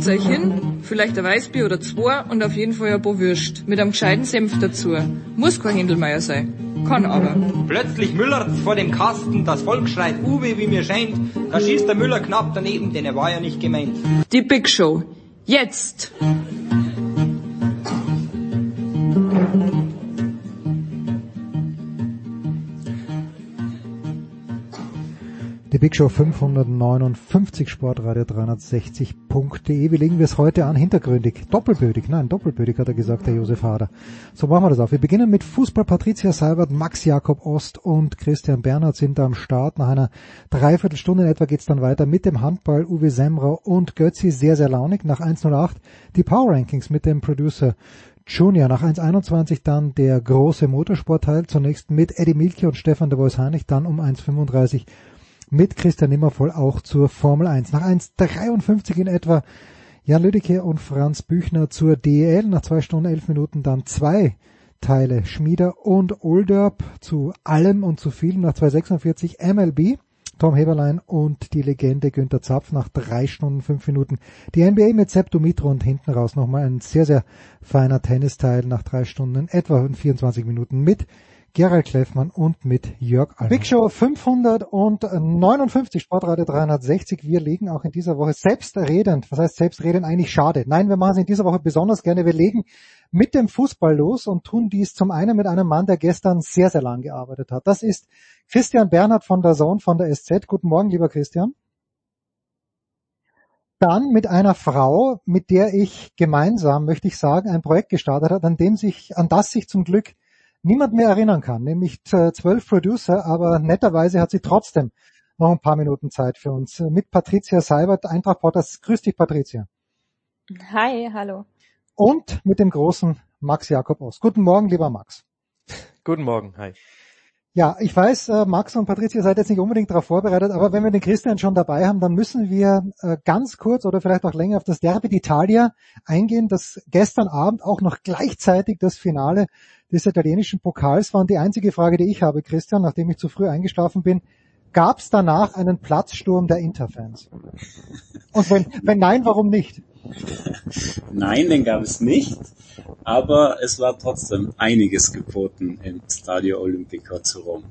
Hockt euch hin, vielleicht ein Weißbier oder zwei und auf jeden Fall ein paar Würst. Mit einem gescheiten Senf dazu. Muss kein Händelmeier sein. Kann aber. Plötzlich müllert's vor dem Kasten, das Volk schreit Uwe, wie mir scheint. Da schießt der Müller knapp daneben, denn er war ja nicht gemeint. Die Big Show. Jetzt! Big Show 559 Sportradio 360.de. Wie legen wir es heute an? Hintergründig. Doppelbödig. Nein, doppelbödig hat er gesagt, der Josef Hader. So machen wir das auf. Wir beginnen mit Fußball. Patricia Seibert, Max Jakob Ost und Christian Bernhard sind da am Start. Nach einer Dreiviertelstunde in etwa geht's dann weiter mit dem Handball. Uwe Semrau und Götzi sehr, sehr launig. Nach 1.08 die Power Rankings mit dem Producer Junior. Nach 1.21 dann der große Motorsportteil. Zunächst mit Eddie Milke und Stefan de Vois Heinig. Dann um 1.35 mit Christian Nimmervoll auch zur Formel 1. Nach 1.53 in etwa Jan Lüdecke und Franz Büchner zur DEL. Nach zwei Stunden, elf Minuten dann zwei Teile Schmieder und Olderb zu allem und zu vielem. Nach 2.46 MLB. Tom Heberlein und die Legende Günther Zapf nach drei Stunden, fünf Minuten. Die NBA mit Sepp und hinten raus nochmal ein sehr, sehr feiner Tennisteil nach drei Stunden, etwa 24 Minuten mit Gerald Kleffmann und mit Jörg Almer. Big Show 559, Sportradio 360. Wir legen auch in dieser Woche selbstredend, was heißt selbstredend eigentlich schade. Nein, wir machen es in dieser Woche besonders gerne. Wir legen mit dem Fußball los und tun dies zum einen mit einem Mann, der gestern sehr, sehr lang gearbeitet hat. Das ist Christian Bernhard von der Zone von der SZ. Guten Morgen, lieber Christian. Dann mit einer Frau, mit der ich gemeinsam, möchte ich sagen, ein Projekt gestartet hat, an dem sich, an das sich zum Glück niemand mehr erinnern kann, nämlich zwölf Producer, aber netterweise hat sie trotzdem noch ein paar Minuten Zeit für uns. Mit Patricia Seibert, Eintracht Potters. Grüß dich, Patricia. Hi, hallo. Und mit dem großen Max Jakob Ost. Guten Morgen, lieber Max. Guten Morgen, hi. Ja, ich weiß, Max und Patricia seid jetzt nicht unbedingt darauf vorbereitet, aber wenn wir den Christian schon dabei haben, dann müssen wir ganz kurz oder vielleicht auch länger auf das Derby d'Italia eingehen, das gestern Abend auch noch gleichzeitig das Finale des italienischen Pokals war. Und die einzige Frage, die ich habe, Christian, nachdem ich zu früh eingeschlafen bin, gab es danach einen Platzsturm der Interfans? Und wenn, wenn nein, warum nicht? Nein, den gab es nicht. Aber es war trotzdem einiges geboten im Stadio Olimpico zu Rom.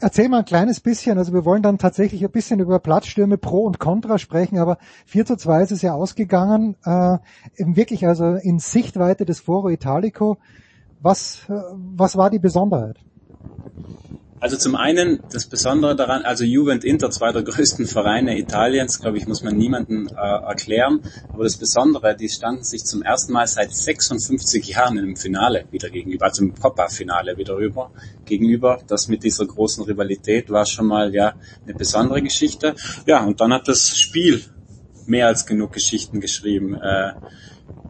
Erzähl mal ein kleines bisschen, also wir wollen dann tatsächlich ein bisschen über Platzstürme pro und contra sprechen, aber 4 zu 2 ist es ja ausgegangen, äh, wirklich also in Sichtweite des Foro Italico. Was, was war die Besonderheit? Also zum einen das Besondere daran, also Juve und Inter, zwei der größten Vereine Italiens, glaube ich, muss man niemandem äh, erklären. Aber das Besondere, die standen sich zum ersten Mal seit 56 Jahren im Finale wieder gegenüber, also im Coppa-Finale wieder rüber, gegenüber. Das mit dieser großen Rivalität war schon mal ja eine besondere Geschichte. Ja, und dann hat das Spiel mehr als genug Geschichten geschrieben. Äh,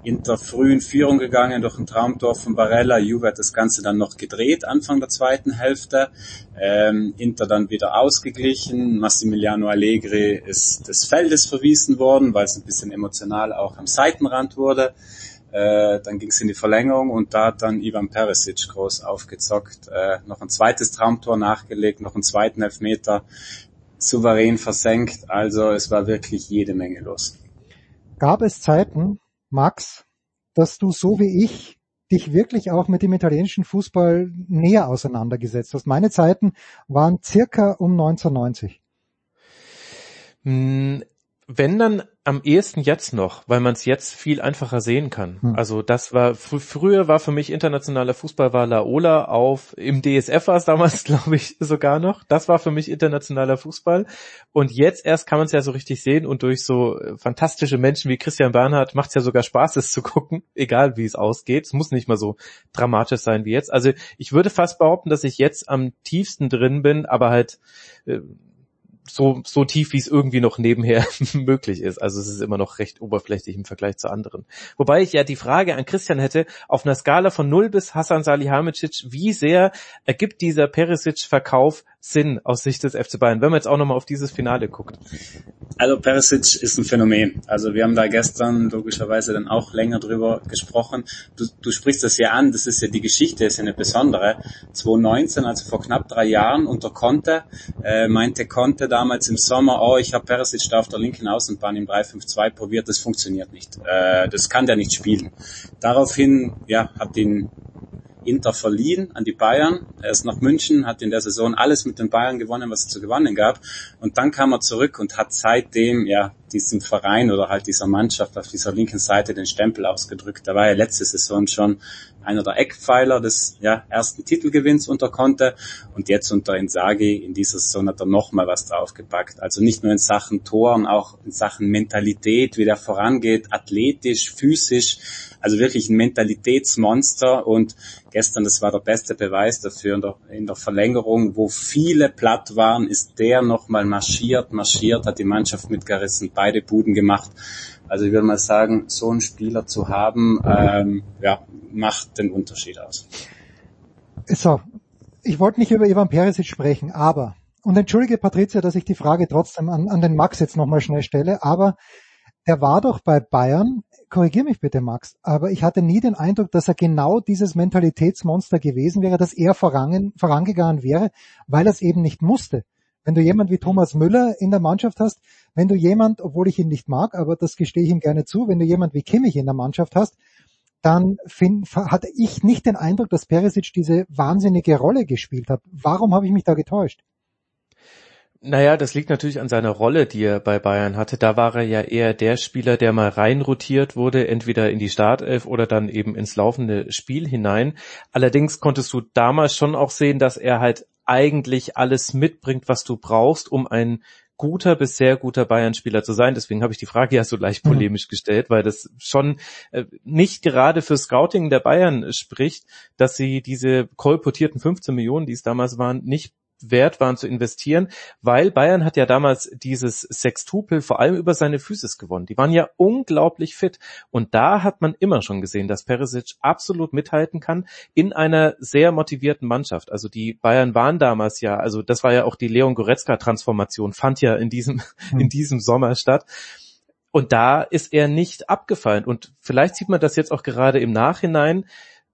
Inter früh in Führung gegangen durch ein Traumtor von Barella. Juve hat das Ganze dann noch gedreht, Anfang der zweiten Hälfte. Ähm, Inter dann wieder ausgeglichen. Massimiliano Allegri ist des Feldes verwiesen worden, weil es ein bisschen emotional auch am Seitenrand wurde. Äh, dann ging es in die Verlängerung und da hat dann Ivan Perisic groß aufgezockt. Äh, noch ein zweites Traumtor nachgelegt, noch einen zweiten Elfmeter souverän versenkt. Also es war wirklich jede Menge los. Gab es Zeiten, Max, dass du so wie ich dich wirklich auch mit dem italienischen Fußball näher auseinandergesetzt hast. Meine Zeiten waren circa um 1990. Wenn dann am ehesten jetzt noch, weil man es jetzt viel einfacher sehen kann. Hm. Also das war fr früher war für mich internationaler Fußball war Laola auf im DSF war es damals, glaube ich, sogar noch. Das war für mich internationaler Fußball und jetzt erst kann man es ja so richtig sehen und durch so äh, fantastische Menschen wie Christian Bernhard macht es ja sogar Spaß es zu gucken, egal wie es ausgeht. Es muss nicht mal so dramatisch sein wie jetzt. Also ich würde fast behaupten, dass ich jetzt am tiefsten drin bin, aber halt äh, so, so tief, wie es irgendwie noch nebenher möglich ist. Also es ist immer noch recht oberflächlich im Vergleich zu anderen. Wobei ich ja die Frage an Christian hätte, auf einer Skala von 0 bis Hassan Salihamidzic, wie sehr ergibt dieser Perisic-Verkauf Sinn aus Sicht des FC Bayern, wenn man jetzt auch nochmal auf dieses Finale guckt? Also Perisic ist ein Phänomen. Also wir haben da gestern logischerweise dann auch länger drüber gesprochen. Du, du sprichst das ja an, das ist ja die Geschichte, ist ja eine besondere. 2019, also vor knapp drei Jahren unter Conte, äh, meinte Conte damals im Sommer, oh, ich habe Perisic da auf der linken Außenbahn im 3-5-2 probiert, das funktioniert nicht. Äh, das kann der nicht spielen. Daraufhin ja, hat ihn Inter verliehen an die Bayern. Er ist nach München, hat in der Saison alles mit den Bayern gewonnen, was es zu gewinnen gab. Und dann kam er zurück und hat seitdem ja diesem Verein oder halt dieser Mannschaft auf dieser linken Seite den Stempel ausgedrückt. Da war er letzte Saison schon einer der Eckpfeiler des ja, ersten Titelgewinns unter Conte und jetzt unter Inzaghi in dieser Saison hat er nochmal was draufgepackt. Also nicht nur in Sachen Toren, auch in Sachen Mentalität, wie der vorangeht, athletisch, physisch, also wirklich ein Mentalitätsmonster und gestern, das war der beste Beweis dafür in der, in der Verlängerung, wo viele platt waren, ist der nochmal marschiert, marschiert, hat die Mannschaft mitgerissen, beide Buden gemacht. Also ich würde mal sagen, so einen Spieler zu haben, ähm, ja, macht den Unterschied aus. So, ich wollte nicht über Ivan Perisic sprechen, aber, und entschuldige Patricia, dass ich die Frage trotzdem an, an den Max jetzt nochmal schnell stelle, aber er war doch bei Bayern, korrigier mich bitte Max, aber ich hatte nie den Eindruck, dass er genau dieses Mentalitätsmonster gewesen wäre, dass er vorangen, vorangegangen wäre, weil er es eben nicht musste. Wenn du jemand wie Thomas Müller in der Mannschaft hast, wenn du jemand, obwohl ich ihn nicht mag, aber das gestehe ich ihm gerne zu, wenn du jemand wie Kimmich in der Mannschaft hast, dann find, hatte ich nicht den Eindruck, dass Perisic diese wahnsinnige Rolle gespielt hat. Warum habe ich mich da getäuscht? Naja, das liegt natürlich an seiner Rolle, die er bei Bayern hatte. Da war er ja eher der Spieler, der mal reinrotiert wurde, entweder in die Startelf oder dann eben ins laufende Spiel hinein. Allerdings konntest du damals schon auch sehen, dass er halt eigentlich alles mitbringt, was du brauchst, um ein guter bis sehr guter Bayern-Spieler zu sein. Deswegen habe ich die Frage ja so leicht mhm. polemisch mhm. gestellt, weil das schon äh, nicht gerade für Scouting der Bayern spricht, dass sie diese kolportierten 15 Millionen, die es damals waren, nicht wert waren zu investieren, weil Bayern hat ja damals dieses Sextupel vor allem über seine Physis gewonnen. Die waren ja unglaublich fit und da hat man immer schon gesehen, dass Perisic absolut mithalten kann in einer sehr motivierten Mannschaft. Also die Bayern waren damals ja, also das war ja auch die Leon Goretzka Transformation, fand ja in diesem, hm. in diesem Sommer statt. Und da ist er nicht abgefallen. Und vielleicht sieht man das jetzt auch gerade im Nachhinein,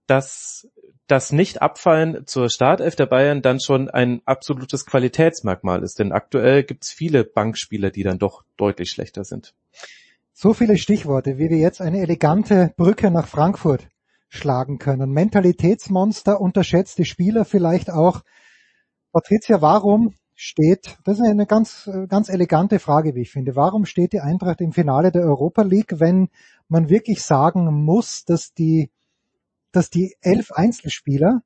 dass das Nicht-Abfallen zur Startelf der Bayern dann schon ein absolutes Qualitätsmerkmal ist. Denn aktuell gibt es viele Bankspieler, die dann doch deutlich schlechter sind. So viele Stichworte, wie wir jetzt eine elegante Brücke nach Frankfurt schlagen können. Mentalitätsmonster, unterschätzte Spieler vielleicht auch. Patricia, warum steht, das ist eine ganz, ganz elegante Frage, wie ich finde, warum steht die Eintracht im Finale der Europa League, wenn man wirklich sagen muss, dass die dass die elf Einzelspieler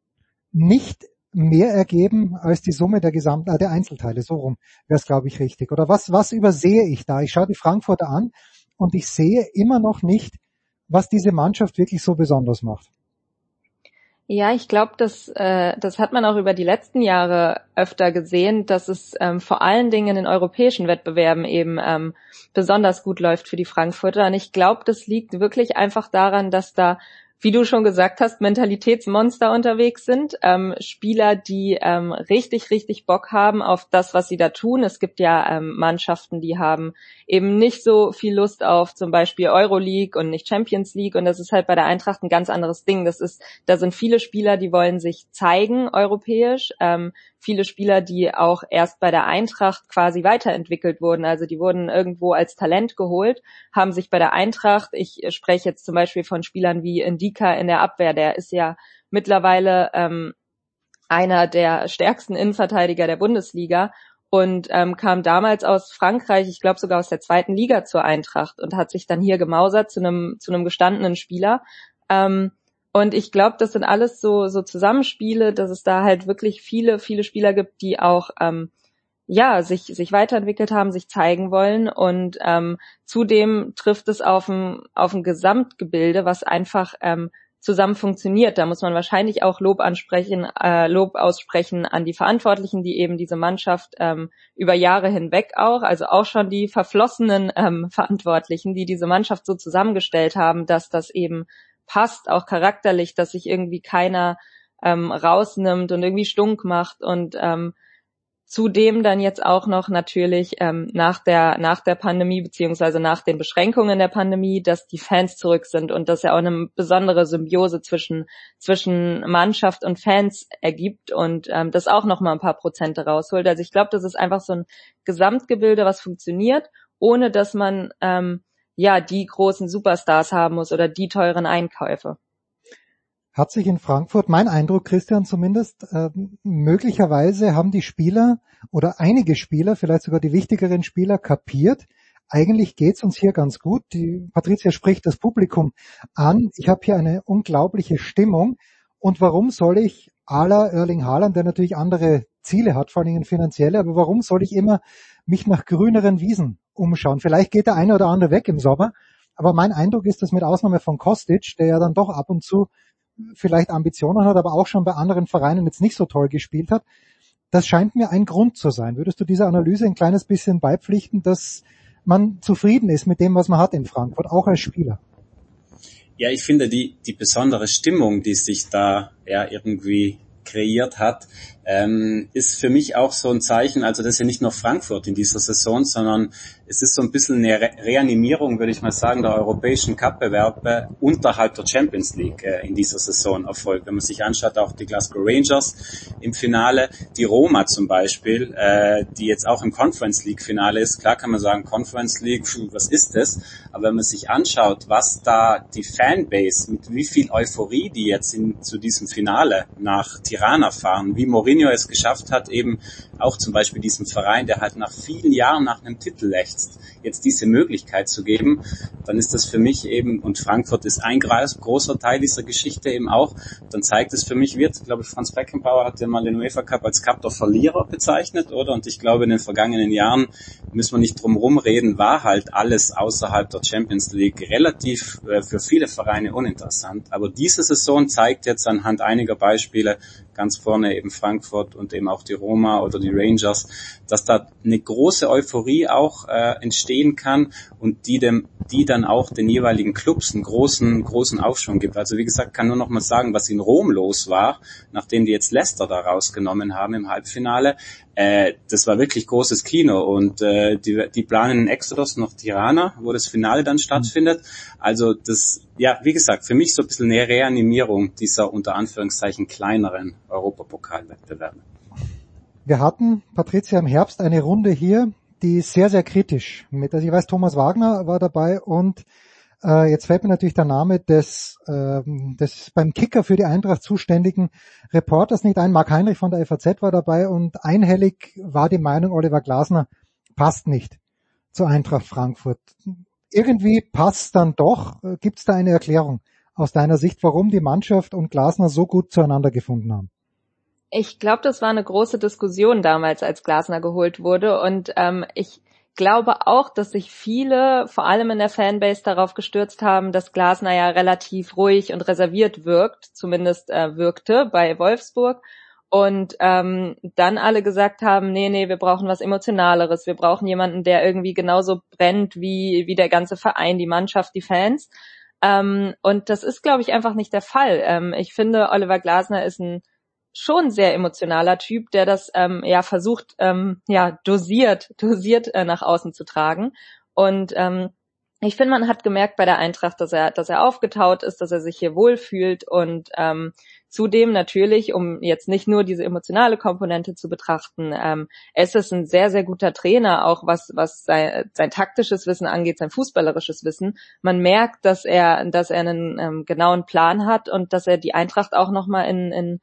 nicht mehr ergeben als die Summe der gesamten äh, der Einzelteile. So rum wäre es, glaube ich, richtig. Oder was, was übersehe ich da? Ich schaue die Frankfurter an und ich sehe immer noch nicht, was diese Mannschaft wirklich so besonders macht. Ja, ich glaube, das, äh, das hat man auch über die letzten Jahre öfter gesehen, dass es ähm, vor allen Dingen in europäischen Wettbewerben eben ähm, besonders gut läuft für die Frankfurter. Und ich glaube, das liegt wirklich einfach daran, dass da wie du schon gesagt hast, Mentalitätsmonster unterwegs sind, ähm, Spieler, die ähm, richtig, richtig Bock haben auf das, was sie da tun. Es gibt ja ähm, Mannschaften, die haben eben nicht so viel Lust auf zum Beispiel Euroleague und nicht Champions League und das ist halt bei der Eintracht ein ganz anderes Ding. Das ist, da sind viele Spieler, die wollen sich zeigen europäisch. Ähm, viele Spieler, die auch erst bei der Eintracht quasi weiterentwickelt wurden. Also die wurden irgendwo als Talent geholt, haben sich bei der Eintracht, ich spreche jetzt zum Beispiel von Spielern wie Indika in der Abwehr, der ist ja mittlerweile ähm, einer der stärksten Innenverteidiger der Bundesliga und ähm, kam damals aus Frankreich, ich glaube sogar aus der zweiten Liga zur Eintracht und hat sich dann hier gemausert zu einem zu einem gestandenen Spieler. Ähm, und ich glaube, das sind alles so so Zusammenspiele, dass es da halt wirklich viele viele Spieler gibt, die auch ähm, ja sich sich weiterentwickelt haben, sich zeigen wollen und ähm, zudem trifft es auf ein auf ein Gesamtgebilde, was einfach ähm, zusammen funktioniert. Da muss man wahrscheinlich auch Lob ansprechen, äh, Lob aussprechen an die Verantwortlichen, die eben diese Mannschaft ähm, über Jahre hinweg auch, also auch schon die verflossenen ähm, Verantwortlichen, die diese Mannschaft so zusammengestellt haben, dass das eben passt, auch charakterlich, dass sich irgendwie keiner ähm, rausnimmt und irgendwie stunk macht und ähm, Zudem dann jetzt auch noch natürlich ähm, nach der nach der Pandemie beziehungsweise nach den Beschränkungen der Pandemie, dass die Fans zurück sind und dass ja auch eine besondere Symbiose zwischen zwischen Mannschaft und Fans ergibt und ähm, das auch noch mal ein paar Prozente rausholt. Also ich glaube, das ist einfach so ein Gesamtgebilde, was funktioniert, ohne dass man ähm, ja die großen Superstars haben muss oder die teuren Einkäufe hat sich in Frankfurt, mein Eindruck, Christian zumindest, äh, möglicherweise haben die Spieler oder einige Spieler, vielleicht sogar die wichtigeren Spieler, kapiert, eigentlich geht's uns hier ganz gut. Die Patricia spricht das Publikum an. Ich habe hier eine unglaubliche Stimmung. Und warum soll ich aller Erling Haaland, der natürlich andere Ziele hat, vor allen Dingen finanzielle, aber warum soll ich immer mich nach grüneren Wiesen umschauen? Vielleicht geht der eine oder andere weg im Sommer, aber mein Eindruck ist, dass mit Ausnahme von Kostic, der ja dann doch ab und zu vielleicht Ambitionen hat, aber auch schon bei anderen Vereinen jetzt nicht so toll gespielt hat. Das scheint mir ein Grund zu sein. Würdest du dieser Analyse ein kleines bisschen beipflichten, dass man zufrieden ist mit dem, was man hat in Frankfurt, auch als Spieler? Ja, ich finde die, die besondere Stimmung, die sich da ja irgendwie kreiert hat, ähm, ist für mich auch so ein Zeichen, also das ist ja nicht nur Frankfurt in dieser Saison, sondern es ist so ein bisschen eine Re Reanimierung, würde ich mal sagen, der europäischen Cup-Bewerbe unterhalb der Champions League äh, in dieser Saison erfolgt. Wenn man sich anschaut, auch die Glasgow Rangers im Finale, die Roma zum Beispiel, äh, die jetzt auch im Conference League Finale ist. Klar kann man sagen, Conference League, was ist das? Aber wenn man sich anschaut, was da die Fanbase, mit wie viel Euphorie die jetzt in, zu diesem Finale nach Tirana fahren, wie Mourinho Mourinho es geschafft hat, eben auch zum Beispiel diesem Verein, der halt nach vielen Jahren nach einem Titel lechzt, jetzt diese Möglichkeit zu geben, dann ist das für mich eben, und Frankfurt ist ein großer Teil dieser Geschichte eben auch, dann zeigt es für mich, wird, glaube ich, Franz Beckenbauer hat ja mal den UEFA Cup als Cup der Verlierer bezeichnet, oder? Und ich glaube, in den vergangenen Jahren müssen wir nicht drum rumreden, war halt alles außerhalb der Champions League relativ äh, für viele Vereine uninteressant. Aber diese Saison zeigt jetzt anhand einiger Beispiele, ganz vorne eben Frankfurt und eben auch die Roma oder die Rangers, dass da eine große Euphorie auch äh, entstehen kann und die dem, die dann auch den jeweiligen Clubs einen großen, großen Aufschwung gibt. Also wie gesagt, kann nur noch mal sagen, was in Rom los war, nachdem die jetzt Leicester da rausgenommen haben im Halbfinale. Äh, das war wirklich großes Kino und äh, die, die planen einen Exodus nach Tirana, wo das Finale dann stattfindet. Also das ja, wie gesagt, für mich so ein bisschen eine Reanimierung dieser unter Anführungszeichen kleineren Europapokalwettbewerbe. Wir hatten, Patricia, im Herbst eine Runde hier, die sehr, sehr kritisch mit, also ich weiß, Thomas Wagner war dabei und äh, jetzt fällt mir natürlich der Name des, äh, des beim Kicker für die Eintracht zuständigen Reporters nicht ein. Marc Heinrich von der FAZ war dabei und einhellig war die Meinung, Oliver Glasner passt nicht zur Eintracht Frankfurt irgendwie passt dann doch. Gibt es da eine Erklärung aus deiner Sicht, warum die Mannschaft und Glasner so gut zueinander gefunden haben? Ich glaube, das war eine große Diskussion damals, als Glasner geholt wurde. Und ähm, ich glaube auch, dass sich viele, vor allem in der Fanbase, darauf gestürzt haben, dass Glasner ja relativ ruhig und reserviert wirkt, zumindest äh, wirkte bei Wolfsburg und ähm, dann alle gesagt haben, nee, nee, wir brauchen was Emotionaleres, wir brauchen jemanden, der irgendwie genauso brennt wie, wie der ganze Verein, die Mannschaft, die Fans. Ähm, und das ist, glaube ich, einfach nicht der Fall. Ähm, ich finde, Oliver Glasner ist ein schon sehr emotionaler Typ, der das ähm, ja versucht, ähm, ja dosiert, dosiert äh, nach außen zu tragen. Und ähm, ich finde, man hat gemerkt bei der Eintracht, dass er, dass er aufgetaut ist, dass er sich hier wohlfühlt und ähm, zudem natürlich, um jetzt nicht nur diese emotionale Komponente zu betrachten, ähm, es ist ein sehr, sehr guter Trainer, auch was, was sein, sein taktisches Wissen angeht, sein fußballerisches Wissen. Man merkt, dass er, dass er einen ähm, genauen Plan hat und dass er die Eintracht auch nochmal in, in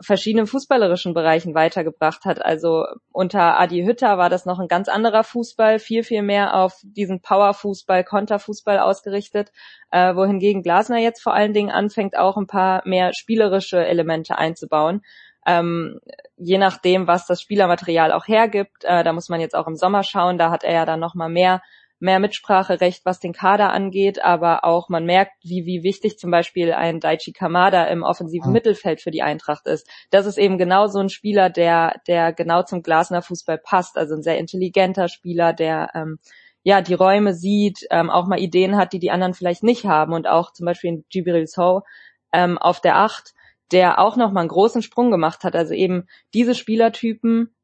verschiedenen fußballerischen Bereichen weitergebracht hat. Also unter Adi Hütter war das noch ein ganz anderer Fußball, viel, viel mehr auf diesen Powerfußball, Konterfußball ausgerichtet, äh, wohingegen Glasner jetzt vor allen Dingen anfängt, auch ein paar mehr spielerische Elemente einzubauen. Ähm, je nachdem, was das Spielermaterial auch hergibt, äh, da muss man jetzt auch im Sommer schauen, da hat er ja dann nochmal mehr mehr Mitspracherecht, was den Kader angeht, aber auch man merkt, wie, wie wichtig zum Beispiel ein Daichi Kamada im offensiven mhm. Mittelfeld für die Eintracht ist. Das ist eben genau so ein Spieler, der, der genau zum Glasner Fußball passt, also ein sehr intelligenter Spieler, der ähm, ja die Räume sieht, ähm, auch mal Ideen hat, die die anderen vielleicht nicht haben und auch zum Beispiel in Gibril So ähm, auf der Acht, der auch noch mal einen großen Sprung gemacht hat. Also eben diese Spielertypen,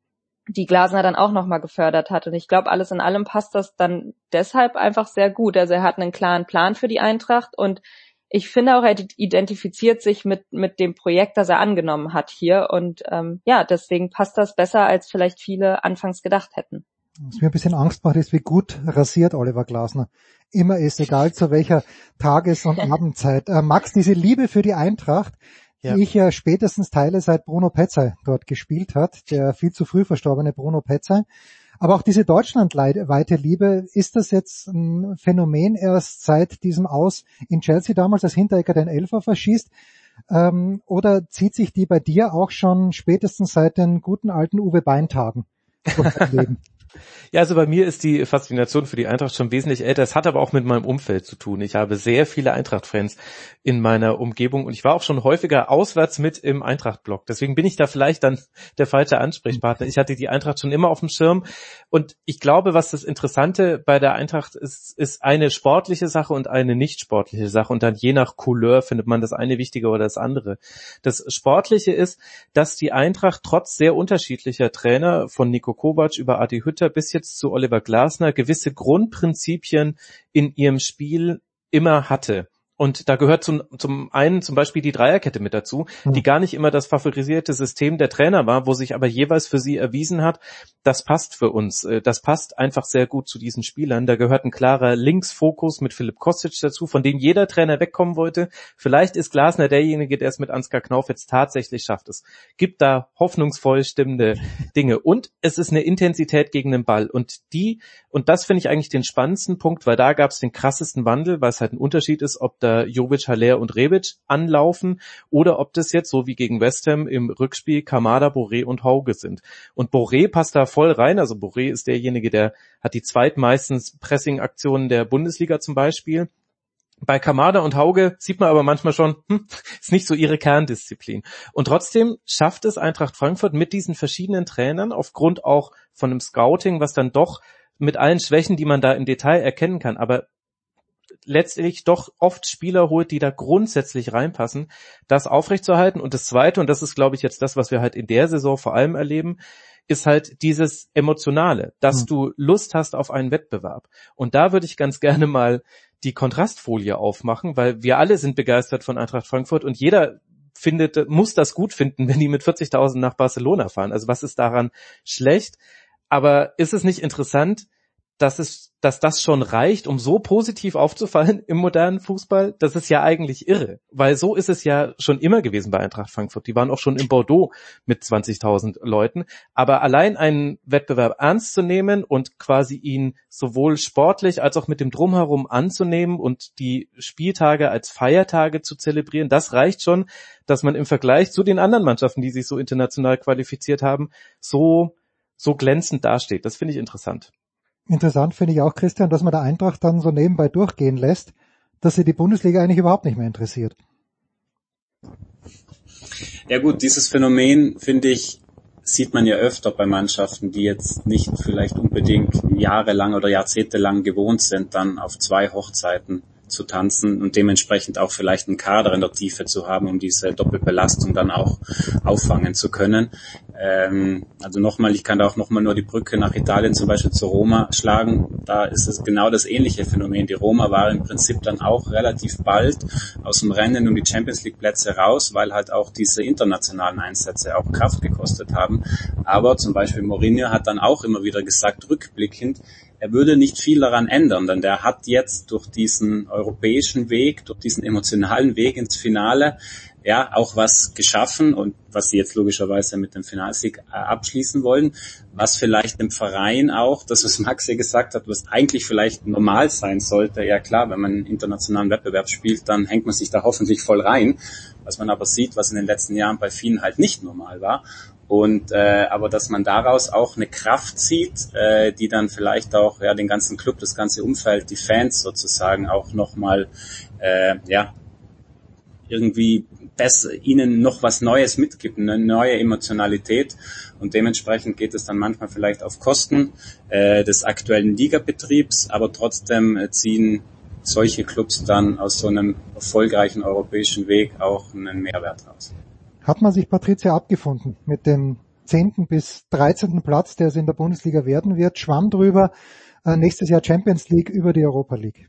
die Glasner dann auch nochmal gefördert hat. Und ich glaube, alles in allem passt das dann deshalb einfach sehr gut. Also er hat einen klaren Plan für die Eintracht und ich finde auch, er identifiziert sich mit, mit dem Projekt, das er angenommen hat hier. Und ähm, ja, deswegen passt das besser, als vielleicht viele anfangs gedacht hätten. Was mir ein bisschen Angst macht, ist, wie gut rasiert Oliver Glasner immer ist, egal zu welcher Tages- und Abendzeit. Äh, Max, diese Liebe für die Eintracht, ja. die ich ja spätestens teile, seit Bruno Petzai dort gespielt hat, der viel zu früh verstorbene Bruno Petzai. Aber auch diese deutschlandweite Liebe, ist das jetzt ein Phänomen erst seit diesem Aus in Chelsea damals, als Hinteregger den Elfer verschießt? Ähm, oder zieht sich die bei dir auch schon spätestens seit den guten alten Uwe Beintagen? Ja, also bei mir ist die Faszination für die Eintracht schon wesentlich älter. Es hat aber auch mit meinem Umfeld zu tun. Ich habe sehr viele Eintracht-Fans in meiner Umgebung und ich war auch schon häufiger auswärts mit im Eintracht-Blog. Deswegen bin ich da vielleicht dann der falsche Ansprechpartner. Ich hatte die Eintracht schon immer auf dem Schirm und ich glaube, was das Interessante bei der Eintracht ist, ist eine sportliche Sache und eine nicht sportliche Sache und dann je nach Couleur findet man das eine wichtiger oder das andere. Das Sportliche ist, dass die Eintracht trotz sehr unterschiedlicher Trainer von Nico Kovac über Adi Hütter Schröter bis jetzt zu Oliver Glasner gewisse Grundprinzipien in ihrem Spiel immer hatte. Und da gehört zum, zum einen zum Beispiel die Dreierkette mit dazu, hm. die gar nicht immer das favorisierte System der Trainer war, wo sich aber jeweils für sie erwiesen hat, das passt für uns. Äh, das passt einfach sehr gut zu diesen Spielern. Da gehört ein klarer Linksfokus mit Philipp Kostic dazu, von dem jeder Trainer wegkommen wollte. Vielleicht ist Glasner derjenige, der es mit Ansgar Knauf jetzt tatsächlich schafft. Es gibt da hoffnungsvoll stimmende Dinge. Und es ist eine Intensität gegen den Ball. Und die, und das finde ich eigentlich den spannendsten Punkt, weil da gab es den krassesten Wandel, weil es halt ein Unterschied ist, ob da da Jovic, Haller und Rebic anlaufen oder ob das jetzt so wie gegen West Ham im Rückspiel Kamada, Boré und Hauge sind. Und Boré passt da voll rein, also Boré ist derjenige, der hat die zweitmeistens Pressing-Aktionen der Bundesliga zum Beispiel. Bei Kamada und Hauge sieht man aber manchmal schon, hm, ist nicht so ihre Kerndisziplin. Und trotzdem schafft es Eintracht Frankfurt mit diesen verschiedenen Trainern aufgrund auch von einem Scouting, was dann doch mit allen Schwächen, die man da im Detail erkennen kann, aber letztlich doch oft Spieler holt, die da grundsätzlich reinpassen, das aufrechtzuerhalten. Und das Zweite, und das ist, glaube ich, jetzt das, was wir halt in der Saison vor allem erleben, ist halt dieses Emotionale, dass mhm. du Lust hast auf einen Wettbewerb. Und da würde ich ganz gerne mal die Kontrastfolie aufmachen, weil wir alle sind begeistert von Eintracht Frankfurt und jeder findet, muss das gut finden, wenn die mit 40.000 nach Barcelona fahren. Also was ist daran schlecht? Aber ist es nicht interessant, dass es, dass das schon reicht, um so positiv aufzufallen im modernen Fußball, das ist ja eigentlich irre. Weil so ist es ja schon immer gewesen bei Eintracht Frankfurt. Die waren auch schon in Bordeaux mit 20.000 Leuten. Aber allein einen Wettbewerb ernst zu nehmen und quasi ihn sowohl sportlich als auch mit dem Drumherum anzunehmen und die Spieltage als Feiertage zu zelebrieren, das reicht schon, dass man im Vergleich zu den anderen Mannschaften, die sich so international qualifiziert haben, so, so glänzend dasteht. Das finde ich interessant. Interessant finde ich auch, Christian, dass man der Eintracht dann so nebenbei durchgehen lässt, dass sie die Bundesliga eigentlich überhaupt nicht mehr interessiert. Ja gut, dieses Phänomen finde ich, sieht man ja öfter bei Mannschaften, die jetzt nicht vielleicht unbedingt jahrelang oder jahrzehntelang gewohnt sind, dann auf zwei Hochzeiten zu tanzen und dementsprechend auch vielleicht einen Kader in der Tiefe zu haben, um diese Doppelbelastung dann auch auffangen zu können. Ähm, also nochmal, ich kann da auch nochmal nur die Brücke nach Italien zum Beispiel zu Roma schlagen. Da ist es genau das ähnliche Phänomen. Die Roma war im Prinzip dann auch relativ bald aus dem Rennen um die Champions League Plätze raus, weil halt auch diese internationalen Einsätze auch Kraft gekostet haben. Aber zum Beispiel Mourinho hat dann auch immer wieder gesagt, rückblickend, er würde nicht viel daran ändern, denn der hat jetzt durch diesen europäischen Weg, durch diesen emotionalen Weg ins Finale ja auch was geschaffen und was sie jetzt logischerweise mit dem Finalsieg äh, abschließen wollen, was vielleicht im Verein auch, das was Max hier gesagt hat, was eigentlich vielleicht normal sein sollte. Ja klar, wenn man einen internationalen Wettbewerb spielt, dann hängt man sich da hoffentlich voll rein. Was man aber sieht, was in den letzten Jahren bei vielen halt nicht normal war. Und äh, aber dass man daraus auch eine Kraft zieht, äh, die dann vielleicht auch ja den ganzen Club, das ganze Umfeld, die Fans sozusagen auch nochmal äh, ja irgendwie besser, ihnen noch was Neues mitgibt, eine neue Emotionalität. Und dementsprechend geht es dann manchmal vielleicht auf Kosten äh, des aktuellen Ligabetriebs, aber trotzdem äh, ziehen solche Clubs dann aus so einem erfolgreichen europäischen Weg auch einen Mehrwert raus hat man sich Patricia abgefunden mit dem 10. bis 13. Platz, der es in der Bundesliga werden wird, schwamm drüber, äh, nächstes Jahr Champions League über die Europa League.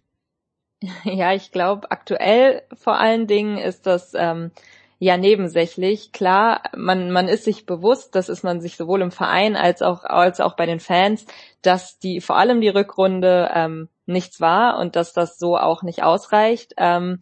Ja, ich glaube, aktuell vor allen Dingen ist das ähm, ja nebensächlich. Klar, man, man ist sich bewusst, das ist man sich sowohl im Verein als auch, als auch bei den Fans, dass die vor allem die Rückrunde ähm, nichts war und dass das so auch nicht ausreicht. Ähm,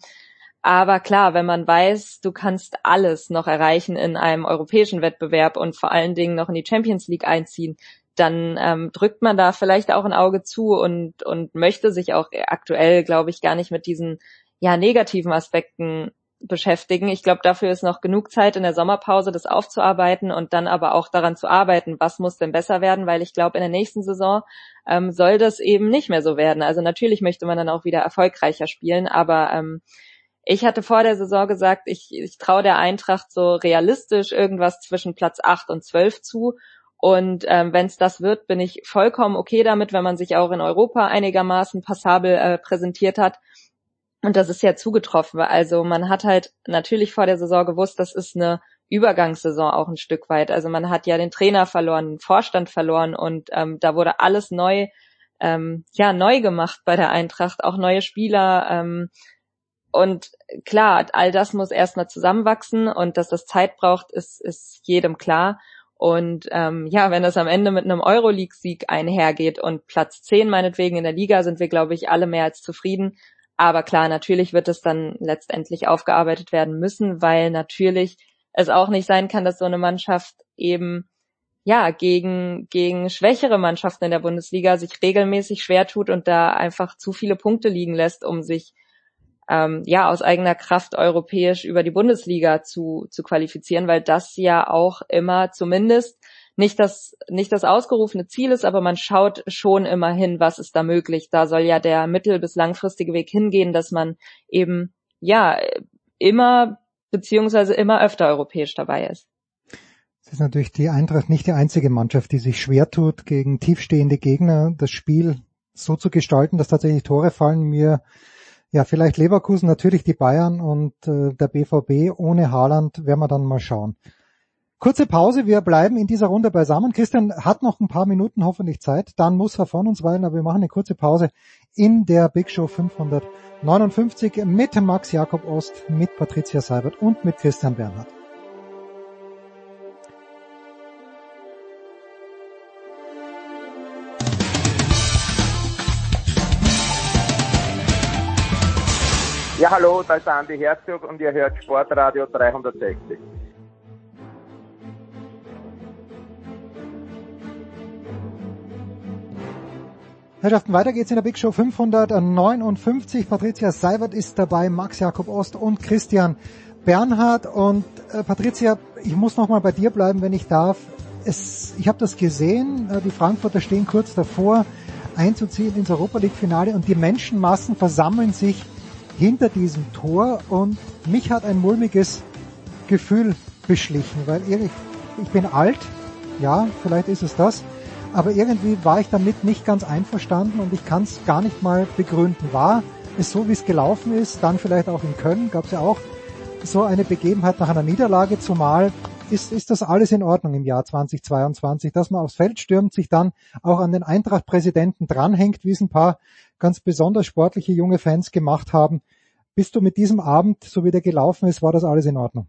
aber klar, wenn man weiß, du kannst alles noch erreichen in einem europäischen Wettbewerb und vor allen Dingen noch in die Champions League einziehen, dann ähm, drückt man da vielleicht auch ein Auge zu und, und möchte sich auch aktuell, glaube ich, gar nicht mit diesen ja negativen Aspekten beschäftigen. Ich glaube, dafür ist noch genug Zeit in der Sommerpause, das aufzuarbeiten und dann aber auch daran zu arbeiten, was muss denn besser werden, weil ich glaube, in der nächsten Saison ähm, soll das eben nicht mehr so werden. Also natürlich möchte man dann auch wieder erfolgreicher spielen, aber ähm, ich hatte vor der Saison gesagt, ich, ich traue der Eintracht so realistisch irgendwas zwischen Platz 8 und 12 zu. Und ähm, wenn es das wird, bin ich vollkommen okay damit, wenn man sich auch in Europa einigermaßen passabel äh, präsentiert hat. Und das ist ja zugetroffen. Also man hat halt natürlich vor der Saison gewusst, das ist eine Übergangssaison auch ein Stück weit. Also man hat ja den Trainer verloren, den Vorstand verloren und ähm, da wurde alles neu, ähm, ja neu gemacht bei der Eintracht, auch neue Spieler. Ähm, und klar, all das muss erstmal zusammenwachsen und dass das Zeit braucht, ist, ist jedem klar. Und ähm, ja, wenn das am Ende mit einem Euroleague-Sieg einhergeht und Platz 10 meinetwegen in der Liga, sind wir, glaube ich, alle mehr als zufrieden. Aber klar, natürlich wird es dann letztendlich aufgearbeitet werden müssen, weil natürlich es auch nicht sein kann, dass so eine Mannschaft eben ja gegen gegen schwächere Mannschaften in der Bundesliga sich regelmäßig schwer tut und da einfach zu viele Punkte liegen lässt, um sich ähm, ja aus eigener Kraft europäisch über die Bundesliga zu, zu qualifizieren, weil das ja auch immer zumindest nicht das, nicht das ausgerufene Ziel ist, aber man schaut schon immer hin, was ist da möglich. Da soll ja der mittel- bis langfristige Weg hingehen, dass man eben, ja, immer beziehungsweise immer öfter europäisch dabei ist. Es ist natürlich die Eintracht nicht die einzige Mannschaft, die sich schwer tut, gegen tiefstehende Gegner das Spiel so zu gestalten, dass tatsächlich Tore fallen. Mir ja, vielleicht Leverkusen, natürlich die Bayern und äh, der BVB ohne Haaland werden wir dann mal schauen. Kurze Pause, wir bleiben in dieser Runde beisammen. Christian hat noch ein paar Minuten hoffentlich Zeit, dann muss er von uns weilen, aber wir machen eine kurze Pause in der Big Show 559 mit Max Jakob Ost, mit Patricia Seibert und mit Christian Bernhard. Ja, hallo, da ist Andi Herzog und ihr hört Sportradio 360. Herrschaften, weiter geht's in der Big Show 559. Patricia Seibert ist dabei, Max Jakob Ost und Christian Bernhard. Und äh, Patricia, ich muss nochmal bei dir bleiben, wenn ich darf. Es, ich habe das gesehen, äh, die Frankfurter stehen kurz davor, einzuziehen ins Europa League Finale und die Menschenmassen versammeln sich hinter diesem Tor und mich hat ein mulmiges Gefühl beschlichen, weil ich, ich bin alt, ja, vielleicht ist es das, aber irgendwie war ich damit nicht ganz einverstanden und ich kann es gar nicht mal begründen. War es so, wie es gelaufen ist, dann vielleicht auch in Köln gab es ja auch so eine Begebenheit nach einer Niederlage, zumal ist, ist das alles in Ordnung im Jahr 2022, dass man aufs Feld stürmt, sich dann auch an den Eintracht-Präsidenten dranhängt, wie es ein paar ganz besonders sportliche junge Fans gemacht haben. Bist du mit diesem Abend, so wie der gelaufen ist, war das alles in Ordnung?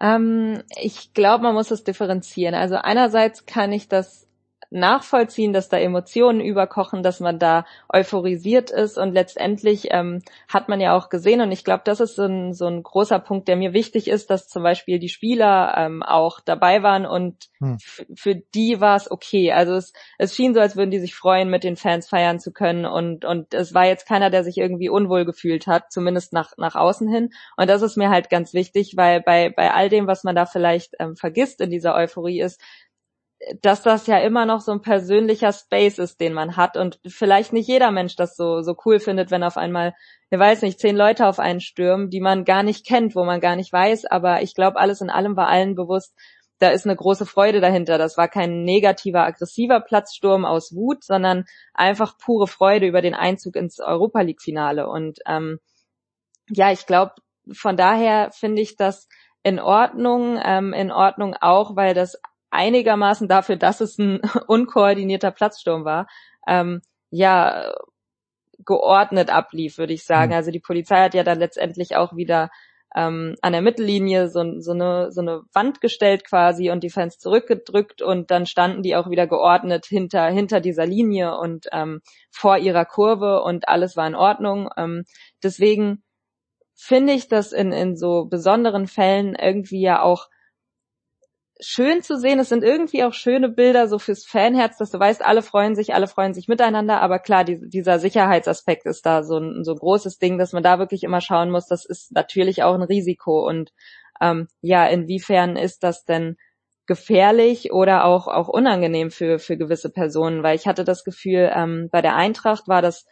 Ähm, ich glaube, man muss das differenzieren. Also einerseits kann ich das nachvollziehen, dass da Emotionen überkochen, dass man da euphorisiert ist und letztendlich ähm, hat man ja auch gesehen und ich glaube, das ist so ein, so ein großer Punkt, der mir wichtig ist, dass zum Beispiel die Spieler ähm, auch dabei waren und hm. für die war es okay. Also es, es schien so, als würden die sich freuen, mit den Fans feiern zu können und und es war jetzt keiner, der sich irgendwie unwohl gefühlt hat, zumindest nach nach außen hin und das ist mir halt ganz wichtig, weil bei bei all dem, was man da vielleicht ähm, vergisst in dieser Euphorie ist, dass das ja immer noch so ein persönlicher Space ist, den man hat und vielleicht nicht jeder Mensch das so, so cool findet, wenn auf einmal, ich weiß nicht, zehn Leute auf einen stürmen, die man gar nicht kennt, wo man gar nicht weiß, aber ich glaube, alles in allem war allen bewusst, da ist eine große Freude dahinter. Das war kein negativer, aggressiver Platzsturm aus Wut, sondern einfach pure Freude über den Einzug ins Europa League Finale und ähm, ja, ich glaube, von daher finde ich das in Ordnung, ähm, in Ordnung auch, weil das einigermaßen dafür, dass es ein unkoordinierter Platzsturm war, ähm, ja geordnet ablief, würde ich sagen. Mhm. Also die Polizei hat ja dann letztendlich auch wieder ähm, an der Mittellinie so, so, eine, so eine Wand gestellt quasi und die Fans zurückgedrückt und dann standen die auch wieder geordnet hinter, hinter dieser Linie und ähm, vor ihrer Kurve und alles war in Ordnung. Ähm, deswegen finde ich das in, in so besonderen Fällen irgendwie ja auch schön zu sehen. Es sind irgendwie auch schöne Bilder so fürs Fanherz, dass du weißt, alle freuen sich, alle freuen sich miteinander. Aber klar, die, dieser Sicherheitsaspekt ist da so ein, so ein großes Ding, dass man da wirklich immer schauen muss. Das ist natürlich auch ein Risiko. Und ähm, ja, inwiefern ist das denn gefährlich oder auch auch unangenehm für für gewisse Personen? Weil ich hatte das Gefühl, ähm, bei der Eintracht war das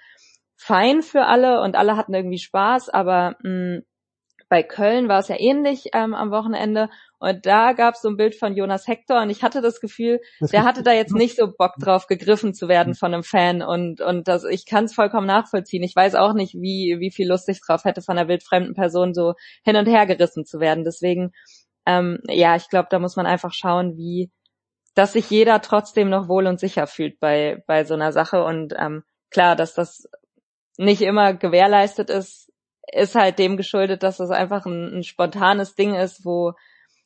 fein für alle und alle hatten irgendwie Spaß, aber mh, bei Köln war es ja ähnlich ähm, am Wochenende und da gab es so ein Bild von Jonas Hector und ich hatte das Gefühl, das der hatte da jetzt nicht so Bock drauf, gegriffen zu werden von einem Fan und und das ich kann es vollkommen nachvollziehen. Ich weiß auch nicht, wie wie viel Lust ich drauf hätte, von einer wildfremden Person so hin und her gerissen zu werden. Deswegen ähm, ja, ich glaube, da muss man einfach schauen, wie dass sich jeder trotzdem noch wohl und sicher fühlt bei bei so einer Sache und ähm, klar, dass das nicht immer gewährleistet ist, ist halt dem geschuldet, dass es einfach ein, ein spontanes Ding ist, wo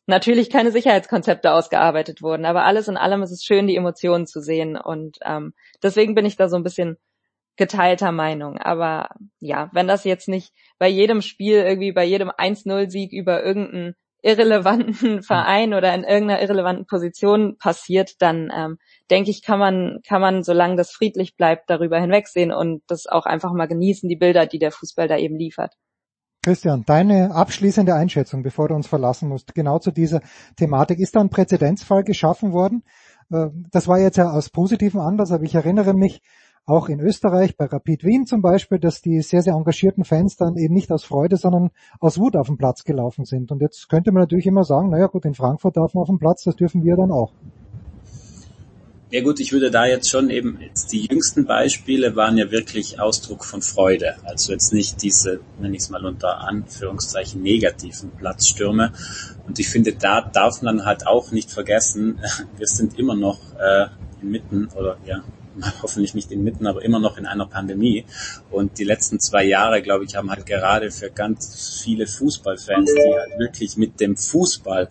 natürlich keine Sicherheitskonzepte ausgearbeitet wurden. Aber alles in allem ist es schön, die Emotionen zu sehen. Und ähm, deswegen bin ich da so ein bisschen geteilter Meinung. Aber ja, wenn das jetzt nicht bei jedem Spiel irgendwie bei jedem 1-0-Sieg über irgendeinen irrelevanten Verein oder in irgendeiner irrelevanten Position passiert, dann ähm, denke ich, kann man, kann man, solange das friedlich bleibt, darüber hinwegsehen und das auch einfach mal genießen, die Bilder, die der Fußball da eben liefert. Christian, deine abschließende Einschätzung, bevor du uns verlassen musst, genau zu dieser Thematik. Ist da ein Präzedenzfall geschaffen worden? Äh, das war jetzt ja aus positiven Anlass, aber ich erinnere mich, auch in Österreich, bei Rapid Wien zum Beispiel, dass die sehr, sehr engagierten Fans dann eben nicht aus Freude, sondern aus Wut auf den Platz gelaufen sind. Und jetzt könnte man natürlich immer sagen, naja gut, in Frankfurt darf man auf den Platz, das dürfen wir dann auch. Ja gut, ich würde da jetzt schon eben, jetzt die jüngsten Beispiele waren ja wirklich Ausdruck von Freude. Also jetzt nicht diese, nenne ich es mal unter Anführungszeichen, negativen Platzstürme. Und ich finde, da darf man halt auch nicht vergessen, wir sind immer noch äh, inmitten oder ja, hoffentlich nicht inmitten, aber immer noch in einer Pandemie. Und die letzten zwei Jahre, glaube ich, haben halt gerade für ganz viele Fußballfans, die halt wirklich mit dem Fußball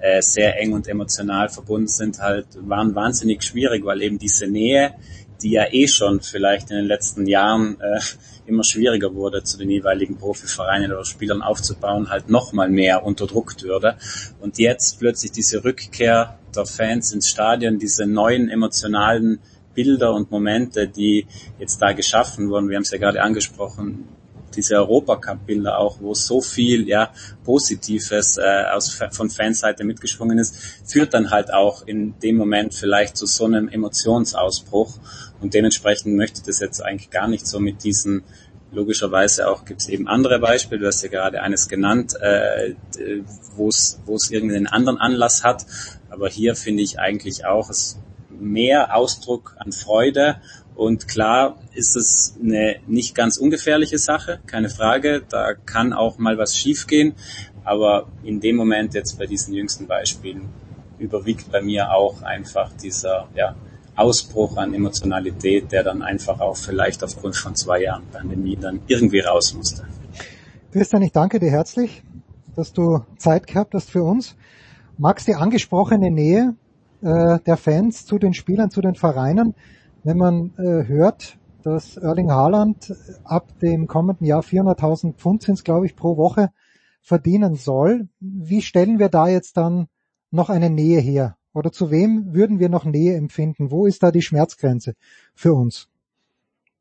äh, sehr eng und emotional verbunden sind, halt waren wahnsinnig schwierig, weil eben diese Nähe, die ja eh schon vielleicht in den letzten Jahren äh, immer schwieriger wurde, zu den jeweiligen Profivereinen oder Spielern aufzubauen, halt nochmal mehr unterdrückt würde. Und jetzt plötzlich diese Rückkehr der Fans ins Stadion, diese neuen emotionalen Bilder und Momente, die jetzt da geschaffen wurden. Wir haben es ja gerade angesprochen, diese Europacup-Bilder auch, wo so viel ja Positives äh, aus, von Fanseite mitgeschwungen ist, führt dann halt auch in dem Moment vielleicht zu so einem Emotionsausbruch. Und dementsprechend möchte das jetzt eigentlich gar nicht so mit diesen logischerweise auch gibt es eben andere Beispiele, du hast ja gerade eines genannt, äh, wo es irgendeinen anderen Anlass hat. Aber hier finde ich eigentlich auch, es mehr Ausdruck an Freude. Und klar ist es eine nicht ganz ungefährliche Sache, keine Frage. Da kann auch mal was schiefgehen. Aber in dem Moment jetzt bei diesen jüngsten Beispielen überwiegt bei mir auch einfach dieser ja, Ausbruch an Emotionalität, der dann einfach auch vielleicht aufgrund von zwei Jahren Pandemie dann irgendwie raus musste. Christian, ich danke dir herzlich, dass du Zeit gehabt hast für uns. Max, die angesprochene Nähe äh, der Fans zu den Spielern, zu den Vereinen, wenn man äh, hört, dass Erling Haaland ab dem kommenden Jahr 400.000 Pfund sind glaube ich, pro Woche verdienen soll. Wie stellen wir da jetzt dann noch eine Nähe her? Oder zu wem würden wir noch Nähe empfinden? Wo ist da die Schmerzgrenze für uns?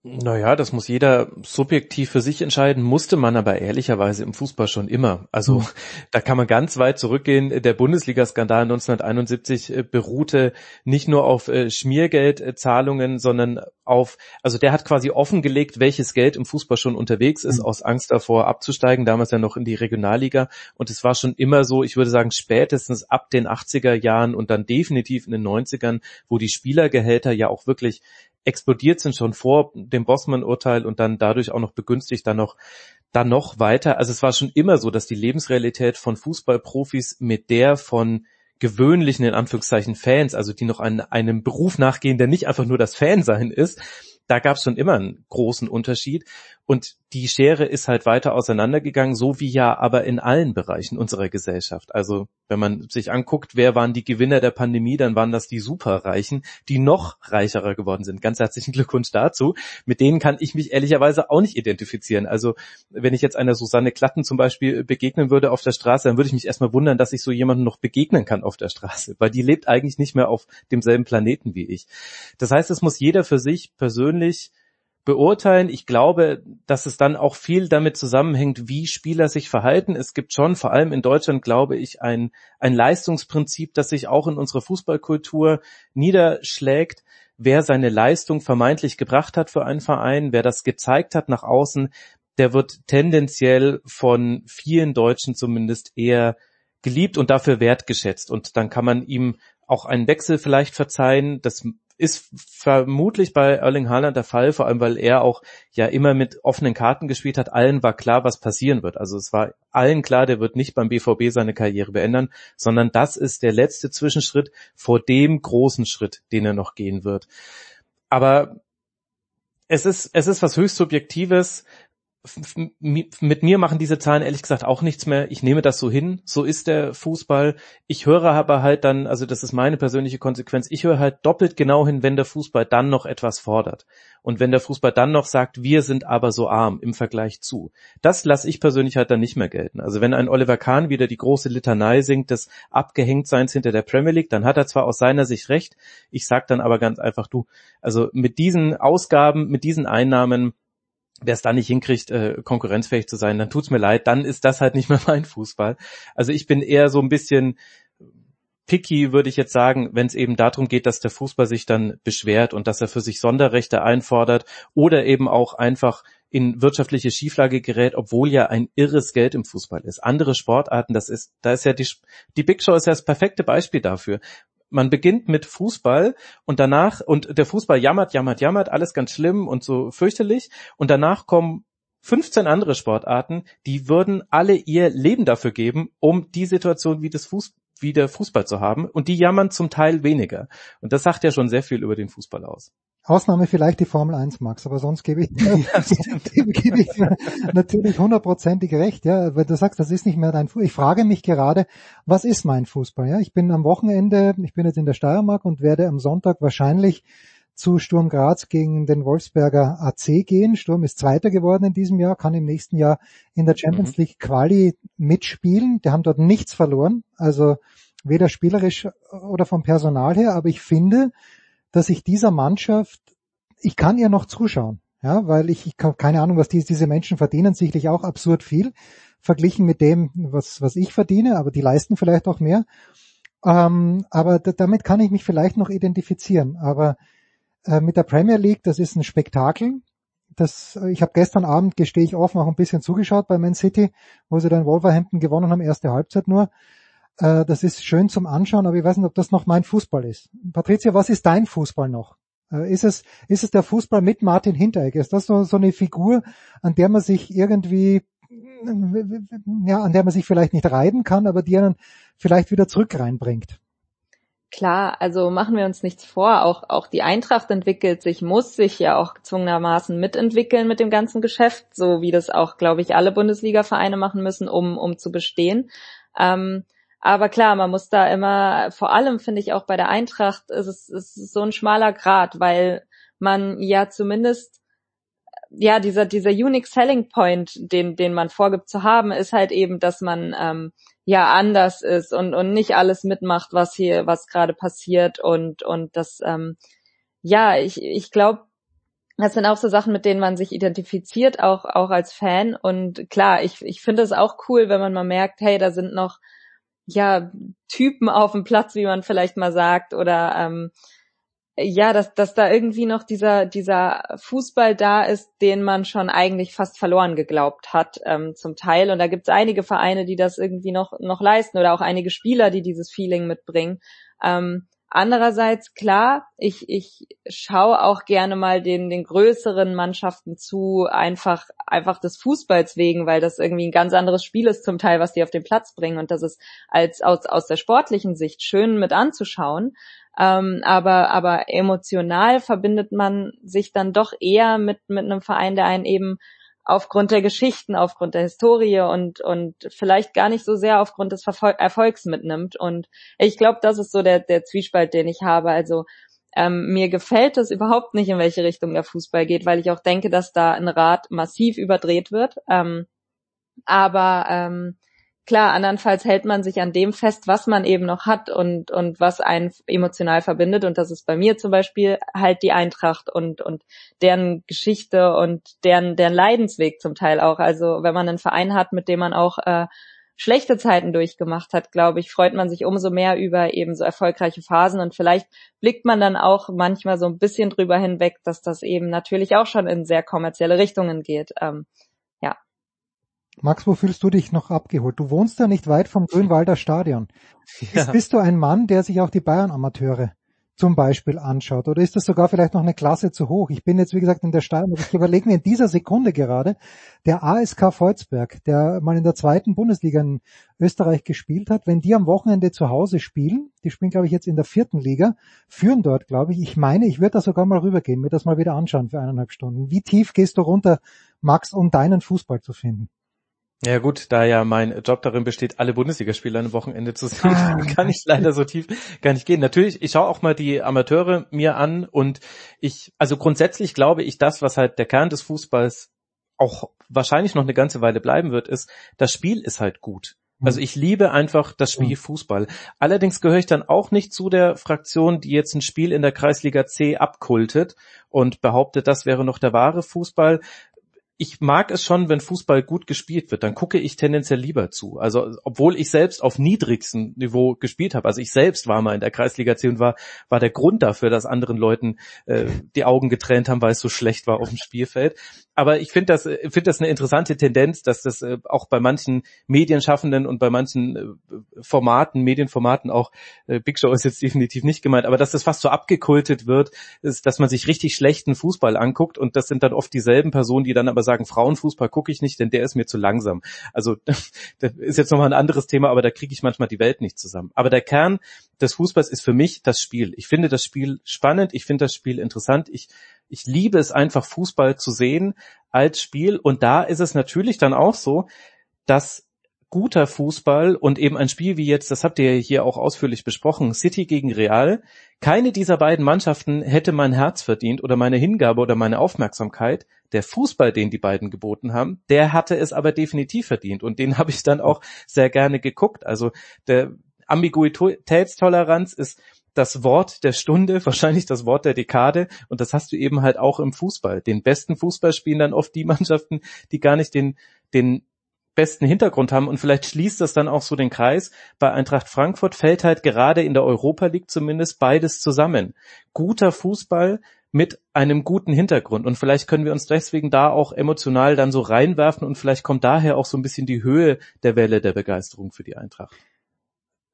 Naja, das muss jeder subjektiv für sich entscheiden, musste man aber ehrlicherweise im Fußball schon immer. Also mhm. da kann man ganz weit zurückgehen. Der Bundesliga-Skandal 1971 äh, beruhte nicht nur auf äh, Schmiergeldzahlungen, sondern auf, also der hat quasi offengelegt, welches Geld im Fußball schon unterwegs ist, mhm. aus Angst davor abzusteigen, damals ja noch in die Regionalliga. Und es war schon immer so, ich würde sagen, spätestens ab den 80er Jahren und dann definitiv in den 90ern, wo die Spielergehälter ja auch wirklich explodiert sind schon vor dem Bossmann-Urteil und dann dadurch auch noch begünstigt dann noch dann noch weiter. Also es war schon immer so, dass die Lebensrealität von Fußballprofis mit der von gewöhnlichen, in Anführungszeichen, Fans, also die noch an einem Beruf nachgehen, der nicht einfach nur das Fansein ist, da gab es schon immer einen großen Unterschied. Und die Schere ist halt weiter auseinandergegangen, so wie ja aber in allen Bereichen unserer Gesellschaft. Also wenn man sich anguckt, wer waren die Gewinner der Pandemie, dann waren das die Superreichen, die noch reicherer geworden sind. Ganz herzlichen Glückwunsch dazu. Mit denen kann ich mich ehrlicherweise auch nicht identifizieren. Also wenn ich jetzt einer Susanne Klatten zum Beispiel begegnen würde auf der Straße, dann würde ich mich erstmal wundern, dass ich so jemanden noch begegnen kann auf der Straße, weil die lebt eigentlich nicht mehr auf demselben Planeten wie ich. Das heißt, es muss jeder für sich persönlich beurteilen. Ich glaube, dass es dann auch viel damit zusammenhängt, wie Spieler sich verhalten. Es gibt schon, vor allem in Deutschland, glaube ich, ein, ein Leistungsprinzip, das sich auch in unserer Fußballkultur niederschlägt. Wer seine Leistung vermeintlich gebracht hat für einen Verein, wer das gezeigt hat nach außen, der wird tendenziell von vielen Deutschen zumindest eher geliebt und dafür wertgeschätzt. Und dann kann man ihm auch einen Wechsel vielleicht verzeihen. Das ist vermutlich bei Erling Haaland der Fall, vor allem weil er auch ja immer mit offenen Karten gespielt hat. Allen war klar, was passieren wird. Also es war allen klar, der wird nicht beim BVB seine Karriere beenden, sondern das ist der letzte Zwischenschritt vor dem großen Schritt, den er noch gehen wird. Aber es ist, es ist was höchst Subjektives mit mir machen diese Zahlen ehrlich gesagt auch nichts mehr. Ich nehme das so hin. So ist der Fußball. Ich höre aber halt dann, also das ist meine persönliche Konsequenz. Ich höre halt doppelt genau hin, wenn der Fußball dann noch etwas fordert. Und wenn der Fußball dann noch sagt, wir sind aber so arm im Vergleich zu. Das lasse ich persönlich halt dann nicht mehr gelten. Also wenn ein Oliver Kahn wieder die große Litanei singt des Abgehängtseins hinter der Premier League, dann hat er zwar aus seiner Sicht recht. Ich sag dann aber ganz einfach, du, also mit diesen Ausgaben, mit diesen Einnahmen, wer es da nicht hinkriegt, äh, konkurrenzfähig zu sein, dann tut's mir leid, dann ist das halt nicht mehr mein Fußball. Also ich bin eher so ein bisschen picky, würde ich jetzt sagen, wenn es eben darum geht, dass der Fußball sich dann beschwert und dass er für sich Sonderrechte einfordert oder eben auch einfach in wirtschaftliche Schieflage gerät, obwohl ja ein irres Geld im Fußball ist. Andere Sportarten, das ist, da ist ja die, die Big Show ist ja das perfekte Beispiel dafür man beginnt mit Fußball und danach, und der Fußball jammert, jammert, jammert, alles ganz schlimm und so fürchterlich. Und danach kommen 15 andere Sportarten, die würden alle ihr Leben dafür geben, um die Situation wie, Fuß, wie der Fußball zu haben. Und die jammern zum Teil weniger. Und das sagt ja schon sehr viel über den Fußball aus. Ausnahme vielleicht die Formel 1, Max, aber sonst gebe ich, gebe ich natürlich hundertprozentig recht, ja, weil du sagst, das ist nicht mehr dein Fußball. Ich frage mich gerade, was ist mein Fußball? Ja, ich bin am Wochenende, ich bin jetzt in der Steiermark und werde am Sonntag wahrscheinlich zu Sturm Graz gegen den Wolfsberger AC gehen. Sturm ist Zweiter geworden in diesem Jahr, kann im nächsten Jahr in der Champions mhm. League Quali mitspielen. Die haben dort nichts verloren, also weder spielerisch oder vom Personal her, aber ich finde, dass ich dieser Mannschaft, ich kann ihr noch zuschauen, ja, weil ich, ich keine Ahnung, was die, diese Menschen verdienen, sicherlich auch absurd viel, verglichen mit dem, was, was ich verdiene, aber die leisten vielleicht auch mehr. Ähm, aber damit kann ich mich vielleicht noch identifizieren. Aber äh, mit der Premier League, das ist ein Spektakel. Das, ich habe gestern Abend, gestehe ich offen, auch ein bisschen zugeschaut bei Man City, wo sie dann Wolverhampton gewonnen haben, erste Halbzeit nur. Äh, das ist schön zum Anschauen, aber ich weiß nicht, ob das noch mein Fußball ist. Patricia, was ist dein Fußball noch? Äh, ist es, ist es der Fußball mit Martin Hinteregger? Ist das so, so eine Figur, an der man sich irgendwie, ja, an der man sich vielleicht nicht reiben kann, aber die einen vielleicht wieder zurück reinbringt? Klar, also machen wir uns nichts vor. Auch, auch die Eintracht entwickelt sich, muss sich ja auch gezwungenermaßen mitentwickeln mit dem ganzen Geschäft, so wie das auch, glaube ich, alle Bundesliga-Vereine machen müssen, um, um zu bestehen. Ähm, aber klar, man muss da immer, vor allem finde ich auch bei der Eintracht, ist es ist so ein schmaler Grad, weil man ja zumindest ja, dieser, dieser unique selling point, den, den man vorgibt zu haben, ist halt eben, dass man ähm, ja anders ist und, und nicht alles mitmacht, was hier, was gerade passiert und, und das, ähm, ja, ich, ich glaube, das sind auch so Sachen, mit denen man sich identifiziert, auch, auch als Fan. Und klar, ich, ich finde es auch cool, wenn man mal merkt, hey, da sind noch, ja, Typen auf dem Platz, wie man vielleicht mal sagt, oder ähm, ja, dass, dass da irgendwie noch dieser, dieser Fußball da ist, den man schon eigentlich fast verloren geglaubt hat, ähm, zum Teil. Und da gibt es einige Vereine, die das irgendwie noch, noch leisten oder auch einige Spieler, die dieses Feeling mitbringen. Ähm, andererseits, klar, ich, ich schaue auch gerne mal den, den größeren Mannschaften zu, einfach, einfach des Fußballs wegen, weil das irgendwie ein ganz anderes Spiel ist zum Teil, was die auf den Platz bringen. Und das ist als aus, aus der sportlichen Sicht schön mit anzuschauen. Ähm, aber, aber emotional verbindet man sich dann doch eher mit, mit einem Verein, der einen eben aufgrund der Geschichten, aufgrund der Historie und, und vielleicht gar nicht so sehr aufgrund des Verfol Erfolgs mitnimmt. Und ich glaube, das ist so der, der Zwiespalt, den ich habe. Also ähm, mir gefällt es überhaupt nicht, in welche Richtung der Fußball geht, weil ich auch denke, dass da ein Rad massiv überdreht wird. Ähm, aber ähm, klar, andernfalls hält man sich an dem fest, was man eben noch hat und, und was einen emotional verbindet. Und das ist bei mir zum Beispiel halt die Eintracht und, und deren Geschichte und deren, deren Leidensweg zum Teil auch. Also wenn man einen Verein hat, mit dem man auch äh, schlechte Zeiten durchgemacht hat, glaube ich, freut man sich umso mehr über eben so erfolgreiche Phasen und vielleicht blickt man dann auch manchmal so ein bisschen drüber hinweg, dass das eben natürlich auch schon in sehr kommerzielle Richtungen geht. Ähm, Max, wo fühlst du dich noch abgeholt? Du wohnst ja nicht weit vom Grünwalder Stadion. Ja. Ist, bist du ein Mann, der sich auch die Bayern-Amateure zum Beispiel anschaut? Oder ist das sogar vielleicht noch eine Klasse zu hoch? Ich bin jetzt, wie gesagt, in der Steiermark. Ich überlege mir in dieser Sekunde gerade, der ASK Volzberg, der mal in der zweiten Bundesliga in Österreich gespielt hat, wenn die am Wochenende zu Hause spielen, die spielen, glaube ich, jetzt in der vierten Liga, führen dort, glaube ich. Ich meine, ich würde da sogar mal rübergehen, mir das mal wieder anschauen für eineinhalb Stunden. Wie tief gehst du runter, Max, um deinen Fußball zu finden? Ja gut, da ja mein Job darin besteht, alle Bundesligaspiele am Wochenende zu sehen, ah. kann ich leider so tief gar nicht gehen. Natürlich, ich schaue auch mal die Amateure mir an und ich, also grundsätzlich glaube ich, das, was halt der Kern des Fußballs auch wahrscheinlich noch eine ganze Weile bleiben wird, ist, das Spiel ist halt gut. Also ich liebe einfach das Spiel Fußball. Allerdings gehöre ich dann auch nicht zu der Fraktion, die jetzt ein Spiel in der Kreisliga C abkultet und behauptet, das wäre noch der wahre Fußball ich mag es schon, wenn Fußball gut gespielt wird, dann gucke ich tendenziell lieber zu. Also obwohl ich selbst auf niedrigstem Niveau gespielt habe, also ich selbst war mal in der Kreisliga C und war war der Grund dafür, dass anderen Leuten äh, die Augen getränt haben, weil es so schlecht war auf dem Spielfeld aber ich finde das, finde das eine interessante Tendenz, dass das äh, auch bei manchen Medienschaffenden und bei manchen äh, Formaten, Medienformaten auch, äh, Big Show ist jetzt definitiv nicht gemeint, aber dass das fast so abgekultet wird, ist, dass man sich richtig schlechten Fußball anguckt und das sind dann oft dieselben Personen, die dann aber sagen, Frauenfußball gucke ich nicht, denn der ist mir zu langsam. Also das ist jetzt nochmal ein anderes Thema, aber da kriege ich manchmal die Welt nicht zusammen. Aber der Kern des Fußballs ist für mich das Spiel. Ich finde das Spiel spannend, ich finde das Spiel interessant, ich ich liebe es einfach, Fußball zu sehen als Spiel. Und da ist es natürlich dann auch so, dass guter Fußball und eben ein Spiel wie jetzt, das habt ihr hier auch ausführlich besprochen, City gegen Real, keine dieser beiden Mannschaften hätte mein Herz verdient oder meine Hingabe oder meine Aufmerksamkeit. Der Fußball, den die beiden geboten haben, der hatte es aber definitiv verdient und den habe ich dann auch sehr gerne geguckt. Also der Ambiguitätstoleranz ist das Wort der Stunde, wahrscheinlich das Wort der Dekade. Und das hast du eben halt auch im Fußball. Den besten Fußball spielen dann oft die Mannschaften, die gar nicht den, den besten Hintergrund haben und vielleicht schließt das dann auch so den Kreis. Bei Eintracht Frankfurt fällt halt gerade in der Europa League zumindest beides zusammen. Guter Fußball mit einem guten Hintergrund und vielleicht können wir uns deswegen da auch emotional dann so reinwerfen und vielleicht kommt daher auch so ein bisschen die Höhe der Welle der Begeisterung für die Eintracht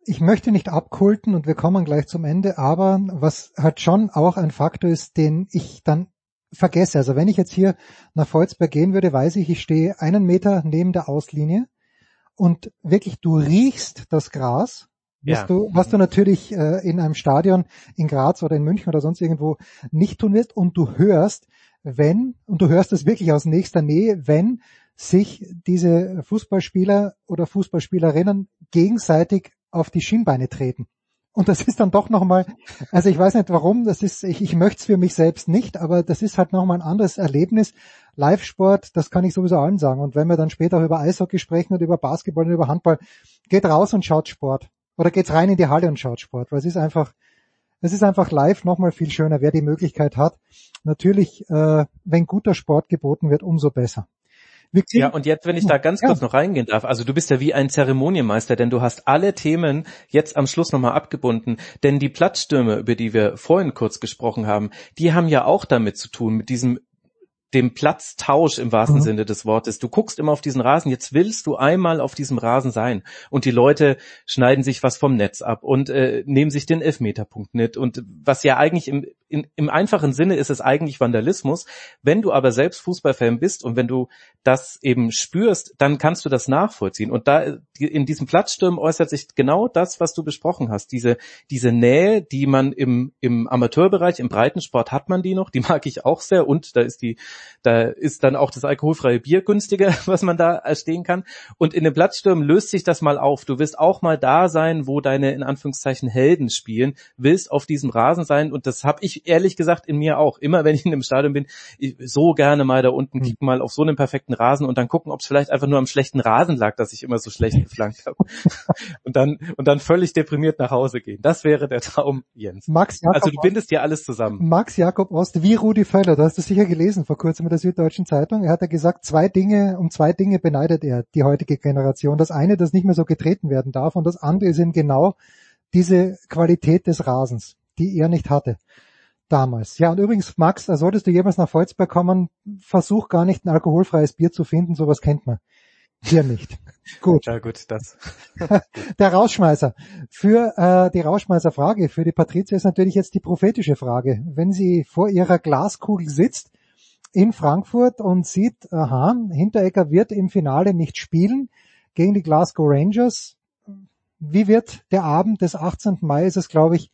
ich möchte nicht abkulten und wir kommen gleich zum Ende, aber was halt schon auch ein Faktor ist, den ich dann vergesse. Also wenn ich jetzt hier nach Volzberg gehen würde, weiß ich, ich stehe einen Meter neben der Auslinie und wirklich du riechst das Gras, was, ja. du, was du natürlich äh, in einem Stadion in Graz oder in München oder sonst irgendwo nicht tun wirst und du hörst, wenn, und du hörst es wirklich aus nächster Nähe, wenn sich diese Fußballspieler oder Fußballspielerinnen gegenseitig auf die Schienbeine treten. Und das ist dann doch nochmal, also ich weiß nicht warum, das ist, ich, ich möchte es für mich selbst nicht, aber das ist halt nochmal ein anderes Erlebnis. Live-Sport, das kann ich sowieso allen sagen. Und wenn wir dann später auch über Eishockey sprechen und über Basketball und über Handball, geht raus und schaut Sport. Oder geht's rein in die Halle und schaut Sport, weil es ist einfach, es ist einfach live nochmal viel schöner, wer die Möglichkeit hat. Natürlich, äh, wenn guter Sport geboten wird, umso besser. Ja, und jetzt, wenn ich da ganz kurz noch reingehen darf, also du bist ja wie ein Zeremonienmeister, denn du hast alle Themen jetzt am Schluss nochmal abgebunden, denn die Platzstürme, über die wir vorhin kurz gesprochen haben, die haben ja auch damit zu tun, mit diesem dem Platztausch im wahrsten mhm. Sinne des Wortes. Du guckst immer auf diesen Rasen, jetzt willst du einmal auf diesem Rasen sein. Und die Leute schneiden sich was vom Netz ab und äh, nehmen sich den Elfmeterpunkt nicht. Und was ja eigentlich im, in, im einfachen Sinne ist es eigentlich Vandalismus. Wenn du aber selbst Fußballfan bist und wenn du das eben spürst, dann kannst du das nachvollziehen. Und da in diesem Platzsturm äußert sich genau das, was du besprochen hast. Diese, diese Nähe, die man im, im Amateurbereich, im Breitensport hat man die noch, die mag ich auch sehr. Und da ist die da ist dann auch das alkoholfreie Bier günstiger, was man da erstehen kann. Und in den Platzstürmen löst sich das mal auf. Du wirst auch mal da sein, wo deine in Anführungszeichen Helden spielen, willst auf diesem Rasen sein. Und das habe ich ehrlich gesagt in mir auch. Immer wenn ich in einem Stadion bin, so gerne mal da unten mhm. kicken, mal auf so einem perfekten Rasen und dann gucken, ob es vielleicht einfach nur am schlechten Rasen lag, dass ich immer so schlecht geflankt habe. und dann und dann völlig deprimiert nach Hause gehen. Das wäre der Traum, Jens. Max Jakob also du bindest dir alles zusammen. Max Jakob Ost, wie Rudi Völler, da hast du sicher gelesen vor kurzem in der Süddeutschen Zeitung. Er hat ja gesagt, zwei Dinge, um zwei Dinge beneidet er die heutige Generation. Das eine, dass nicht mehr so getreten werden darf und das andere ist eben genau diese Qualität des Rasens, die er nicht hatte damals. Ja, und übrigens, Max, solltest du jemals nach Volzberg kommen, versuch gar nicht ein alkoholfreies Bier zu finden, sowas kennt man. Hier nicht. gut. Ja gut, das. Der Rausschmeißer. Für äh, die Rausschmeißerfrage für die Patrizia ist natürlich jetzt die prophetische Frage. Wenn sie vor ihrer Glaskugel sitzt in Frankfurt und sieht, aha, Hinteregger wird im Finale nicht spielen gegen die Glasgow Rangers. Wie wird der Abend des 18. Mai, ist es glaube ich,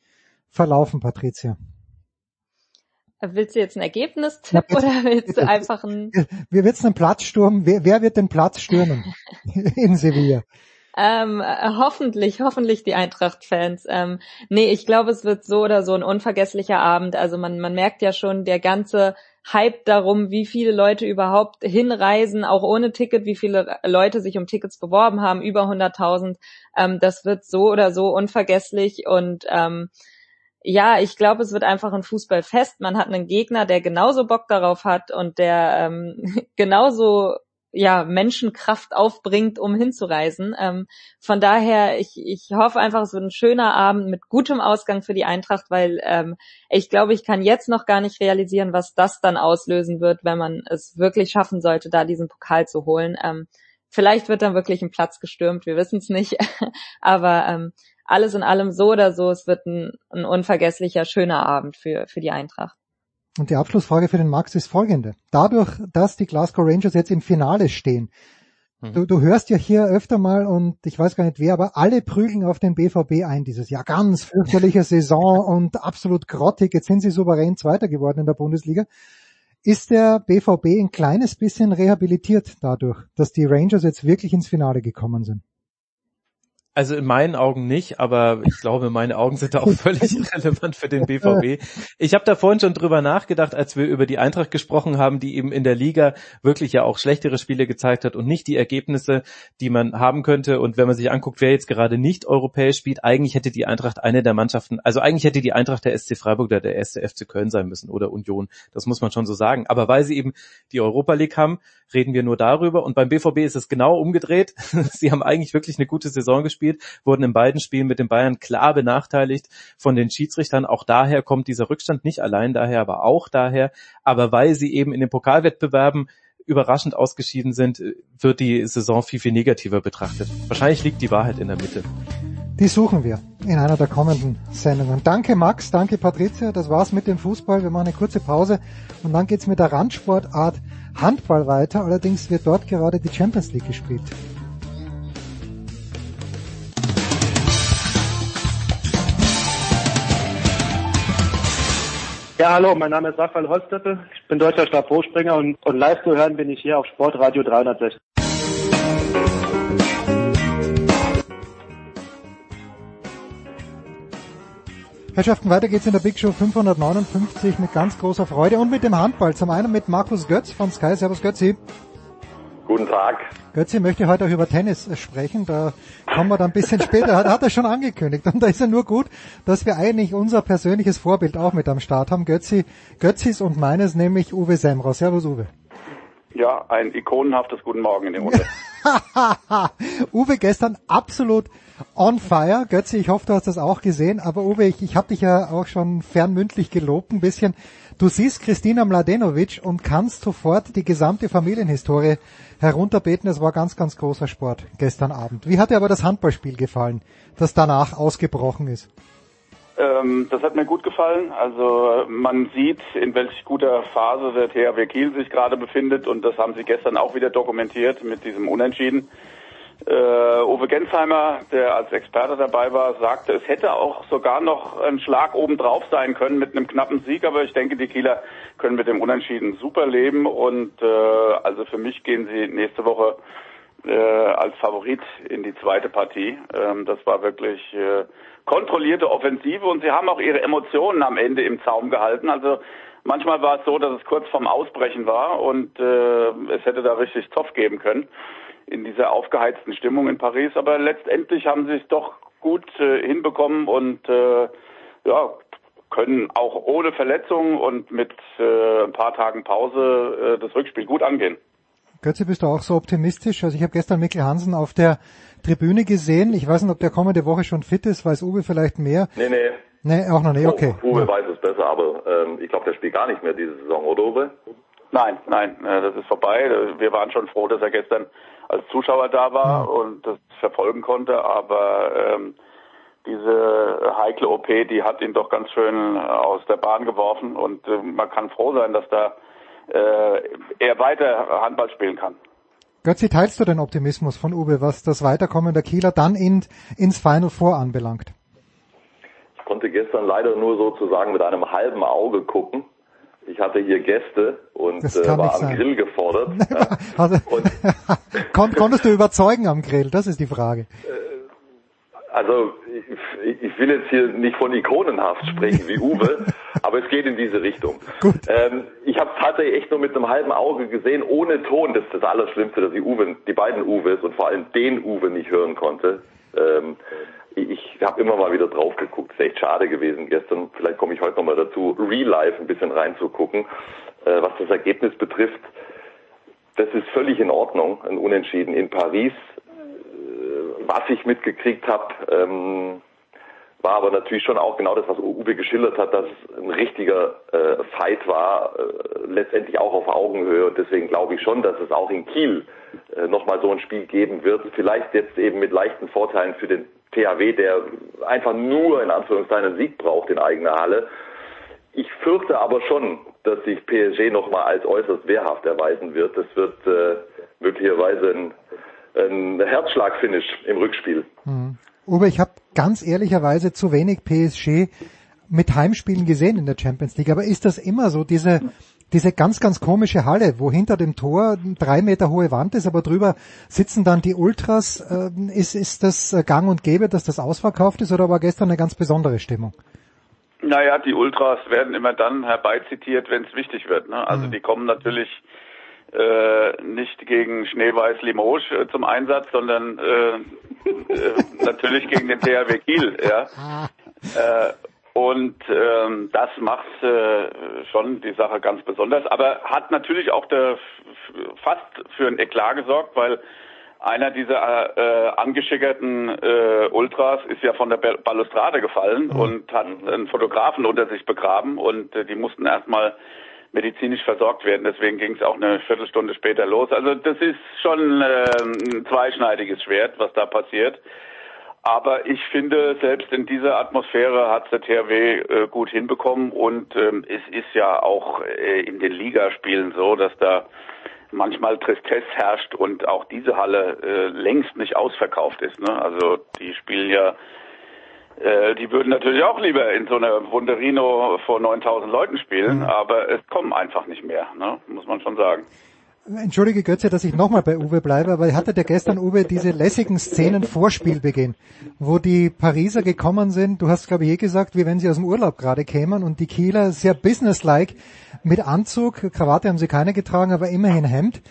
verlaufen, Patricia? Willst du jetzt ein Ergebnistipp ja, oder willst du einfach ein... Wie wird's einen Platzsturm? Wer, wer wird den Platz stürmen in Sevilla? Ähm, hoffentlich, hoffentlich die Eintracht-Fans. Ähm, nee, ich glaube, es wird so oder so ein unvergesslicher Abend. Also man, man merkt ja schon, der ganze Hype darum, wie viele Leute überhaupt hinreisen, auch ohne Ticket, wie viele Leute sich um Tickets beworben haben, über 100.000. Ähm, das wird so oder so unvergesslich und ähm, ja, ich glaube, es wird einfach ein Fußballfest. Man hat einen Gegner, der genauso Bock darauf hat und der ähm, genauso ja Menschenkraft aufbringt, um hinzureisen. Ähm, von daher, ich, ich hoffe einfach, es wird ein schöner Abend mit gutem Ausgang für die Eintracht, weil ähm, ich glaube, ich kann jetzt noch gar nicht realisieren, was das dann auslösen wird, wenn man es wirklich schaffen sollte, da diesen Pokal zu holen. Ähm, vielleicht wird dann wirklich ein Platz gestürmt, wir wissen es nicht, aber ähm, alles in allem so oder so, es wird ein, ein unvergesslicher, schöner Abend für, für die Eintracht. Und die Abschlussfrage für den Max ist folgende. Dadurch, dass die Glasgow Rangers jetzt im Finale stehen, mhm. du, du hörst ja hier öfter mal und ich weiß gar nicht wer, aber alle prügeln auf den BVB ein dieses Jahr. Ganz fürchterliche Saison und absolut grottig. Jetzt sind sie souverän Zweiter geworden in der Bundesliga. Ist der BVB ein kleines bisschen rehabilitiert dadurch, dass die Rangers jetzt wirklich ins Finale gekommen sind? Also in meinen Augen nicht, aber ich glaube, meine Augen sind da auch völlig irrelevant für den BVB. Ich habe da vorhin schon drüber nachgedacht, als wir über die Eintracht gesprochen haben, die eben in der Liga wirklich ja auch schlechtere Spiele gezeigt hat und nicht die Ergebnisse, die man haben könnte. Und wenn man sich anguckt, wer jetzt gerade nicht europäisch spielt, eigentlich hätte die Eintracht eine der Mannschaften, also eigentlich hätte die Eintracht der SC Freiburg oder der erste FC Köln sein müssen oder Union. Das muss man schon so sagen. Aber weil sie eben die Europa League haben, reden wir nur darüber. Und beim BVB ist es genau umgedreht. sie haben eigentlich wirklich eine gute Saison gespielt, wurden in beiden Spielen mit den Bayern klar benachteiligt von den Schiedsrichtern. Auch daher kommt dieser Rückstand nicht allein daher, aber auch daher. Aber weil sie eben in den Pokalwettbewerben überraschend ausgeschieden sind, wird die Saison viel, viel negativer betrachtet. Wahrscheinlich liegt die Wahrheit in der Mitte. Die suchen wir in einer der kommenden Sendungen. Danke Max, danke Patricia, das war's mit dem Fußball. Wir machen eine kurze Pause und dann geht's mit der Randsportart Handball weiter. Allerdings wird dort gerade die Champions League gespielt. Ja, hallo, mein Name ist Raphael Holzdeppe. Ich bin deutscher Stabhochspringer und, und live zu hören bin ich hier auf Sportradio 360. Herrschaften, weiter geht's in der Big Show 559 mit ganz großer Freude und mit dem Handball. Zum einen mit Markus Götz von Sky. Servus Götzi. Guten Tag. Götzi möchte heute auch über Tennis sprechen. Da kommen wir dann ein bisschen später. Hat, hat er schon angekündigt. Und da ist er nur gut, dass wir eigentlich unser persönliches Vorbild auch mit am Start haben. Götzi, Götzis und meines, nämlich Uwe Semra. Servus Uwe. Ja, ein ikonenhaftes Guten Morgen in die Runde. Uwe gestern absolut on fire. Götze, ich hoffe, du hast das auch gesehen. Aber Uwe, ich, ich habe dich ja auch schon fernmündlich gelobt ein bisschen. Du siehst Christina Mladenovic und kannst sofort die gesamte Familienhistorie herunterbeten. Es war ganz, ganz großer Sport gestern Abend. Wie hat dir aber das Handballspiel gefallen, das danach ausgebrochen ist? Ähm, das hat mir gut gefallen. Also man sieht, in welch guter Phase der THW Kiel sich gerade befindet und das haben sie gestern auch wieder dokumentiert mit diesem Unentschieden. Äh, Uwe Gensheimer, der als Experte dabei war, sagte, es hätte auch sogar noch ein Schlag obendrauf sein können mit einem knappen Sieg, aber ich denke, die Kieler können mit dem Unentschieden super leben und äh, also für mich gehen sie nächste Woche äh, als Favorit in die zweite Partie. Ähm, das war wirklich äh, kontrollierte Offensive und sie haben auch ihre Emotionen am Ende im Zaum gehalten. Also manchmal war es so, dass es kurz vorm Ausbrechen war und äh, es hätte da richtig Zoff geben können in dieser aufgeheizten Stimmung in Paris. Aber letztendlich haben sie es doch gut äh, hinbekommen und äh, ja, können auch ohne Verletzungen und mit äh, ein paar Tagen Pause äh, das Rückspiel gut angehen. Götze, bist du auch so optimistisch? Also ich habe gestern Mikkel Hansen auf der Tribüne gesehen. Ich weiß nicht, ob der kommende Woche schon fit ist, weiß Uwe vielleicht mehr. Nee, nee. Nee, auch noch nicht, okay. Oh, Uwe ja. weiß es besser, aber ähm, ich glaube, der spielt gar nicht mehr diese Saison, oder Uwe? Nein, nein, äh, das ist vorbei. Wir waren schon froh, dass er gestern als Zuschauer da war mhm. und das verfolgen konnte, aber ähm, diese heikle OP, die hat ihn doch ganz schön aus der Bahn geworfen und äh, man kann froh sein, dass da äh, er weiter Handball spielen kann. Götzi, teilst du den Optimismus von Uwe, was das Weiterkommen der Kieler dann in, ins Final Four anbelangt? Ich konnte gestern leider nur sozusagen mit einem halben Auge gucken. Ich hatte hier Gäste und äh, war am sein. Grill gefordert. also, Kon konntest du überzeugen am Grill? Das ist die Frage. Äh, also ich, ich, will jetzt hier nicht von ikonenhaft sprechen wie Uwe, aber es geht in diese Richtung. Gut. Ähm, ich habe tatsächlich echt nur mit einem halben Auge gesehen, ohne Ton. Das ist das Allerschlimmste, dass ich Uwe, die beiden Uwes und vor allem den Uwe nicht hören konnte. Ähm, ich habe immer mal wieder drauf geguckt. Ist echt schade gewesen gestern. Vielleicht komme ich heute nochmal dazu, Real Life ein bisschen reinzugucken. Äh, was das Ergebnis betrifft, das ist völlig in Ordnung, ein Unentschieden in Paris. Äh, was ich mitgekriegt habe, ähm, war aber natürlich schon auch genau das, was Uwe geschildert hat, dass es ein richtiger äh, Fight war, äh, letztendlich auch auf Augenhöhe. Und deswegen glaube ich schon, dass es auch in Kiel äh, nochmal so ein Spiel geben wird. Vielleicht jetzt eben mit leichten Vorteilen für den THW, der einfach nur in Anführungszeichen einen Sieg braucht in eigener Halle. Ich fürchte aber schon, dass sich PSG nochmal als äußerst wehrhaft erweisen wird. Das wird äh, möglicherweise ein, ein Herzschlagfinish im Rückspiel. Mhm. Uwe, ich habe ganz ehrlicherweise zu wenig PSG mit Heimspielen gesehen in der Champions League. Aber ist das immer so, diese, diese ganz, ganz komische Halle, wo hinter dem Tor drei Meter hohe Wand ist, aber drüber sitzen dann die Ultras. Äh, ist, ist das gang und gäbe, dass das ausverkauft ist oder war gestern eine ganz besondere Stimmung? Naja, die Ultras werden immer dann herbeizitiert, wenn es wichtig wird. Ne? Also mhm. die kommen natürlich äh, nicht gegen Schneeweiß Limoges äh, zum Einsatz, sondern äh, äh, natürlich gegen den THW Kiel. Ja. Und ähm, das macht äh, schon die Sache ganz besonders, aber hat natürlich auch der, fast für ein Eklat gesorgt, weil einer dieser äh, angeschickerten äh, Ultras ist ja von der Balustrade gefallen mhm. und hat einen Fotografen unter sich begraben und äh, die mussten erstmal medizinisch versorgt werden. Deswegen ging es auch eine Viertelstunde später los. Also das ist schon äh, ein zweischneidiges Schwert, was da passiert. Aber ich finde, selbst in dieser Atmosphäre hat der THW äh, gut hinbekommen und ähm, es ist ja auch äh, in den Ligaspielen so, dass da manchmal Tristesse herrscht und auch diese Halle äh, längst nicht ausverkauft ist. Ne? Also die spielen ja äh, die würden natürlich auch lieber in so einer Wunderino vor 9000 Leuten spielen, mhm. aber es kommen einfach nicht mehr, ne? muss man schon sagen. Entschuldige Götze, dass ich nochmal bei Uwe bleibe, aber hatte der gestern, Uwe, diese lässigen Szenen vor Spielbeginn, wo die Pariser gekommen sind, du hast glaube ich eh gesagt, wie wenn sie aus dem Urlaub gerade kämen und die Kieler sehr businesslike mit Anzug, Krawatte haben sie keine getragen, aber immerhin Hemd.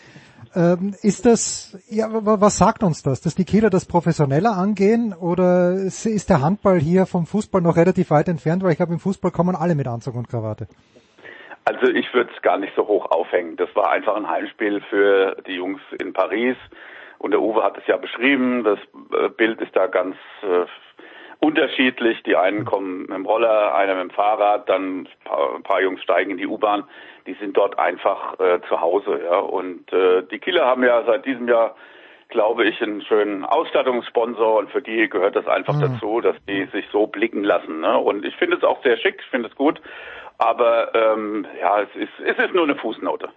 Ähm, ist das, ja, was sagt uns das? Dass die Kieler das professioneller angehen oder ist der Handball hier vom Fußball noch relativ weit entfernt? Weil ich glaube, im Fußball kommen alle mit Anzug und Krawatte. Also ich würde es gar nicht so hoch aufhängen. Das war einfach ein Heimspiel für die Jungs in Paris. Und der Uwe hat es ja beschrieben. Das äh, Bild ist da ganz äh, unterschiedlich. Die einen kommen mit dem Roller, einer mit dem Fahrrad, dann ein paar, ein paar Jungs steigen in die U-Bahn. Die sind dort einfach äh, zu Hause. Ja. Und äh, die Kieler haben ja seit diesem Jahr glaube ich, einen schönen Ausstattungssponsor und für die gehört das einfach mhm. dazu, dass die sich so blicken lassen. Ne? Und ich finde es auch sehr schick, ich finde es gut. Aber ähm, ja, es ist, es ist nur eine Fußnote.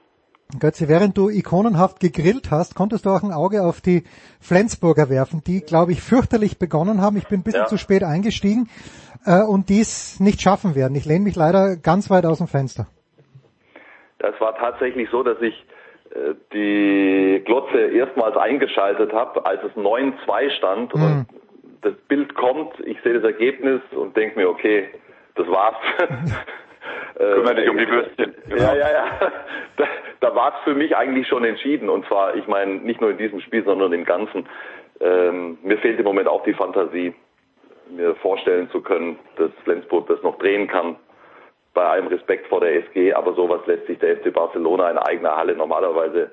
Götze, während du ikonenhaft gegrillt hast, konntest du auch ein Auge auf die Flensburger werfen, die, glaube ich, fürchterlich begonnen haben. Ich bin ein bisschen ja. zu spät eingestiegen äh, und dies nicht schaffen werden. Ich lehne mich leider ganz weit aus dem Fenster. Das war tatsächlich so, dass ich äh, die Glotze erstmals eingeschaltet habe, als es 9-2 stand mhm. und das Bild kommt, ich sehe das Ergebnis und denke mir, okay, das war's. Kümmere dich um die Würstchen. Genau. Ja, ja, ja. Da, da war es für mich eigentlich schon entschieden. Und zwar, ich meine, nicht nur in diesem Spiel, sondern im Ganzen. Ähm, mir fehlt im Moment auch die Fantasie, mir vorstellen zu können, dass Flensburg das noch drehen kann. Bei allem Respekt vor der SG, aber sowas lässt sich der FC Barcelona in eigener Halle normalerweise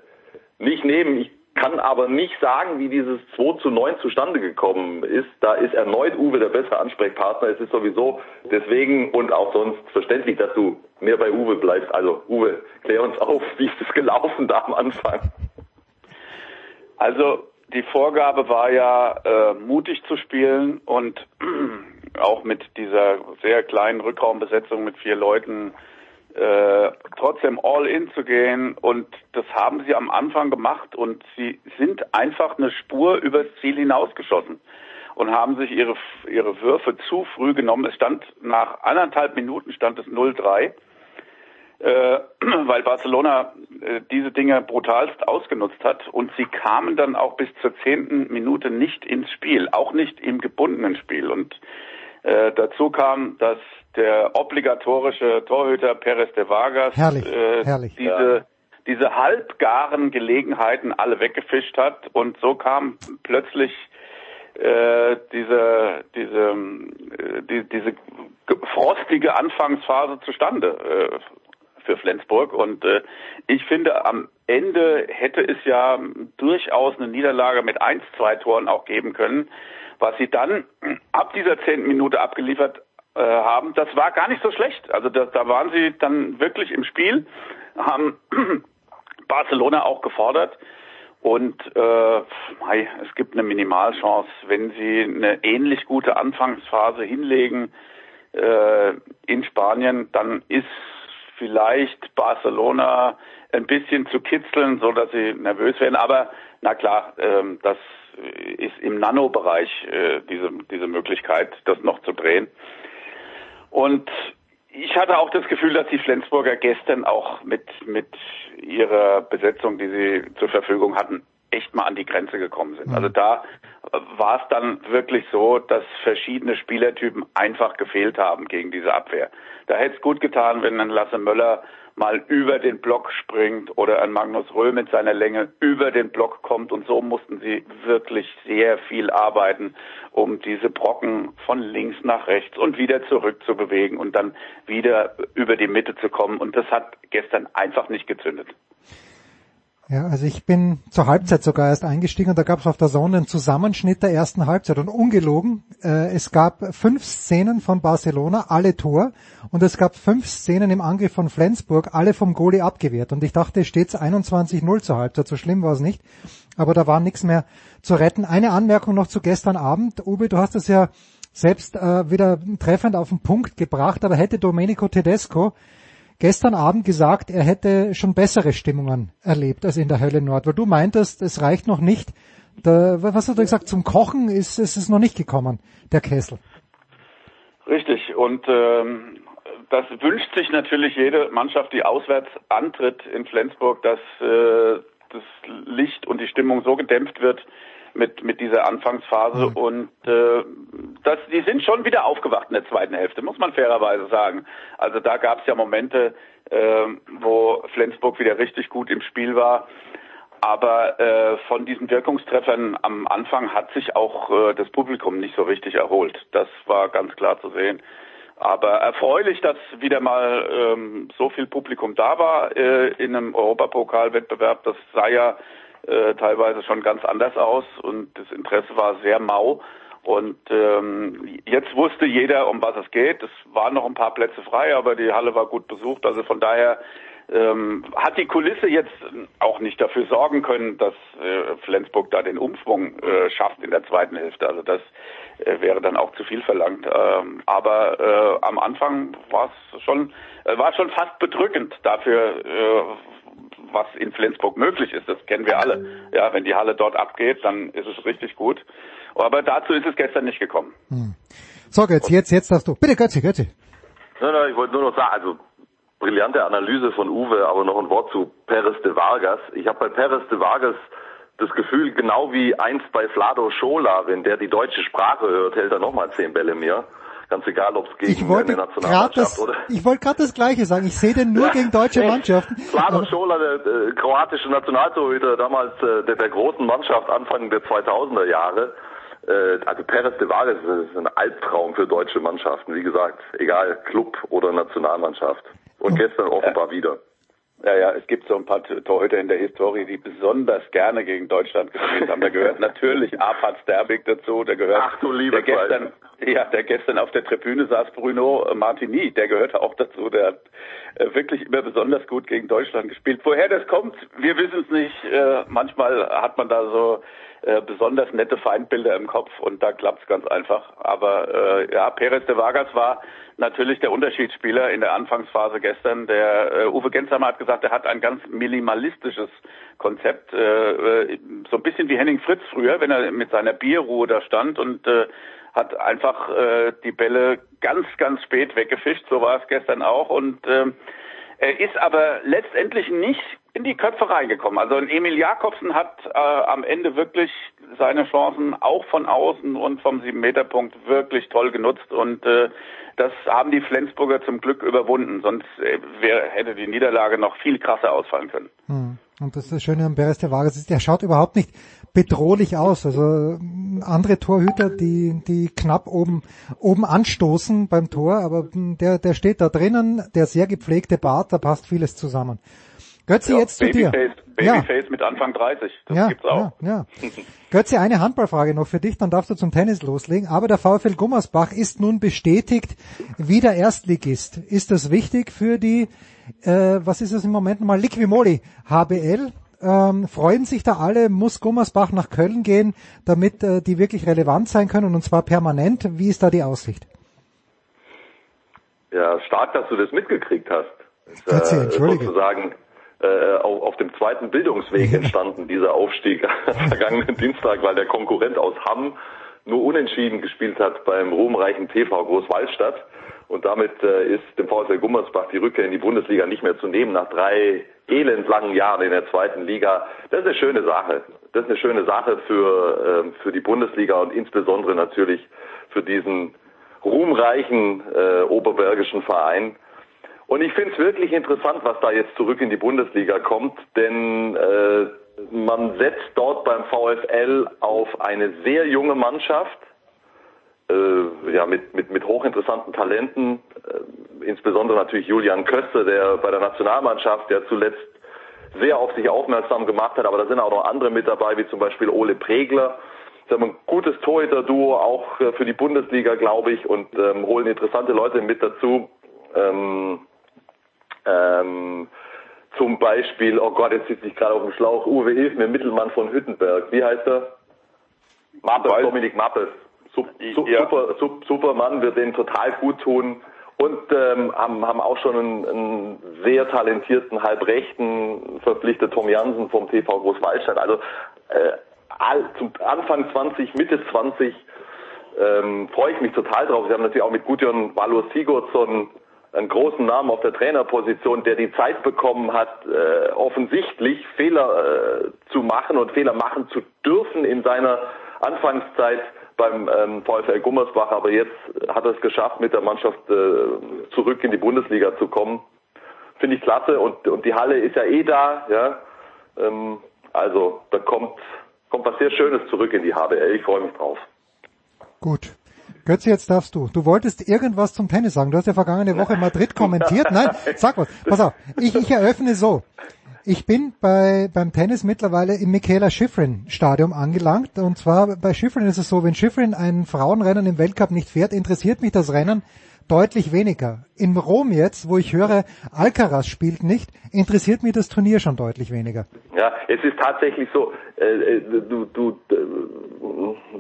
nicht nehmen. Ich kann aber nicht sagen, wie dieses 2 zu 9 zustande gekommen ist. Da ist erneut Uwe der bessere Ansprechpartner. Es ist sowieso deswegen und auch sonst verständlich, dass du mehr bei Uwe bleibst. Also Uwe, klär uns auf, wie ist es gelaufen da am Anfang? Also die Vorgabe war ja, äh, mutig zu spielen und auch mit dieser sehr kleinen Rückraumbesetzung mit vier Leuten äh, trotzdem all in zu gehen. Und das haben sie am Anfang gemacht. Und sie sind einfach eine Spur übers Ziel hinausgeschossen und haben sich ihre ihre Würfe zu früh genommen. Es stand nach anderthalb Minuten stand es 0-3, äh, weil Barcelona äh, diese Dinge brutalst ausgenutzt hat. Und sie kamen dann auch bis zur zehnten Minute nicht ins Spiel, auch nicht im gebundenen Spiel. Und äh, dazu kam, dass der obligatorische Torhüter Perez de Vargas herrlich, äh, herrlich. diese diese halbgaren Gelegenheiten alle weggefischt hat und so kam plötzlich äh, diese diese äh, die, diese frostige Anfangsphase zustande äh, für Flensburg und äh, ich finde am Ende hätte es ja durchaus eine Niederlage mit 1, 2 Toren auch geben können. Was sie dann ab dieser zehnten Minute abgeliefert äh, haben, das war gar nicht so schlecht. Also da, da waren sie dann wirklich im Spiel, haben Barcelona auch gefordert. Und äh, es gibt eine Minimalchance, wenn sie eine ähnlich gute Anfangsphase hinlegen äh, in Spanien, dann ist vielleicht Barcelona ein bisschen zu kitzeln, so dass sie nervös werden. Aber na klar, ähm, das ist im Nanobereich äh, diese, diese Möglichkeit, das noch zu drehen. Und ich hatte auch das Gefühl, dass die Flensburger gestern auch mit, mit ihrer Besetzung, die sie zur Verfügung hatten, echt mal an die Grenze gekommen sind. Also da war es dann wirklich so, dass verschiedene Spielertypen einfach gefehlt haben gegen diese Abwehr. Da hätte es gut getan, wenn ein Lasse Möller mal über den Block springt oder ein Magnus Röhl mit seiner Länge über den Block kommt und so mussten sie wirklich sehr viel arbeiten, um diese Brocken von links nach rechts und wieder zurück zu bewegen und dann wieder über die Mitte zu kommen und das hat gestern einfach nicht gezündet. Ja, also ich bin zur Halbzeit sogar erst eingestiegen und da gab es auf der Sonne einen Zusammenschnitt der ersten Halbzeit und ungelogen, äh, es gab fünf Szenen von Barcelona, alle Tor und es gab fünf Szenen im Angriff von Flensburg, alle vom Goalie abgewehrt und ich dachte, steht 21-0 zur Halbzeit, so schlimm war es nicht, aber da war nichts mehr zu retten. Eine Anmerkung noch zu gestern Abend, Uwe, du hast es ja selbst äh, wieder treffend auf den Punkt gebracht, aber hätte Domenico Tedesco gestern Abend gesagt, er hätte schon bessere Stimmungen erlebt als in der Hölle Nord, weil du meintest, es reicht noch nicht. Da, was hat er gesagt? Zum Kochen ist, ist es noch nicht gekommen, der Kessel. Richtig. Und ähm, das wünscht sich natürlich jede Mannschaft, die auswärts antritt in Flensburg, dass äh, das Licht und die Stimmung so gedämpft wird mit mit dieser Anfangsphase Mhm. und äh, das, die sind schon wieder aufgewacht in der zweiten Hälfte, muss man fairerweise sagen. Also da gab es ja Momente, äh, wo Flensburg wieder richtig gut im Spiel war. Aber äh, von diesen Wirkungstreffern am Anfang hat sich auch äh, das Publikum nicht so richtig erholt. Das war ganz klar zu sehen. Aber erfreulich, dass wieder mal ähm, so viel Publikum da war äh, in einem Europapokalwettbewerb. Das sah ja äh, teilweise schon ganz anders aus und das Interesse war sehr mau. Und ähm, jetzt wusste jeder, um was es geht. Es waren noch ein paar Plätze frei, aber die Halle war gut besucht. Also von daher ähm, hat die Kulisse jetzt auch nicht dafür sorgen können, dass äh, Flensburg da den Umschwung äh, schafft in der zweiten Hälfte. Also das äh, wäre dann auch zu viel verlangt. Ähm, aber äh, am Anfang war es schon, äh, war schon fast bedrückend dafür, äh, was in Flensburg möglich ist. Das kennen wir alle. Ja, wenn die Halle dort abgeht, dann ist es richtig gut. Aber dazu ist es gestern nicht gekommen. Hm. So, Götzi, jetzt, jetzt darfst du. Bitte, Götzi, Götzi. Nein, nein, ich wollte nur noch sagen, also brillante Analyse von Uwe, aber noch ein Wort zu Perez de Vargas. Ich habe bei Perez de Vargas das Gefühl, genau wie einst bei Flado Schola, wenn der die deutsche Sprache hört, hält er nochmal zehn Bälle mehr. Ganz egal, ob es Ich gegen wollte eine Nationalmannschaft das, oder... ich wollte gerade das Gleiche sagen. Ich sehe den nur gegen deutsche Nee, Mannschaften. Flado Schola, der äh, kroatische Nationaltorhüter, damals äh, der, der großen Mannschaft Anfang der 2000er Jahre. Äh, also Perez de Vargas ist ein Albtraum für deutsche Mannschaften. Wie gesagt, egal Club oder Nationalmannschaft. Und gestern offenbar wieder. Ja, ja, es gibt so ein paar Torhüter in der Historie, die besonders gerne gegen Deutschland gespielt haben. Da gehört natürlich Arpad Sterbig dazu, der gehört, Ach du liebe der gestern, ja, der gestern auf der Tribüne saß, Bruno Martini, der gehörte auch dazu, der hat äh, wirklich immer besonders gut gegen Deutschland gespielt. Woher das kommt, wir wissen es nicht. Äh, manchmal hat man da so äh, besonders nette Feindbilder im Kopf und da klappt es ganz einfach. Aber ja, Perez de Vargas war natürlich der Unterschiedsspieler in der Anfangsphase gestern. Der Uwe Gensheimer hat gesagt, er hat ein ganz minimalistisches Konzept, so ein bisschen wie Henning Fritz früher, wenn er mit seiner Bierruhe da stand und hat einfach äh, die Bälle ganz, ganz spät weggefischt. So war es gestern auch und äh, er ist aber letztendlich nicht in die Köpfe reingekommen. Also Emil Jakobsen hat äh, am Ende wirklich seine Chancen auch von außen und vom Sieben-Meter-Punkt wirklich toll genutzt und äh, das haben die Flensburger zum Glück überwunden. Sonst äh, hätte die Niederlage noch viel krasser ausfallen können. Hm. Und das, das Schöne an Perez de Vargas ist, der schaut überhaupt nicht bedrohlich aus. Also mm, andere Torhüter, die, die knapp oben, oben anstoßen beim Tor, aber mm, der, der steht da drinnen, der sehr gepflegte Bart, da passt vieles zusammen. Götzi, Ja, jetzt zu dir. Babyface, Ja. Babyface mit Anfang 30, das ja, gibt's auch. Ja, ja. Götzi, eine Handballfrage noch für dich, dann darfst du zum Tennis loslegen. Aber der VfL Gummersbach ist nun bestätigt wieder Erstligist. Ist das wichtig für die, äh, was ist es im Moment nochmal, Liquimoli HBL? Ähm, freuen sich da alle, muss Gummersbach nach Köln gehen, damit äh, die wirklich relevant sein können und zwar permanent. Wie ist da die Aussicht? Ja, stark, dass du das mitgekriegt hast. Ist, äh, entschuldige. sozusagen äh, auf, auf dem zweiten Bildungsweg entstanden, dieser Aufstieg am vergangenen Dienstag, weil der Konkurrent aus Hamm nur unentschieden gespielt hat beim ruhmreichen TV Großwaldstadt. Und damit äh, ist dem VfL Gummersbach die Rückkehr in die Bundesliga nicht mehr zu nehmen nach drei elendlangen Jahren in der zweiten Liga. Das ist eine schöne Sache. Das ist eine schöne Sache für, äh, für die Bundesliga und insbesondere natürlich für diesen ruhmreichen äh, oberbergischen Verein. Und ich finde es wirklich interessant, was da jetzt zurück in die Bundesliga kommt, denn äh, man setzt dort beim VfL auf eine sehr junge Mannschaft, äh, ja mit, mit, mit hochinteressanten Talenten, äh, insbesondere natürlich Julian Köster, der bei der Nationalmannschaft, der zuletzt sehr auf sich aufmerksam gemacht hat, aber da sind auch noch andere mit dabei, wie zum Beispiel Ole Pregler. Sie haben ein gutes Torhüter-Duo, auch äh, für die Bundesliga, glaube ich, und ähm, holen interessante Leute mit dazu. Ähm, ähm, zum Beispiel, oh Gott, jetzt sitze ich gerade auf dem Schlauch, Uwe, hilf mir, Mittelmann von Hüttenberg. Wie heißt er? Mappes, Dominik Mappes. Super, sup, super Mann, wird denen total gut tun. Und ähm, haben, haben auch schon einen, einen sehr talentierten Halbrechten verpflichtet, Tom Jansen vom TV Großwaldstadt. Also äh, all, zum Anfang 20, Mitte 20 ähm, freue ich mich total drauf. Sie haben natürlich auch mit Gudjon Valur Sigurdsson einen großen Namen auf der Trainerposition, der die Zeit bekommen hat, äh, offensichtlich Fehler äh, zu machen und Fehler machen zu dürfen in seiner Anfangszeit beim ähm, VfL Gummersbach, aber jetzt hat er es geschafft, mit der Mannschaft äh, zurück in die Bundesliga zu kommen. Finde ich klasse und, und die Halle ist ja eh da, ja. Ähm, also da kommt, kommt was sehr Schönes zurück in die HBL. Ich freue mich drauf. Gut. Götze, jetzt darfst du. Du wolltest irgendwas zum Tennis sagen. Du hast ja vergangene Woche Madrid kommentiert. Nein, sag was. Pass auf. Ich, ich eröffne so. Ich bin bei, beim Tennis mittlerweile im Michaela Schifrin Stadium angelangt. Und zwar bei Schifrin ist es so, wenn Schifrin ein Frauenrennen im Weltcup nicht fährt, interessiert mich das Rennen deutlich weniger. In Rom jetzt, wo ich höre, Alcaraz spielt nicht, interessiert mich das Turnier schon deutlich weniger. Ja, es ist tatsächlich so, äh, äh du, du äh,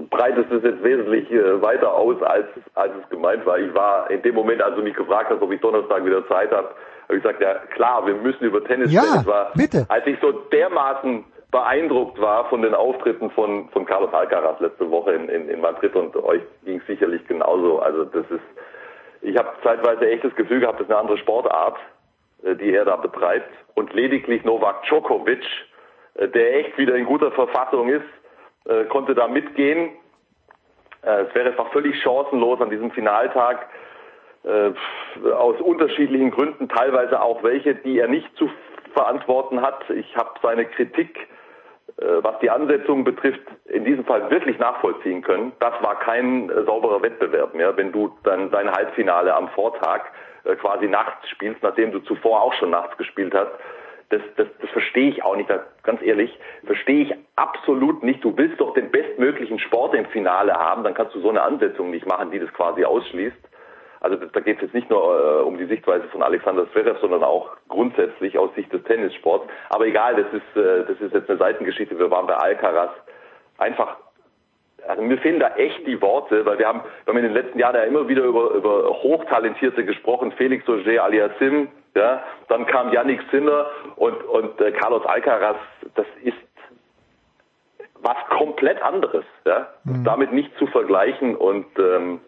breitest es jetzt wesentlich äh, weiter aus, als, als es gemeint war. Ich war in dem Moment, als du mich gefragt hast, ob ich Donnerstag wieder Zeit habe, habe ich gesagt, ja klar, wir müssen über Tennis ja, sprechen. War, bitte. Als ich so dermaßen beeindruckt war von den Auftritten von, von Carlos Alcaraz letzte Woche in, in, in Madrid und euch ging es sicherlich genauso. Also das ist ich habe zeitweise echt das Gefühl gehabt, das ist eine andere Sportart, äh, die er da betreibt. Und lediglich Novak Djokovic, äh, der echt wieder in guter Verfassung ist, äh, konnte da mitgehen. Es wäre einfach völlig chancenlos an diesem Finaltag aus unterschiedlichen Gründen, teilweise auch welche, die er nicht zu verantworten hat. Ich habe seine Kritik äh, was die Ansetzung betrifft, in diesem Fall wirklich nachvollziehen können. Das war kein äh, sauberer Wettbewerb mehr, wenn du dann dein Halbfinale am Vortag äh, quasi nachts spielst, nachdem du zuvor auch schon nachts gespielt hast. Das, das, das verstehe ich auch nicht, ganz ehrlich, verstehe ich absolut nicht. Du willst doch den bestmöglichen Sport im Finale haben, dann kannst du so eine Ansetzung nicht machen, die das quasi ausschließt. Also da geht es jetzt nicht nur äh, um die Sichtweise von Alexander Zverev, sondern auch grundsätzlich aus Sicht des Tennissports. Aber egal, das ist, äh, das ist jetzt eine Seitengeschichte. Wir waren bei Alcaraz. Einfach, also mir fehlen da echt die Worte, weil wir haben, wir haben in den letzten Jahren ja immer wieder über, über Hochtalentierte gesprochen. Felix Auger aliasim, ja, dann kam Yannick Sinner und, und äh, Carlos Alcaraz. Das ist was komplett anderes, ja, mhm. damit nicht zu vergleichen und ähm,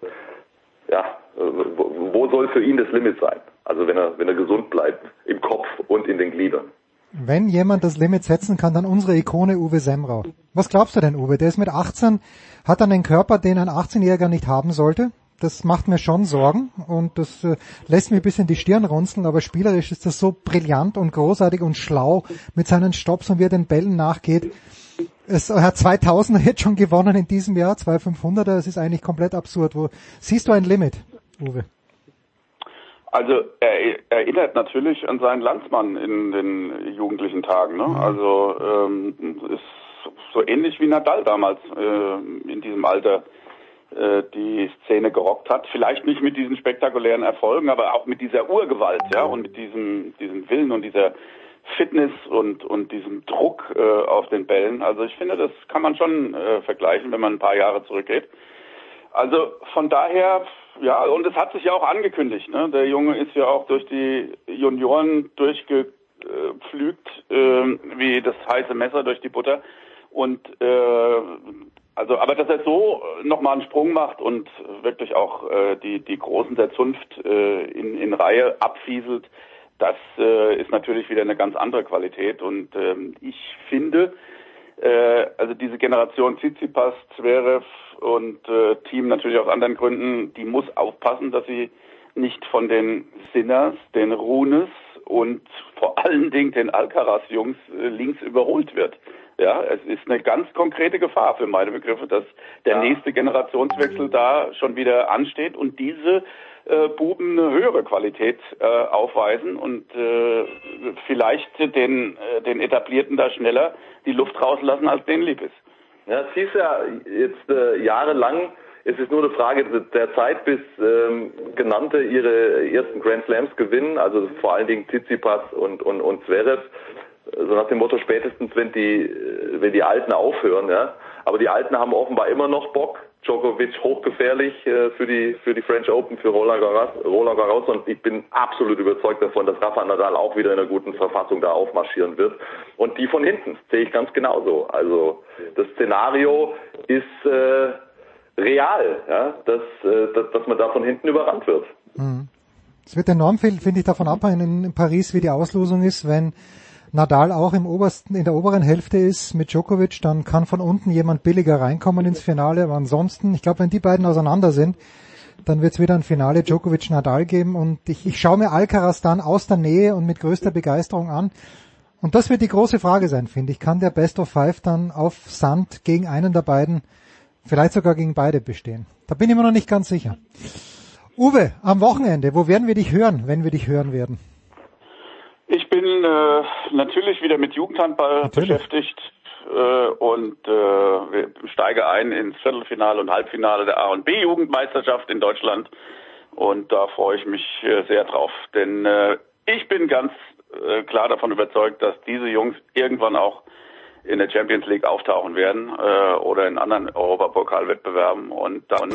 ja, wo soll für ihn das Limit sein? Also wenn er, wenn er gesund bleibt, im Kopf und in den Gliedern. Wenn jemand das Limit setzen kann, dann unsere Ikone Uwe Semrau. Was glaubst du denn, Uwe? Der ist mit 18, hat dann einen Körper, den ein 18-Jähriger nicht haben sollte. Das macht mir schon Sorgen und das äh, lässt mir ein bisschen die Stirn runzeln, aber spielerisch ist das so brillant und großartig und schlau mit seinen Stops und wie er den Bällen nachgeht. Es hat 2000er jetzt schon gewonnen in diesem Jahr, 2500er, es ist eigentlich komplett absurd. Wo, siehst du ein Limit, Uwe? Also er erinnert natürlich an seinen Landsmann in den jugendlichen Tagen. Ne? Mhm. Also ähm, ist so ähnlich wie Nadal damals äh, in diesem Alter äh, die Szene gerockt hat. Vielleicht nicht mit diesen spektakulären Erfolgen, aber auch mit dieser Urgewalt, ja, und mit diesem diesem Willen und dieser Fitness und, und diesem Druck äh, auf den Bällen. Also ich finde, das kann man schon äh, vergleichen, wenn man ein paar Jahre zurückgeht. Also von daher, ja, und es hat sich ja auch angekündigt. Ne? Der Junge ist ja auch durch die Junioren durchgepflügt, äh, wie das heiße Messer durch die Butter. Und äh, also, aber dass er so nochmal einen Sprung macht und wirklich auch äh, die die Großen der Zunft äh, in, in Reihe abfieselt, das äh, ist natürlich wieder eine ganz andere Qualität. Und ähm, ich finde, äh, also diese Generation Tsitsipas, Zverev und äh, Team natürlich aus anderen Gründen, die muss aufpassen, dass sie nicht von den Sinners, den Runes und vor allen Dingen den Alcaraz-Jungs äh, links überholt wird. Ja, es ist eine ganz konkrete Gefahr für meine Begriffe, dass der ja. nächste Generationswechsel da schon wieder ansteht und diese äh, Buben eine höhere Qualität äh, aufweisen und äh, vielleicht den, äh, den Etablierten da schneller die Luft rauslassen, als denen lieb. Ja, es hieß ja jetzt äh, jahrelang, es ist nur eine Frage der Zeit, bis ähm, Genannte ihre ersten Grand Slams gewinnen, also vor allen Dingen Tsitsipas und, und, und Zverev, so nach dem Motto spätestens, wenn die, äh, wenn die Alten aufhören, ja. Aber die Alten haben offenbar immer noch Bock, Djokovic hochgefährlich äh, für die für die French Open für Roland Garros, Roland Garros und ich bin absolut überzeugt davon, dass Rafa Nadal auch wieder in einer guten Verfassung da aufmarschieren wird und die von hinten sehe ich ganz genauso. Also das Szenario ist äh, real, ja, dass, äh, dass dass man da von hinten überrannt wird. Mhm. Es wird enorm viel, finde ich, davon abhängen in Paris, wie die Auslosung ist. Wenn Nadal auch im obersten, in der oberen Hälfte ist mit Djokovic, dann kann von unten jemand billiger reinkommen ins Finale. Aber ansonsten, ich glaube, wenn die beiden auseinander sind, dann wird es wieder ein Finale Djokovic-Nadal geben. Und ich, ich schaue mir Alcaraz dann aus der Nähe und mit größter Begeisterung an. Und das wird die große Frage sein, finde ich. Kann der Best of Five dann auf Sand gegen einen der beiden, vielleicht sogar gegen beide bestehen? Da bin ich mir noch nicht ganz sicher. Uwe, am Wochenende, wo werden wir dich hören, wenn wir dich hören werden? Ich bin äh, natürlich wieder mit Jugendhandball natürlich. beschäftigt äh, und äh, steige ein ins Viertelfinale und Halbfinale der A und B Jugendmeisterschaft in Deutschland und da freue ich mich äh, sehr drauf, denn äh, ich bin ganz äh, klar davon überzeugt, dass diese Jungs irgendwann auch in der Champions League auftauchen werden äh, oder in anderen Europapokalwettbewerben und dann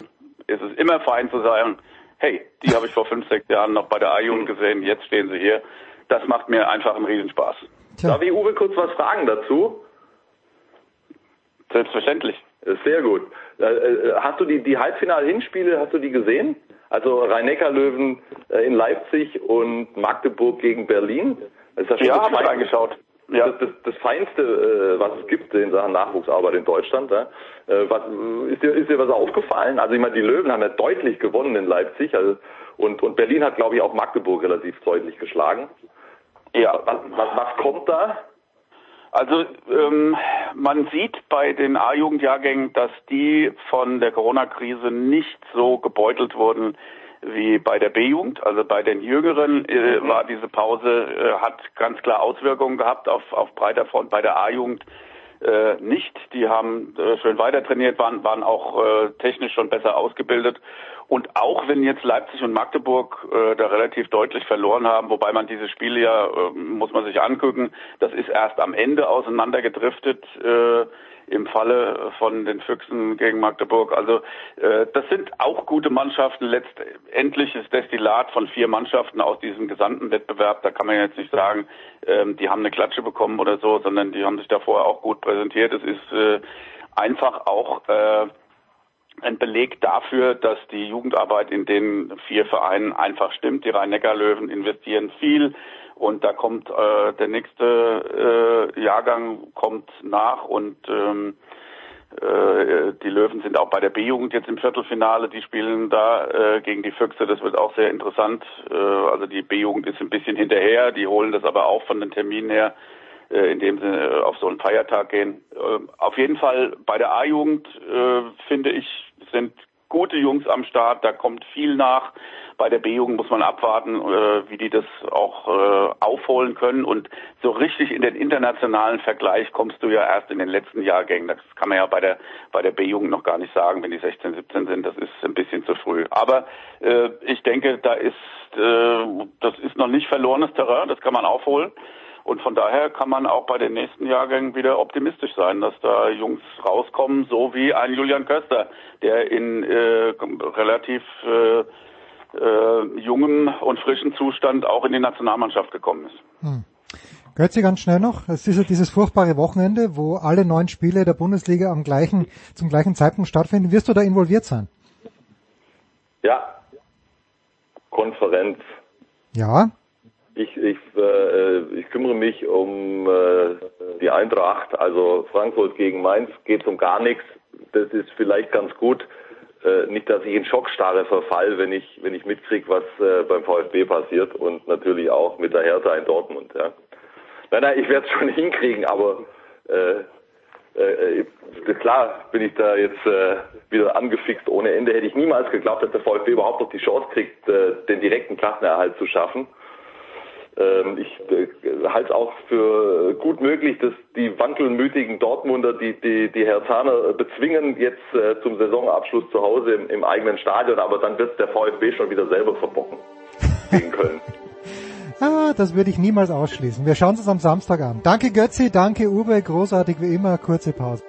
ist es immer fein zu sagen, hey, die habe ich vor fünf, sechs Jahren noch bei der A-Jugend gesehen, jetzt stehen sie hier. Das macht mir einfach einen Riesenspaß. Tja. Darf ich Uwe kurz was fragen dazu? Selbstverständlich. Sehr gut. Äh, äh, hast du die, die Halbfinal-Hinspiele, hast du die gesehen? Also Rhein-Neckar-Löwen in Leipzig und Magdeburg gegen Berlin? ja, habe ich reingeschaut ja. das, das, das Feinste, äh, was es gibt in Sachen Nachwuchsarbeit in Deutschland. Äh, was, ist, dir, ist dir was aufgefallen? Also ich meine, die Löwen haben ja deutlich gewonnen in Leipzig also, und, und Berlin hat, glaube ich, auch Magdeburg relativ deutlich geschlagen. Ja. Was, was, kommt da? Also ähm, man sieht bei den A-Jugendjahrgängen, dass die von der Corona-Krise nicht so gebeutelt wurden wie bei der B-Jugend. Also bei den Jüngeren äh, war diese Pause, äh, hat ganz klar Auswirkungen gehabt auf, auf breiter Front. Bei der A-Jugend äh, nicht. Die haben äh, schön weiter trainiert, waren, waren auch äh, technisch schon besser ausgebildet. Und auch wenn jetzt Leipzig und Magdeburg äh, da relativ deutlich verloren haben, wobei man diese Spiele ja, äh, muss man sich angucken, das ist erst am Ende auseinandergedriftet. Äh, im Falle von den Füchsen gegen Magdeburg. Also äh, das sind auch gute Mannschaften. Letztendlich ist Destillat von vier Mannschaften aus diesem gesamten Wettbewerb. Da kann man jetzt nicht sagen, ähm, die haben eine Klatsche bekommen oder so, sondern die haben sich davor auch gut präsentiert. Es ist äh, einfach auch äh, ein Beleg dafür, dass die Jugendarbeit in den vier Vereinen einfach stimmt. Die Rhein-Neckar-Löwen investieren viel und da kommt äh, der nächste äh, Jahrgang kommt nach und ähm, äh, die Löwen sind auch bei der B-Jugend jetzt im Viertelfinale. Die spielen da äh, gegen die Füchse. Das wird auch sehr interessant. Äh, also die B-Jugend ist ein bisschen hinterher. Die holen das aber auch von den Terminen her, äh, indem sie äh, auf so einen Feiertag gehen. Äh, auf jeden Fall bei der A-Jugend äh, finde ich sind gute Jungs am Start. Da kommt viel nach. Bei der B-Jugend muss man abwarten, äh, wie die das auch äh, aufholen können. Und so richtig in den internationalen Vergleich kommst du ja erst in den letzten Jahrgängen. Das kann man ja bei der bei der B-Jugend noch gar nicht sagen, wenn die 16, 17 sind. Das ist ein bisschen zu früh. Aber äh, ich denke, da ist äh, das ist noch nicht verlorenes Terrain. Das kann man aufholen. Und von daher kann man auch bei den nächsten Jahrgängen wieder optimistisch sein, dass da Jungs rauskommen, so wie ein Julian Köster, der in äh, relativ äh, äh, jungem und frischen Zustand auch in die Nationalmannschaft gekommen ist. Hm. Götze, ganz schnell noch. Es ist ja dieses furchtbare Wochenende, wo alle neun Spiele der Bundesliga am gleichen, zum gleichen Zeitpunkt stattfinden. Wirst du da involviert sein? Ja. Konferenz. Ja. Ich, ich, äh, ich kümmere mich um äh, die Eintracht, also Frankfurt gegen Mainz geht um gar nichts. Das ist vielleicht ganz gut äh, nicht, dass ich in Schockstarre verfall, wenn ich, wenn ich mitkriege, was äh, beim VfB passiert und natürlich auch mit der Hertha in Dortmund. Ja. Nein, nein, ich werde es schon hinkriegen, aber äh, äh, äh, klar bin ich da jetzt äh, wieder angefixt ohne Ende. Hätte ich niemals geglaubt, dass der VfB überhaupt noch die Chance kriegt, äh, den direkten Klassenerhalt zu schaffen. Ähm, ich äh, halte es auch für gut möglich, dass die wankelmütigen Dortmunder die, die, die Herzaner bezwingen jetzt äh, zum Saisonabschluss zu Hause im, im eigenen Stadion, aber dann wird der VfB schon wieder selber verbocken gegen Köln. ah, das würde ich niemals ausschließen. Wir schauen uns am Samstag an. Danke Götzi, danke Uwe, großartig wie immer, kurze Pause.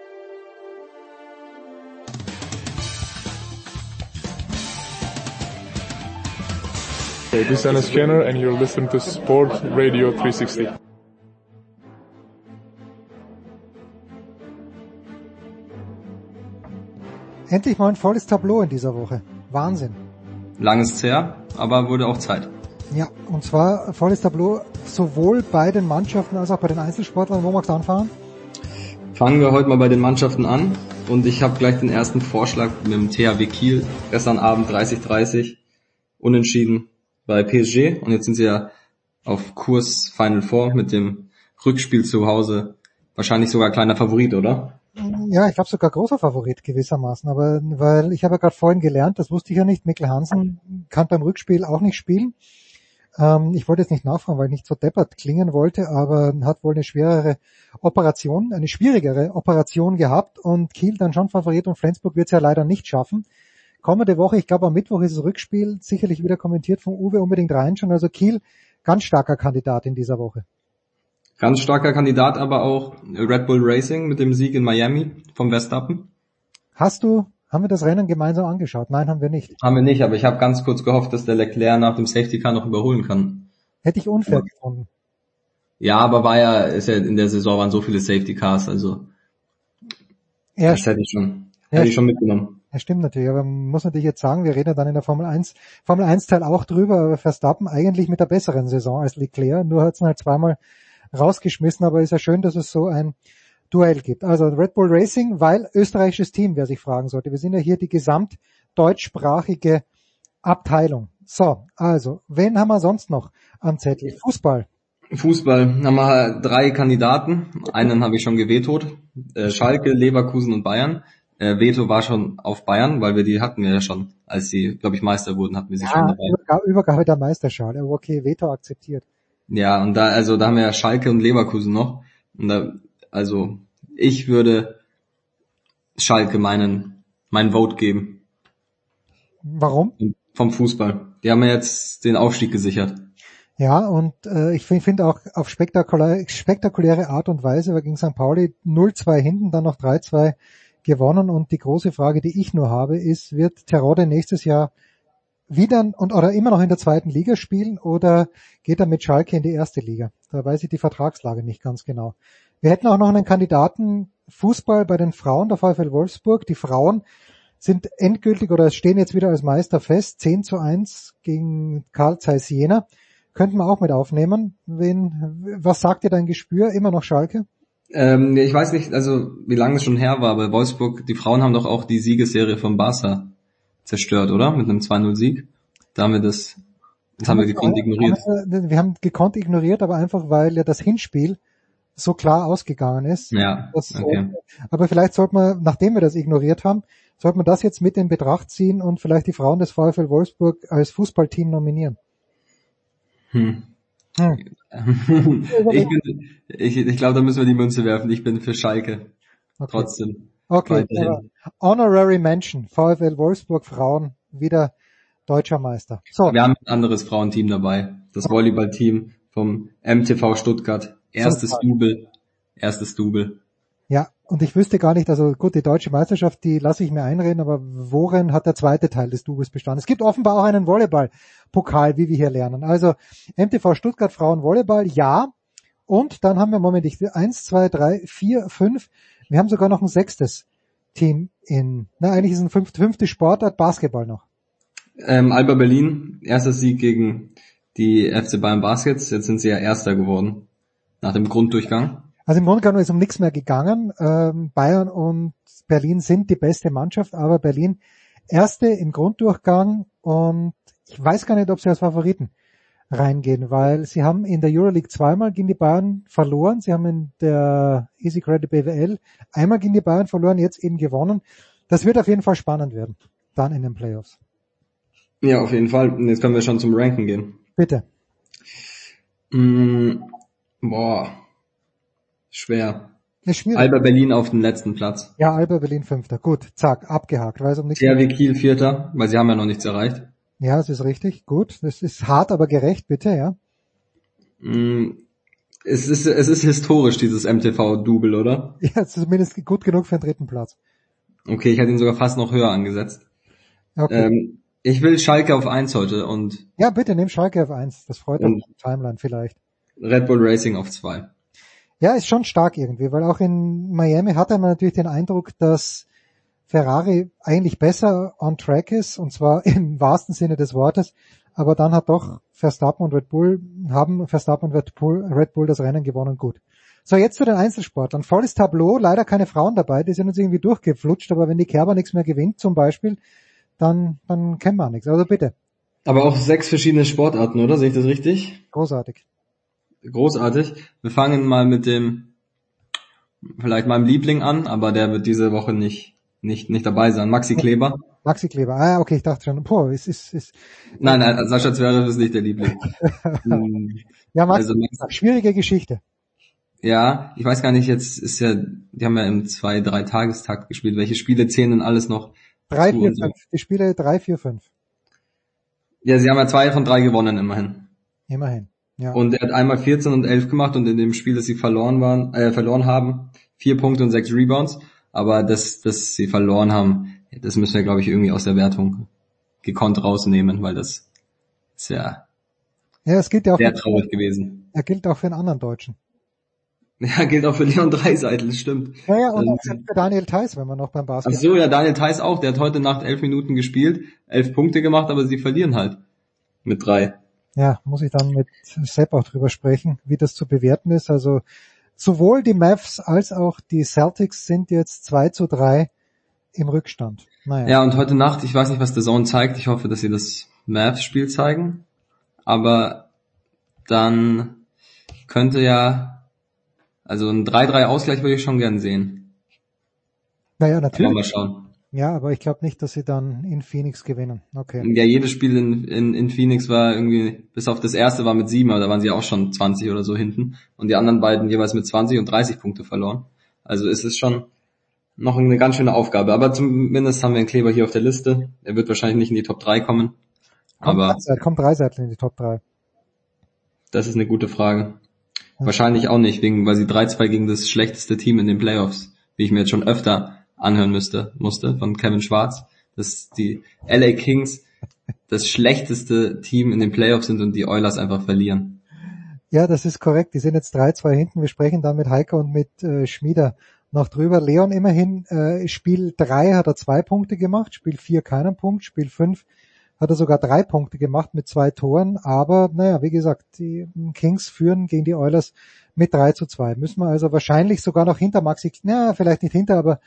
Hey, this is Dennis Jenner and you're listening to Sport Radio 360. Endlich mal ein volles Tableau in dieser Woche. Wahnsinn. Langes her, aber wurde auch Zeit. Ja, und zwar volles Tableau sowohl bei den Mannschaften als auch bei den Einzelsportlern. Wo magst du anfangen? Fangen wir heute mal bei den Mannschaften an und ich habe gleich den ersten Vorschlag mit dem THW Kiel. Gestern Abend 30-30 unentschieden bei PSG und jetzt sind sie ja auf Kurs Final Four mit dem Rückspiel zu Hause. Wahrscheinlich sogar kleiner Favorit, oder? Ja, ich glaube sogar großer Favorit gewissermaßen, aber weil ich habe ja gerade vorhin gelernt, das wusste ich ja nicht, Mikkel Hansen kann beim Rückspiel auch nicht spielen. Ähm, ich wollte jetzt nicht nachfragen, weil ich nicht so deppert klingen wollte, aber hat wohl eine schwerere Operation, eine schwierigere Operation gehabt und Kiel dann schon Favorit und Flensburg wird es ja leider nicht schaffen. Kommende Woche, ich glaube am Mittwoch ist das Rückspiel, sicherlich wieder kommentiert von Uwe, unbedingt reinschauen. Also Kiel, ganz starker Kandidat in dieser Woche. Ganz starker Kandidat aber auch Red Bull Racing mit dem Sieg in Miami vom Verstappen. Hast du haben wir das Rennen gemeinsam angeschaut? Nein, haben wir nicht. Haben wir nicht, aber ich habe ganz kurz gehofft, dass der Leclerc nach dem Safety Car noch überholen kann. Hätte ich unfair ja. gefunden. Ja, aber war ja, ist ja in der Saison waren so viele Safety Cars, also ja, das hätte ich schon, ja, hätte ich schon mitgenommen. Ja, stimmt natürlich, aber man muss natürlich jetzt sagen, wir reden dann in der Formel 1, Formel 1 Teil auch drüber, aber Verstappen eigentlich mit der besseren Saison als Leclerc, nur hat es halt zweimal rausgeschmissen, aber ist ja schön, dass es so ein Duell gibt. Also Red Bull Racing, weil österreichisches Team, wer sich fragen sollte. Wir sind ja hier die gesamt deutschsprachige Abteilung. So, also, wen haben wir sonst noch am Zettel? Fußball. Fußball haben wir drei Kandidaten. Einen habe ich schon gewetot. Äh, Schalke, Leverkusen und Bayern. Äh, Veto war schon auf Bayern, weil wir die hatten wir ja schon, als sie, glaube ich, Meister wurden, hatten wir sie ja, schon dabei. Übergabe, Übergabe der Meisterschale, okay, Veto akzeptiert. Ja, und da, also da haben wir ja Schalke und Leverkusen noch. Und da also ich würde Schalke meinen, meinen Vote geben. Warum? Vom Fußball. Die haben ja jetzt den Aufstieg gesichert. Ja, und äh, ich finde find auch auf spektakulär, spektakuläre Art und Weise, weil gegen St. Pauli 0-2 hinten, dann noch 3-2 gewonnen. Und die große Frage, die ich nur habe, ist, wird Terode nächstes Jahr wieder und oder immer noch in der zweiten Liga spielen oder geht er mit Schalke in die erste Liga? Da weiß ich die Vertragslage nicht ganz genau. Wir hätten auch noch einen Kandidaten Fußball bei den Frauen der VfL Wolfsburg. Die Frauen sind endgültig oder stehen jetzt wieder als Meister fest. 10 zu 1 gegen Karl Zeiss Jena. Könnten wir auch mit aufnehmen. Wen, was sagt dir dein Gespür? Immer noch Schalke? Ähm, ich weiß nicht, also wie lange es schon her war, aber Wolfsburg, die Frauen haben doch auch die Siegesserie von Barca zerstört, oder? Mit einem 2-0-Sieg. Da haben wir das, das haben wir gekonnt ignoriert. Wir haben gekonnt ignoriert, aber einfach weil ja das Hinspiel so klar ausgegangen ist. Ja, okay. aber vielleicht sollte man, nachdem wir das ignoriert haben, sollte man das jetzt mit in Betracht ziehen und vielleicht die Frauen des VfL Wolfsburg als Fußballteam nominieren. Hm. Hm. ich, bin, ich, ich glaube, da müssen wir die Münze werfen. Ich bin für Schalke. Okay. Trotzdem. Okay. Honorary Mention. VfL Wolfsburg Frauen wieder deutscher Meister. So. Wir haben ein anderes Frauenteam dabei. Das Volleyballteam vom MTV Stuttgart. Erstes Super. Double. Erstes Double. Und ich wüsste gar nicht, also gut, die deutsche Meisterschaft, die lasse ich mir einreden, aber worin hat der zweite Teil des Doubles bestanden? Es gibt offenbar auch einen Volleyball-Pokal, wie wir hier lernen. Also MTV Stuttgart Frauen Volleyball, ja. Und dann haben wir, Moment, ich, eins, zwei, drei, vier, fünf. Wir haben sogar noch ein sechstes Team in, na, eigentlich ist ein fünfte, fünfte Sportart Basketball noch. Ähm, Alba Berlin, erster Sieg gegen die FC Bayern Baskets. Jetzt sind sie ja Erster geworden nach dem Grunddurchgang. Also im Grunde genommen ist um nichts mehr gegangen. Ähm, Bayern und Berlin sind die beste Mannschaft, aber Berlin Erste im Grunddurchgang und ich weiß gar nicht, ob sie als Favoriten reingehen, weil sie haben in der Euroleague zweimal gegen die Bayern verloren, sie haben in der Easy Credit BWL einmal gegen die Bayern verloren, jetzt eben gewonnen. Das wird auf jeden Fall spannend werden, dann in den Playoffs. Ja, auf jeden Fall. Jetzt können wir schon zum Ranken gehen. Bitte. Mm, boah, schwer. Alba Berlin auf dem letzten Platz. Ja, Alba Berlin fünfter. Gut, zack, abgehakt. Weiß um nichts. THW Kiel vierter, weil sie haben ja noch nichts erreicht. Ja, das ist richtig. Gut, das ist hart, aber gerecht, bitte, ja. Mm, es ist, es ist historisch, dieses MTV-Double, oder? Ja, es ist zumindest gut genug für den dritten Platz. Okay, ich hätte ihn sogar fast noch höher angesetzt. Okay. Ähm, ich will Schalke auf eins heute und. Ja, bitte nimm Schalke auf eins. Das freut uns Timeline vielleicht. Red Bull Racing auf zwei. Ja, ist schon stark irgendwie, weil auch in Miami hatte man natürlich den Eindruck, dass Ferrari eigentlich besser on track ist, und zwar im wahrsten Sinne des Wortes, aber dann hat doch Verstappen und Red Bull, haben Verstappen und Red Bull, Red Bull das Rennen gewonnen, gut. So, jetzt zu den Einzelsportlern. Volles Tableau, leider keine Frauen dabei, die sind uns irgendwie durchgeflutscht, aber wenn die Kerber nichts mehr gewinnt zum Beispiel, dann, dann kennen wir nichts. Also bitte. Aber auch sechs verschiedene Sportarten, oder? Sehe ich das richtig? Großartig. Großartig. Wir fangen mal mit dem, vielleicht meinem Liebling an, aber der wird diese Woche nicht, nicht, nicht dabei sein. Maxi Kleber. Maxi Kleber. Ah, okay, ich dachte schon, boah, es ist, ist. Nein, nein, Sascha Zverev ist nicht der Liebling. Hm, ja, Maxi, also, schwierige Geschichte. Ja, ich weiß gar nicht, jetzt ist ja, die haben ja im zwei, drei Tagestakt gespielt. Welche Spiele zählen denn alles noch? Drei, vier, fünf. Die Spiele drei, vier, fünf. Ja, sie haben ja zwei von drei gewonnen, immerhin. Immerhin. Ja. Und er hat einmal 14 und 11 gemacht und in dem Spiel, das sie verloren waren, äh, verloren haben, vier Punkte und sechs Rebounds. Aber das, das sie verloren haben, das müssen wir, glaube ich, irgendwie aus der Wertung gekonnt rausnehmen, weil das ist ja, ja es gilt ja auch sehr traurig gewesen. Er gilt auch für einen anderen Deutschen. Ja, gilt auch für Leon Dreiseitel, das stimmt. Ja, ja, und auch für Daniel Theiss, wenn wir noch beim Basketball. Ach so, ja, Daniel Theiss auch, der hat heute Nacht elf Minuten gespielt, elf Punkte gemacht, aber sie verlieren halt mit drei. Ja, muss ich dann mit Sepp auch drüber sprechen, wie das zu bewerten ist. Also sowohl die Mavs als auch die Celtics sind jetzt 2 zu 3 im Rückstand. Naja. Ja, und heute Nacht, ich weiß nicht, was der Zone zeigt, ich hoffe, dass sie das Mavs-Spiel zeigen, aber dann könnte ja also ein 3-3-Ausgleich würde ich schon gern sehen. Naja, natürlich. Aber mal schauen. Ja, aber ich glaube nicht, dass sie dann in Phoenix gewinnen. Okay. Ja, jedes Spiel in, in, in Phoenix war irgendwie, bis auf das erste war mit sieben, aber da waren sie auch schon 20 oder so hinten. Und die anderen beiden jeweils mit 20 und 30 Punkte verloren. Also ist es schon noch eine ganz schöne Aufgabe. Aber zumindest haben wir einen Kleber hier auf der Liste. Er wird wahrscheinlich nicht in die Top 3 kommen. Kommt aber Dreiseit, kommt Dreiseitel in die Top 3? Das ist eine gute Frage. Wahrscheinlich auch nicht, wegen, weil sie 3-2 gegen das schlechteste Team in den Playoffs, wie ich mir jetzt schon öfter anhören müsste, musste, von Kevin Schwarz, dass die LA Kings das schlechteste Team in den Playoffs sind und die Oilers einfach verlieren. Ja, das ist korrekt. Die sind jetzt 3-2 hinten. Wir sprechen dann mit Heiko und mit äh, Schmieder noch drüber. Leon immerhin, äh, Spiel 3 hat er zwei Punkte gemacht, Spiel 4 keinen Punkt, Spiel 5 hat er sogar drei Punkte gemacht mit zwei Toren, aber naja, wie gesagt, die Kings führen gegen die Oilers mit 3 zu 2. Müssen wir also wahrscheinlich sogar noch hinter Maxi, na, vielleicht nicht hinter, aber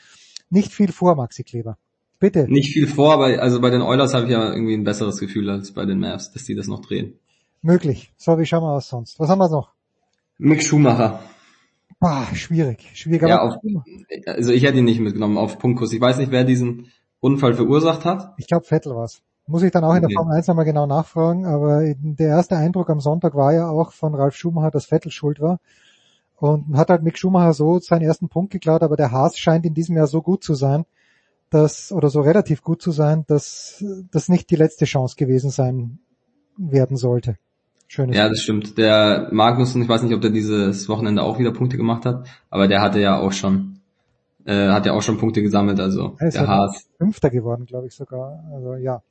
nicht viel vor Maxi Kleber. Bitte. Nicht viel vor, aber also bei den Oilers habe ich ja irgendwie ein besseres Gefühl als bei den Mavs, dass die das noch drehen. Möglich. So, wie schauen wir aus sonst? Was haben wir noch? Mick Schumacher. Ah, schwierig. Schwierig. Ja, auf, also ich hätte ihn nicht mitgenommen auf Punktkurs. Ich weiß nicht, wer diesen Unfall verursacht hat. Ich glaube, Vettel war's. Muss ich dann auch in der Formel 1 nochmal genau nachfragen, aber der erste Eindruck am Sonntag war ja auch von Ralf Schumacher, dass Vettel schuld war. Und hat halt Mick Schumacher so seinen ersten Punkt geklaut, aber der Haas scheint in diesem Jahr so gut zu sein, dass, oder so relativ gut zu sein, dass das nicht die letzte Chance gewesen sein werden sollte. Schönes ja, das stimmt. Der Magnussen, ich weiß nicht, ob der dieses Wochenende auch wieder Punkte gemacht hat, aber der hatte ja auch schon, äh, hat ja auch schon Punkte gesammelt, also er der Haas. Fünfter geworden, glaube ich sogar. Also ja.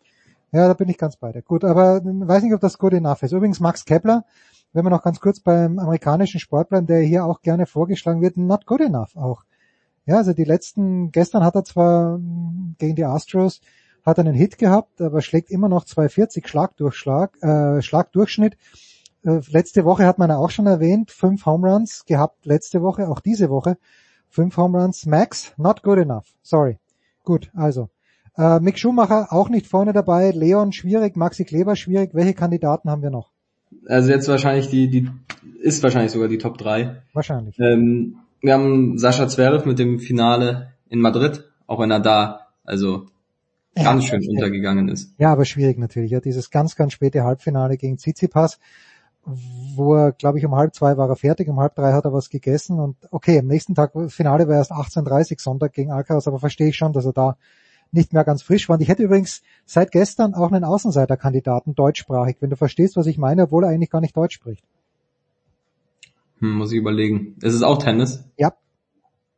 Ja, da bin ich ganz bei dir. Gut, aber weiß nicht, ob das good enough ist. Übrigens Max Kepler, wenn wir noch ganz kurz beim amerikanischen Sport bleiben, der hier auch gerne vorgeschlagen wird, not good enough auch. Ja, also die letzten, gestern hat er zwar gegen die Astros, hat einen Hit gehabt, aber schlägt immer noch 240 Schlagdurchschlag, äh, Schlagdurchschnitt. Äh, letzte Woche hat man ja auch schon erwähnt, fünf Home Runs gehabt, letzte Woche, auch diese Woche, fünf Home Runs. Max, not good enough. Sorry. Gut, also äh, Mick Schumacher auch nicht vorne dabei, Leon schwierig, Maxi Kleber schwierig. Welche Kandidaten haben wir noch? Also jetzt wahrscheinlich die, die ist wahrscheinlich sogar die Top 3. Wahrscheinlich. Ähm, wir haben Sascha Zverev mit dem Finale in Madrid, auch wenn er da also ja, ganz schön ja, untergegangen ist. Ja, aber schwierig natürlich. Ja, dieses ganz, ganz späte Halbfinale gegen Tsitsipas, wo er, glaube ich, um halb zwei war er fertig, um halb drei hat er was gegessen und okay, am nächsten Tag, Finale war erst 18.30 Sonntag gegen Alcaraz, aber verstehe ich schon, dass er da nicht mehr ganz frisch war. Und ich hätte übrigens seit gestern auch einen Außenseiterkandidaten deutschsprachig, wenn du verstehst, was ich meine, obwohl er eigentlich gar nicht Deutsch spricht. Hm, muss ich überlegen. Ist es auch Tennis? Ja.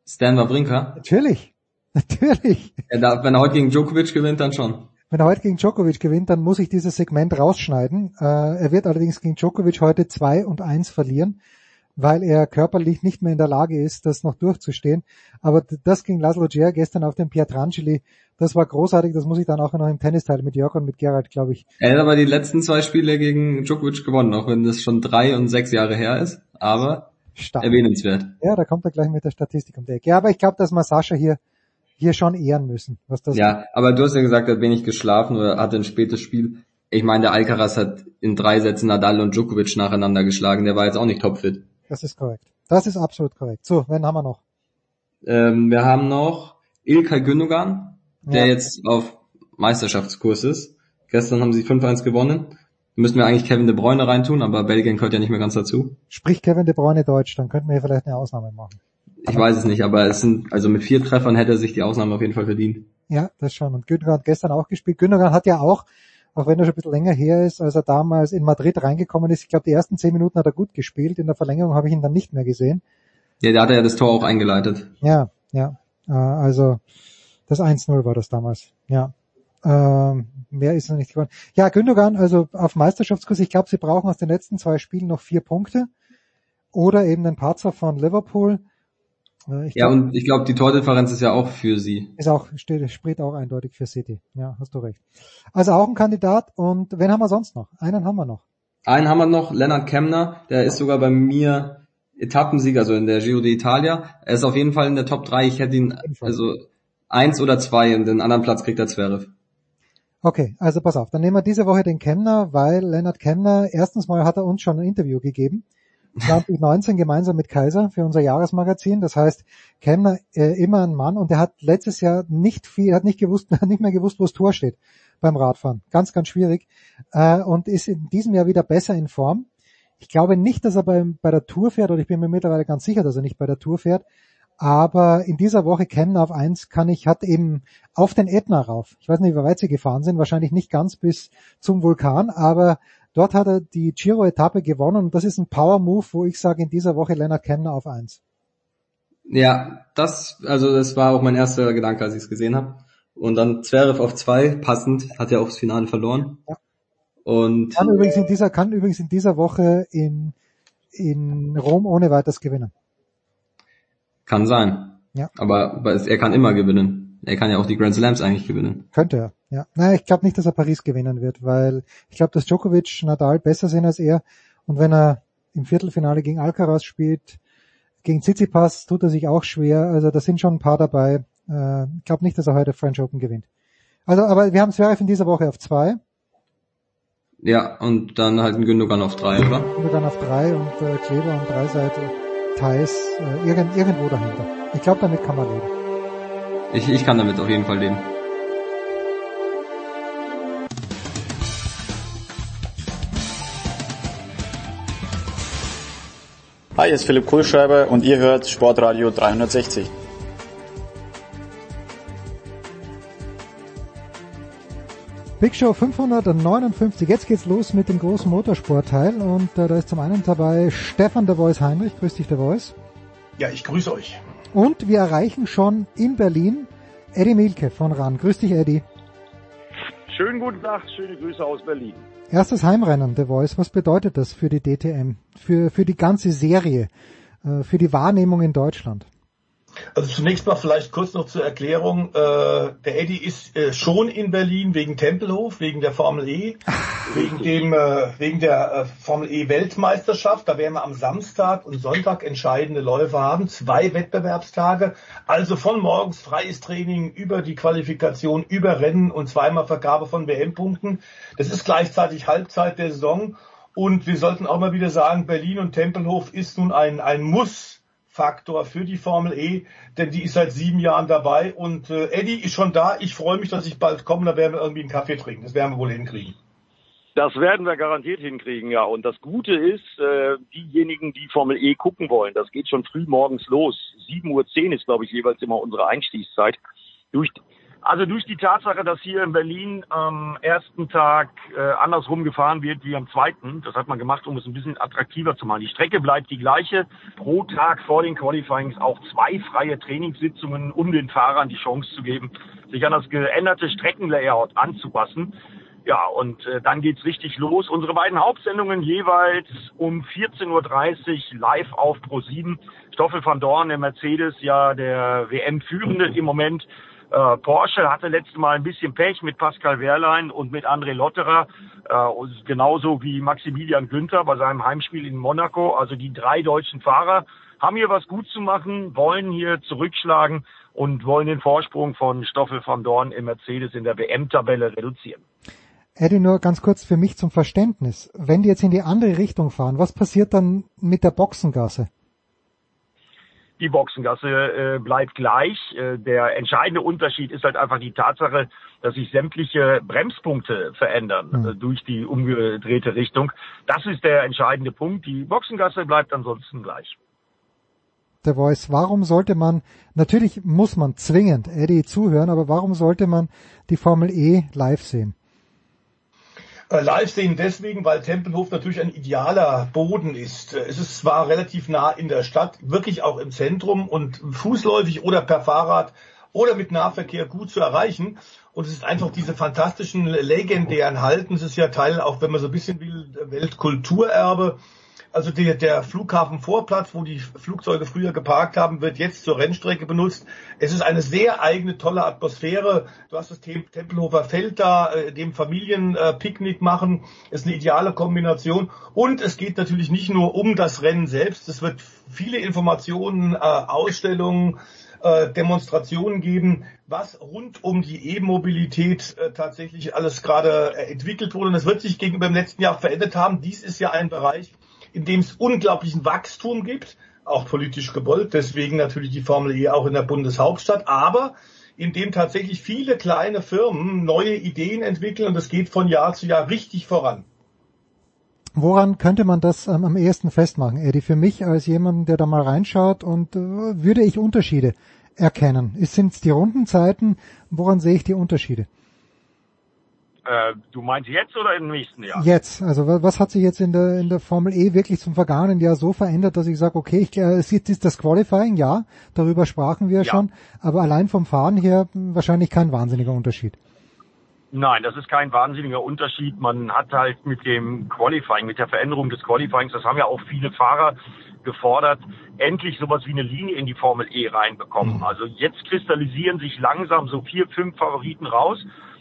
Stan Wawrinka? Natürlich. Natürlich. Er darf, wenn er heute gegen Djokovic gewinnt, dann schon. Wenn er heute gegen Djokovic gewinnt, dann muss ich dieses Segment rausschneiden. Äh, er wird allerdings gegen Djokovic heute zwei und eins verlieren weil er körperlich nicht mehr in der Lage ist, das noch durchzustehen. Aber das ging Laszlo Djer gestern auf dem Pietrangeli Das war großartig, das muss ich dann auch noch im Tennisteil mit Jörg und mit Gerald, glaube ich. Er hat aber die letzten zwei Spiele gegen Djokovic gewonnen, auch wenn das schon drei und sechs Jahre her ist. Aber Stark. erwähnenswert. Ja, da kommt er gleich mit der Statistik um die Ecke. Ja, aber ich glaube, dass wir Sascha hier, hier schon ehren müssen. Was das Ja, aber du hast ja gesagt, er hat wenig geschlafen oder hatte ein spätes Spiel. Ich meine, der Alcaraz hat in drei Sätzen Nadal und Djokovic nacheinander geschlagen. Der war jetzt auch nicht topfit. Das ist korrekt. Das ist absolut korrekt. So, wen haben wir noch? Ähm, wir haben noch Ilkay Gündogan, der Ja. jetzt auf Meisterschaftskurs ist. Gestern haben sie 5-1 gewonnen. Müssen wir eigentlich Kevin De Bruyne reintun, aber Belgien gehört ja nicht mehr ganz dazu. Spricht Kevin De Bruyne Deutsch, dann könnten wir hier vielleicht eine Ausnahme machen. Ich weiß es nicht, aber es sind, also mit vier Treffern hätte er sich die Ausnahme auf jeden Fall verdient. Ja, das schon. Und Gündogan hat gestern auch gespielt. Gündogan hat ja auch, auch wenn er schon ein bisschen länger her ist, als er damals in Madrid reingekommen ist, ich glaube, die ersten zehn Minuten hat er gut gespielt. In der Verlängerung habe ich ihn dann nicht mehr gesehen. Ja, da hat er ja das Tor auch eingeleitet. Ja, ja. Äh, also das 1-0 war das damals. Ja. Ähm, mehr ist noch nicht geworden. Ja, Gündogan, also auf Meisterschaftskurs, ich glaube, sie brauchen aus den letzten zwei Spielen noch vier Punkte. Oder eben den Patzer von Liverpool. Äh, ich Ja, glaub, und ich glaube, die Tordifferenz ist ja auch für sie. ist auch, steht, spricht auch eindeutig für City. Ja, hast du recht. Also auch ein Kandidat. Und wen haben wir sonst noch? Einen haben wir noch. Einen haben wir noch, Lennart Kemner, der ist sogar bei mir Etappensieger, also in der Giro d'Italia. Er ist auf jeden Fall in der Top 3. Ich hätte ihn, also eins oder zwei und den anderen Platz kriegt der Zverev. Okay, also pass auf, dann nehmen wir diese Woche den Kemner, weil Lennart Kemner, erstens mal hat er uns schon ein Interview gegeben, 2019 gemeinsam mit Kaiser für unser Jahresmagazin. Das heißt, Kemner äh, immer ein Mann und er hat letztes Jahr nicht viel, hat nicht gewusst, hat nicht mehr gewusst, wo das Tor steht beim Radfahren. Ganz, ganz schwierig. Äh, und ist in diesem Jahr wieder besser in Form. Ich glaube nicht, dass er bei, bei der Tour fährt, oder ich bin mir mittlerweile ganz sicher, dass er nicht bei der Tour fährt. Aber in dieser Woche Kemner auf eins kann ich, hat eben auf den Ätna rauf. Ich weiß nicht, wie weit sie gefahren sind, wahrscheinlich nicht ganz bis zum Vulkan, aber dort hat er die Giro-Etappe gewonnen und das ist ein Power-Move, wo ich sage, in dieser Woche Lennart Kemner auf eins. Ja, das, also das war auch mein erster Gedanke, als ich es gesehen habe. Und dann Zverev auf zwei, passend, hat ja auch das Finale verloren. Ja. Und Kann übrigens in dieser, kann übrigens in dieser Woche in, in Rom ohne weiteres gewinnen. Kann sein. Ja. Aber er kann immer gewinnen. Er kann ja auch die Grand Slams eigentlich gewinnen. Könnte er, ja. Naja, ich glaube nicht, dass er Paris gewinnen wird, weil ich glaube, dass Djokovic, Nadal besser sind als er. Und wenn er im Viertelfinale gegen Alcaraz spielt, gegen Tsitsipas tut er sich auch schwer. Also da sind schon ein paar dabei. Äh, ich glaube nicht, dass er heute French Open gewinnt. Also, aber wir haben Zverev in dieser Woche auf zwei Ja, und dann halt ein Gündogan auf drei, oder? dann auf drei und äh, Kleber und drei Thais äh, irgend, irgendwo dahinter. Ich glaube, damit kann man leben. Ich, ich kann damit auf jeden Fall leben. Hi, hier ist Philipp Kohlschreiber und ihr hört Sportradio 360. Big Show 559. Jetzt geht's los mit dem großen Motorsportteil und äh, da ist zum einen dabei Stefan der Voice Heinrich. Grüß dich, der Voice. Ja, ich grüße euch. Und wir erreichen schon in Berlin Eddie Mielke von RAN. Grüß dich, Eddie. Schönen guten Tag, schöne Grüße aus Berlin. Erstes Heimrennen, The Voice. Was bedeutet das für die DTM? Für, für die ganze Serie? Äh, für die Wahrnehmung in Deutschland? Also zunächst mal vielleicht kurz noch zur Erklärung. Äh, der Eddie ist äh, schon in Berlin wegen Tempelhof, wegen der Formel E, wegen dem äh, wegen der äh, Formel E Weltmeisterschaft. Da werden wir am Samstag und Sonntag entscheidende Läufe haben, zwei Wettbewerbstage. Also von morgens freies Training über die Qualifikation, über Rennen und zweimal Vergabe von WM-Punkten. Das ist gleichzeitig Halbzeit der Saison. Und wir sollten auch mal wieder sagen, Berlin und Tempelhof ist nun ein, ein Muss. Faktor für die Formel E, denn die ist seit sieben Jahren dabei und äh, Eddie ist schon da. Ich freue mich, dass ich bald komme, da werden wir irgendwie einen Kaffee trinken. Das werden wir wohl hinkriegen. Das werden wir garantiert hinkriegen, ja. Und das Gute ist, äh, diejenigen, die Formel E gucken wollen, das geht schon früh morgens los. 7.10 Uhr ist, glaube ich, jeweils immer unsere Einstiegszeit. Durch, also durch die Tatsache, dass hier in Berlin am ersten Tag äh, andersrum gefahren wird wie am zweiten, das hat man gemacht, um es ein bisschen attraktiver zu machen. Die Strecke bleibt die gleiche. Pro Tag vor den Qualifyings auch zwei freie Trainingssitzungen, um den Fahrern die Chance zu geben, sich an das geänderte Streckenlayout anzupassen. Ja, und äh, dann geht's richtig los. Unsere beiden Hauptsendungen jeweils um 14.30 Uhr live auf Pro7. Stoffel van Dorn, der Mercedes, ja der WM-Führende im Moment, Äh, Porsche hatte letztes Mal ein bisschen Pech mit Pascal Wehrlein und mit André Lotterer, äh, genauso wie Maximilian Günther bei seinem Heimspiel in Monaco. Also die drei deutschen Fahrer haben hier was gut zu machen, wollen hier zurückschlagen und wollen den Vorsprung von Stoffel van Dorn im Mercedes in der WM-Tabelle reduzieren. Eddie, nur ganz kurz für mich zum Verständnis. Wenn die jetzt in die andere Richtung fahren, was passiert dann mit der Boxengasse? Die Boxengasse äh, bleibt gleich. Äh, der entscheidende Unterschied ist halt einfach die Tatsache, dass sich sämtliche Bremspunkte verändern Hm. äh, durch die umgedrehte Richtung. Das ist der entscheidende Punkt. Die Boxengasse bleibt ansonsten gleich. Der Voice, warum sollte man, natürlich muss man zwingend Eddie zuhören, aber warum sollte man die Formel E live sehen? Live sehen deswegen, weil Tempelhof natürlich ein idealer Boden ist. Es ist zwar relativ nah in der Stadt, wirklich auch im Zentrum und fußläufig oder per Fahrrad oder mit Nahverkehr gut zu erreichen. Und es ist einfach diese fantastischen, legendären Halten. Es ist ja Teil, auch wenn man so ein bisschen will, Weltkulturerbe. Also der, der Flughafenvorplatz, wo die Flugzeuge früher geparkt haben, wird jetzt zur Rennstrecke benutzt. Es ist eine sehr eigene, tolle Atmosphäre. Du hast das Tem- Tempelhofer Feld da, äh, dem Familien äh, Picknick machen. Ist eine ideale Kombination. Und es geht natürlich nicht nur um das Rennen selbst. Es wird viele Informationen, äh, Ausstellungen, äh, Demonstrationen geben, was rund um die E-Mobilität tatsächlich alles gerade entwickelt wurde. Und es wird sich gegenüber dem letzten Jahr verändert haben. Dies ist ja ein Bereich, in dem es unglaublichen Wachstum gibt, auch politisch gewollt, deswegen natürlich die Formel E auch in der Bundeshauptstadt, aber in dem tatsächlich viele kleine Firmen neue Ideen entwickeln und es geht von Jahr zu Jahr richtig voran. Woran könnte man das ähm, am ehesten festmachen, Eddie? Für mich als jemand, der da mal reinschaut und äh, würde ich Unterschiede erkennen? Sind es die Rundenzeiten? Woran sehe ich die Unterschiede? Äh, du meinst jetzt oder im nächsten Jahr? Jetzt, also wa- was hat sich jetzt in der in der Formel E wirklich zum vergangenen Jahr so verändert, dass ich sage, okay, ich, äh, es ist das Qualifying, ja, darüber sprachen wir schon, aber allein vom Fahren her mh, wahrscheinlich kein wahnsinniger Unterschied. Nein, das ist kein wahnsinniger Unterschied. Man hat halt mit dem Qualifying, mit der Veränderung des Qualifyings, das haben ja auch viele Fahrer gefordert, endlich sowas wie eine Linie in die Formel E reinbekommen. Also jetzt kristallisieren sich langsam so vier, fünf Favoriten raus.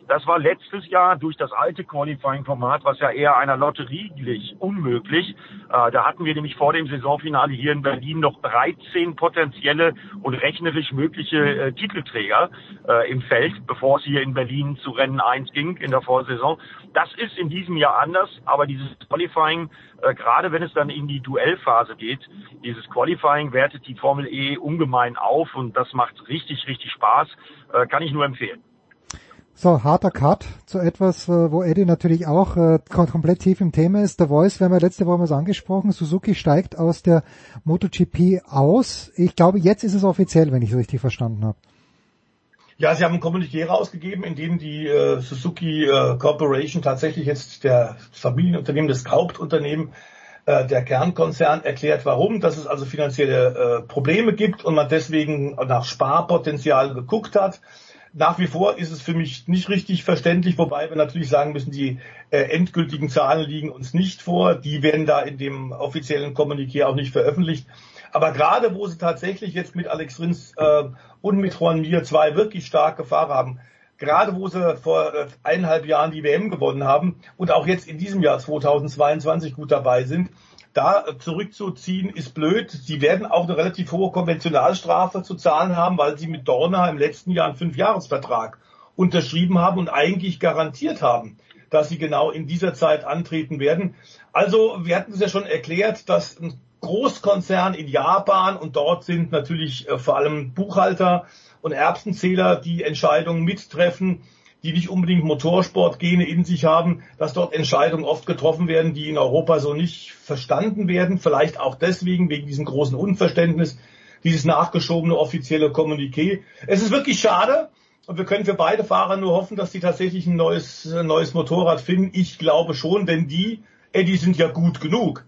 Das war letztes Jahr durch das alte Qualifying-Format, was ja eher einer Lotterie glich, unmöglich. Äh, da hatten wir nämlich vor dem Saisonfinale hier in Berlin noch 13 potenzielle und rechnerisch mögliche äh, Titelträger äh, im Feld, bevor es hier in Berlin zu Rennen 1 ging in der Vorsaison. Das ist in diesem Jahr anders, aber dieses Qualifying, äh, gerade wenn es dann in die Duellphase geht, dieses Qualifying wertet die Formel E ungemein auf und das macht richtig, richtig Spaß. Äh, kann ich nur empfehlen. So, harter Cut zu etwas, äh, wo Eddie natürlich auch äh, kom- komplett tief im Thema ist. Der Voice, wir haben ja letzte Woche mal angesprochen, Suzuki steigt aus der MotoGP aus. Ich glaube, jetzt ist es offiziell, wenn ich es richtig verstanden habe. Ja, sie haben ein Kommuniqué rausgegeben, in dem die äh, Suzuki äh, Corporation tatsächlich jetzt der Familienunternehmen, das Hauptunternehmen äh, der Kernkonzern erklärt, warum, dass es also finanzielle äh, Probleme gibt und man deswegen nach Sparpotenzial geguckt hat. Nach wie vor ist es für mich nicht richtig verständlich, wobei wir natürlich sagen müssen, die äh, endgültigen Zahlen liegen uns nicht vor. Die werden da in dem offiziellen Kommuniqué auch nicht veröffentlicht. Aber gerade wo sie tatsächlich jetzt mit Alex Rins äh, und mit Juan Mir zwei wirklich starke Fahrer haben, gerade wo sie vor äh, eineinhalb Jahren die WM gewonnen haben und auch jetzt in diesem Jahr 2022 gut dabei sind, da zurückzuziehen ist blöd. Sie werden auch eine relativ hohe Konventionalstrafe zu zahlen haben, weil sie mit Dorna im letzten Jahr einen Fünfjahresvertrag unterschrieben haben und eigentlich garantiert haben, dass sie genau in dieser Zeit antreten werden. Also wir hatten es ja schon erklärt, dass ein Großkonzern in Japan und dort sind natürlich äh, vor allem Buchhalter und Erbsenzähler die Entscheidungen mittreffen, die nicht unbedingt Motorsportgene in sich haben, dass dort Entscheidungen oft getroffen werden, die in Europa so nicht verstanden werden. Vielleicht auch deswegen, wegen diesem großen Unverständnis, dieses nachgeschobene offizielle Kommuniqué. Es ist wirklich schade. Und wir können für beide Fahrer nur hoffen, dass sie tatsächlich ein neues, neues Motorrad finden. Ich glaube schon, denn die, Eddie, sind ja gut genug.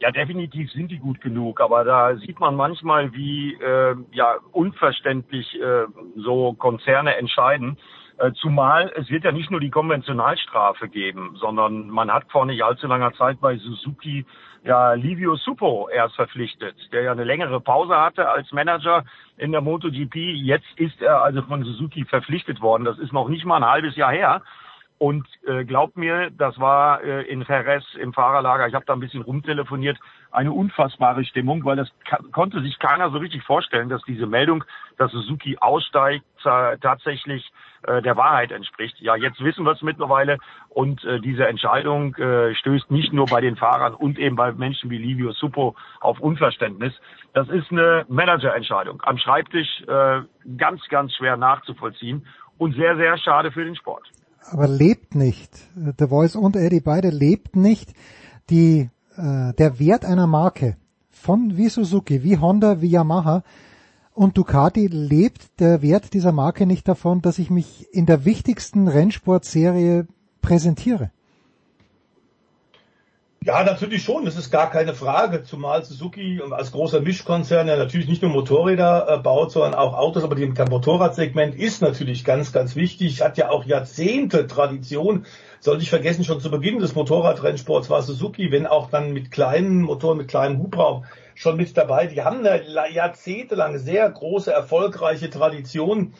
Ja, definitiv sind die gut genug, aber da sieht man manchmal, wie äh, ja unverständlich äh, so Konzerne entscheiden. Äh, zumal es wird ja nicht nur die Konventionalstrafe geben, sondern man hat vor nicht allzu langer Zeit bei Suzuki ja Livio Suppo erst verpflichtet, der ja eine längere Pause hatte als Manager in der MotoGP. Jetzt ist er also von Suzuki verpflichtet worden. Das ist noch nicht mal ein halbes Jahr her. Und äh, glaubt mir, das war äh, in Jerez im Fahrerlager, ich habe da ein bisschen rumtelefoniert, eine unfassbare Stimmung, weil das konnte sich keiner so richtig vorstellen, dass diese Meldung, dass Suzuki aussteigt, äh, tatsächlich äh, der Wahrheit entspricht. Ja, jetzt wissen wir es mittlerweile und äh, diese Entscheidung äh, stößt nicht nur bei den Fahrern und eben bei Menschen wie Livio Suppo auf Unverständnis. Das ist eine Managerentscheidung. Am Schreibtisch äh, ganz, ganz schwer nachzuvollziehen und sehr, sehr schade für den Sport aber lebt nicht. The Voice und Eddie beide lebt nicht die äh, der Wert einer Marke von wie Suzuki, wie Honda, wie Yamaha und Ducati lebt der Wert dieser Marke nicht davon, dass ich mich in der wichtigsten Rennsportserie präsentiere. Ja, natürlich schon, das ist gar keine Frage, zumal Suzuki als großer Mischkonzern ja natürlich nicht nur Motorräder äh, baut, sondern auch Autos, aber das Motorradsegment ist natürlich ganz, ganz wichtig, hat ja auch Jahrzehnte Tradition. Soll ich vergessen, schon zu Beginn des Motorradrennsports war Suzuki, wenn auch dann mit kleinen Motoren, mit kleinem Hubraum schon mit dabei. Die haben eine jahrzehntelang sehr große, erfolgreiche Tradition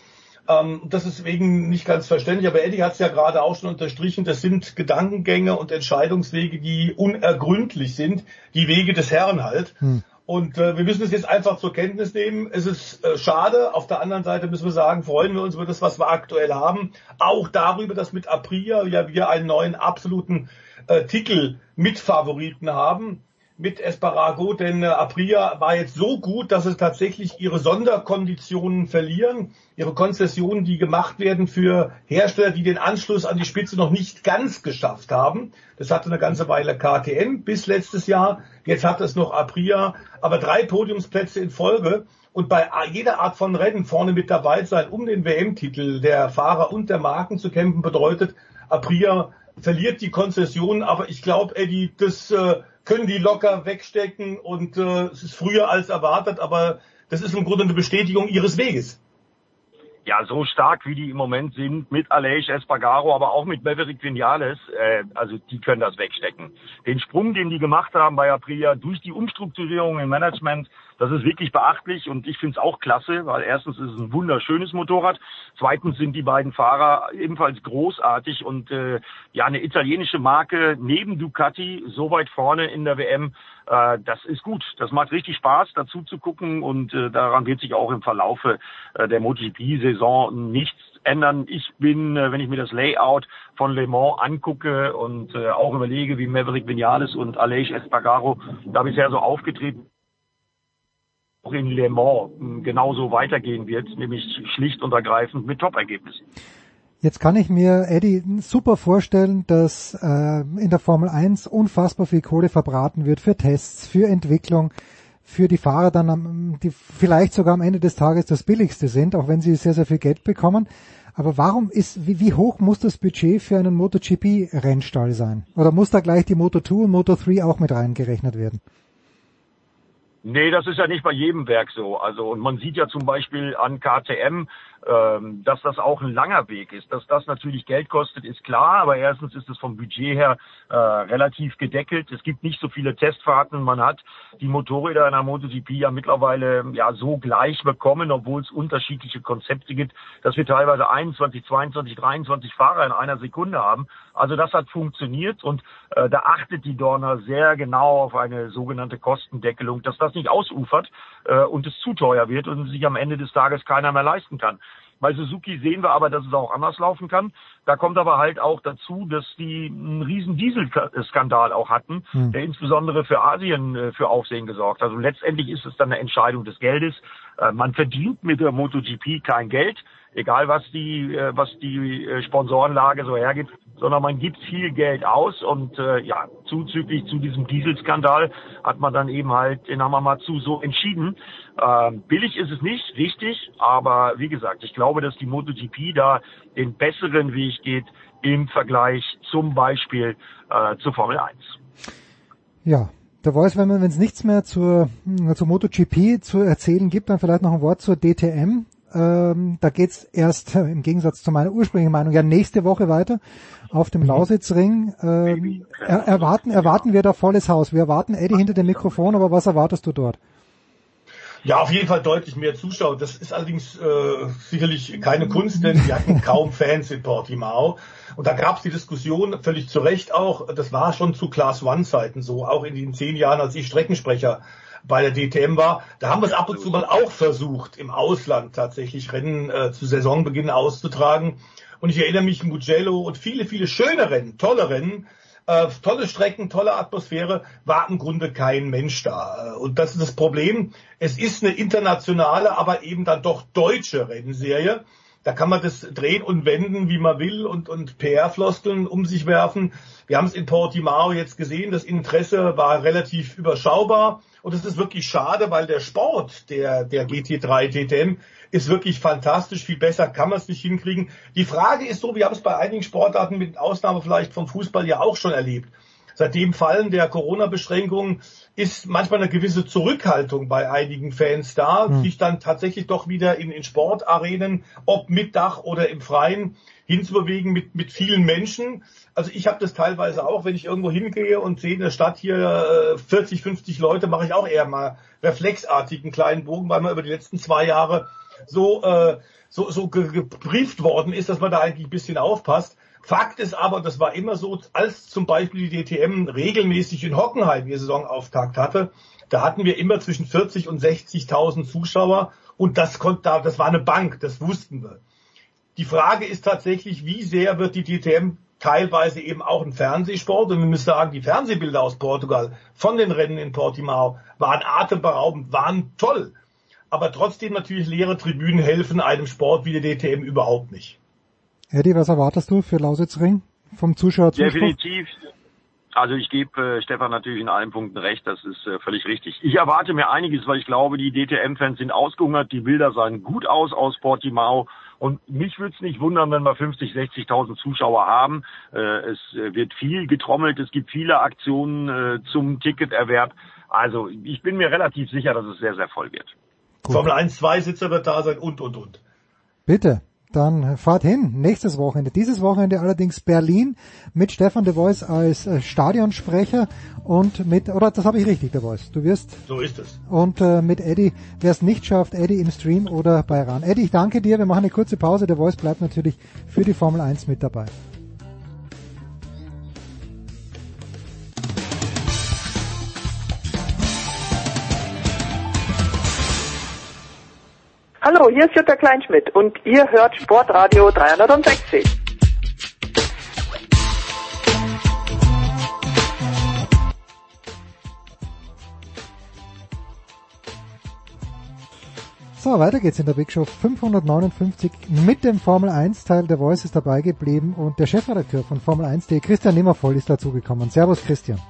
ähm, das ist deswegen nicht ganz verständlich, aber Eddie hat es ja gerade auch schon unterstrichen, das sind Gedankengänge und Entscheidungswege, die unergründlich sind, die Wege des Herrn halt. Hm. Und äh, wir müssen es jetzt einfach zur Kenntnis nehmen. Es ist äh, schade. Auf der anderen Seite müssen wir sagen, freuen wir uns über das, was wir aktuell haben. Auch darüber, dass mit Aprilia ja wir einen neuen absoluten äh, Titel Mitfavoriten haben mit Esparago, denn äh, Aprilia war jetzt so gut, dass es tatsächlich ihre Sonderkonditionen verlieren, ihre Konzessionen, die gemacht werden für Hersteller, die den Anschluss an die Spitze noch nicht ganz geschafft haben. Das hatte eine ganze Weile KTM bis letztes Jahr, jetzt hat es noch Aprilia, aber drei Podiumsplätze in Folge und bei jeder Art von Rennen vorne mit dabei sein, um den WM-Titel der Fahrer und der Marken zu kämpfen, bedeutet, Aprilia verliert die Konzession, aber ich glaube, Eddie, das äh, können die locker wegstecken und äh, es ist früher als erwartet, aber das ist im Grunde eine Bestätigung ihres Weges. Ja, so stark wie die im Moment sind, mit Aleix Espargaro, aber auch mit Maverick Vinales, äh, also die können das wegstecken. Den Sprung, den die gemacht haben bei Aprilia durch die Umstrukturierung im Management, das ist wirklich beachtlich und ich finde es auch klasse, weil erstens ist es ein wunderschönes Motorrad, zweitens sind die beiden Fahrer ebenfalls großartig und äh, ja eine italienische Marke neben Ducati so weit vorne in der WM, äh, das ist gut. Das macht richtig Spaß, dazu zu gucken und äh, daran wird sich auch im Verlaufe äh, der MotoGP-Saison nichts ändern. Ich bin, äh, wenn ich mir das Layout von Le Mans angucke und äh, auch überlege, wie Maverick Vinales und Aleix Espargaro da bisher so aufgetreten auch in Le Mans genauso weitergehen wird, nämlich schlicht und ergreifend mit Top-Ergebnissen. Jetzt kann ich mir, Eddie, super vorstellen, dass äh, in der Formel 1 unfassbar viel Kohle verbraten wird für Tests, für Entwicklung, für die Fahrer dann, am, die vielleicht sogar am Ende des Tages das billigste sind, auch wenn sie sehr, sehr viel Geld bekommen. Aber warum ist, wie, wie hoch muss das Budget für einen MotoGP-Rennstall sein? Oder muss da gleich die Moto2 und Moto3 auch mit reingerechnet werden? Nee, das ist ja nicht bei jedem Werk so. Also und man sieht ja zum Beispiel an KTM, dass das auch ein langer Weg ist. Dass das natürlich Geld kostet, ist klar, aber erstens ist es vom Budget her äh, relativ gedeckelt. Es gibt nicht so viele Testfahrten. Man hat die Motorräder in der MotoGP ja mittlerweile ja so gleich bekommen, obwohl es unterschiedliche Konzepte gibt, dass wir teilweise 21, 22, 23 Fahrer in einer Sekunde haben. Also das hat funktioniert und äh, da achtet die Dorner sehr genau auf eine sogenannte Kostendeckelung, dass das nicht ausufert äh, und es zu teuer wird und sich am Ende des Tages keiner mehr leisten kann. Bei Suzuki sehen wir aber, dass es auch anders laufen kann. Da kommt aber halt auch dazu, dass die einen riesen Dieselskandal auch hatten, hm. der insbesondere für Asien äh, für Aufsehen gesorgt hat. Also letztendlich ist es dann eine Entscheidung des Geldes. Äh, man verdient mit der MotoGP kein Geld egal was die, äh, was die äh, Sponsorenlage so hergibt, sondern man gibt viel Geld aus und äh, ja, zuzüglich zu diesem Dieselskandal hat man dann eben halt in Hamamatsu so entschieden. Ähm, billig ist es nicht, richtig, aber wie gesagt, ich glaube, dass die MotoGP da den besseren Weg geht im Vergleich zum Beispiel äh, zur Formel 1. Ja, war es, wenn es nichts mehr zur, zur MotoGP zu erzählen gibt, dann vielleicht noch ein Wort zur DTM. Ähm, da geht's erst äh, im Gegensatz zu meiner ursprünglichen Meinung ja nächste Woche weiter auf dem Lausitzring. Ähm, er, erwarten, erwarten wir da volles Haus. Wir erwarten Eddie hinter dem Mikrofon, aber was erwartest du dort? Ja, auf jeden Fall deutlich mehr Zuschauer. Das ist allerdings äh, sicherlich keine Kunst, denn wir hatten kaum Fans in Portimao. Und da gab es die Diskussion, völlig zu Recht auch, das war schon zu Class One-Zeiten so, auch in den zehn Jahren, als ich Streckensprecher bei der DTM war. Da haben wir es ab und zu mal auch versucht, im Ausland tatsächlich Rennen äh, zu Saisonbeginn auszutragen. Und ich erinnere mich, Mugello und viele, viele schöne Rennen, tolle Rennen, äh, tolle Strecken, tolle Atmosphäre, war im Grunde kein Mensch da. Und das ist das Problem. Es ist eine internationale, aber eben dann doch deutsche Rennserie. Da kann man das drehen und wenden, wie man will und, und PR-Floskeln um sich werfen. Wir haben es in Portimao jetzt gesehen, das Interesse war relativ überschaubar. Und es ist wirklich schade, weil der Sport der, der GT3 TTM ist wirklich fantastisch. Viel besser kann man es nicht hinkriegen. Die Frage ist so, wir haben es bei einigen Sportarten mit Ausnahme vielleicht vom Fußball ja auch schon erlebt. Seit dem Fallen der Corona-Beschränkungen ist manchmal eine gewisse Zurückhaltung bei einigen Fans da, mhm. sich dann tatsächlich doch wieder in, in Sportarenen, ob mit Dach oder im Freien, hinzubewegen mit, mit vielen Menschen. Also ich habe das teilweise auch, wenn ich irgendwo hingehe und sehe in der Stadt hier 40, äh, 50 Leute, mache ich auch eher mal reflexartig einen kleinen Bogen, weil man über die letzten zwei Jahre so, äh, so, so gebrieft worden ist, dass man da eigentlich ein bisschen aufpasst. Fakt ist aber, das war immer so, als zum Beispiel die DTM regelmäßig in Hockenheim ihr Saisonauftakt hatte, da hatten wir immer zwischen 40 und 60.000 Zuschauer und das konnte, das war eine Bank, das wussten wir. Die Frage ist tatsächlich, wie sehr wird die DTM teilweise eben auch ein Fernsehsport und wir müssen sagen, die Fernsehbilder aus Portugal von den Rennen in Portimao waren atemberaubend, waren toll. Aber trotzdem natürlich leere Tribünen helfen einem Sport wie der DTM überhaupt nicht. Eddie, was erwartest du für Lausitzring vom Zuschauer? Definitiv. Also ich gebe äh, Stefan natürlich in allen Punkten recht, das ist äh, völlig richtig. Ich erwarte mir einiges, weil ich glaube, die DTM-Fans sind ausgehungert, die Bilder sahen gut aus aus Portimao und mich würde es nicht wundern, wenn wir 50, 60.000 Zuschauer haben. Äh, es äh, wird viel getrommelt, es gibt viele Aktionen äh, zum Ticketerwerb. Also ich bin mir relativ sicher, dass es sehr, sehr voll wird. Gut. Formel 1, 2 Sitzer wird da sein und, und, und. Bitte. Dann fahrt hin, nächstes Wochenende. Dieses Wochenende allerdings Berlin mit Stefan de Vois als äh, Stadionsprecher und mit, oder das habe ich richtig, de Vois, du wirst. So ist es. Und äh, mit Eddie, wer es nicht schafft, Eddie im Stream oder bei RAN. Eddie, ich danke dir, wir machen eine kurze Pause, der Voice bleibt natürlich für die Formel 1 mit dabei. Hallo, hier ist Jutta Kleinschmidt und ihr hört Sportradio 360. So, weiter geht's in der Big Show 559 mit dem Formel 1 Teil. Der Voice ist dabei geblieben und der Chefredakteur von Formel 1.de, Christian Nimmervoll, ist dazugekommen. Servus Christian.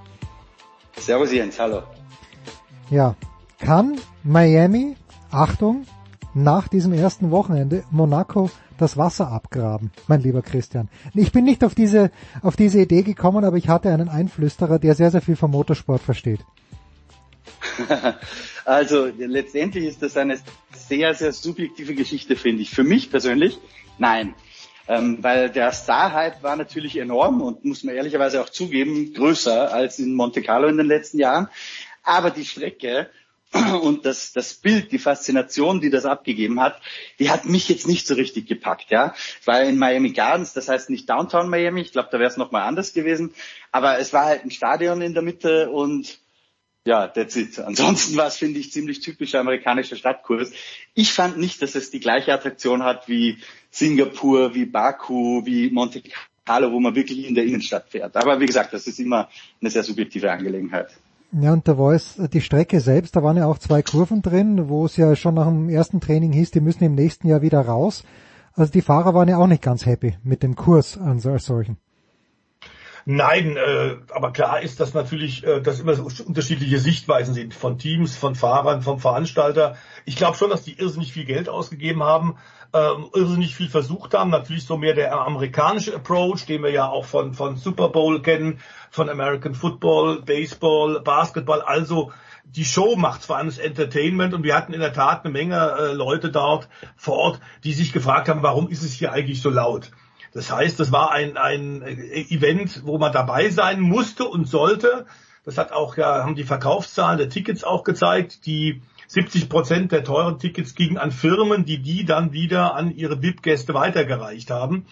Servus Jens, hallo. Ja, kann Miami, Achtung, nach diesem ersten Wochenende Monaco das Wasser abgraben, mein lieber Christian. Ich bin nicht auf diese, auf diese Idee gekommen, aber ich hatte einen Einflüsterer, der sehr, sehr viel vom Motorsport versteht. also letztendlich ist das eine sehr, sehr subjektive Geschichte, finde ich. Für mich persönlich, nein. Ähm, weil der Star-Hype war natürlich enorm und muss man ehrlicherweise auch zugeben, größer als in Monte Carlo in den letzten Jahren. Aber die Strecke und das, das Bild, die Faszination, die das abgegeben hat, die hat mich jetzt nicht so richtig gepackt. Ja, ich war in Miami Gardens, das heißt nicht Downtown Miami. Ich glaube, da wäre es noch mal anders gewesen. Aber es war halt ein Stadion in der Mitte und ja, that's it. Ansonsten war es, finde ich, ziemlich typischer amerikanischer Stadtkurs. Ich fand nicht, dass es die gleiche Attraktion hat wie Singapur, wie Baku, wie Monte Carlo, wo man wirklich in der Innenstadt fährt. Aber wie gesagt, das ist immer eine sehr subjektive Angelegenheit. Ja, und da war es die Strecke selbst, da waren ja auch zwei Kurven drin, wo es ja schon nach dem ersten Training hieß, die müssen im nächsten Jahr wieder raus. Also die Fahrer waren ja auch nicht ganz happy mit dem Kurs als solchen. Nein, äh, aber klar ist, dass natürlich äh, dass immer so unterschiedliche Sichtweisen sind von Teams, von Fahrern, vom Veranstalter. Ich glaube schon, dass die irrsinnig viel Geld ausgegeben haben, äh, irrsinnig viel versucht haben. Natürlich so mehr der amerikanische Approach, den wir ja auch von, von Super Bowl kennen, von American Football, Baseball, Basketball, also die Show macht allem das Entertainment und wir hatten in der Tat eine Menge äh, Leute dort vor Ort, die sich gefragt haben, warum ist es hier eigentlich so laut? Das heißt, das war ein, ein Event, wo man dabei sein musste und sollte. Das hat auch ja, haben die Verkaufszahlen der Tickets auch gezeigt. Die 70 Prozent der teuren Tickets gingen an Firmen, die die dann wieder an ihre VIP-Gäste weitergereicht haben.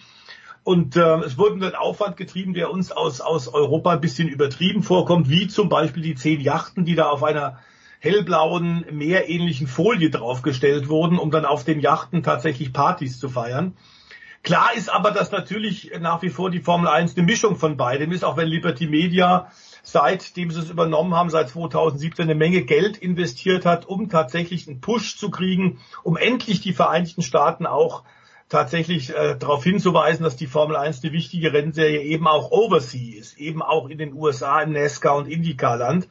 Und äh, es wurde ein Aufwand getrieben, der uns aus, aus Europa ein bisschen übertrieben vorkommt, wie zum Beispiel die zehn Yachten, die da auf einer hellblauen, meerähnlichen Folie draufgestellt wurden, um dann auf den Yachten tatsächlich Partys zu feiern. Klar ist aber, dass natürlich nach wie vor die Formel 1 eine Mischung von beidem ist, auch wenn Liberty Media seitdem sie es übernommen haben, seit 2017 eine Menge Geld investiert hat, um tatsächlich einen Push zu kriegen, um endlich die Vereinigten Staaten auch tatsächlich äh, darauf hinzuweisen, dass die Formel 1 eine wichtige Rennserie eben auch overseas ist, eben auch in den USA, im NASCAR und IndyCar-Land.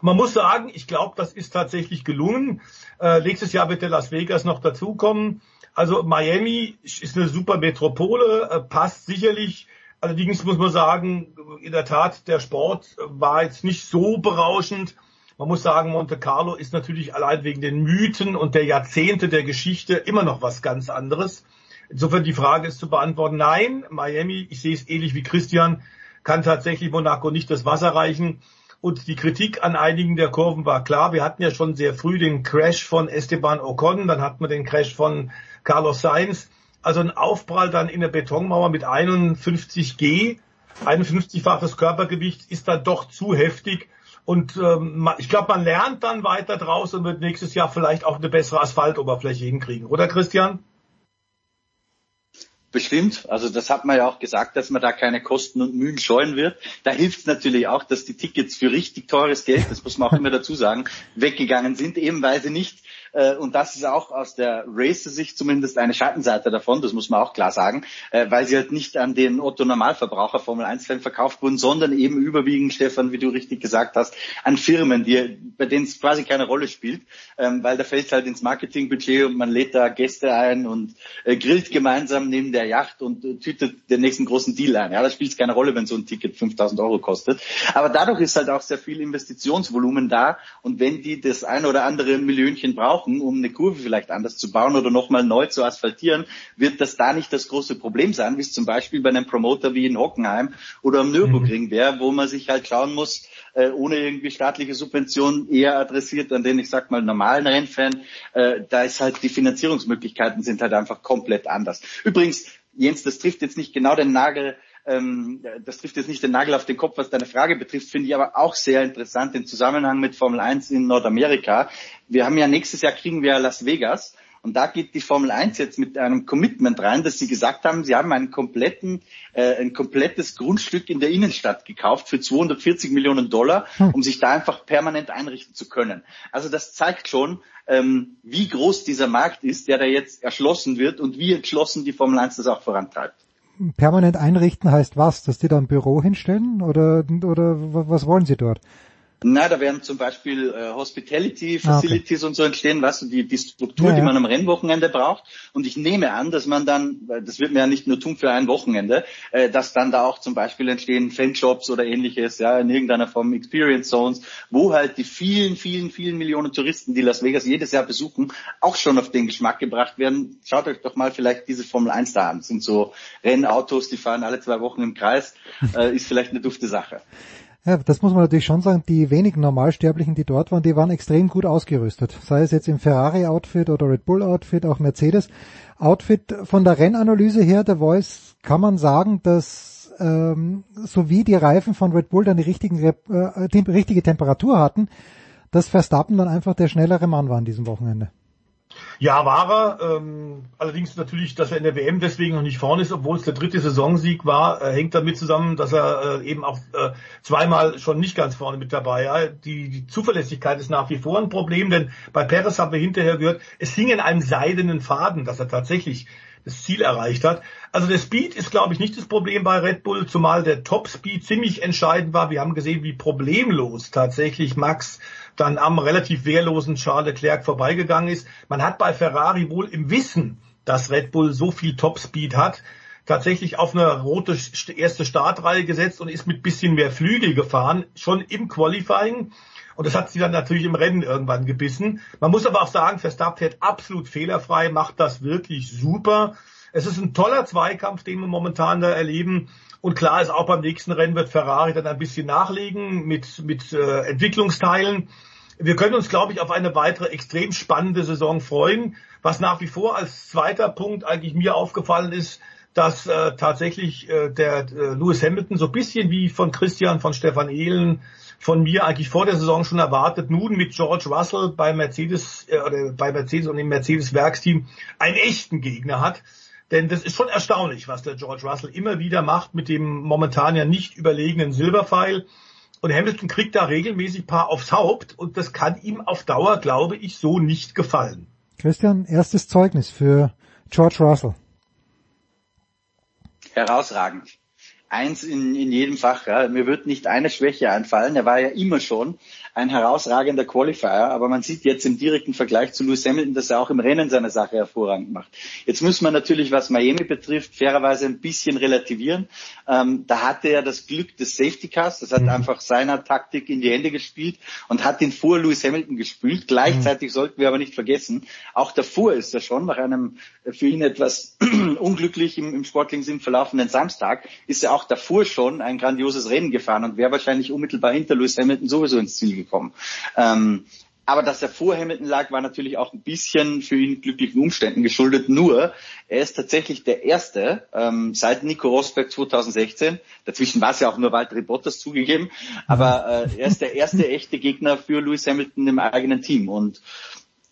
Man muss sagen, ich glaube, das ist tatsächlich gelungen. Äh, nächstes Jahr wird der Las Vegas noch dazukommen. Also Miami ist eine super Metropole, äh, passt sicherlich Allerdings muss man sagen, in der Tat, der Sport war jetzt nicht so berauschend. Man muss sagen, Monte Carlo ist natürlich allein wegen den Mythen und der Jahrzehnte der Geschichte immer noch was ganz anderes. Insofern die Frage ist zu beantworten, nein, Miami, ich sehe es ähnlich wie Christian, kann tatsächlich Monaco nicht das Wasser reichen. Und die Kritik an einigen der Kurven war klar. Wir hatten ja schon sehr früh den Crash von Esteban Ocon, dann hatten wir den Crash von Carlos Sainz. Also ein Aufprall dann in der Betonmauer mit 51 G, 51-faches Körpergewicht ist dann doch zu heftig. Und ähm, ich glaube, man lernt dann weiter draus und wird nächstes Jahr vielleicht auch eine bessere Asphaltoberfläche hinkriegen, oder Christian? Bestimmt. Also das hat man ja auch gesagt, dass man da keine Kosten und Mühen scheuen wird. Da hilft es natürlich auch, dass die Tickets für richtig teures Geld, das muss man auch immer dazu sagen, weggegangen sind, eben weil sie nicht äh, und das ist auch aus der Racer-Sicht zumindest eine Schattenseite davon, das muss man auch klar sagen, äh, weil sie halt nicht an den Otto-Normalverbraucher Formel 1-Fan verkauft wurden, sondern eben überwiegend, Stefan, wie du richtig gesagt hast, an Firmen, die, bei denen es quasi keine Rolle spielt, ähm, weil da fällt halt ins Marketingbudget und man lädt da Gäste ein und äh, grillt gemeinsam neben der Yacht und tütet den nächsten großen Deal ein. Ja, da spielt es keine Rolle, wenn so ein Ticket 5000 Euro kostet. Aber dadurch ist halt auch sehr viel Investitionsvolumen da und wenn die das ein oder andere Millionchen brauchen, brauchen, um eine Kurve vielleicht anders zu bauen oder nochmal neu zu asphaltieren, wird das da nicht das große Problem sein, wie es zum Beispiel bei einem Promoter wie in Hockenheim oder am Nürburgring mhm. wäre, wo man sich halt schauen muss, äh, ohne irgendwie staatliche Subventionen eher adressiert an den, ich sag mal, normalen Rennfan. Äh, da ist halt die Finanzierungsmöglichkeiten sind halt einfach komplett anders. Übrigens, Jens, das trifft jetzt nicht genau den Nagel ähm, das trifft jetzt nicht den Nagel auf den Kopf, was deine Frage betrifft, finde ich aber auch sehr interessant im Zusammenhang mit Formel 1 in Nordamerika. Wir haben ja nächstes Jahr kriegen wir Las Vegas und da geht die Formel 1 jetzt mit einem Commitment rein, dass sie gesagt haben, sie haben einen kompletten, äh, ein komplettes Grundstück in der Innenstadt gekauft für 240 Millionen Dollar, hm. um sich da einfach permanent einrichten zu können. Also das zeigt schon, ähm, wie groß dieser Markt ist, der da jetzt erschlossen wird und wie entschlossen die Formel 1 das auch vorantreibt permanent einrichten heißt was? Dass die da ein Büro hinstellen oder, oder was wollen sie dort? Na, da werden zum Beispiel äh, Hospitality Facilities ah, okay. und so entstehen, was die, die Struktur, ja, ja. die man am Rennwochenende braucht. Und ich nehme an, dass man dann, das wird man ja nicht nur tun für ein Wochenende, äh, dass dann da auch zum Beispiel entstehen Fanshops oder ähnliches, ja, in irgendeiner Form Experience Zones, wo halt die vielen, vielen, vielen Millionen Touristen, die Las Vegas jedes Jahr besuchen, auch schon auf den Geschmack gebracht werden. Schaut euch doch mal vielleicht diese Formel 1 da an. Das sind so Rennautos, die fahren alle zwei Wochen im Kreis, äh, ist vielleicht eine dufte Sache. Ja, das muss man natürlich schon sagen, die wenigen Normalsterblichen, die dort waren, die waren extrem gut ausgerüstet. Sei es jetzt im Ferrari-Outfit oder Red Bull-Outfit, auch Mercedes-Outfit. Von der Rennanalyse her, der Voice, kann man sagen, dass ähm, sowie die Reifen von Red Bull dann die, richtigen, äh, die richtige Temperatur hatten, dass Verstappen dann einfach der schnellere Mann war an diesem Wochenende. Ja, war er. Ähm, allerdings natürlich, dass er in der WM deswegen noch nicht vorne ist, obwohl es der dritte Saisonsieg war, äh, hängt damit zusammen, dass er äh, eben auch äh, zweimal schon nicht ganz vorne mit dabei war. Die, die Zuverlässigkeit ist nach wie vor ein Problem, denn bei Perez haben wir hinterher gehört, es hing in einem seidenen Faden, dass er tatsächlich das Ziel erreicht hat. Also der Speed ist, glaube ich, nicht das Problem bei Red Bull, zumal der Top Speed ziemlich entscheidend war. Wir haben gesehen, wie problemlos tatsächlich Max dann am relativ wehrlosen Charles Leclerc vorbeigegangen ist. Man hat bei Ferrari wohl im Wissen, dass Red Bull so viel Topspeed hat, tatsächlich auf eine rote erste Startreihe gesetzt und ist mit bisschen mehr Flügel gefahren, schon im Qualifying. Und das hat sie dann natürlich im Rennen irgendwann gebissen. Man muss aber auch sagen, Verstappen fährt absolut fehlerfrei, macht das wirklich super. Es ist ein toller Zweikampf, den wir momentan da erleben. Und klar ist auch beim nächsten Rennen wird Ferrari dann ein bisschen nachlegen mit, mit äh, Entwicklungsteilen. Wir können uns, glaube ich, auf eine weitere extrem spannende Saison freuen. Was nach wie vor als zweiter Punkt eigentlich mir aufgefallen ist, dass äh, tatsächlich äh, der äh, Lewis Hamilton so bisschen wie von Christian, von Stefan Ehlen, von mir eigentlich vor der Saison schon erwartet, nun mit George Russell bei Mercedes äh, oder bei Mercedes und dem Mercedes Werksteam einen echten Gegner hat. Denn das ist schon erstaunlich, was der George Russell immer wieder macht mit dem momentan ja nicht überlegenen Silberpfeil. Und Hamilton kriegt da regelmäßig paar aufs Haupt und das kann ihm auf Dauer, glaube ich, so nicht gefallen. Christian, erstes Zeugnis für George Russell. Herausragend. Eins in, in jedem Fach. Ja. Mir wird nicht eine Schwäche einfallen. Er war ja immer schon ein herausragender Qualifier, aber man sieht jetzt im direkten Vergleich zu Lewis Hamilton, dass er auch im Rennen seine Sache hervorragend macht. Jetzt muss man natürlich, was Miami betrifft, fairerweise ein bisschen relativieren. Ähm, da hatte er das Glück des Safety Cars, das hat mhm. einfach seiner Taktik in die Hände gespielt und hat ihn vor Lewis Hamilton gespielt. Gleichzeitig mhm. sollten wir aber nicht vergessen, auch davor ist er schon nach einem für ihn etwas unglücklich im, im sportlichen Sinn verlaufenden Samstag, ist er auch davor schon ein grandioses Rennen gefahren und wäre wahrscheinlich unmittelbar hinter Lewis Hamilton sowieso ins Ziel gekommen. Ähm, aber dass er vor Hamilton lag, war natürlich auch ein bisschen für ihn glücklichen Umständen geschuldet. Nur, er ist tatsächlich der Erste ähm, seit Nico Rosberg 2016. Dazwischen war es ja auch nur Walter Bottas zugegeben. Aber äh, er ist der erste echte Gegner für Lewis Hamilton im eigenen Team und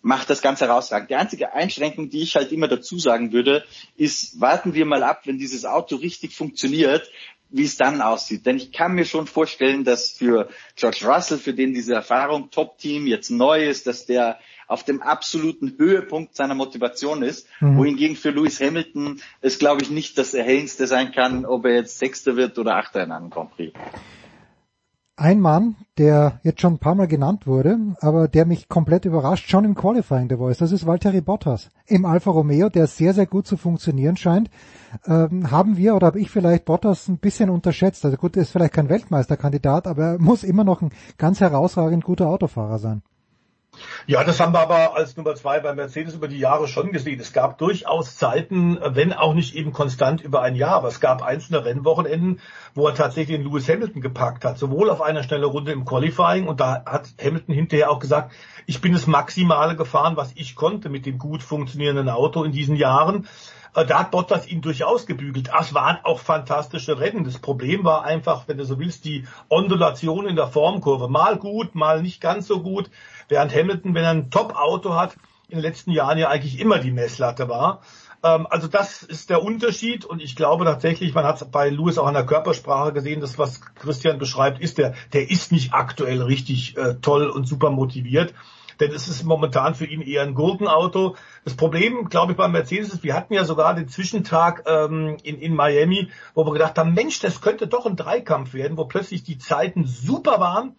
macht das Ganze herausragend. Die einzige Einschränkung, die ich halt immer dazu sagen würde, ist, warten wir mal ab, wenn dieses Auto richtig funktioniert, wie es dann aussieht. Denn ich kann mir schon vorstellen, dass für George Russell, für den diese Erfahrung Top-Team jetzt neu ist, dass der auf dem absoluten Höhepunkt seiner Motivation ist, mhm. wohingegen für Lewis Hamilton es, glaube ich, nicht das Erhellendste sein kann, ob er jetzt Sechster wird oder Achter in einem Grand Prix. Ein Mann, der jetzt schon ein paar Mal genannt wurde, aber der mich komplett überrascht, schon im Qualifying der Voice, das ist Valtteri Bottas. Im Alfa Romeo, der sehr, sehr gut zu funktionieren scheint, ähm, haben wir oder habe ich vielleicht Bottas ein bisschen unterschätzt. Also gut, er ist vielleicht kein Weltmeisterkandidat, aber er muss immer noch ein ganz herausragend guter Autofahrer sein. Ja, das haben wir aber als Nummer zwei bei Mercedes über die Jahre schon gesehen. Es gab durchaus Zeiten, wenn auch nicht eben konstant über ein Jahr, aber es gab einzelne Rennwochenenden, wo er tatsächlich den Lewis Hamilton gepackt hat, sowohl auf einer schnellen Runde im Qualifying und da hat Hamilton hinterher auch gesagt, ich bin das Maximale gefahren, was ich konnte mit dem gut funktionierenden Auto in diesen Jahren. Äh, da hat Bottas ihn durchaus gebügelt. Das waren auch fantastische Rennen. Das Problem war einfach, wenn du so willst, die Ondulation in der Formkurve. Mal gut, mal nicht ganz so gut. Während Hamilton, wenn er ein Top-Auto hat, in den letzten Jahren ja eigentlich immer die Messlatte war. Ähm, also das ist der Unterschied und ich glaube tatsächlich, man hat es bei Lewis auch an der Körpersprache gesehen, das was Christian beschreibt, ist der, der ist nicht aktuell richtig äh, toll und super motiviert denn es ist momentan für ihn eher ein Gurkenauto. Das Problem, glaube ich, beim Mercedes ist, wir hatten ja sogar den Zwischentag ähm, in, in Miami, wo wir gedacht haben, Mensch, das könnte doch ein Dreikampf werden, wo plötzlich die Zeiten super waren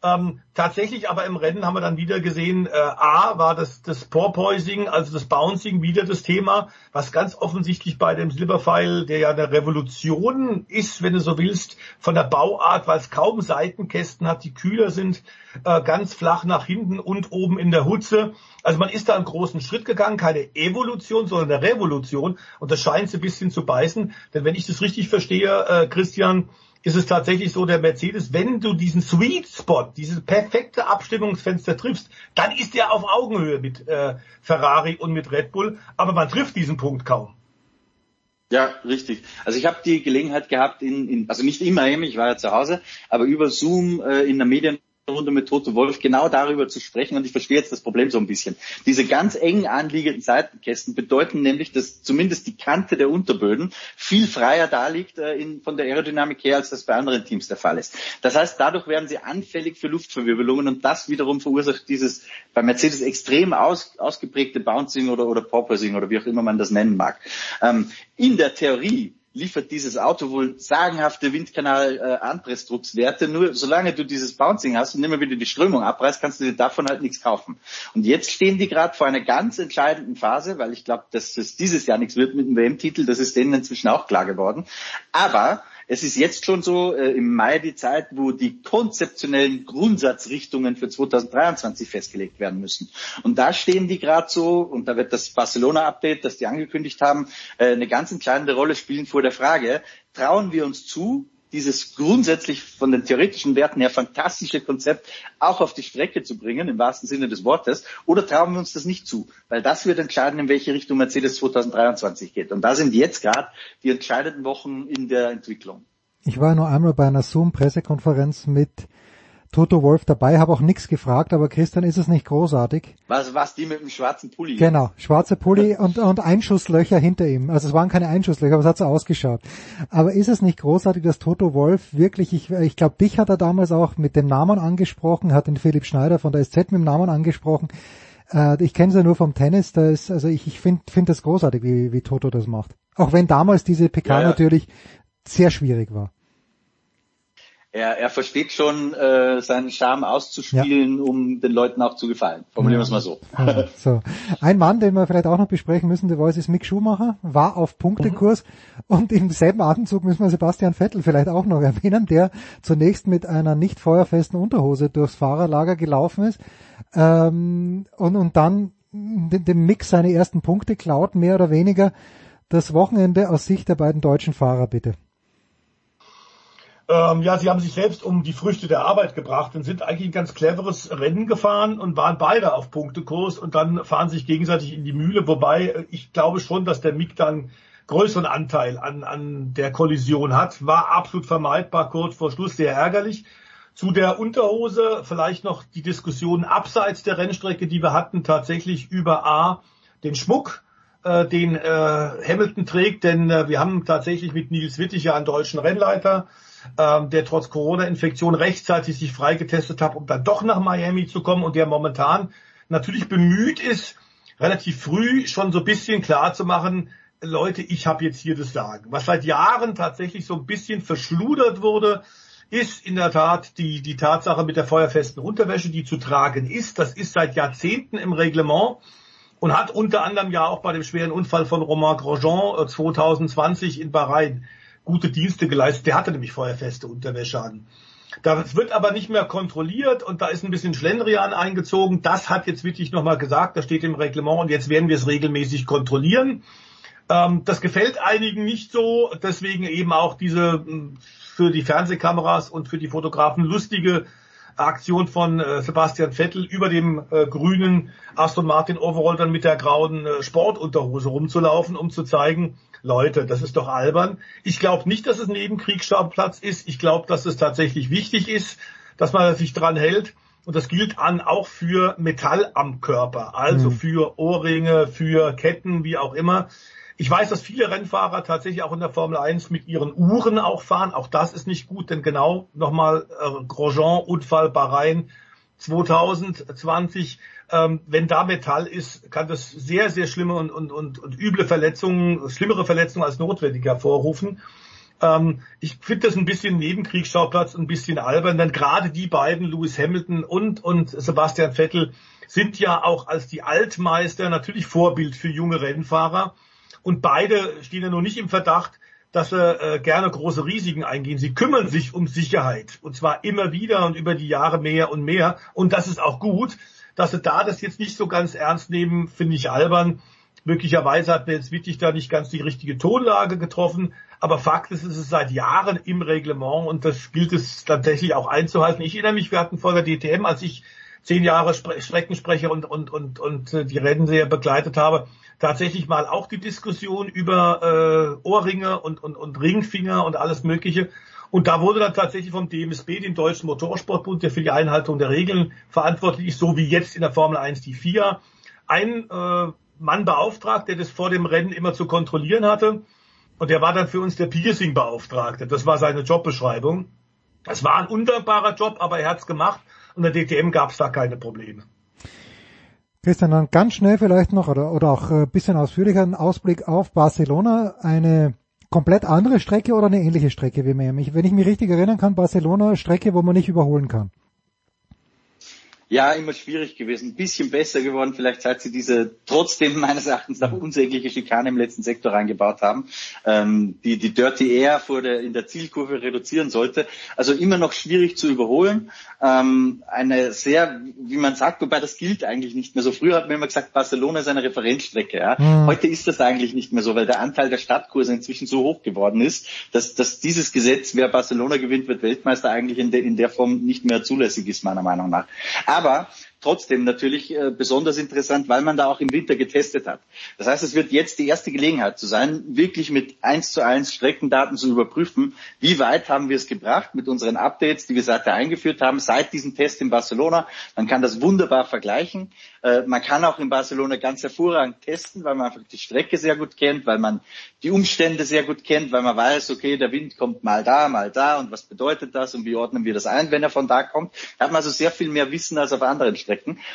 ähm, tatsächlich aber im Rennen haben wir dann wieder gesehen, äh, A war das, das Porpoising, also das Bouncing wieder das Thema, was ganz offensichtlich bei dem Silberpfeil, der ja eine Revolution ist, wenn du so willst, von der Bauart, weil es kaum Seitenkästen hat, die kühler sind, äh, ganz flach nach hinten und oben in der Hutze. Also man ist da einen großen Schritt gegangen, keine Evolution, sondern eine Revolution und das scheint so ein bisschen zu beißen, denn wenn ich das richtig verstehe, äh, Christian, ist es tatsächlich so, der Mercedes, wenn du diesen Sweet Spot, dieses perfekte Abstimmungsfenster triffst, dann ist er auf Augenhöhe mit äh, Ferrari und mit Red Bull, aber man trifft diesen Punkt kaum. Ja, richtig. Also ich habe die Gelegenheit gehabt, in, in, also nicht Miami, ich war ja zu Hause, aber über Zoom äh, in der Medien Runde mit Toto Wolf genau darüber zu sprechen und ich verstehe jetzt das Problem so ein bisschen. Diese ganz eng anliegenden Seitenkästen bedeuten nämlich, dass zumindest die Kante der Unterböden viel freier da liegt äh, in, von der Aerodynamik her, als das bei anderen Teams der Fall ist. Das heißt, dadurch werden sie anfällig für Luftverwirbelungen und das wiederum verursacht dieses bei Mercedes extrem aus, ausgeprägte Bouncing oder, oder Porpoising oder wie auch immer man das nennen mag. Ähm, in der Theorie liefert dieses Auto wohl sagenhafte Windkanal-Anpressdruckswerte. Äh, Nur solange du dieses Bouncing hast und immer wieder die Strömung abreißt, kannst du dir davon halt nichts kaufen. Und jetzt stehen die gerade vor einer ganz entscheidenden Phase, weil ich glaube, dass es dieses Jahr nichts wird mit dem WM-Titel. Das ist denen inzwischen auch klar geworden. Aber Es ist jetzt schon so äh, im Mai die Zeit, wo die konzeptionellen Grundsatzrichtungen für 2023 festgelegt werden müssen. Und da stehen die gerade so, und da wird das Barcelona-Update, das die angekündigt haben, äh, eine ganz entscheidende Rolle spielen vor der Frage, trauen wir uns zu, dieses grundsätzlich von den theoretischen Werten her fantastische Konzept auch auf die Strecke zu bringen, im wahrsten Sinne des Wortes, oder trauen wir uns das nicht zu? Weil das wird entscheiden, in welche Richtung Mercedes 2023 geht. Und da sind jetzt gerade die entscheidenden Wochen in der Entwicklung. Ich war nur einmal bei einer Zoom-Pressekonferenz mit Toto Wolf dabei, habe auch nichts gefragt, aber Christian, ist es nicht großartig? Was, was die mit dem schwarzen Pulli? Genau, schwarze Pulli und, und Einschusslöcher hinter ihm. Also es waren keine Einschusslöcher, aber es hat so ausgeschaut. Aber ist es nicht großartig, dass Toto Wolf wirklich, ich, ich glaube, dich hat er damals auch mit dem Namen angesprochen, hat den Philipp Schneider von der SZ mit dem Namen angesprochen. Äh, ich kenne es ja nur vom Tennis, da ist, also ich, ich finde find das großartig, wie, wie Toto das macht. Auch wenn damals diese PK Ja, ja. natürlich sehr schwierig war. Er, er versteht schon, äh, seinen Charme auszuspielen, um den Leuten auch zu gefallen. Formulieren wir es mal so. Ja, so. Ein Mann, den wir vielleicht auch noch besprechen müssen, der Voice ist Mick Schumacher, war auf Punktekurs und im selben Atemzug müssen wir Sebastian Vettel vielleicht auch noch erwähnen, der zunächst mit einer nicht feuerfesten Unterhose durchs Fahrerlager gelaufen ist ähm, und, und dann dem, dem Mix seine ersten Punkte klaut, mehr oder weniger. Das Wochenende aus Sicht der beiden deutschen Fahrer, bitte. Ähm, ja, sie haben sich selbst um die Früchte der Arbeit gebracht und sind eigentlich ein ganz cleveres Rennen gefahren und waren beide auf Punktekurs und dann fahren sich gegenseitig in die Mühle, wobei äh, ich glaube schon, dass der Mick dann größeren Anteil an, an der Kollision hat. War absolut vermeidbar, kurz vor Schluss, sehr ärgerlich. Zu der Unterhose vielleicht noch die Diskussion abseits der Rennstrecke, die wir hatten, tatsächlich über A, den Schmuck, äh, den äh, Hamilton trägt, denn äh, wir haben tatsächlich mit Nils Wittig ja einen deutschen Rennleiter, ähm, der trotz Corona-Infektion rechtzeitig sich freigetestet hat, um dann doch nach Miami zu kommen und der momentan natürlich bemüht ist, relativ früh schon so ein bisschen klar zu machen, Leute, ich habe jetzt hier das Sagen. Was seit Jahren tatsächlich so ein bisschen verschludert wurde, ist in der Tat die, die Tatsache mit der feuerfesten Unterwäsche, die zu tragen ist. Das ist seit Jahrzehnten im Reglement und hat unter anderem ja auch bei dem schweren Unfall von Romain Grosjean äh, 2020 in Bahrain gute Dienste geleistet. Der hatte nämlich feuerfeste Unterwäsche an. Das wird aber nicht mehr kontrolliert und da ist ein bisschen Schlendrian eingezogen. Das hat jetzt wirklich nochmal gesagt, das steht im Reglement und jetzt werden wir es regelmäßig kontrollieren. Ähm, das gefällt einigen nicht so, deswegen eben auch diese mh, für die Fernsehkameras und für die Fotografen lustige Aktion von äh, Sebastian Vettel über dem äh, grünen Aston Martin Overall dann mit der grauen äh, Sportunterhose rumzulaufen, um zu zeigen, Leute, das ist doch albern. Ich glaube nicht, dass es ein Nebenkriegsschauplatz ist. Ich glaube, dass es tatsächlich wichtig ist, dass man sich dran hält. Und das gilt an auch für Metall am Körper, also Mhm. für Ohrringe, für Ketten, wie auch immer. Ich weiß, dass viele Rennfahrer tatsächlich auch in der Formel 1 mit ihren Uhren auch fahren. Auch das ist nicht gut, denn genau nochmal äh, Grosjean-Unfall Bahrain 2020. Ähm, wenn da Metall ist, kann das sehr, sehr schlimme und, und, und, und üble Verletzungen, schlimmere Verletzungen als notwendig hervorrufen. Ähm, ich finde das ein bisschen Nebenkriegsschauplatz, ein bisschen albern, denn gerade die beiden, Lewis Hamilton und, und Sebastian Vettel, sind ja auch als die Altmeister natürlich Vorbild für junge Rennfahrer. Und beide stehen ja nur nicht im Verdacht, dass sie äh, gerne große Risiken eingehen. Sie kümmern sich um Sicherheit. Und zwar immer wieder und über die Jahre mehr und mehr. Und das ist auch gut. Dass sie da das jetzt nicht so ganz ernst nehmen, finde ich albern. Möglicherweise hat jetzt wirklich da nicht ganz die richtige Tonlage getroffen. Aber Fakt ist, es ist seit Jahren im Reglement und das gilt es tatsächlich auch einzuhalten. Ich erinnere mich, wir hatten vor der DTM, als ich zehn Jahre Spre Streckensprecher und, und, und, und äh, die Rennen sehr begleitet habe, tatsächlich mal auch die Diskussion über äh, Ohrringe und, und, und Ringfinger und alles Mögliche. Und da wurde dann tatsächlich vom DMSB, dem Deutschen Motorsportbund, der für die Einhaltung der Regeln verantwortlich ist, so wie jetzt in der Formel 1 die FIA, ein äh, Mann beauftragt, der das vor dem Rennen immer zu kontrollieren hatte. Und der war dann für uns der Piercing-Beauftragte. Das war seine Jobbeschreibung. Das war ein undankbarer Job, aber er hat's gemacht und der DTM gab's da keine Probleme. Christian, dann ganz schnell vielleicht noch oder, oder auch ein bisschen ausführlicher ein Ausblick auf Barcelona. Eine komplett andere Strecke oder eine ähnliche Strecke wie Miami? Wenn ich mich richtig erinnern kann, Barcelona Strecke, wo man nicht überholen kann. Ja, immer schwierig gewesen. Ein bisschen besser geworden, vielleicht seit sie diese trotzdem meines Erachtens nach unsägliche Schikane im letzten Sektor reingebaut haben, ähm, die die Dirty Air vor der, in der Zielkurve reduzieren sollte. Also immer noch schwierig zu überholen. Ähm, eine sehr, wie man sagt, wobei das gilt eigentlich nicht mehr so. Früher hat man immer gesagt, Barcelona ist eine Referenzstrecke. Ja? Mhm. Heute ist das eigentlich nicht mehr so, weil der Anteil der Stadtkurse inzwischen so hoch geworden ist, dass, dass dieses Gesetz, wer Barcelona gewinnt, wird Weltmeister, eigentlich in, de, in der Form nicht mehr zulässig ist, meiner Meinung nach. Aber trotzdem natürlich äh, besonders interessant, weil man da auch im Winter getestet hat. Das heißt, es wird jetzt die erste Gelegenheit zu sein, wirklich mit eins zu eins Streckendaten zu überprüfen, wie weit haben wir es gebracht mit unseren Updates, die wir seither eingeführt haben, seit diesem Test in Barcelona. Man kann das wunderbar vergleichen. Äh, man kann auch in Barcelona ganz hervorragend testen, weil man einfach die Strecke sehr gut kennt, weil man die Umstände sehr gut kennt, weil man weiß, okay, der Wind kommt mal da, mal da und was bedeutet das und wie ordnen wir das ein, wenn er von da kommt. Da hat man also sehr viel mehr Wissen als auf anderen Strecken.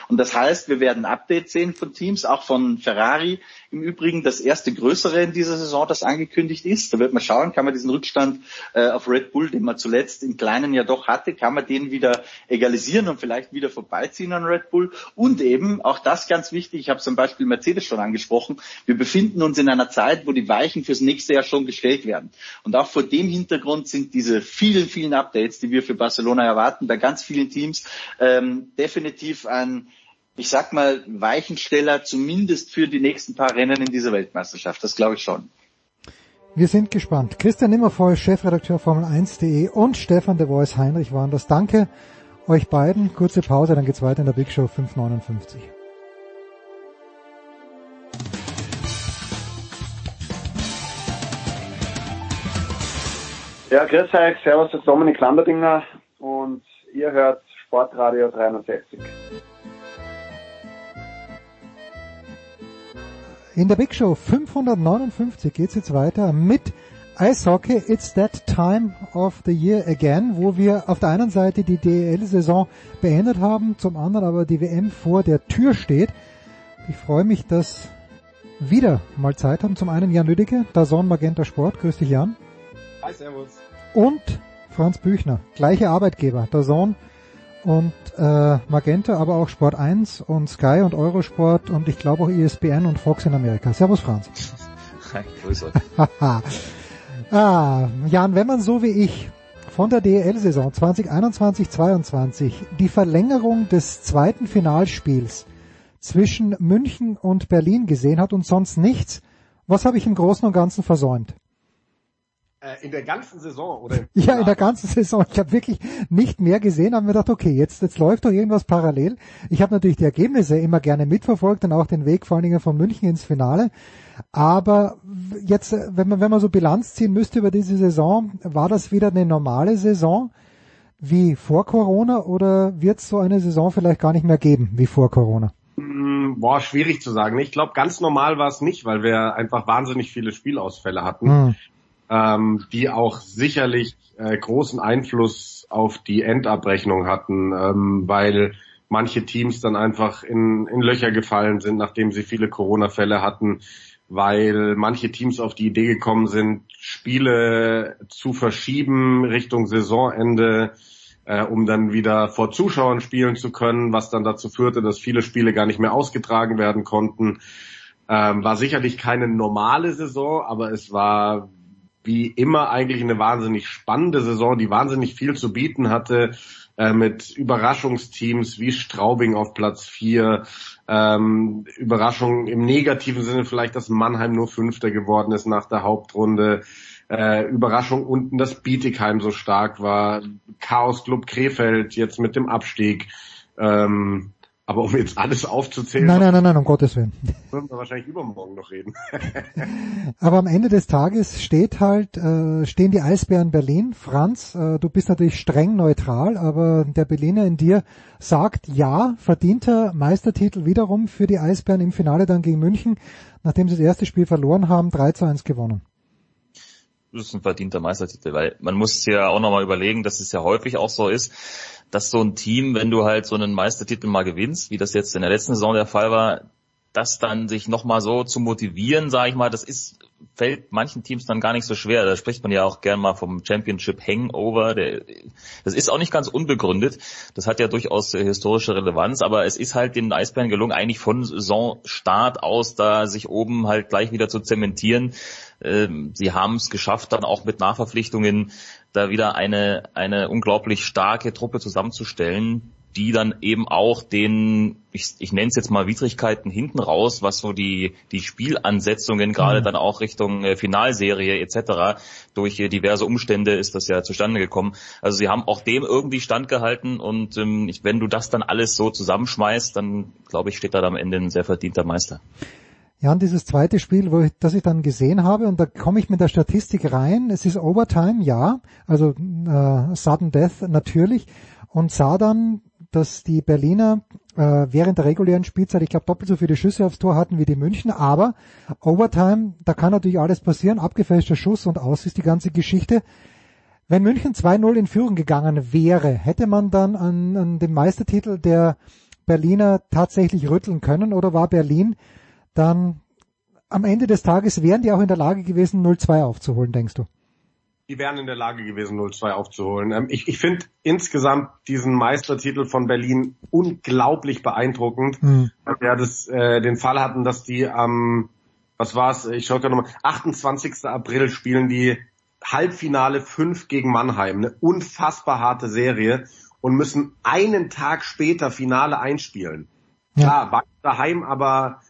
Und das heißt, wir werden Updates sehen von Teams, auch von Ferrari im Übrigen das erste größere in dieser Saison, das angekündigt ist. Da wird man schauen, kann man diesen Rückstand äh, auf Red Bull, den man zuletzt im Kleinen ja doch hatte, kann man den wieder egalisieren und vielleicht wieder vorbeiziehen an Red Bull. Und eben, auch das ganz wichtig, ich habe zum Beispiel Mercedes schon angesprochen, wir befinden uns in einer Zeit, wo die Weichen fürs nächste Jahr schon gestellt werden. Und auch vor dem Hintergrund sind diese vielen, vielen Updates, die wir für Barcelona erwarten, bei ganz vielen Teams ähm, definitiv ein ich sag mal, Weichensteller zumindest für die nächsten paar Rennen in dieser Weltmeisterschaft. Das glaube ich schon. Wir sind gespannt. Christian Nimmervoll, Chefredakteur Formel1.de und Stefan de Voice Heinrich waren das. Danke euch beiden. Kurze Pause, dann geht's weiter in der Big Show 559. Ja, grüß euch, servus, das ist Dominik Lamberdinger und ihr hört Sportradio 360. In der Big Show 559 geht's jetzt weiter mit Eishockey. It's that time of the year again, wo wir auf der einen Seite die DEL-Saison beendet haben, zum anderen aber die WM vor der Tür steht. Ich freue mich, dass wieder mal Zeit haben. Zum einen Jan Lüdecke, Dazon Magenta Sport. Grüß dich Jan. Hi, servus. Und Franz Büchner, gleiche Arbeitgeber, Dazon und äh, Magenta, aber auch Sport 1 und Sky und Eurosport und ich glaube auch ESPN und Fox in Amerika. Servus Franz. Hi, grüß euch. ah, Jan, wenn man so wie ich von der DEL-Saison 2021-22 die Verlängerung des zweiten Finalspiels zwischen München und Berlin gesehen hat und sonst nichts, was habe ich im Großen und Ganzen versäumt? Äh, in der ganzen Saison oder? Ja, in der ganzen Saison. Ich habe wirklich nicht mehr gesehen, haben mir gedacht, okay, jetzt, jetzt läuft doch irgendwas parallel. Ich habe natürlich die Ergebnisse immer gerne mitverfolgt und auch den Weg vor allen Dingen von München ins Finale. Aber jetzt, wenn man, wenn man so Bilanz ziehen müsste über diese Saison, war das wieder eine normale Saison wie vor Corona oder wird es so eine Saison vielleicht gar nicht mehr geben wie vor Corona? Boah, schwierig zu sagen. Ich glaube, ganz normal war es nicht, weil wir einfach wahnsinnig viele Spielausfälle hatten. Hm ähm, die auch sicherlich äh, großen Einfluss auf die Endabrechnung hatten, ähm, weil manche Teams dann einfach in, in Löcher gefallen sind, nachdem sie viele Corona-Fälle hatten, weil manche Teams auf die Idee gekommen sind, Spiele zu verschieben Richtung Saisonende, äh, um dann wieder vor Zuschauern spielen zu können, was dann dazu führte, dass viele Spiele gar nicht mehr ausgetragen werden konnten. Ähm, war sicherlich keine normale Saison, aber es war wie immer eigentlich eine wahnsinnig spannende Saison, die wahnsinnig viel zu bieten hatte, äh, mit Überraschungsteams wie Straubing auf Platz 4, ähm, Überraschung im negativen Sinne vielleicht, dass Mannheim nur Fünfter geworden ist nach der Hauptrunde, äh, Überraschung unten, dass Bietigheim so stark war, Chaos Club Krefeld jetzt mit dem Abstieg, ähm, aber um jetzt alles aufzuzählen. Nein, nein, nein, nein, um Gottes Willen. Würden wir wahrscheinlich übermorgen noch reden. Aber am Ende des Tages steht halt, äh, stehen die Eisbären Berlin. Franz, äh, du bist natürlich streng neutral, aber der Berliner in dir sagt ja, verdienter Meistertitel wiederum für die Eisbären im Finale dann gegen München, nachdem sie das erste Spiel verloren haben, 3 zu 1 gewonnen. Das ist ein verdienter Meistertitel, weil man muss ja auch nochmal überlegen, dass es ja häufig auch so ist, dass so ein Team, wenn du halt so einen Meistertitel mal gewinnst, wie das jetzt in der letzten Saison der Fall war, das dann sich nochmal so zu motivieren, sage ich mal, das ist fällt manchen Teams dann gar nicht so schwer. Da spricht man ja auch gern mal vom Championship Hangover. Der, das ist auch nicht ganz unbegründet. Das hat ja durchaus historische Relevanz, aber es ist halt den Eisbären gelungen, eigentlich von Saisonstart aus da sich oben halt gleich wieder zu zementieren. Ähm, sie haben es geschafft, dann auch mit Nachverpflichtungen da wieder eine, eine unglaublich starke Truppe zusammenzustellen, die dann eben auch den, ich, ich nenne es jetzt mal Widrigkeiten hinten raus, was so die, die Spielansetzungen gerade mhm. dann auch Richtung äh, Finalserie etc. durch äh, diverse Umstände ist das ja zustande gekommen. Also sie haben auch dem irgendwie standgehalten und ähm, ich, wenn du das dann alles so zusammenschmeißt, dann glaube ich, steht da am Ende ein sehr verdienter Meister. Ja, und dieses zweite Spiel, wo ich, das ich dann gesehen habe, und da komme ich mit der Statistik rein, es ist Overtime, ja, also äh, Sudden Death natürlich, und sah dann, dass die Berliner äh, während der regulären Spielzeit, ich glaube, doppelt so viele Schüsse aufs Tor hatten wie die München, aber Overtime, da kann natürlich alles passieren, abgefälschter Schuss und aus ist die ganze Geschichte. Wenn München 2-0 in Führung gegangen wäre, hätte man dann an, an dem Meistertitel der Berliner tatsächlich rütteln können oder war Berlin dann am Ende des Tages wären die auch in der Lage gewesen, 0-2 aufzuholen, denkst du? Die wären in der Lage gewesen, 0-2 aufzuholen. Ähm, ich, ich finde insgesamt diesen Meistertitel von Berlin unglaublich beeindruckend. Mhm. Ja, das, äh, den Fall hatten, dass die am, was war's, ich schaue gerade nochmal, 28. April spielen die Halbfinale 5 gegen Mannheim. Eine unfassbar harte Serie und müssen einen Tag später Finale einspielen. Ja. Klar, war daheim, aber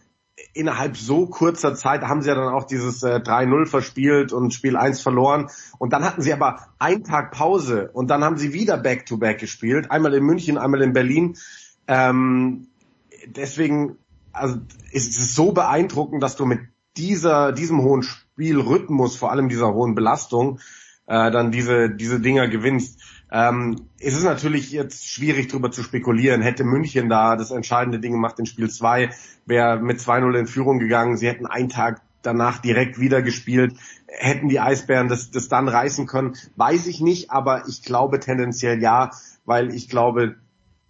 innerhalb so kurzer Zeit haben sie ja dann auch dieses äh, 3-0 verspielt und Spiel 1 verloren. Und dann hatten sie aber einen Tag Pause und dann haben sie wieder Back-to-Back -back gespielt. Einmal in München, einmal in Berlin. Ähm, deswegen also ist es so beeindruckend, dass du mit dieser, diesem hohen Spielrhythmus, vor allem dieser hohen Belastung, äh, dann diese, diese Dinger gewinnst. Ähm, es ist natürlich jetzt schwierig darüber zu spekulieren. Hätte München da das entscheidende Ding gemacht in Spiel 2, wäre mit 2-0 in Führung gegangen. Sie hätten einen Tag danach direkt wieder gespielt. Hätten die Eisbären das, das dann reißen können? Weiß ich nicht, aber ich glaube tendenziell ja, weil ich glaube,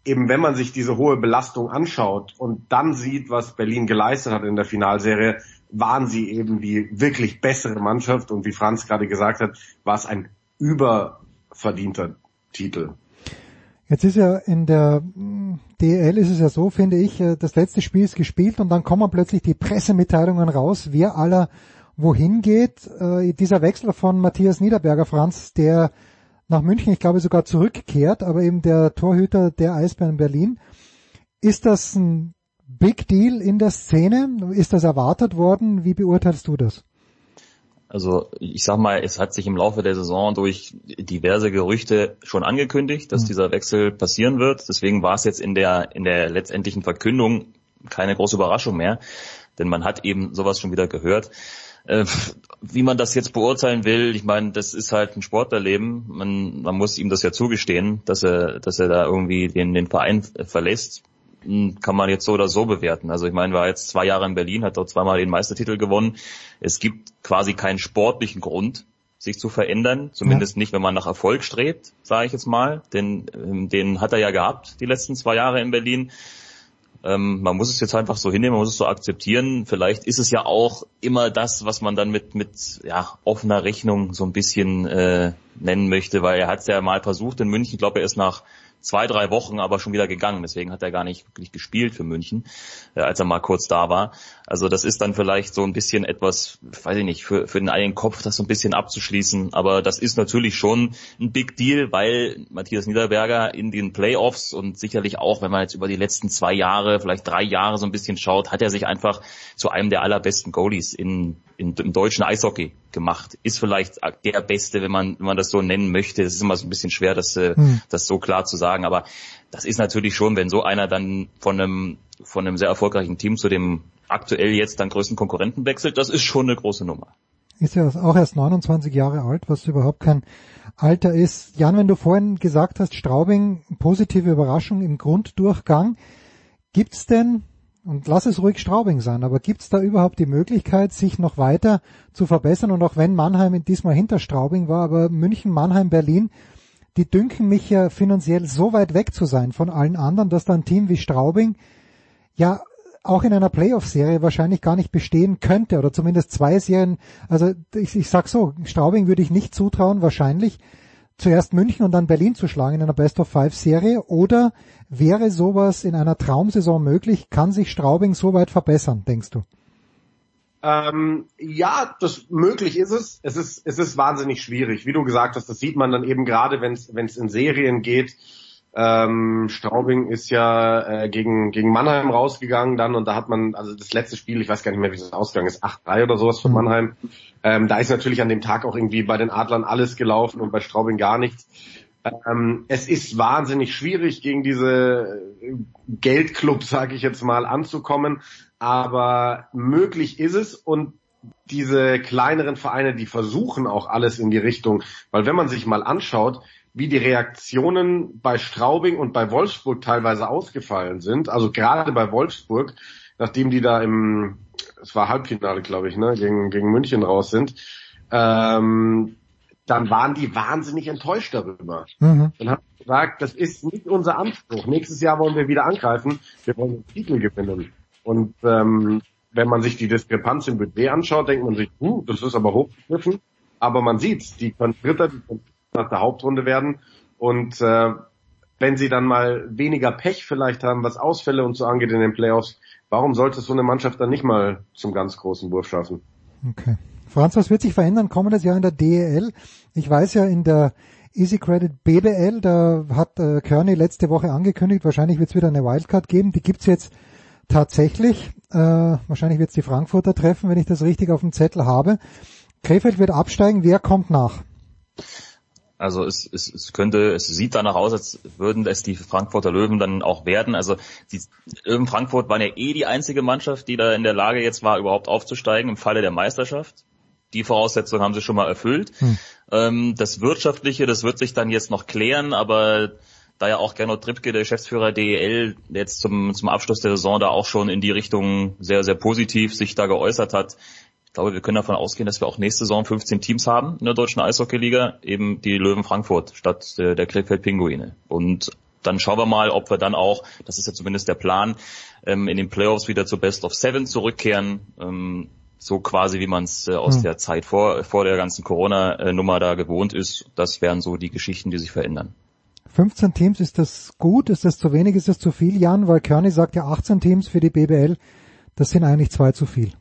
eben wenn man sich diese hohe Belastung anschaut und dann sieht, was Berlin geleistet hat in der Finalserie, waren sie eben die wirklich bessere Mannschaft und wie Franz gerade gesagt hat, war es ein überverdienter Titel. Jetzt ist ja in der mm, DL ist es ja so, finde ich, äh, das letzte Spiel ist gespielt und dann kommen plötzlich die Pressemitteilungen raus, wer aller wohin geht. Äh, dieser Wechsel von Matthias Niederberger, Franz, der nach München, ich glaube sogar zurückkehrt, aber eben der Torhüter der Eisbären Berlin. Ist das ein Big Deal in der Szene? Ist das erwartet worden? Wie beurteilst du das? Also ich sag mal, es hat sich im Laufe der Saison durch diverse Gerüchte schon angekündigt, dass mhm. dieser Wechsel passieren wird. Deswegen war es jetzt in der in der letztendlichen Verkündung keine große Überraschung mehr, denn man hat eben sowas schon wieder gehört. Äh, wie man das jetzt beurteilen will, ich meine, das ist halt ein Sportlerleben. Man, man muss ihm das ja zugestehen, dass er, dass er da irgendwie den, den Verein verlässt kann man jetzt so oder so bewerten. Also ich meine, war jetzt zwei Jahre in Berlin, hat dort zweimal den Meistertitel gewonnen. Es gibt quasi keinen sportlichen Grund, sich zu verändern, zumindest ja. nicht, wenn man nach Erfolg strebt, sage ich jetzt mal. Den, ähm, den hat er ja gehabt, die letzten zwei Jahre in Berlin. Ähm, man muss es jetzt einfach so hinnehmen, man muss es so akzeptieren. Vielleicht ist es ja auch immer das, was man dann mit mit ja, offener Rechnung so ein bisschen äh, nennen möchte, weil er hat es ja mal versucht in München, ich glaube, er ist nach zwei, drei Wochen aber schon wieder gegangen. Deswegen hat er gar nicht wirklich gespielt für München, äh, als er mal kurz da war. Also das ist dann vielleicht so ein bisschen etwas, weiß ich nicht, für, für den eigenen Kopf das so ein bisschen abzuschließen. Aber das ist natürlich schon ein Big Deal, weil Matthias Niederberger in den Playoffs und sicherlich auch, wenn man jetzt über die letzten zwei Jahre, vielleicht drei Jahre so ein bisschen schaut, hat er sich einfach zu einem der allerbesten Goalies in, in, im deutschen Eishockey gemacht. Ist vielleicht der Beste, wenn man, wenn man das so nennen möchte. Es ist immer so ein bisschen schwer, das, äh, hm. das so klar zu sagen. Aber das ist natürlich schon, wenn so einer dann von einem, von einem sehr erfolgreichen Team zu dem aktuell jetzt dann größten Konkurrenten wechselt, das ist schon eine große Nummer. Ist ja auch erst 29 Jahre alt, was überhaupt kein Alter ist. Jan, wenn du vorhin gesagt hast, Straubing, positive Überraschung im Grunddurchgang, gibt's denn, und lass es ruhig Straubing sein, aber gibt's da überhaupt die Möglichkeit, sich noch weiter zu verbessern? Und auch wenn Mannheim diesmal hinter Straubing war, aber München, Mannheim, Berlin, die dünken mich ja finanziell so weit weg zu sein von allen anderen, dass da ein Team wie Straubing ja auch in einer Playoff-Serie wahrscheinlich gar nicht bestehen könnte oder zumindest zwei Serien. Also ich, ich sag so, Straubing würde ich nicht zutrauen, wahrscheinlich zuerst München und dann Berlin zu schlagen in einer Best-of-Five-Serie oder wäre sowas in einer Traumsaison möglich? Kann sich Straubing so weit verbessern, denkst du? Ähm, ja, das möglich ist es. Es ist es ist wahnsinnig schwierig, wie du gesagt hast. Das sieht man dann eben gerade, wenn es wenn es in Serien geht. Ähm, Straubing ist ja äh, gegen gegen Mannheim rausgegangen dann und da hat man also das letzte Spiel, ich weiß gar nicht mehr, wie es ausgegangen ist, 8-3 oder sowas von Mannheim. Ähm, da ist natürlich an dem Tag auch irgendwie bei den Adlern alles gelaufen und bei Straubing gar nichts. Ähm, es ist wahnsinnig schwierig, gegen diese Geldclubs, sage ich jetzt mal, anzukommen aber möglich ist es und diese kleineren Vereine, die versuchen auch alles in die Richtung, weil wenn man sich mal anschaut, wie die Reaktionen bei Straubing und bei Wolfsburg teilweise ausgefallen sind, also gerade bei Wolfsburg, nachdem die da im, es war Halbfinale, glaube ich, ne, gegen, gegen München raus sind, ähm, dann waren die wahnsinnig enttäuscht darüber. Mhm. Dann haben sie gesagt, das ist nicht unser Anspruch. Nächstes Jahr wollen wir wieder angreifen, wir wollen den Titel gewinnen. Und ähm, wenn man sich die Diskrepanz im Budget anschaut, denkt man sich, uh, das ist aber hochgegriffen. Aber man sieht, die können Dritter, die können nach der Hauptrunde werden. Und äh, wenn sie dann mal weniger Pech vielleicht haben, was Ausfälle und so angeht in den Playoffs, warum sollte so eine Mannschaft dann nicht mal zum ganz großen Wurf schaffen? Okay. Franz, was wird sich verändern kommendes Jahr in der DEL? Ich weiß ja, in der Easy Credit BBL, da hat äh, Kearney letzte Woche angekündigt, wahrscheinlich wird es wieder eine Wildcard geben. Die gibt's jetzt tatsächlich, äh, wahrscheinlich wird es die Frankfurter treffen, wenn ich das richtig auf dem Zettel habe. Krefeld wird absteigen, wer kommt nach? Also es, es, es könnte, es sieht danach aus, als würden es die Frankfurter Löwen dann auch werden. Also die Löwen Frankfurt waren ja eh die einzige Mannschaft, die da in der Lage jetzt war, überhaupt aufzusteigen im Falle der Meisterschaft. Die Voraussetzungen haben sie schon mal erfüllt. Hm. Ähm, das Wirtschaftliche, das wird sich dann jetzt noch klären, aber da ja auch Gernot Trippke, der Geschäftsführer DEL, jetzt zum, zum Abschluss der Saison da auch schon in die Richtung sehr, sehr positiv sich da geäußert hat. Ich glaube, wir können davon ausgehen, dass wir auch nächste Saison 15 Teams haben in der deutschen Eishockeyliga, eben die Löwen Frankfurt statt der, der Krefeld Pinguine. Und dann schauen wir mal, ob wir dann auch, das ist ja zumindest der Plan, ähm, in den Playoffs wieder zu Best of Seven zurückkehren. Ähm, so quasi, wie man es äh, aus hm. der Zeit vor, vor der ganzen Corona-Nummer da gewohnt ist. Das wären so die Geschichten, die sich verändern. 15 Teams, ist das gut? Ist das zu wenig? Ist das zu viel, Jan? Weil Kearney sagt ja 18 Teams für die BBL. Das sind eigentlich zwei zu viel.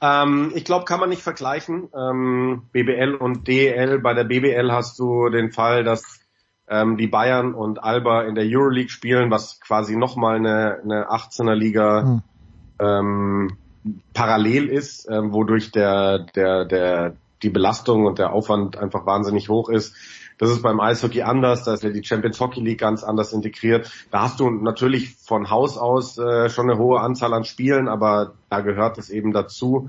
Ähm, ich glaube, kann man nicht vergleichen. Ähm, BBL und DEL. Bei der BBL hast du den Fall, dass ähm, die Bayern und Alba in der Euroleague spielen, was quasi nochmal eine, eine 18er Liga hm. ähm, parallel ist, ähm, wodurch der, der, der, die Belastung und der Aufwand einfach wahnsinnig hoch ist. Das ist beim Eishockey anders, da ist ja die Champions Hockey League ganz anders integriert. Da hast du natürlich von Haus aus äh, schon eine hohe Anzahl an Spielen, aber da gehört es eben dazu.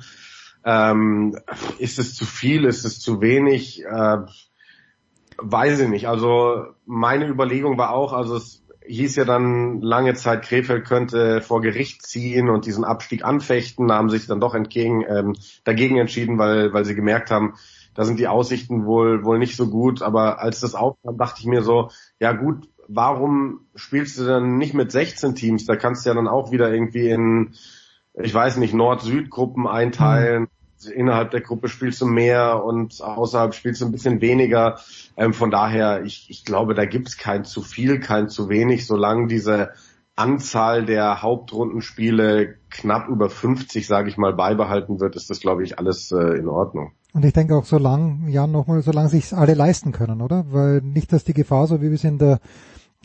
Ähm, ist es zu viel, ist es zu wenig? Äh, weiß ich nicht. Also meine Überlegung war auch, also es hieß ja dann lange Zeit, Krefeld könnte vor Gericht ziehen und diesen Abstieg anfechten. Da haben sich dann doch entgegen, ähm, dagegen entschieden, weil, weil sie gemerkt haben, da sind die Aussichten wohl, wohl nicht so gut. Aber als das aufkam, dachte ich mir so, ja gut, warum spielst du dann nicht mit 16 Teams? Da kannst du ja dann auch wieder irgendwie in, ich weiß nicht, Nord-Süd-Gruppen einteilen. Mhm. Innerhalb der Gruppe spielst du mehr und außerhalb spielst du ein bisschen weniger. Ähm, von daher, ich, ich glaube, da gibt's kein zu viel, kein zu wenig, solange diese Anzahl der Hauptrundenspiele knapp über 50, sage ich mal, beibehalten wird, ist das, glaube ich, alles äh, in Ordnung. Und ich denke auch so lang, ja nochmal, solange sich alle leisten können, oder? Weil nicht, dass die Gefahr, so wie wir es in der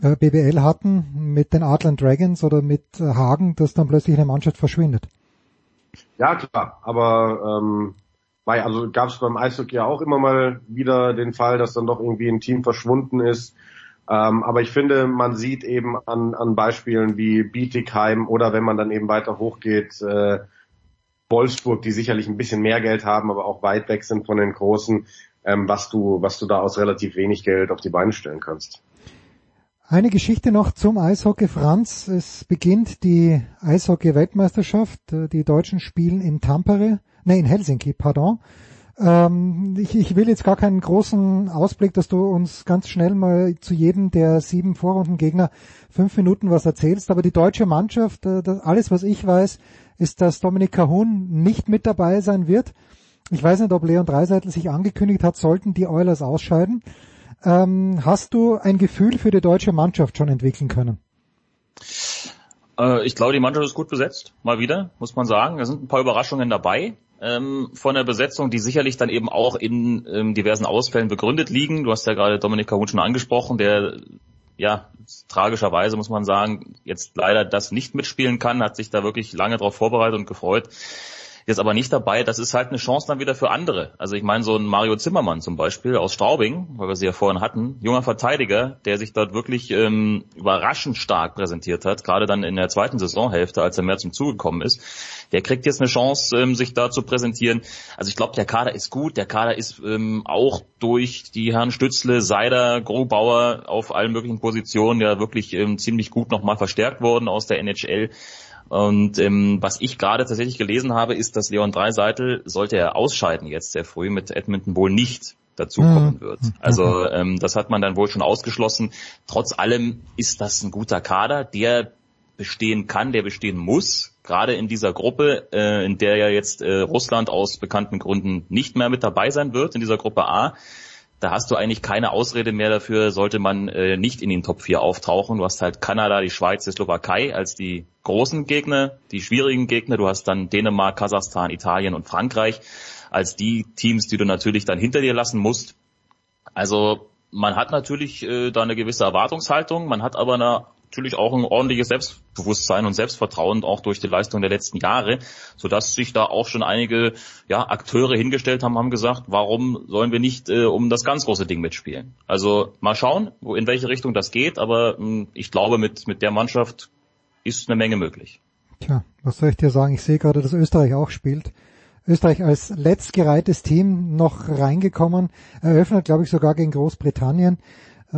äh, BBL hatten, mit den Artland Dragons oder mit äh, Hagen, dass dann plötzlich eine Mannschaft verschwindet. Ja, klar, aber ähm, weil, also gab es beim Eishockey ja auch immer mal wieder den Fall, dass dann doch irgendwie ein Team verschwunden ist. Ähm, aber ich finde, man sieht eben an, an Beispielen wie Bietigheim oder wenn man dann eben weiter hochgeht, äh, Wolfsburg, die sicherlich ein bisschen mehr Geld haben, aber auch weit weg sind von den Großen, ähm, was du, was du da aus relativ wenig Geld auf die Beine stellen kannst. Eine Geschichte noch zum Eishockey, Franz. Es beginnt die Eishockey-Weltmeisterschaft. Die Deutschen spielen in Tampere, ne, in Helsinki, pardon. Ähm, ich, ich will jetzt gar keinen großen Ausblick, dass du uns ganz schnell mal zu jedem der sieben Vorrundengegner fünf Minuten was erzählst, aber die deutsche Mannschaft, äh, das, alles was ich weiß, ist, dass Dominik Cahun nicht mit dabei sein wird. Ich weiß nicht, ob Leon Dreiseitel sich angekündigt hat, sollten die Oilers ausscheiden. Ähm, hast du ein Gefühl für die deutsche Mannschaft schon entwickeln können? Äh, ich glaube, die Mannschaft ist gut besetzt, mal wieder, muss man sagen. Da sind ein paar Überraschungen dabei ähm, von der Besetzung, die sicherlich dann eben auch in ähm, diversen Ausfällen begründet liegen. Du hast ja gerade Dominik Kahun schon angesprochen, der ja tragischerweise muss man sagen, jetzt leider das nicht mitspielen kann, hat sich da wirklich lange darauf vorbereitet und gefreut jetzt aber nicht dabei. Das ist halt eine Chance dann wieder für andere. Also ich meine, so ein Mario Zimmermann zum Beispiel aus Straubing, weil wir sie ja vorhin hatten, junger Verteidiger, der sich dort wirklich ähm, überraschend stark präsentiert hat, gerade dann in der zweiten Saisonhälfte, als er mehr zum Zuge gekommen ist. Der kriegt jetzt eine Chance, ähm, sich da zu präsentieren. Also ich glaube, der Kader ist gut. Der Kader ist ähm, auch durch die Herren Stützle, Seider, Grobauer auf allen möglichen Positionen ja wirklich ähm, ziemlich gut nochmal verstärkt worden aus der NHL. Und ähm, was ich gerade tatsächlich gelesen habe, ist, dass Leon Dreiseitel, sollte er ausscheiden jetzt sehr früh, mit Edmonton wohl nicht dazukommen mhm. wird. Also ähm, das hat man dann wohl schon ausgeschlossen. Trotz allem ist das ein guter Kader, der bestehen kann, der bestehen muss, gerade in dieser Gruppe, äh, in der ja jetzt äh, Russland aus bekannten Gründen nicht mehr mit dabei sein wird, in dieser Gruppe A da hast du eigentlich keine Ausrede mehr dafür, sollte man äh, nicht in den Top 4 auftauchen. Du hast halt Kanada, die Schweiz, die Slowakei als die großen Gegner, die schwierigen Gegner. Du hast dann Dänemark, Kasachstan, Italien und Frankreich als die Teams, die du natürlich dann hinter dir lassen musst. Also man hat natürlich äh, da eine gewisse Erwartungshaltung, man hat aber eine natürlich auch ein ordentliches Selbstbewusstsein und Selbstvertrauen auch durch die Leistung der letzten Jahre, sodass sich da auch schon einige ja, Akteure hingestellt haben, haben gesagt, warum sollen wir nicht äh, um das ganz große Ding mitspielen? Also mal schauen, wo, in welche Richtung das geht, aber mh, hm, ich glaube, mit, mit der Mannschaft ist eine Menge möglich. Tja, was soll ich dir sagen? Ich sehe gerade, dass Österreich auch spielt. Österreich als letztgereihtes Team noch reingekommen, eröffnet, glaube ich, sogar gegen Großbritannien.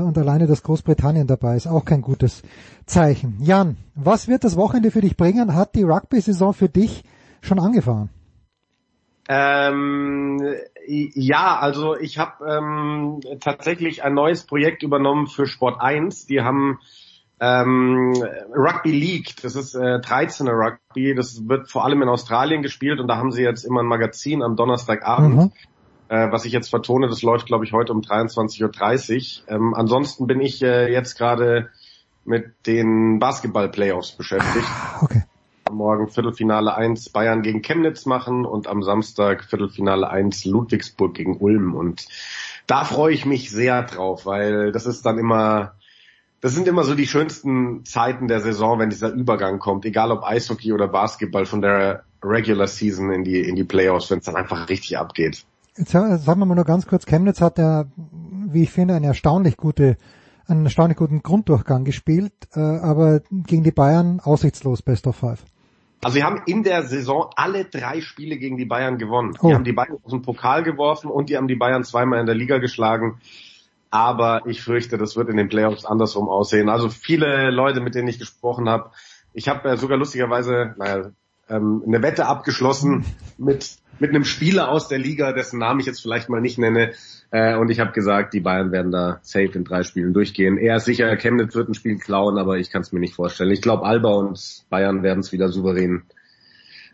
Und alleine, dass Großbritannien dabei ist, auch kein gutes Zeichen. Jan, was wird das Wochenende für dich bringen? Hat die Rugby-Saison für dich schon angefahren? Ähm, ja, also ich habe ähm, tatsächlich ein neues Projekt übernommen für Sport 1. Die haben ähm, Rugby League, das ist äh, 13er Rugby, das wird vor allem in Australien gespielt und da haben sie jetzt immer ein Magazin am Donnerstagabend. Mhm äh, was ich jetzt vertone, das läuft, glaube ich, heute um 23.30 Uhr. Ähm, ansonsten bin ich äh, jetzt gerade mit den Basketball-Playoffs beschäftigt. Ah, okay. Morgen Viertelfinale 1 Bayern gegen Chemnitz machen und am Samstag Viertelfinale 1 Ludwigsburg gegen Ulm. Und da freue ich mich sehr drauf, weil das ist dann immer, das sind immer so die schönsten Zeiten der Saison, wenn dieser Übergang kommt, egal ob Eishockey oder Basketball von der Regular Season in die, in die Playoffs, wenn es dann einfach richtig abgeht. Jetzt sagen wir mal nur ganz kurz, Chemnitz hat ja, wie ich finde, eine erstaunlich gute, einen erstaunlich guten Grunddurchgang gespielt, äh, aber gegen die Bayern aussichtslos Best of Five. Also sie haben in der Saison alle drei Spiele gegen die Bayern gewonnen. Oh. Die haben die Bayern aus dem Pokal geworfen und die haben die Bayern zweimal in der Liga geschlagen. Aber ich fürchte, das wird in den Playoffs andersrum aussehen. Also viele Leute, mit denen ich gesprochen habe, ich habe äh, sogar lustigerweise, naja, ähm, eine Wette abgeschlossen mit mit einem Spieler aus der Liga, dessen Namen ich jetzt vielleicht mal nicht nenne. Äh, und ich habe gesagt, die Bayern werden da safe in drei Spielen durchgehen. Er ist sicher, Chemnitz wird ein Spiel klauen, aber ich kann es mir nicht vorstellen. Ich glaube, Alba und Bayern werden es wieder souverän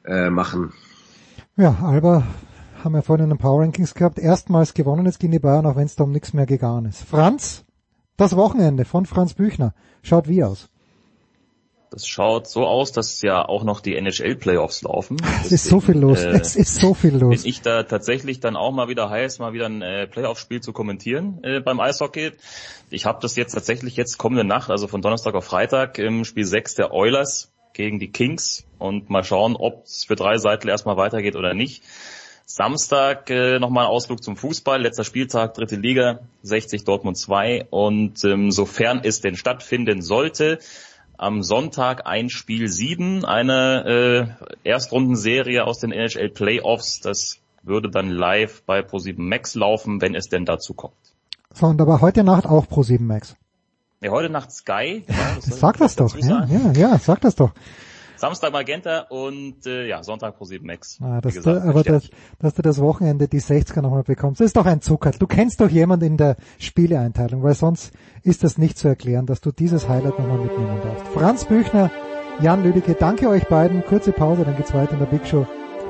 äh, machen. Ja, Alba haben wir vorhin in den Power Rankings gehabt. Erstmals gewonnen jetzt gegen die Bayern, auch wenn es da um nichts mehr gegangen ist. Franz, das Wochenende von Franz Büchner schaut wie aus? Das schaut so aus, dass ja auch noch die NHL-Playoffs laufen. Es ist so viel los. Äh, es ist so viel los. Bin ich da tatsächlich dann auch mal wieder heiß, mal wieder ein äh, Playoff-Spiel zu kommentieren äh, beim Eishockey. Ich habe das jetzt tatsächlich jetzt kommende Nacht, also von Donnerstag auf Freitag, im Spiel 6 der Oilers gegen die Kings und mal schauen, ob es für drei Seiten erstmal weitergeht oder nicht. Samstag äh, nochmal ein Ausflug zum Fußball, letzter Spieltag, dritte Liga, 60 Dortmund 2 und ähm, sofern es denn stattfinden sollte, am Sonntag ein Spiel 7, eine äh, Erstrundenserie aus den NHL Playoffs. Das würde dann live bei Pro7 Max laufen, wenn es denn dazu kommt. So, und aber heute Nacht auch Pro7 Max. Ja, heute Nacht Sky. Ja, das sag das doch. Ja, ja, ja, sag das doch. Samstag Magenta und äh, ja, Sonntag pro 7 Max. Ah, dass du, aber das, dass du das Wochenende die 60er nochmal bekommst, das ist doch ein Zucker. Du kennst doch jemanden in der Spieleeinteilung, weil sonst ist das nicht zu erklären, dass du dieses Highlight nochmal mitnehmen darfst. Franz Büchner, Jan Lüdecke, danke euch beiden. Kurze Pause, dann geht's weiter in der Big Show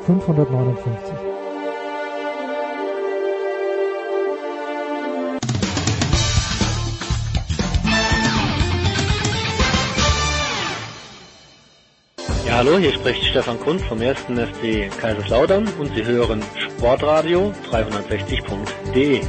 559. hallo, hier spricht Stefan Kunz vom 1. FC Kaiserslautern und Sie hören Sportradio 360.de.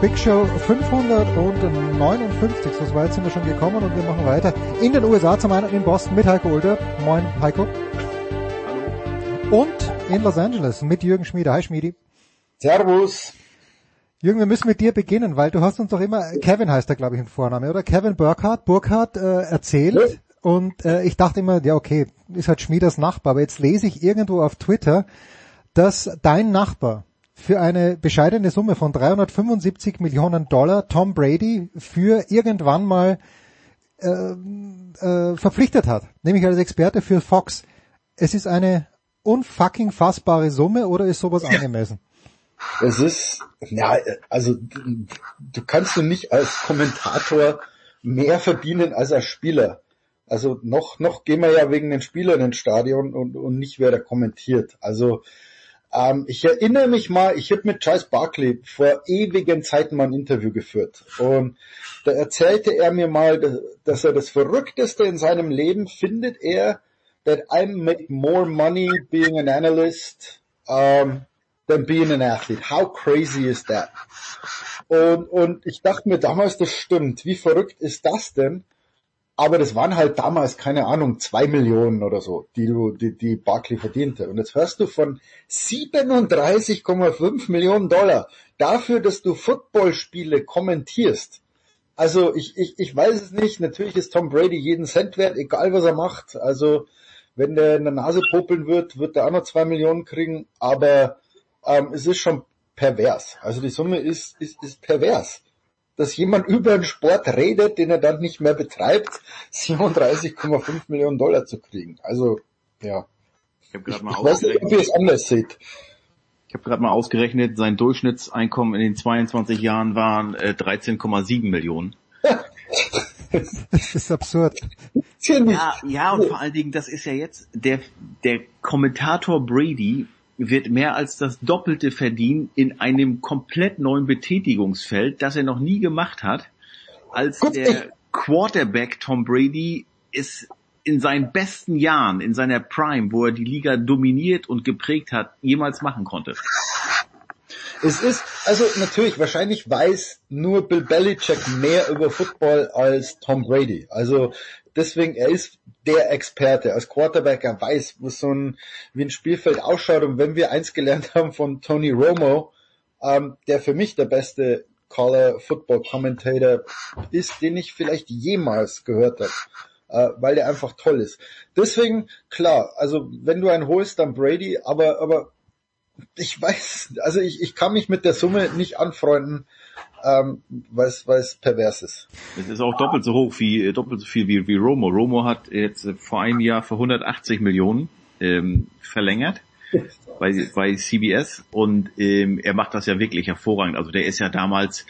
Big Show 559, so weit sind wir schon gekommen und wir machen weiter. In den USA zum einen in Boston mit Heiko Ulder. Moin Heiko. Hallo. Und in Los Angeles mit Jürgen Schmieder. Hi Schmiedi. Servus. Jürgen, wir müssen mit dir beginnen, weil du hast uns doch immer, Kevin heißt er glaube ich im Vorname, oder? Kevin Burkhardt, Burkhardt äh, erzählt. Ja. Und äh, ich dachte immer, ja okay, ist halt Schmieders Nachbar, aber jetzt lese ich irgendwo auf Twitter, dass dein Nachbar für eine bescheidene Summe von 375 Millionen Dollar Tom Brady für irgendwann mal äh, äh, verpflichtet hat, nämlich als Experte für Fox. Es ist eine unfucking fassbare Summe oder ist sowas angemessen? Es ist, ja, also du kannst du nicht als Kommentator mehr verdienen als als Spieler. Also noch, noch gehen wir ja wegen den Spielern ins Stadion und, und nicht wer da kommentiert. Also ähm, ich erinnere mich mal, ich habe mit Charles Barkley vor ewigen Zeiten mal ein Interview geführt. Und da erzählte er mir mal, dass er das Verrückteste in seinem Leben findet er, that I make more money being an analyst um, than being an athlete. How crazy is that? Und, und ich dachte mir damals, das stimmt. Wie verrückt ist das denn? aber das waren halt damals, keine Ahnung, zwei Millionen oder so, die du, die, die Barkley verdiente. Und jetzt hörst du von 37,5 Millionen Dollar dafür, dass du Footballspiele kommentierst. Also ich, ich, ich weiß es nicht. Natürlich ist Tom Brady jeden Cent wert, egal was er macht. Also wenn der in der Nase popeln wird, wird er auch noch zwei Millionen kriegen. Aber ähm, es ist schon pervers. Also die Summe ist, ist, ist pervers dass jemand über einen Sport redet, den er dann nicht mehr betreibt, 37,5 Millionen Dollar zu kriegen. Also, ja. Ich, hab grad mal ich weiß nicht, ob ihr es anders seht. Ich habe gerade mal ausgerechnet, sein Durchschnittseinkommen in den 22 Jahren waren äh, 13,7 Millionen. das ist absurd. Ja, ja, und vor allen Dingen, das ist ja jetzt, der, der Kommentator Brady wird mehr als das Doppelte verdienen in einem komplett neuen Betätigungsfeld, das er noch nie gemacht hat, als Gut, der Quarterback Tom Brady ist in seinen besten Jahren, in seiner Prime, wo er die Liga dominiert und geprägt hat, jemals machen konnte. Es ist, also natürlich, wahrscheinlich weiß nur Bill Belichick mehr über Football als Tom Brady. Also deswegen, er ist der Experte. Als Quarterback, er weiß, was so ein, wie ein Spielfeld ausschaut. Und wenn wir eins gelernt haben von Tony Romo, ähm, der für mich der beste Caller Football Commentator ist, den ich vielleicht jemals gehört habe, äh, weil der einfach toll ist. Deswegen, klar, also wenn du einen holst, dann Brady, aber, aber ich weiß, also ich, ich kann mich mit der Summe nicht anfreunden, ähm, weil es pervers ist. Es ist auch doppelt so hoch wie äh, doppelt so viel wie, wie Romo. Romo hat jetzt vor einem Jahr für 180 Millionen ähm, verlängert bei, bei CBS und ähm, er macht das ja wirklich hervorragend. Also der ist ja damals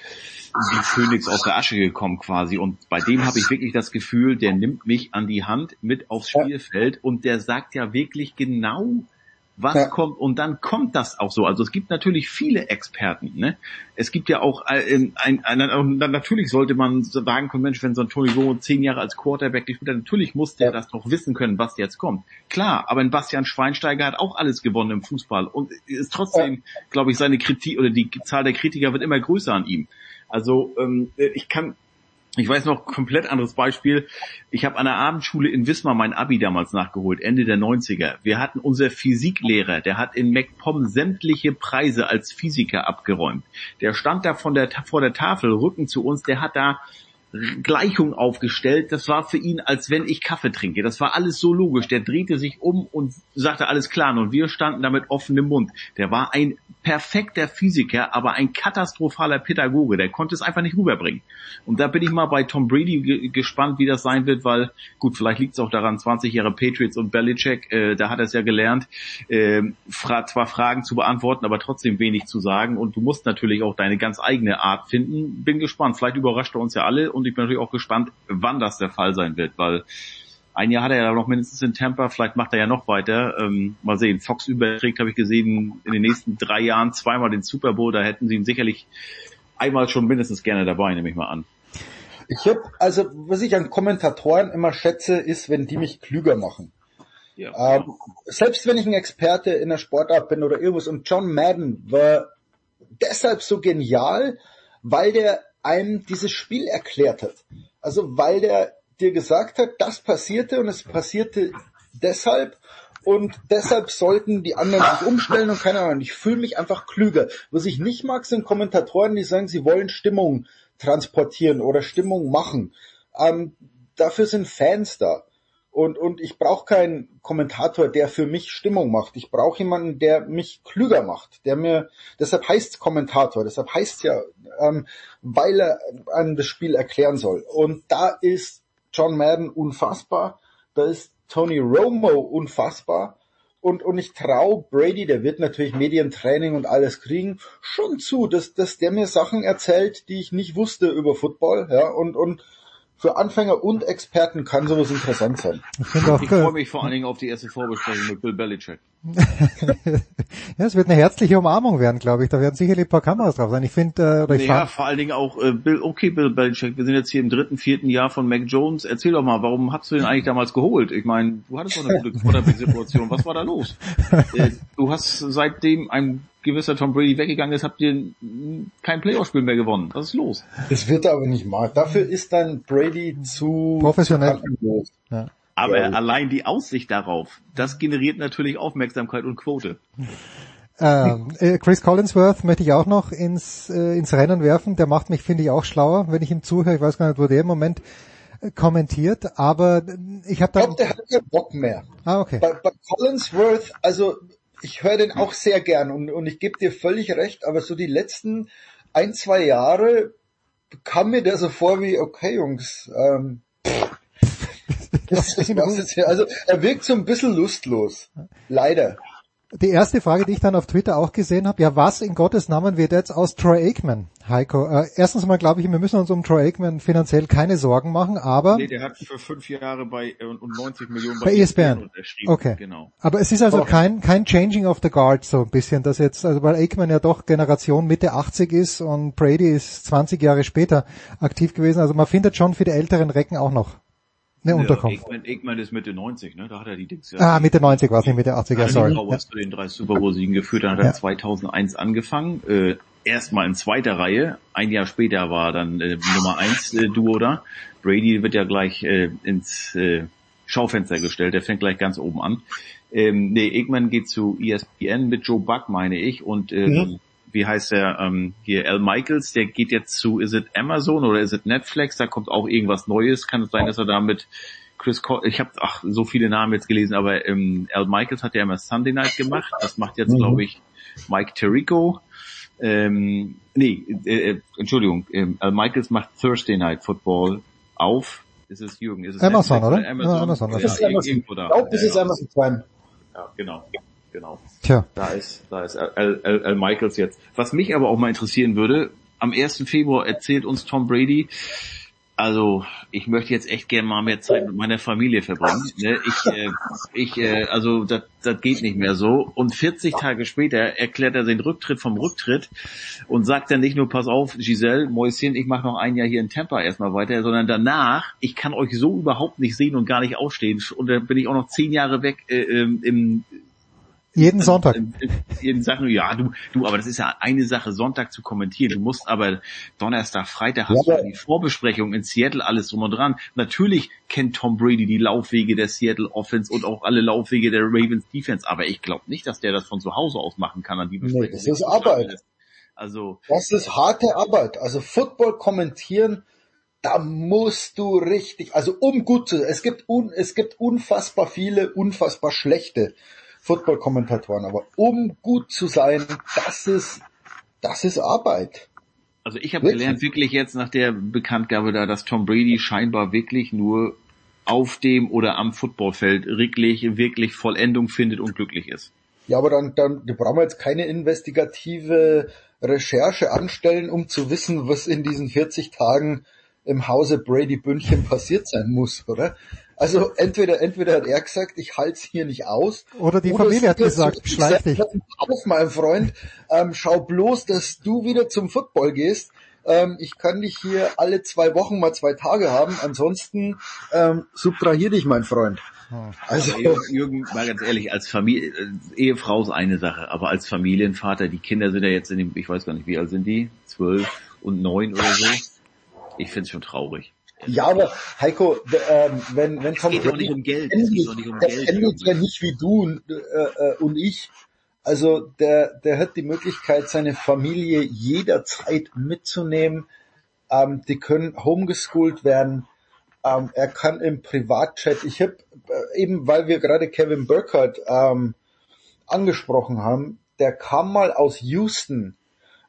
wie Phoenix aus der Asche gekommen quasi und bei dem habe ich wirklich das Gefühl, der nimmt mich an die Hand mit aufs Spielfeld und der sagt ja wirklich genau, was ja. kommt und dann kommt das auch so. Also es gibt natürlich viele Experten. Ne? Es gibt ja auch äh, ein, ein, ein, natürlich sollte man sagen können, Mensch, wenn so ein Tony Romo zehn Jahre als Quarterback gespielt hat, natürlich muss der ja. das doch wissen können, was jetzt kommt. Klar, aber ein Bastian Schweinsteiger hat auch alles gewonnen im Fußball und ist trotzdem, ja. glaube ich, seine Kritik oder die Zahl der Kritiker wird immer größer an ihm. Also ähm, ich kann ich weiß noch, komplett anderes Beispiel. Ich habe an der Abendschule in Wismar mein Abi damals nachgeholt, Ende der 90er. Wir hatten unser Physiklehrer, der hat in MacPom sämtliche Preise als Physiker abgeräumt. Der stand da von der, vor der Tafel, Rücken zu uns, der hat da Gleichung aufgestellt. Das war für ihn, als wenn ich Kaffee trinke. Das war alles so logisch. Der drehte sich um und sagte alles klar. Und wir standen da mit offenem Mund. Der war ein perfekter Physiker, aber ein katastrophaler Pädagoge. Der konnte es einfach nicht rüberbringen. Und da bin ich mal bei Tom Brady ge gespannt, wie das sein wird, weil gut, vielleicht liegt es auch daran, 20 Jahre Patriots und Belichick, äh, da hat er es ja gelernt, äh, fra zwar Fragen zu beantworten, aber trotzdem wenig zu sagen. Und du musst natürlich auch deine ganz eigene Art finden. Bin gespannt. Vielleicht überrascht er uns ja alle und ich bin natürlich auch gespannt, wann das der Fall sein wird, weil ein Jahr hat er ja noch mindestens in Tampa, vielleicht macht er ja noch weiter. Ähm, mal sehen. Fox überträgt, habe ich gesehen, in den nächsten drei Jahren zweimal den Super Bowl. Da hätten sie ihn sicherlich einmal schon mindestens gerne dabei, nehme ich mal an. Ich habe, also was ich an Kommentatoren immer schätze, ist, wenn die mich klüger machen. Ja, ähm, selbst wenn ich ein Experte in der Sportart bin oder irgendwas und John Madden war deshalb so genial, weil der einem dieses Spiel erklärt hat. Also weil der dir gesagt hat, das passierte und es passierte deshalb und deshalb sollten die anderen sich umstellen und keine Ahnung. Ich fühle mich einfach klüger. Was ich nicht mag, sind Kommentatoren, die sagen, sie wollen Stimmung transportieren oder Stimmung machen. Ähm, dafür sind Fans da. Und, und ich brauche keinen Kommentator, der für mich Stimmung macht. Ich brauche jemanden, der mich klüger macht, der mir, deshalb heißt Kommentator, deshalb heißt ja, ähm, weil er einem das Spiel erklären soll. Und da ist John Madden unfassbar, da ist Tony Romo unfassbar. Und, und ich traue Brady, der wird natürlich Medientraining und alles kriegen, schon zu, dass, dass der mir Sachen erzählt, die ich nicht wusste über Football, ja, und, und für Anfänger und Experten kann sowas interessant sein. Ich, ich freue mich vor allen Dingen auf die erste Vorbesprechung mit Bill Belichick. ja, es wird eine herzliche Umarmung werden, glaube ich. Da werden sicherlich ein paar Kameras drauf sein. Ich finde, äh, oder ich ja, vor allen Dingen auch äh, Bill, okay, Bill Belichick. Wir sind jetzt hier im dritten, vierten Jahr von Mac Jones. Erzähl doch mal, warum hast du den eigentlich damals geholt? Ich meine, du hattest doch eine gute Quarterback-Situation. Was war da los? äh, du hast seitdem ein gewisser Tom Brady weggegangen ist, habt ihr kein Playoff-Spiel mehr gewonnen. Was ist los? Das wird er aber nicht mal. Dafür ist dann Brady zu professionell. Ja. Aber ja. allein die Aussicht darauf, das generiert natürlich Aufmerksamkeit und Quote. Ähm, äh, Chris Collinsworth möchte ich auch noch ins, äh, ins Rennen werfen. Der macht mich, finde ich, auch schlauer, wenn ich ihm zuhöre. Ich weiß gar nicht, wo der im Moment äh, kommentiert, aber ich habe da... Ich glaube, der hat keinen Bock mehr. Ah, okay. Bei, bei Collinsworth, also ich höre den auch sehr gern und, und ich gebe dir völlig recht, aber so die letzten ein, zwei Jahre kam mir der so vor wie, okay Jungs, ähm, das, das ist, also er wirkt so ein bisschen lustlos. Leider die erste Frage, die ich dann auf Twitter auch gesehen habe, ja, was in Gottes Namen wird jetzt aus Troy Aikman, Heiko? Äh, erstens mal glaube ich, wir müssen uns um Troy Aikman finanziell keine Sorgen machen, aber... Nee, der hat für fünf Jahre bei äh, und 90 Millionen bei, bei ESPN e unterschrieben. Okay. Genau. Aber es ist also kein, kein Changing of the Guard so ein bisschen, dass jetzt, also weil Aikman ja doch Generation Mitte 80 ist und Brady ist 20 Jahre später aktiv gewesen, also man findet schon für die älteren Recken auch noch Ne, Unterkunft. Eggman, Eggman ist Mitte 90, ne? Da hat er die Dings ja. Ah, Mitte 90 war es nicht, Mitte 80er, sorry. Ja. zu den drei Super Bowl Siegen geführt, dann hat er ja. 2001 angefangen, äh, erstmal in zweiter Reihe, ein Jahr später war dann äh, Nummer 1 äh, Duo da. Brady wird ja gleich äh, ins äh, Schaufenster gestellt, der fängt gleich ganz oben an. Ähm, nee, Eggman geht zu ESPN mit Joe Buck, meine ich, und ähm, mhm wie heißt der ähm, hier, Al Michaels, der geht jetzt zu, ist es Amazon oder ist es Netflix, da kommt auch irgendwas Neues, kann es sein, dass er da mit Chris Col ich habe ach so viele Namen jetzt gelesen, aber ähm, Al Michaels hat ja immer Sunday Night gemacht, das macht jetzt mhm. glaube ich Mike Tirico. Ähm, nee, äh, äh, Entschuldigung, ähm, Al Michaels macht Thursday Night Football auf. Ist es Jürgen? Ist es Amazon, Netflix, oder? Amazon, ja, Amazon. Das ist Amazon. Irgendwo da. Ich glaube, das ist Amazon Prime. Ja, genau genau. Tja. Da ist, da ist Al, Al, Al Michaels jetzt. Was mich aber auch mal interessieren würde, am 1. Februar erzählt uns Tom Brady, also ich möchte jetzt echt gerne mal mehr Zeit mit meiner Familie verbringen. Ne? Ich, äh, ich, äh, also das, geht nicht mehr so. Und 40 Tage später erklärt er den Rücktritt vom Rücktritt und sagt dann nicht nur, pass auf, Giselle, Mäuschen, ich mache noch ein Jahr hier in Tampa erstmal weiter, sondern danach, ich kann euch so überhaupt nicht sehen und gar nicht ausstehen. Und dann bin ich auch noch zehn Jahre weg äh, ähm, im jeden Sonntag. Jeden Sachen, ja, du, du, aber das ist ja eine Sache, Sonntag zu kommentieren. Du musst aber Donnerstag, Freitag hast ja, du die Vorbesprechung in Seattle, alles drum und dran. Natürlich kennt Tom Brady die Laufwege der Seattle Offense und auch alle Laufwege der Ravens Defense, aber ich glaube nicht, dass der das von zu Hause aus machen kann an die Besprechung. Nee, das ist Arbeit. Also. Das ist harte Arbeit. Also Football kommentieren da musst du richtig, also um gut zu, es gibt un, es gibt unfassbar viele, unfassbar schlechte Football-Kommentatoren, aber um gut zu sein, das ist, das ist Arbeit. Also ich habe gelernt wirklich jetzt nach der Bekanntgabe da, dass Tom Brady scheinbar wirklich nur auf dem oder am Footballfeld wirklich, wirklich Vollendung findet und glücklich ist. Ja, aber dann, dann da brauchen wir jetzt keine investigative Recherche anstellen, um zu wissen, was in diesen 40 Tagen im Hause Brady Bündchen passiert sein muss, oder? Also entweder entweder hat er gesagt, ich halte hier nicht aus. Oder die Familie hat gesagt, schleich dich. Auf, mein Freund, ähm, schau bloß, dass du wieder zum Football gehst. Ähm, ich kann dich hier alle zwei Wochen mal zwei Tage haben. Ansonsten ähm, subtrahier dich, mein Freund. Also Jürgen, mal ganz ehrlich, als Familie, äh, Ehefrau ist eine Sache, aber als Familienvater, die Kinder sind ja jetzt in dem, ich weiß gar nicht, wie alt sind die? Zwölf und neun oder so. Ich find's schon traurig. Ja, aber Heiko, ähm, wenn wenn Tom geht doch nicht um Geld, es geht doch nicht um der Geld. handelt ja nicht wie du und, äh, äh, und ich. Also der der hat die Möglichkeit, seine Familie jederzeit mitzunehmen. Ähm, die können homeschooled werden. Ähm, er kann im Privatchat. Ich habe äh, eben, weil wir gerade Kevin Burkhardt ähm, angesprochen haben, der kam mal aus Houston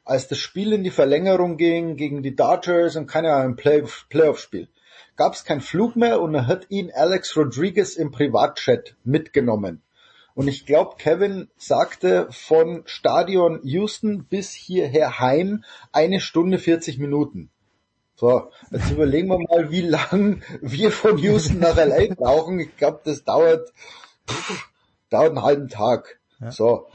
als das Spiel in die Verlängerung ging gegen die Dodgers und keine Ahnung, Play Playoff-Spiel, gab es keinen Flug mehr und er hat ihn Alex Rodriguez im Privatchat mitgenommen. Und ich glaube, Kevin sagte von Stadion Houston bis hierher heim eine Stunde 40 Minuten. So, jetzt überlegen wir mal, wie lang wir von Houston nach LA brauchen. Ich glaube, das dauert, pff, dauert einen halben Tag. So,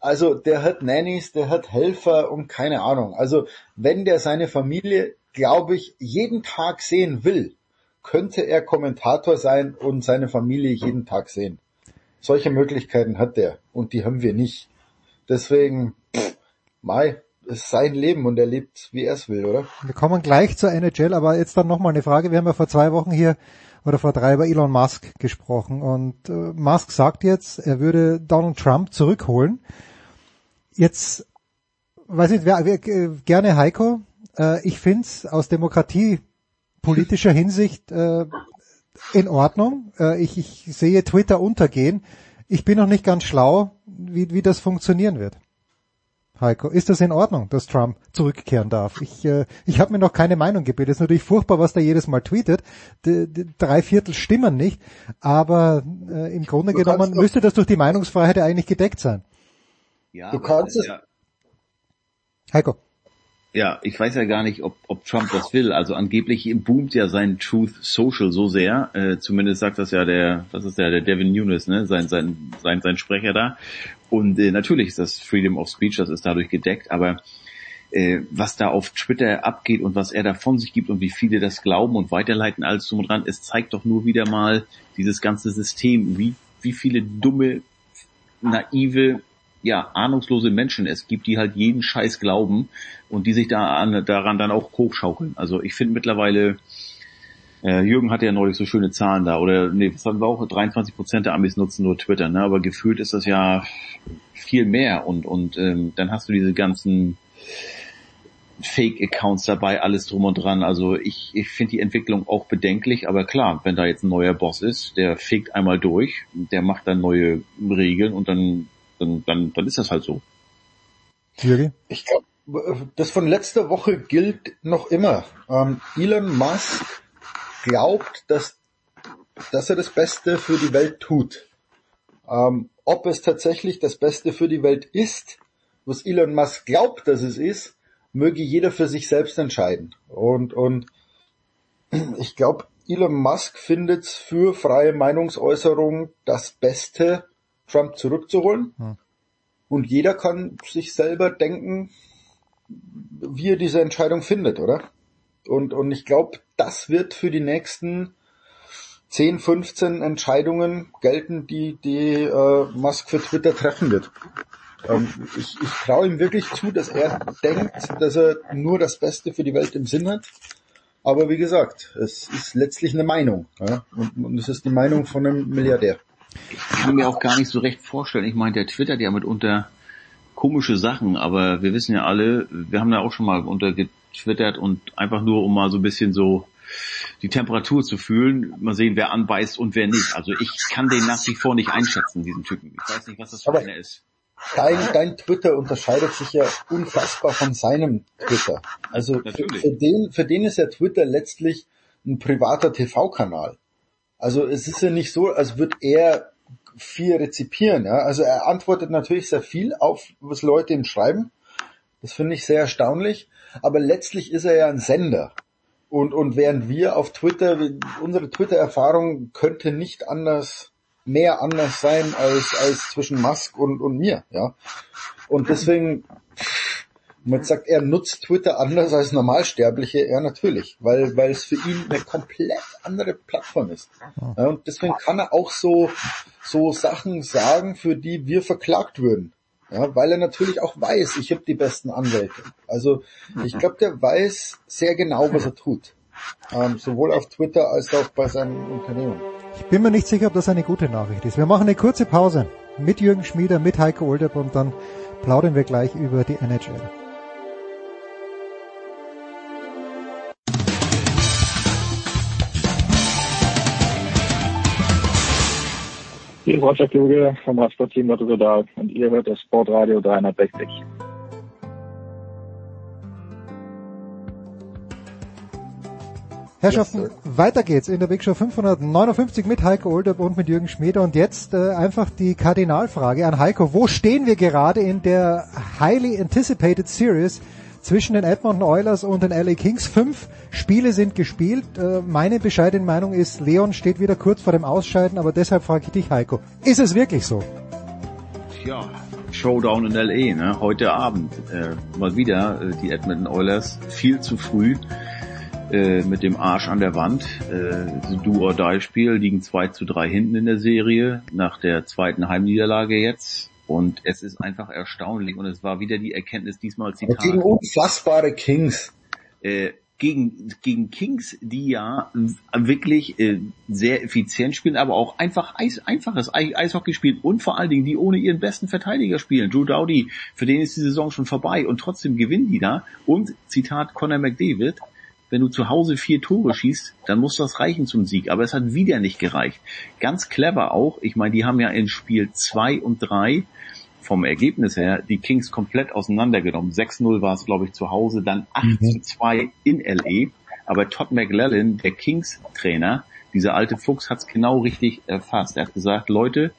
also der hat Nannies, der hat Helfer und keine Ahnung. Also wenn der seine Familie, glaube ich, jeden Tag sehen will, könnte er Kommentator sein und seine Familie jeden Tag sehen. Solche Möglichkeiten hat der und die haben wir nicht. Deswegen, pff, Mai, ist sein Leben und er lebt, wie er es will, oder? Wir kommen gleich zur NHL, aber jetzt dann nochmal eine Frage. Wir haben ja vor zwei Wochen hier oder vor drei über Elon Musk gesprochen und äh, Musk sagt jetzt, er würde Donald Trump zurückholen. Jetzt, weiß nicht, wer, wer, gerne Heiko, äh, ich find's aus demokratiepolitischer Hinsicht äh, in Ordnung. Äh, ich, ich sehe Twitter untergehen. Ich bin noch nicht ganz schlau, wie, wie das funktionieren wird. Heiko, ist das in Ordnung, dass Trump zurückkehren darf? Ich, äh, ich habe mir noch keine Meinung gebildet. Es ist natürlich furchtbar, was der jedes Mal tweetet. D drei Viertel stimmen nicht, aber äh, im Grunde Du genommen müsste das durch die Meinungsfreiheit eigentlich gedeckt sein. Ja, Du kannst es- ja, Heiko. ja, ich weiß ja gar nicht, ob, ob Trump das will. Also angeblich boomt ja sein Truth Social so sehr. Äh, zumindest sagt das ja der, was ist der, der Devin Nunes, ne, sein sein sein sein Sprecher da. Und äh, natürlich ist das Freedom of Speech, das ist dadurch gedeckt. Aber äh, was da auf Twitter abgeht und was er da von sich gibt und wie viele das glauben und weiterleiten, alles drum und dran, es zeigt doch nur wieder mal dieses ganze System, wie wie viele dumme, naive ja, ahnungslose Menschen es gibt, die halt jeden Scheiß glauben und die sich da an, daran dann auch hochschaukeln. Also ich finde mittlerweile, äh, Jürgen hatte ja neulich so schöne Zahlen da, oder nee, was haben wir auch, 23 Prozent der Amis nutzen nur Twitter, ne? aber gefühlt ist das ja viel mehr und, und ähm, dann hast du diese ganzen Fake-Accounts dabei, alles drum und dran. Also ich, ich finde die Entwicklung auch bedenklich, aber klar, wenn da jetzt ein neuer Boss ist, der fegt einmal durch, der macht dann neue Regeln und dann, dann, dann, dann ist das halt so. Jürgen? Ich glaube, das von letzter Woche gilt noch immer. Ähm, Elon Musk glaubt, dass, dass er das Beste für die Welt tut. Ähm, ob es tatsächlich das Beste für die Welt ist, was Elon Musk glaubt, dass es ist, möge jeder für sich selbst entscheiden. Und, und ich glaube, Elon Musk findet es für freie Meinungsäußerung das Beste, Trump zurückzuholen. Hm. Und jeder kann sich selber denken, wie er diese Entscheidung findet, oder? Und, und ich glaube, das wird für die nächsten 10, 15 Entscheidungen gelten, die, die äh, Musk für Twitter treffen wird. Ähm, ich ich traue ihm wirklich zu, dass er denkt, dass er nur das Beste für die Welt im Sinn hat. Aber wie gesagt, es ist letztlich eine Meinung. Ja? Und, und es ist die Meinung von einem Milliardär. Ich kann mir auch gar nicht so recht vorstellen. Ich meine, der twittert ja mitunter komische Sachen, aber wir wissen ja alle, wir haben ja auch schon mal unter getwittert und einfach nur um mal so ein bisschen so die Temperatur zu fühlen. Mal sehen, wer anbeißt und wer nicht. Also ich kann den nach wie vor nicht einschätzen, diesen Typen. Ich weiß nicht, was das für einer ist. Dein, dein Twitter unterscheidet sich ja unfassbar von seinem Twitter. Also für, für, den, für den ist ja Twitter letztlich ein privater TV-Kanal. Also es ist ja nicht so, als würde er viel rezipieren. Ja? Also er antwortet natürlich sehr viel auf, was Leute ihm schreiben. Das finde ich sehr erstaunlich. Aber letztlich ist er ja ein Sender. Und, und während wir auf Twitter, unsere Twitter-Erfahrung könnte nicht anders, mehr anders sein als, als zwischen Musk und, und mir, ja. Und deswegen, man sagt, er nutzt Twitter anders als Normalsterbliche, ja natürlich, weil, weil es für ihn eine komplett andere Plattform ist. Ja, und deswegen kann er auch so, so Sachen sagen, für die wir verklagt würden. Ja, weil er natürlich auch weiß, ich habe die besten Anwälte. Also ich glaube, der weiß sehr genau, was er tut. Ähm, sowohl auf Twitter als auch bei seinem Unternehmen. Ich bin mir nicht sicher, ob das eine gute Nachricht ist. Wir machen eine kurze Pause mit Jürgen Schmieder, mit Heiko Olderb und dann plaudern wir gleich über die NHL. Ist Roger Kluge vom Radsportteam Lotto Total und ihr hört das Sportradio 360. Herrschaften, yes, weiter geht's in der Big Show 559 mit Heiko Olderb und mit Jürgen Schmieder und jetzt äh, einfach die Kardinalfrage an Heiko. Wo stehen wir gerade in der highly anticipated series zwischen den Edmonton Oilers und den LA Kings. Fünf Spiele sind gespielt. Äh, meine bescheidene Meinung ist, Leon steht wieder kurz vor dem Ausscheiden, aber deshalb frage ich dich, Heiko. Ist es wirklich so? Ja, Showdown in LA, ne? heute Abend. Äh, mal wieder äh, die Edmonton Oilers viel zu früh äh, mit dem Arsch an der Wand. Äh, Do-or-Die-Spiel liegen 2 zu 3 hinten in der Serie nach der zweiten Heimniederlage jetzt. Und es ist einfach erstaunlich und es war wieder die Erkenntnis diesmal Zitat. Gegen unfassbare Kings. Äh, gegen, gegen Kings, die ja wirklich äh, sehr effizient spielen, aber auch einfach Eis, einfaches Eishockey spielen und vor allen Dingen die ohne ihren besten Verteidiger spielen. Drew Dowdy, für den ist die Saison schon vorbei und trotzdem gewinnen die da. Und Zitat Conor McDavid, wenn du zu Hause vier Tore schießt, dann muss das reichen zum Sieg. Aber es hat wieder nicht gereicht. Ganz clever auch. Ich meine, die haben ja in Spiel zwei und drei vom Ergebnis her die Kings komplett auseinandergenommen. 6-0 war es, glaube ich, zu Hause, dann 8-2 mhm. in LA. Aber Todd McLellan, der Kings-Trainer, dieser alte Fuchs, hat es genau richtig erfasst. Er hat gesagt, Leute,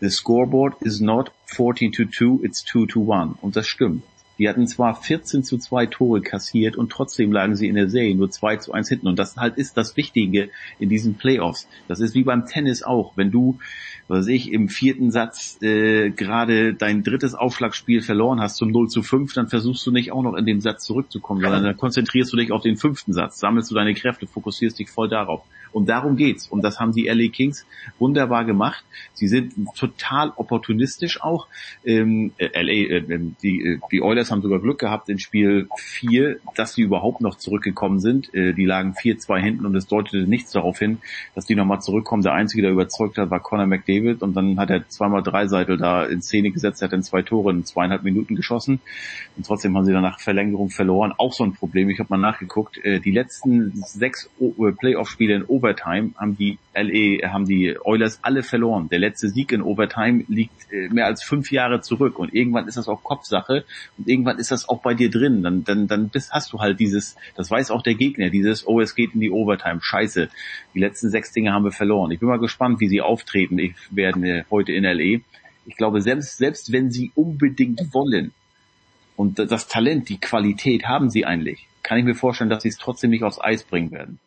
the scoreboard is not 14 to 2, it's 2 to 1. Und das stimmt. Die hatten zwar 14 zu 2 Tore kassiert und trotzdem lagen sie in der Serie nur 2 zu 1 hinten. Und das halt ist das Wichtige in diesen Playoffs. Das ist wie beim Tennis auch. Wenn du was ich, im vierten Satz äh, gerade dein drittes Aufschlagspiel verloren hast zum 0 zu 5, dann versuchst du nicht auch noch in den Satz zurückzukommen, sondern dann konzentrierst du dich auf den fünften Satz, sammelst du deine Kräfte, fokussierst dich voll darauf. Und darum geht's. Und das haben die LA Kings wunderbar gemacht. Sie sind total opportunistisch auch. Ähm, äh, LA, äh, die, äh, die Oilers haben sogar Glück gehabt in Spiel 4, dass sie überhaupt noch zurückgekommen sind. Äh, die lagen 4-2 hinten und es deutete nichts darauf hin, dass die nochmal zurückkommen. Der Einzige, der überzeugt hat, war Conor McDavid und dann hat er zweimal Dreiseitel da in Szene gesetzt, hat dann zwei Tore in zweieinhalb Minuten geschossen und trotzdem haben sie danach Verlängerung verloren. Auch so ein Problem. Ich habe mal nachgeguckt. Äh, die letzten sechs äh, Playoff-Spiele in Ober Overtime haben die LA, haben die Oilers alle verloren. Der letzte Sieg in Overtime liegt äh, mehr als fünf Jahre zurück und irgendwann ist das auch Kopfsache und irgendwann ist das auch bei dir drin. Dann, dann, dann hast du halt dieses, das weiß auch der Gegner, dieses, oh, es geht in die Overtime, scheiße. Die letzten sechs Dinge haben wir verloren. Ich bin mal gespannt, wie sie auftreten. Ich werde heute in LA. Ich glaube, selbst, selbst wenn sie unbedingt wollen, und das Talent, die Qualität haben sie eigentlich, kann ich mir vorstellen, dass sie es trotzdem nicht aufs Eis bringen werden.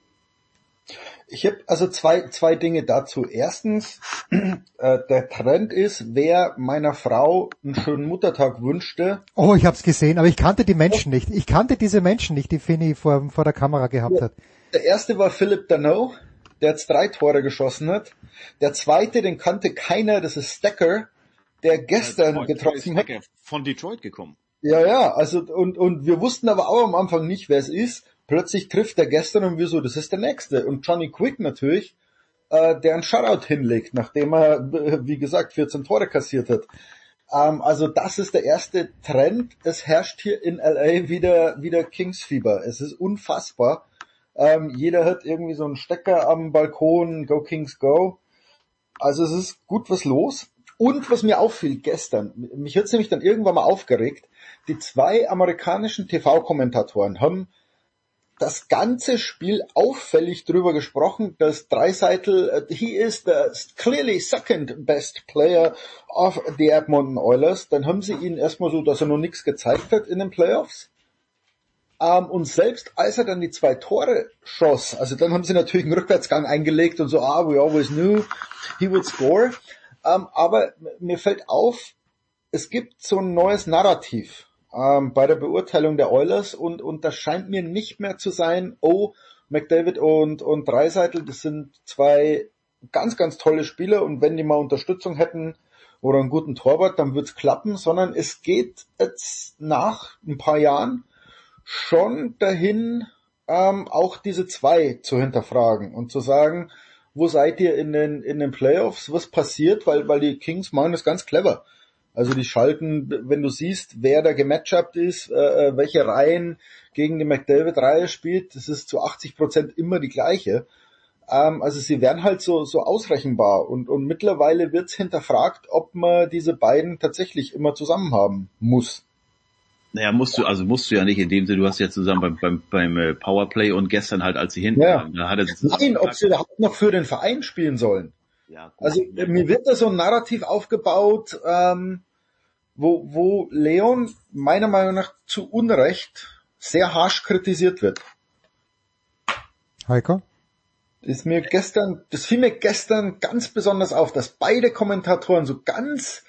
Ich habe also zwei, zwei Dinge dazu. Erstens, äh, der Trend ist, wer meiner Frau einen schönen Muttertag wünschte. Oh, ich habe es gesehen, aber ich kannte die Menschen nicht. Ich kannte diese Menschen nicht, die Finny vor, vor der Kamera gehabt ja. hat. Der erste war Philip Dano, der jetzt drei Tore geschossen hat. Der zweite, den kannte keiner, das ist Stacker, der gestern ja, getroffen hat. Von Detroit gekommen. Ja, ja, also und, und wir wussten aber auch am Anfang nicht, wer es ist plötzlich trifft er gestern und wir so, das ist der nächste. Und Johnny Quick natürlich, äh, der einen Shutout hinlegt, nachdem er, wie gesagt, 14 Tore kassiert hat. Ähm, also das ist der erste Trend. Es herrscht hier in LA wieder, wieder Kingsfieber. Es ist unfassbar. Ähm, jeder hat irgendwie so einen Stecker am Balkon, Go Kings Go. Also es ist gut was los. Und was mir auffiel gestern, mich hat's nämlich dann irgendwann mal aufgeregt, die zwei amerikanischen TV-Kommentatoren haben das ganze Spiel auffällig drüber gesprochen, dass Dreiseitel, uh, he is the clearly second best player of the Edmonton Oilers. Dann haben sie ihn erstmal so, dass er noch nichts gezeigt hat in den Playoffs. Um, ähm, und selbst als er dann die zwei Tore schoss, also dann haben sie natürlich einen Rückwärtsgang eingelegt und so, ah, we always knew he would score. Um, ähm, aber mir fällt auf, es gibt so ein neues Narrativ ähm, bei der Beurteilung der Oilers und, und das scheint mir nicht mehr zu sein, oh, McDavid und, und Dreiseitel, das sind zwei ganz, ganz tolle Spieler und wenn die mal Unterstützung hätten oder einen guten Torwart, dann wird's klappen, sondern es geht jetzt nach ein paar Jahren schon dahin, ähm, auch diese zwei zu hinterfragen und zu sagen, wo seid ihr in den, in den Playoffs, was passiert, weil, weil die Kings machen das ganz clever. Also die schalten, wenn du siehst, wer da gematchupt ist, äh, äh, welche Reihen gegen die McDavid-Reihe spielt, das ist zu 80 Prozent immer die gleiche. Ähm, also sie werden halt so, so ausrechenbar und, und mittlerweile wird hinterfragt, ob man diese beiden tatsächlich immer zusammen haben muss. Naja, musst du, also musst du ja nicht, in dem Sinne, du hast ja zusammen beim, beim, beim äh, Powerplay und gestern halt, als sie hinten ja. waren, da hat er Nein, ob sie überhaupt noch für den Verein spielen sollen. Ja, also mir wird da so ein Narrativ aufgebaut, ähm, wo, wo Leon meiner Meinung nach zu Unrecht sehr harsch kritisiert wird. Heiko? Ist mir gestern, das fiel mir gestern ganz besonders auf, dass beide Kommentatoren so ganz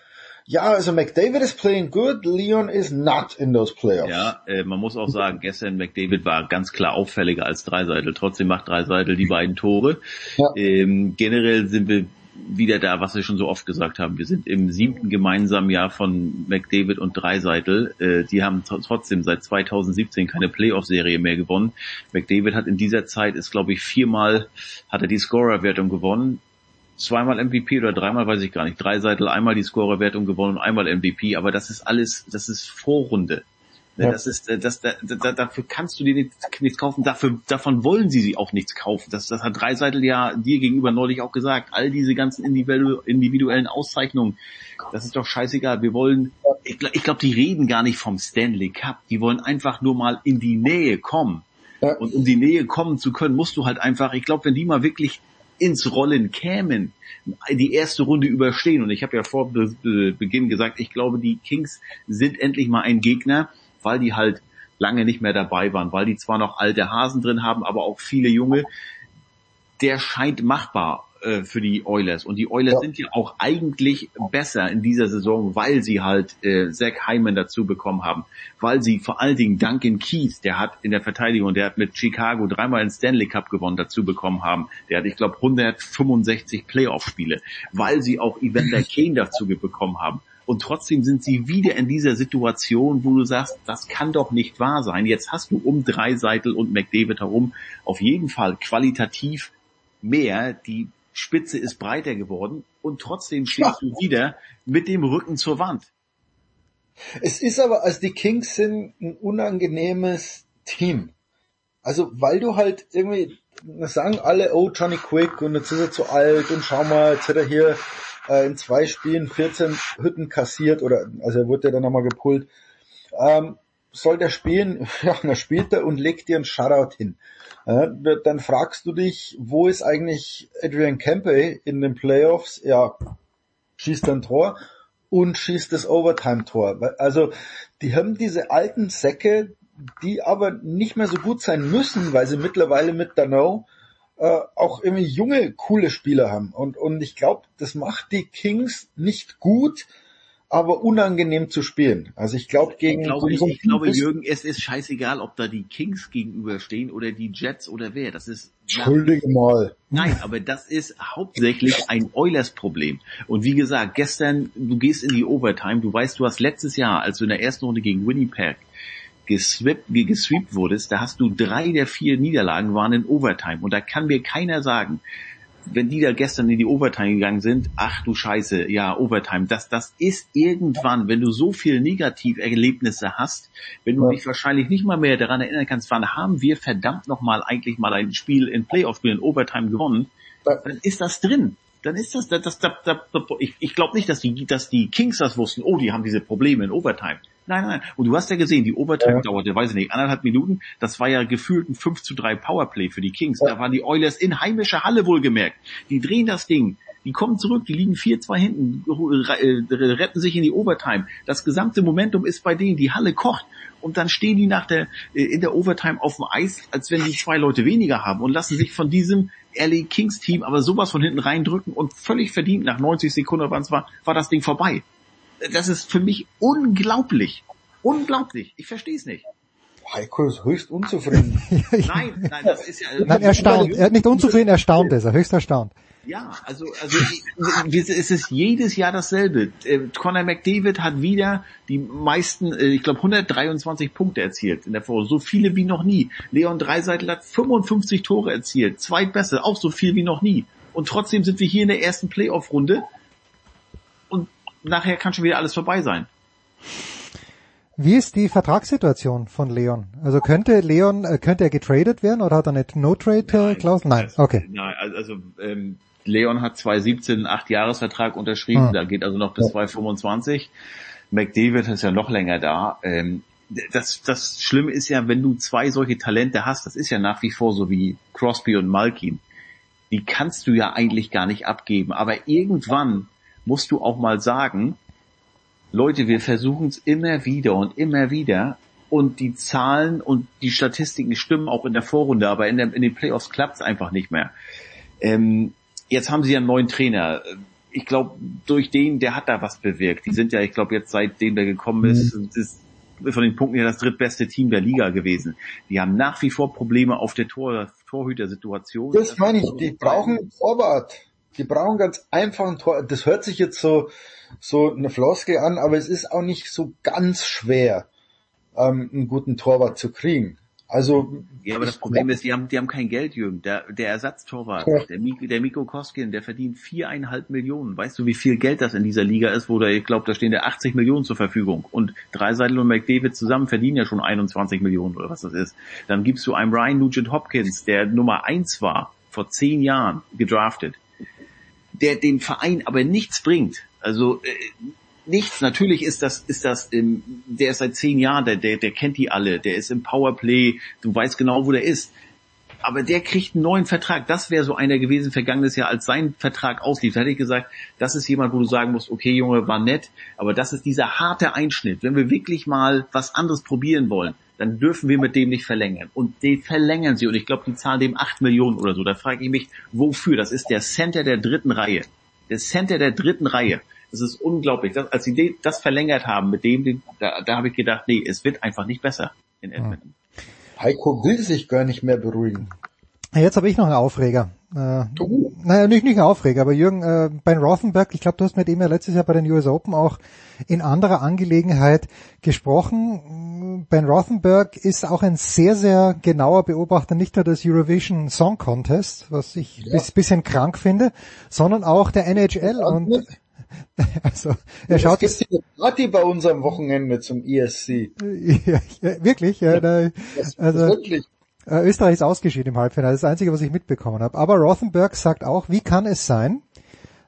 ja, also McDavid is playing good, Leon is not in those playoffs. Ja, äh, man muss auch sagen, gestern McDavid war ganz klar auffälliger als Dreiseitel. Trotzdem macht Dreiseitel die beiden Tore. Ja. Ähm, generell sind wir wieder da, was wir schon so oft gesagt haben. Wir sind im siebten gemeinsamen Jahr von McDavid und Dreiseitel. Äh, die haben trotzdem seit 2017 keine Playoff-Serie mehr gewonnen. McDavid hat in dieser Zeit ist, glaube ich, viermal hat er die Scorerwertung gewonnen. Zweimal MVP oder dreimal weiß ich gar nicht. Dreiseitel einmal die Scorerwertung gewonnen und einmal MVP. Aber das ist alles, das ist Vorrunde. Ja. Das ist, äh, das, da, da, dafür kannst du dir nichts kaufen, dafür, davon wollen sie sie auch nichts kaufen. Das, das hat Dreiseitel ja dir gegenüber neulich auch gesagt. All diese ganzen individuellen Auszeichnungen, das ist doch scheißegal. Wir wollen, ich, ich glaube, die reden gar nicht vom Stanley Cup. Die wollen einfach nur mal in die Nähe kommen. Ja. Und um die Nähe kommen zu können, musst du halt einfach, ich glaube, wenn die mal wirklich ins Rollen kämen, die erste Runde überstehen. Und ich habe ja vor Beginn gesagt, ich glaube, die Kings sind endlich mal ein Gegner, weil die halt lange nicht mehr dabei waren, weil die zwar noch alte Hasen drin haben, aber auch viele junge, der scheint machbar äh, für die Oilers. Und die Oilers ja. sind ja auch eigentlich besser in dieser Saison, weil sie halt äh, Zach Hyman dazu bekommen haben. Weil sie vor allen Dingen Duncan Keith, der hat in der Verteidigung, der hat mit Chicago dreimal den Stanley Cup gewonnen, dazu bekommen haben. Der hat, ich glaube, 165 Playoff-Spiele. Weil sie auch Evander Kane dazu bekommen haben und trotzdem sind sie wieder in dieser Situation, wo du sagst, das kann doch nicht wahr sein. Jetzt hast du um Dreiseitel und McDavid herum auf jeden Fall qualitativ mehr. Die Spitze ist breiter geworden und trotzdem stehst du wieder mit dem Rücken zur Wand. Es ist aber, als die Kings sind ein unangenehmes Team. Also, weil du halt irgendwie, das sagen alle, oh, Johnny Quick und jetzt ist er zu alt und schau mal, jetzt hat er hier äh, in zwei Spielen 14 Hütten kassiert oder also er wurde ja dann nochmal gepult. Ähm, soll der spielen? Ja, dann spielt er und legt dir einen Shutout hin. Äh, dann fragst du dich, wo ist eigentlich Adrian Campbell in den Playoffs? Ja, schießt ein Tor und schießt das Overtime-Tor. Also die haben diese alten Säcke, die aber nicht mehr so gut sein müssen, weil sie mittlerweile mit Dano äh, auch irgendwie junge, coole Spieler haben. Und, und ich glaube, das macht die Kings nicht gut, aber unangenehm zu spielen. Also ich glaube gegen... Ich glaube, ich, ich glaube Jürgen, es ist scheißegal, ob da die Kings gegenüberstehen oder die Jets oder wer. Das ist... Entschuldige mal. Nein, aber das ist hauptsächlich ein Oilers-Problem. Und wie gesagt, gestern, du gehst in die Overtime, du weißt, du hast letztes Jahr, als du in der ersten Runde gegen Winnipeg gesweept, gesweept wurdest, da hast du drei der vier Niederlagen waren in Overtime. Und da kann mir keiner sagen, wenn die da gestern in die Overtime gegangen sind, ach du Scheiße, ja, Overtime, das, das ist irgendwann, wenn du so viele Negativerlebnisse hast, wenn du dich wahrscheinlich nicht mal mehr daran erinnern kannst, wann haben wir verdammt nochmal eigentlich mal ein Spiel in Playoff-Spielen in Overtime gewonnen, dann ist das drin. Dann ist das, das, das, das, das ich, ich glaube nicht, dass die, dass die Kings das wussten, oh, die haben diese Probleme in Overtime. Nein, nein. Und du hast ja gesehen, die Overtime ja. dauerte, weiß ich nicht, anderthalb Minuten. Das war ja gefühlt ein 5 zu 3 Powerplay für die Kings. Ja. Da waren die Oilers in heimischer Halle wohlgemerkt. Die drehen das Ding. Die kommen zurück, die liegen 4-2 hinten, äh, retten sich in die Overtime. Das gesamte Momentum ist bei denen, die Halle kocht. Und dann stehen die nach der, äh, in der Overtime auf dem Eis, als wenn die zwei Leute weniger haben und lassen sich von diesem LA Kings Team aber sowas von hinten reindrücken und völlig verdient nach 90 Sekunden, wann es war, war das Ding vorbei das ist für mich unglaublich. Unglaublich. Ich verstehe es nicht. Heiko ist höchst unzufrieden. nein, nein, das ist ja... Nein, erstaunt. Er nicht unzufrieden, erstaunt ist er. Höchst erstaunt. Ja, also, also es ist jedes Jahr dasselbe. Äh, Conor McDavid hat wieder die meisten, äh, ich glaube 123 Punkte erzielt in der Vorrunde, so viele wie noch nie. Leon Dreiseitel hat 55 Tore erzielt, zwei Bässe, auch so viel wie noch nie. Und trotzdem sind wir hier in der ersten Playoff-Runde nachher kann schon wieder alles vorbei sein. Wie ist die Vertragssituation von Leon? Also könnte Leon, äh, könnte er getradet werden oder hat er eine No-Trade-Klausel? Nein, okay. Nein, also ähm, Leon hat 2017 einen 8-Jahres-Vertrag unterschrieben, hm. da geht also noch bis 2025. McDavid ist ja noch länger da. Ähm, das, das Schlimme ist ja, wenn du zwei solche Talente hast, das ist ja nach wie vor so wie Crosby und Malkin, die kannst du ja eigentlich gar nicht abgeben. Aber irgendwann musst du auch mal sagen, Leute, wir versuchen es immer wieder und immer wieder und die Zahlen und die Statistiken stimmen auch in der Vorrunde, aber in, der, in den Playoffs klappt es einfach nicht mehr. Ähm, jetzt haben sie ja einen neuen Trainer. Ich glaube, durch den, der hat da was bewirkt. Die sind ja, ich glaube, jetzt seitdem der gekommen ist, mhm. ist von den Punkten her das drittbeste Team der Liga gewesen. Die haben nach wie vor Probleme auf der Tor, Torhütersituation. Das meine ich, die brauchen Torwart. Die brauchen ganz einfach ein Tor. Das hört sich jetzt so, so eine Floskel an, aber es ist auch nicht so ganz schwer, ähm, einen guten Torwart zu kriegen. Also ja, aber das Problem ist, die haben, die haben kein Geld, Jürgen. Der, der Ersatztorwart, ja. der, Mik der Miko Koskin, der verdient viereinhalb Millionen. Weißt du, wie viel Geld das in dieser Liga ist, wo da, ich glaube, da stehen der 80 Millionen zur Verfügung. Und Dreiseitel und McDavid zusammen verdienen ja schon 21 Millionen oder was das ist. Dann gibst du einem Ryan Nugent Hopkins, der Nummer eins war, vor zehn Jahren gedraftet der dem Verein aber nichts bringt. Also äh, nichts. Natürlich ist das, ist das, ähm, der ist seit zehn Jahren, der, der, der kennt die alle, der ist im Powerplay, du weißt genau, wo der ist. Aber der kriegt einen neuen Vertrag. Das wäre so einer gewesen vergangenes Jahr, als sein Vertrag auslief. Da hätte ich gesagt, das ist jemand, wo du sagen musst, okay Junge, war nett, aber das ist dieser harte Einschnitt. Wenn wir wirklich mal was anderes probieren wollen, dann dürfen wir mit dem nicht verlängern. Und den verlängern sie. Und ich glaube, die zahlen dem acht Millionen oder so. Da frage ich mich, wofür? Das ist der Center der dritten Reihe. Der Center der dritten Reihe. Das ist unglaublich. Das, als sie das verlängert haben mit dem, da, da habe ich gedacht, nee, es wird einfach nicht besser in Edmonton. Heiko will sich gar nicht mehr beruhigen. Jetzt habe ich noch einen Aufreger. Äh, naja, nicht, nicht ein Aufreger, aber Jürgen, äh, Ben Rothenberg, ich glaube, du hast mit ihm ja letztes Jahr bei den US Open auch in anderer Angelegenheit gesprochen. Ben Rothenberg ist auch ein sehr, sehr genauer Beobachter, nicht nur des Eurovision Song Contest, was ich ja. bis, bisschen krank finde, sondern auch der NHL und also, er schaut es gibt eine Party bei uns am Wochenende zum ESC. Ja, ja, wirklich? Ja, da, also, wirklich. Äh, Österreich ist ausgeschieden im Halbfinale, das, ist das Einzige, was ich mitbekommen habe. Aber Rothenberg sagt auch, wie kann es sein,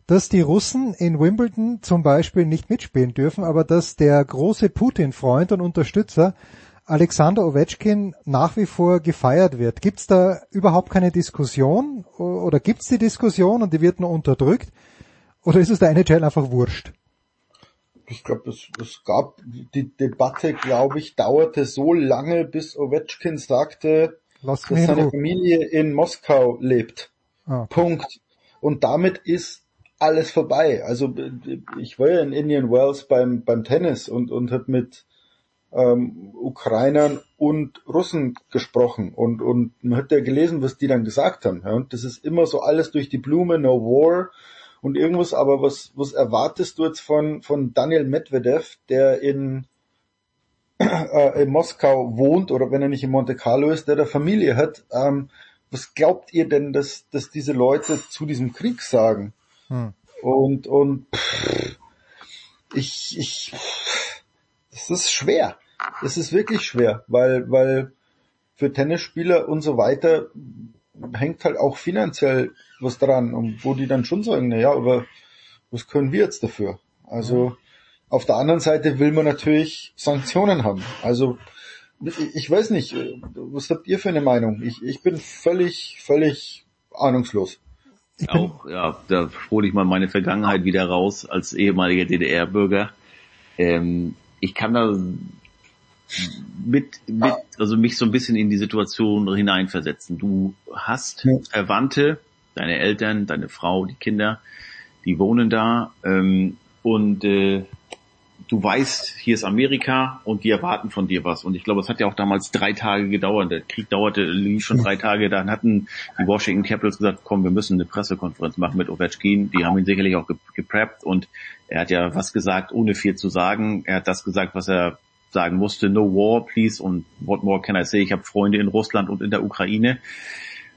dass die Russen in Wimbledon zum Beispiel nicht mitspielen dürfen, aber dass der große Putin-Freund und Unterstützer Alexander Ovechkin nach wie vor gefeiert wird. Gibt es da überhaupt keine Diskussion oder gibt es die Diskussion und die wird nur unterdrückt? Oder ist es der NHL einfach wurscht? Ich glaube, es, es gab die Debatte, glaube ich, dauerte so lange, bis Ovechkin sagte, Lass dass seine Familie in Moskau lebt. Ah. Punkt. Und damit ist alles vorbei. Also ich war ja in Indian Wells beim, beim Tennis und, und habe mit ähm, Ukrainern und Russen gesprochen und, und man hat ja gelesen, was die dann gesagt haben. Ja? Und das ist immer so alles durch die Blume, no war und irgendwas, aber was, was erwartest du jetzt von, von Daniel Medvedev, der in äh, in Moskau wohnt oder wenn er nicht in Monte Carlo ist, der da Familie hat, ähm, was glaubt ihr denn, dass, dass diese Leute zu diesem Krieg sagen? Hm. Und, und pff, ich, ich, das ist schwer. Das ist wirklich schwer, weil, weil für Tennisspieler und so weiter hängt halt auch finanziell was dran und wo die dann schon sagen, na ja, aber was können wir jetzt dafür? Also auf der anderen Seite will man natürlich Sanktionen haben. Also ich, weiß nicht, was habt ihr für eine Meinung? Ich, ich bin völlig, völlig ahnungslos. auch, ja, da hole ich mal meine Vergangenheit wieder raus als ehemaliger DDR-Bürger. Ähm, ich kann da mit, mit, also mich so ein bisschen in die Situation hineinversetzen. Du hast Verwandte, deine Eltern, deine Frau, die Kinder, die wohnen da ähm, und äh, du weißt, hier ist Amerika und die erwarten von dir was. Und ich glaube, es hat ja auch damals drei Tage gedauert. Der Krieg dauerte lief schon drei Tage. Dann hatten die Washington Capitals gesagt, komm, wir müssen eine Pressekonferenz machen mit Ovechkin. Die haben ihn sicherlich auch gepreppt und er hat ja was gesagt, ohne viel zu sagen. Er hat das gesagt, was er sagen musste, no war, please, und what more can I say? Ich habe Freunde in Russland und in der Ukraine.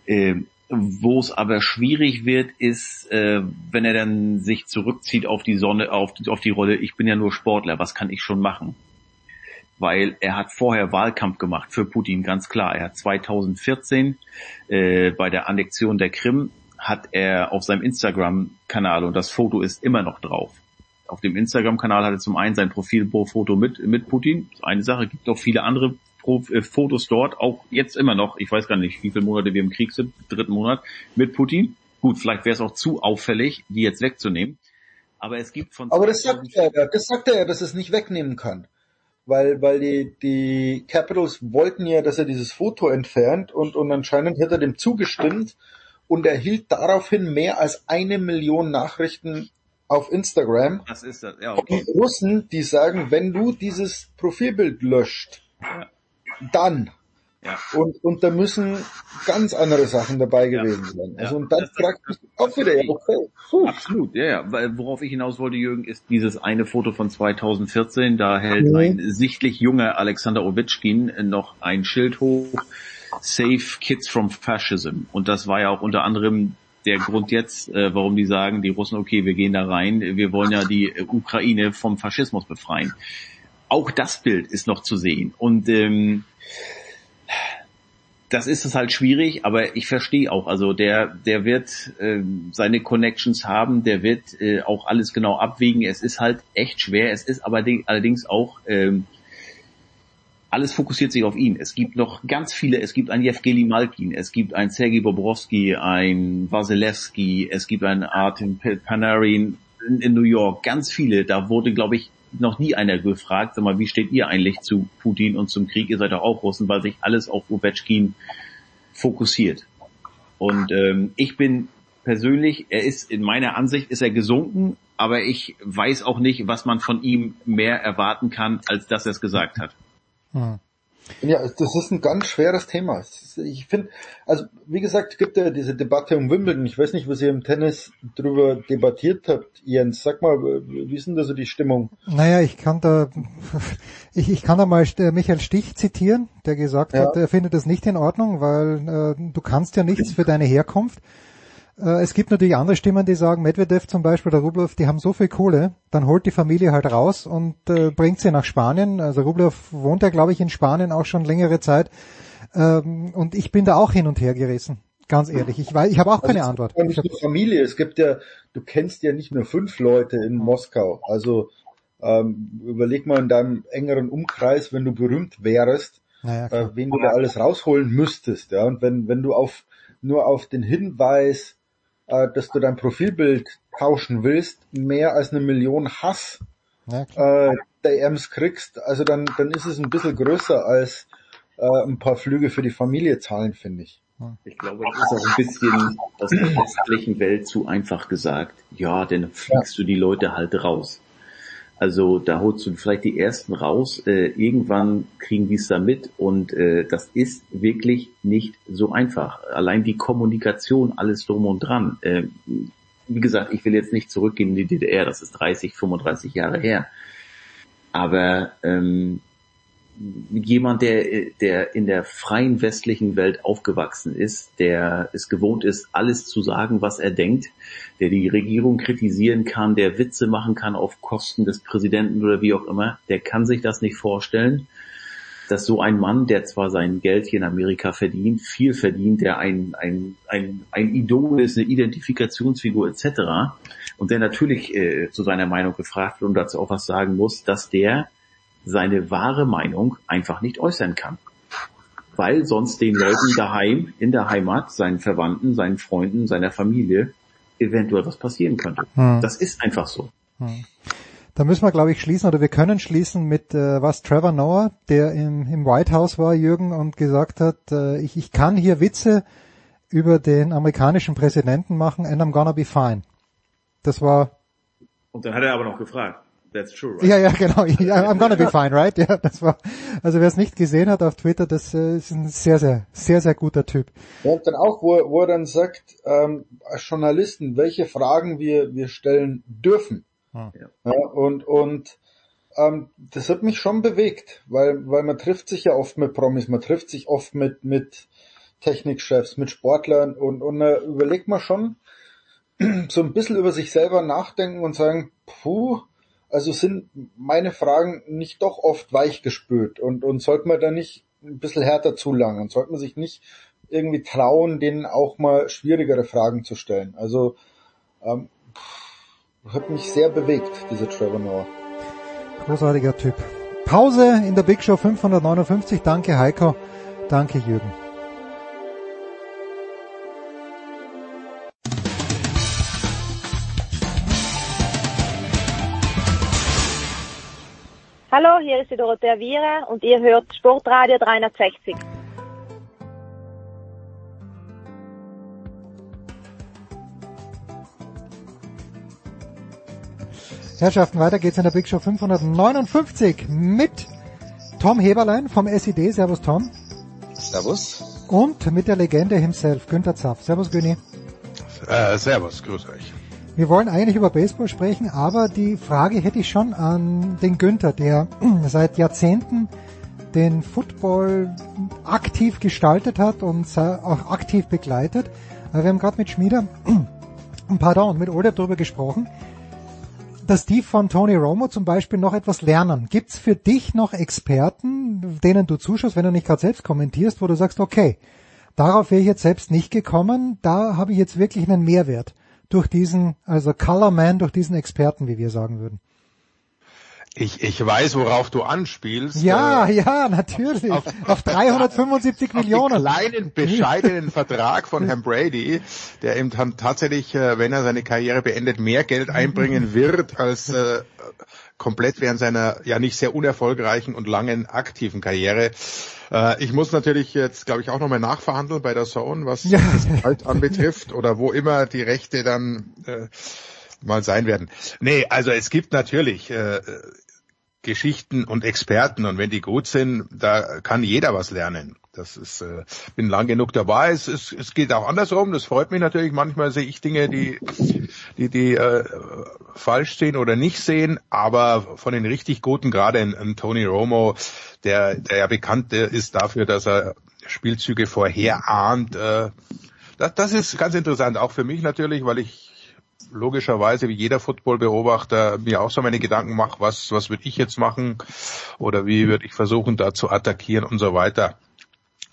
Ähm, wo es aber schwierig wird, ist, äh, wenn er dann sich zurückzieht auf die Sonne, auf, auf die Rolle, ich bin ja nur Sportler, was kann ich schon machen? Weil er hat vorher Wahlkampf gemacht für Putin, ganz klar. Er hat 2014 äh, bei der Annexion der Krim hat er auf seinem Instagram-Kanal, und das Foto ist immer noch drauf, auf dem Instagram-Kanal hat er zum einen sein Profilfoto mit, mit Putin. Eine Sache, gibt auch viele andere äh, Fotos dort, auch jetzt immer noch, ich weiß gar nicht, wie viele Monate wir im Krieg sind, dritten Monat, mit Putin. Gut, vielleicht wäre es auch zu auffällig, die jetzt wegzunehmen. Aber es gibt von... Aber das sagt er, das sagt er, dass er es nicht wegnehmen kann. Weil, weil die, die Capitals wollten ja, dass er dieses Foto entfernt und, und anscheinend hat er dem zugestimmt und erhielt daraufhin mehr als eine Million Nachrichten auf Instagram. Das ist das, ja, okay. Die Russen, die sagen, wenn du dieses Profilbild löscht, ja. Dann. Ja. Und, und da müssen ganz andere Sachen dabei gewesen sein. Also und dann fragt mich auch wieder, ja, okay. Puh. Absolut, ja, ja. Weil worauf ich hinaus wollte, Jürgen, ist dieses eine Foto von 2014. Da hält Mhm. ein sichtlich junger Alexander Ovechkin noch ein Schild hoch. Save Kids from Fascism. Und das war ja auch unter anderem der Grund jetzt, äh, warum die sagen, die Russen, okay, wir gehen da rein, wir wollen ja die Ukraine vom Faschismus befreien. Auch das Bild ist noch zu sehen. Und ähm, das ist es halt schwierig, aber ich verstehe auch, also der, der wird ähm, seine Connections haben, der wird äh, auch alles genau abwägen. Es ist halt echt schwer. Es ist aber di- allerdings auch ähm, alles fokussiert sich auf ihn. Es gibt noch ganz viele, es gibt einen Jewgeni Malkin, es gibt einen Sergei Bobrovsky, einen Wasilewski, es gibt einen Artem Panarin in, in New York, ganz viele. Da wurde, glaube ich, noch nie einer gefragt, sag mal, wie steht ihr eigentlich zu Putin und zum Krieg? Ihr seid doch auch Russen, weil sich alles auf Ovechkin fokussiert. Und ähm, ich bin persönlich, er ist in meiner Ansicht ist er gesunken, aber ich weiß auch nicht, was man von ihm mehr erwarten kann, als dass er es gesagt hat. Hm. Ja, das ist ein ganz schweres Thema. Ist- Ich finde, also wie gesagt, es gibt ja diese Debatte um Wimbledon. Ich weiß nicht, was ihr im Tennis drüber debattiert habt, Jens. Sag mal, wie ist denn da so die Stimmung? Naja, ich kann da, ich, ich kann da mal Michael Stich zitieren, der gesagt Ja. hat, er findet das nicht in Ordnung, weil äh, du kannst ja nichts für deine Herkunft. Äh, es gibt natürlich andere Stimmen, die sagen, Medvedev zum Beispiel, der Rublev, die haben so viel Kohle, dann holt die Familie halt raus und äh, bringt sie nach Spanien. Also Rublev wohnt ja, glaube ich, in Spanien auch schon längere Zeit. Ähm, und ich bin da auch hin und her gerissen. Ganz ehrlich, ich weiß, ich habe auch keine Also, Antwort. Es ist ja nicht nur Familie. Es gibt ja, du kennst ja nicht nur fünf Leute in Moskau. Also ähm, überleg mal in deinem engeren Umkreis, wenn du berühmt wärst, Naja, äh, wen du da alles rausholen müsstest. Ja, und wenn wenn du auf nur auf den Hinweis, dass du dein Profilbild tauschen willst, mehr als eine Million Hass Ja, klar. äh, DMs kriegst, also dann dann ist es ein bisschen größer als äh, ein paar Flüge für die Familie zahlen, finde ich. Ich glaube, das ist auch ein bisschen aus der westlichen Welt zu einfach gesagt. Ja, dann fliegst du die Leute halt raus. Also da holst du vielleicht die ersten raus, äh, irgendwann kriegen die es da mit und äh, das ist wirklich nicht so einfach. Allein die Kommunikation, alles drum und dran. Äh, wie gesagt, ich will jetzt nicht zurückgehen in die DDR, das ist 30, 35 Jahre her. Aber ähm, jemand, der, der in der freien westlichen Welt aufgewachsen ist, der es gewohnt ist, alles zu sagen, was er denkt, der die Regierung kritisieren kann, der Witze machen kann auf Kosten des Präsidenten oder wie auch immer, der kann sich das nicht vorstellen, dass so ein Mann, der zwar sein Geld hier in Amerika verdient, viel verdient, der ein, ein, ein, ein Idol ist, eine Identifikationsfigur etc. und der natürlich äh, zu seiner Meinung gefragt wird und dazu auch was sagen muss, dass der seine wahre Meinung einfach nicht äußern kann. Weil sonst den Leuten daheim, in der Heimat, seinen Verwandten, seinen Freunden, seiner Familie eventuell was passieren könnte. Hm. Das ist einfach so. Hm. Da müssen wir, glaube ich, schließen oder wir können schließen mit äh, was Trevor Noah, der im, im White House war, Jürgen, und gesagt hat, äh, ich, ich kann hier Witze über den amerikanischen Präsidenten machen and I'm gonna be fine. Das war. Und dann hat er aber noch gefragt. That's true, right? Ja, ja, genau. I'm gonna be fine, right? Ja, das war, also wer es nicht gesehen hat auf Twitter, das äh, ist ein sehr, sehr, sehr, sehr guter Typ. Ja, und dann auch, wo, wo er dann sagt, ähm, als Journalisten, welche Fragen wir, wir stellen dürfen. Hm. Ja, und, und, ähm, das hat mich schon bewegt, weil, weil man trifft sich ja oft mit Promis, man trifft sich oft mit, mit Technikchefs, mit Sportlern und, und äh, überlegt man schon, so ein bisschen über sich selber nachdenken und sagen, puh, also sind meine Fragen nicht doch oft weichgespült und, und sollte man da nicht ein bisschen härter zulangen sollte man sich nicht irgendwie trauen, denen auch mal schwierigere Fragen zu stellen. Also ähm, hat mich sehr bewegt, dieser Trevor Noah. Großartiger Typ. Pause in der Big Show 559. Danke Heiko. Danke Jürgen. Hallo, hier ist die Dorothea Viere und ihr hört Sportradio 360. Herrschaften, weiter geht's in der Big Show 559 mit Tom Heberlein vom SID. Servus Tom. Servus. Und mit der Legende himself, Günther Zapf. Servus Günni. Äh, servus, grüß euch. Wir wollen eigentlich über Baseball sprechen, aber die Frage hätte ich schon an den Günther, der seit Jahrzehnten den Football aktiv gestaltet hat und auch aktiv begleitet. Wir haben gerade mit Schmieder, pardon, mit Older darüber gesprochen, dass die von Tony Romo zum Beispiel noch etwas lernen. Gibt's für dich noch Experten, denen du zuschaust, wenn du nicht gerade selbst kommentierst, wo du sagst, okay, darauf wäre ich jetzt selbst nicht gekommen, da habe ich jetzt wirklich einen Mehrwert durch diesen, also Colorman, durch diesen Experten, wie wir sagen würden. Ich, ich weiß, worauf du anspielst. Ja, äh, ja, natürlich. Auf, auf 375 auf Millionen. Auf kleinen, bescheidenen Vertrag von Herrn Brady, der ihm dann tatsächlich, äh, wenn er seine Karriere beendet, mehr Geld einbringen wird als äh, komplett während seiner ja nicht sehr unerfolgreichen und langen aktiven Karriere. Äh, ich muss natürlich jetzt, glaube ich, auch nochmal nachverhandeln bei der Zone, was ja. das Gehalt anbetrifft oder wo immer die Rechte dann äh, mal sein werden. Nee, also es gibt natürlich äh, Geschichten und Experten und wenn die gut sind, da kann jeder was lernen. Das ist, äh, bin lang genug dabei. Es, es, es geht auch andersrum. Das freut mich natürlich. Manchmal sehe ich Dinge, die, die, die äh, falsch sehen oder nicht sehen. Aber von den richtig guten, gerade ein, ein Tony Romo, der, der ja bekannt ist dafür, dass er Spielzüge vorherahnt. Äh, das, das ist ganz interessant, auch für mich natürlich, weil ich logischerweise wie jeder Football-Beobachter mir auch so meine Gedanken mache, was, was würde ich jetzt machen oder wie würde ich versuchen, da zu attackieren und so weiter.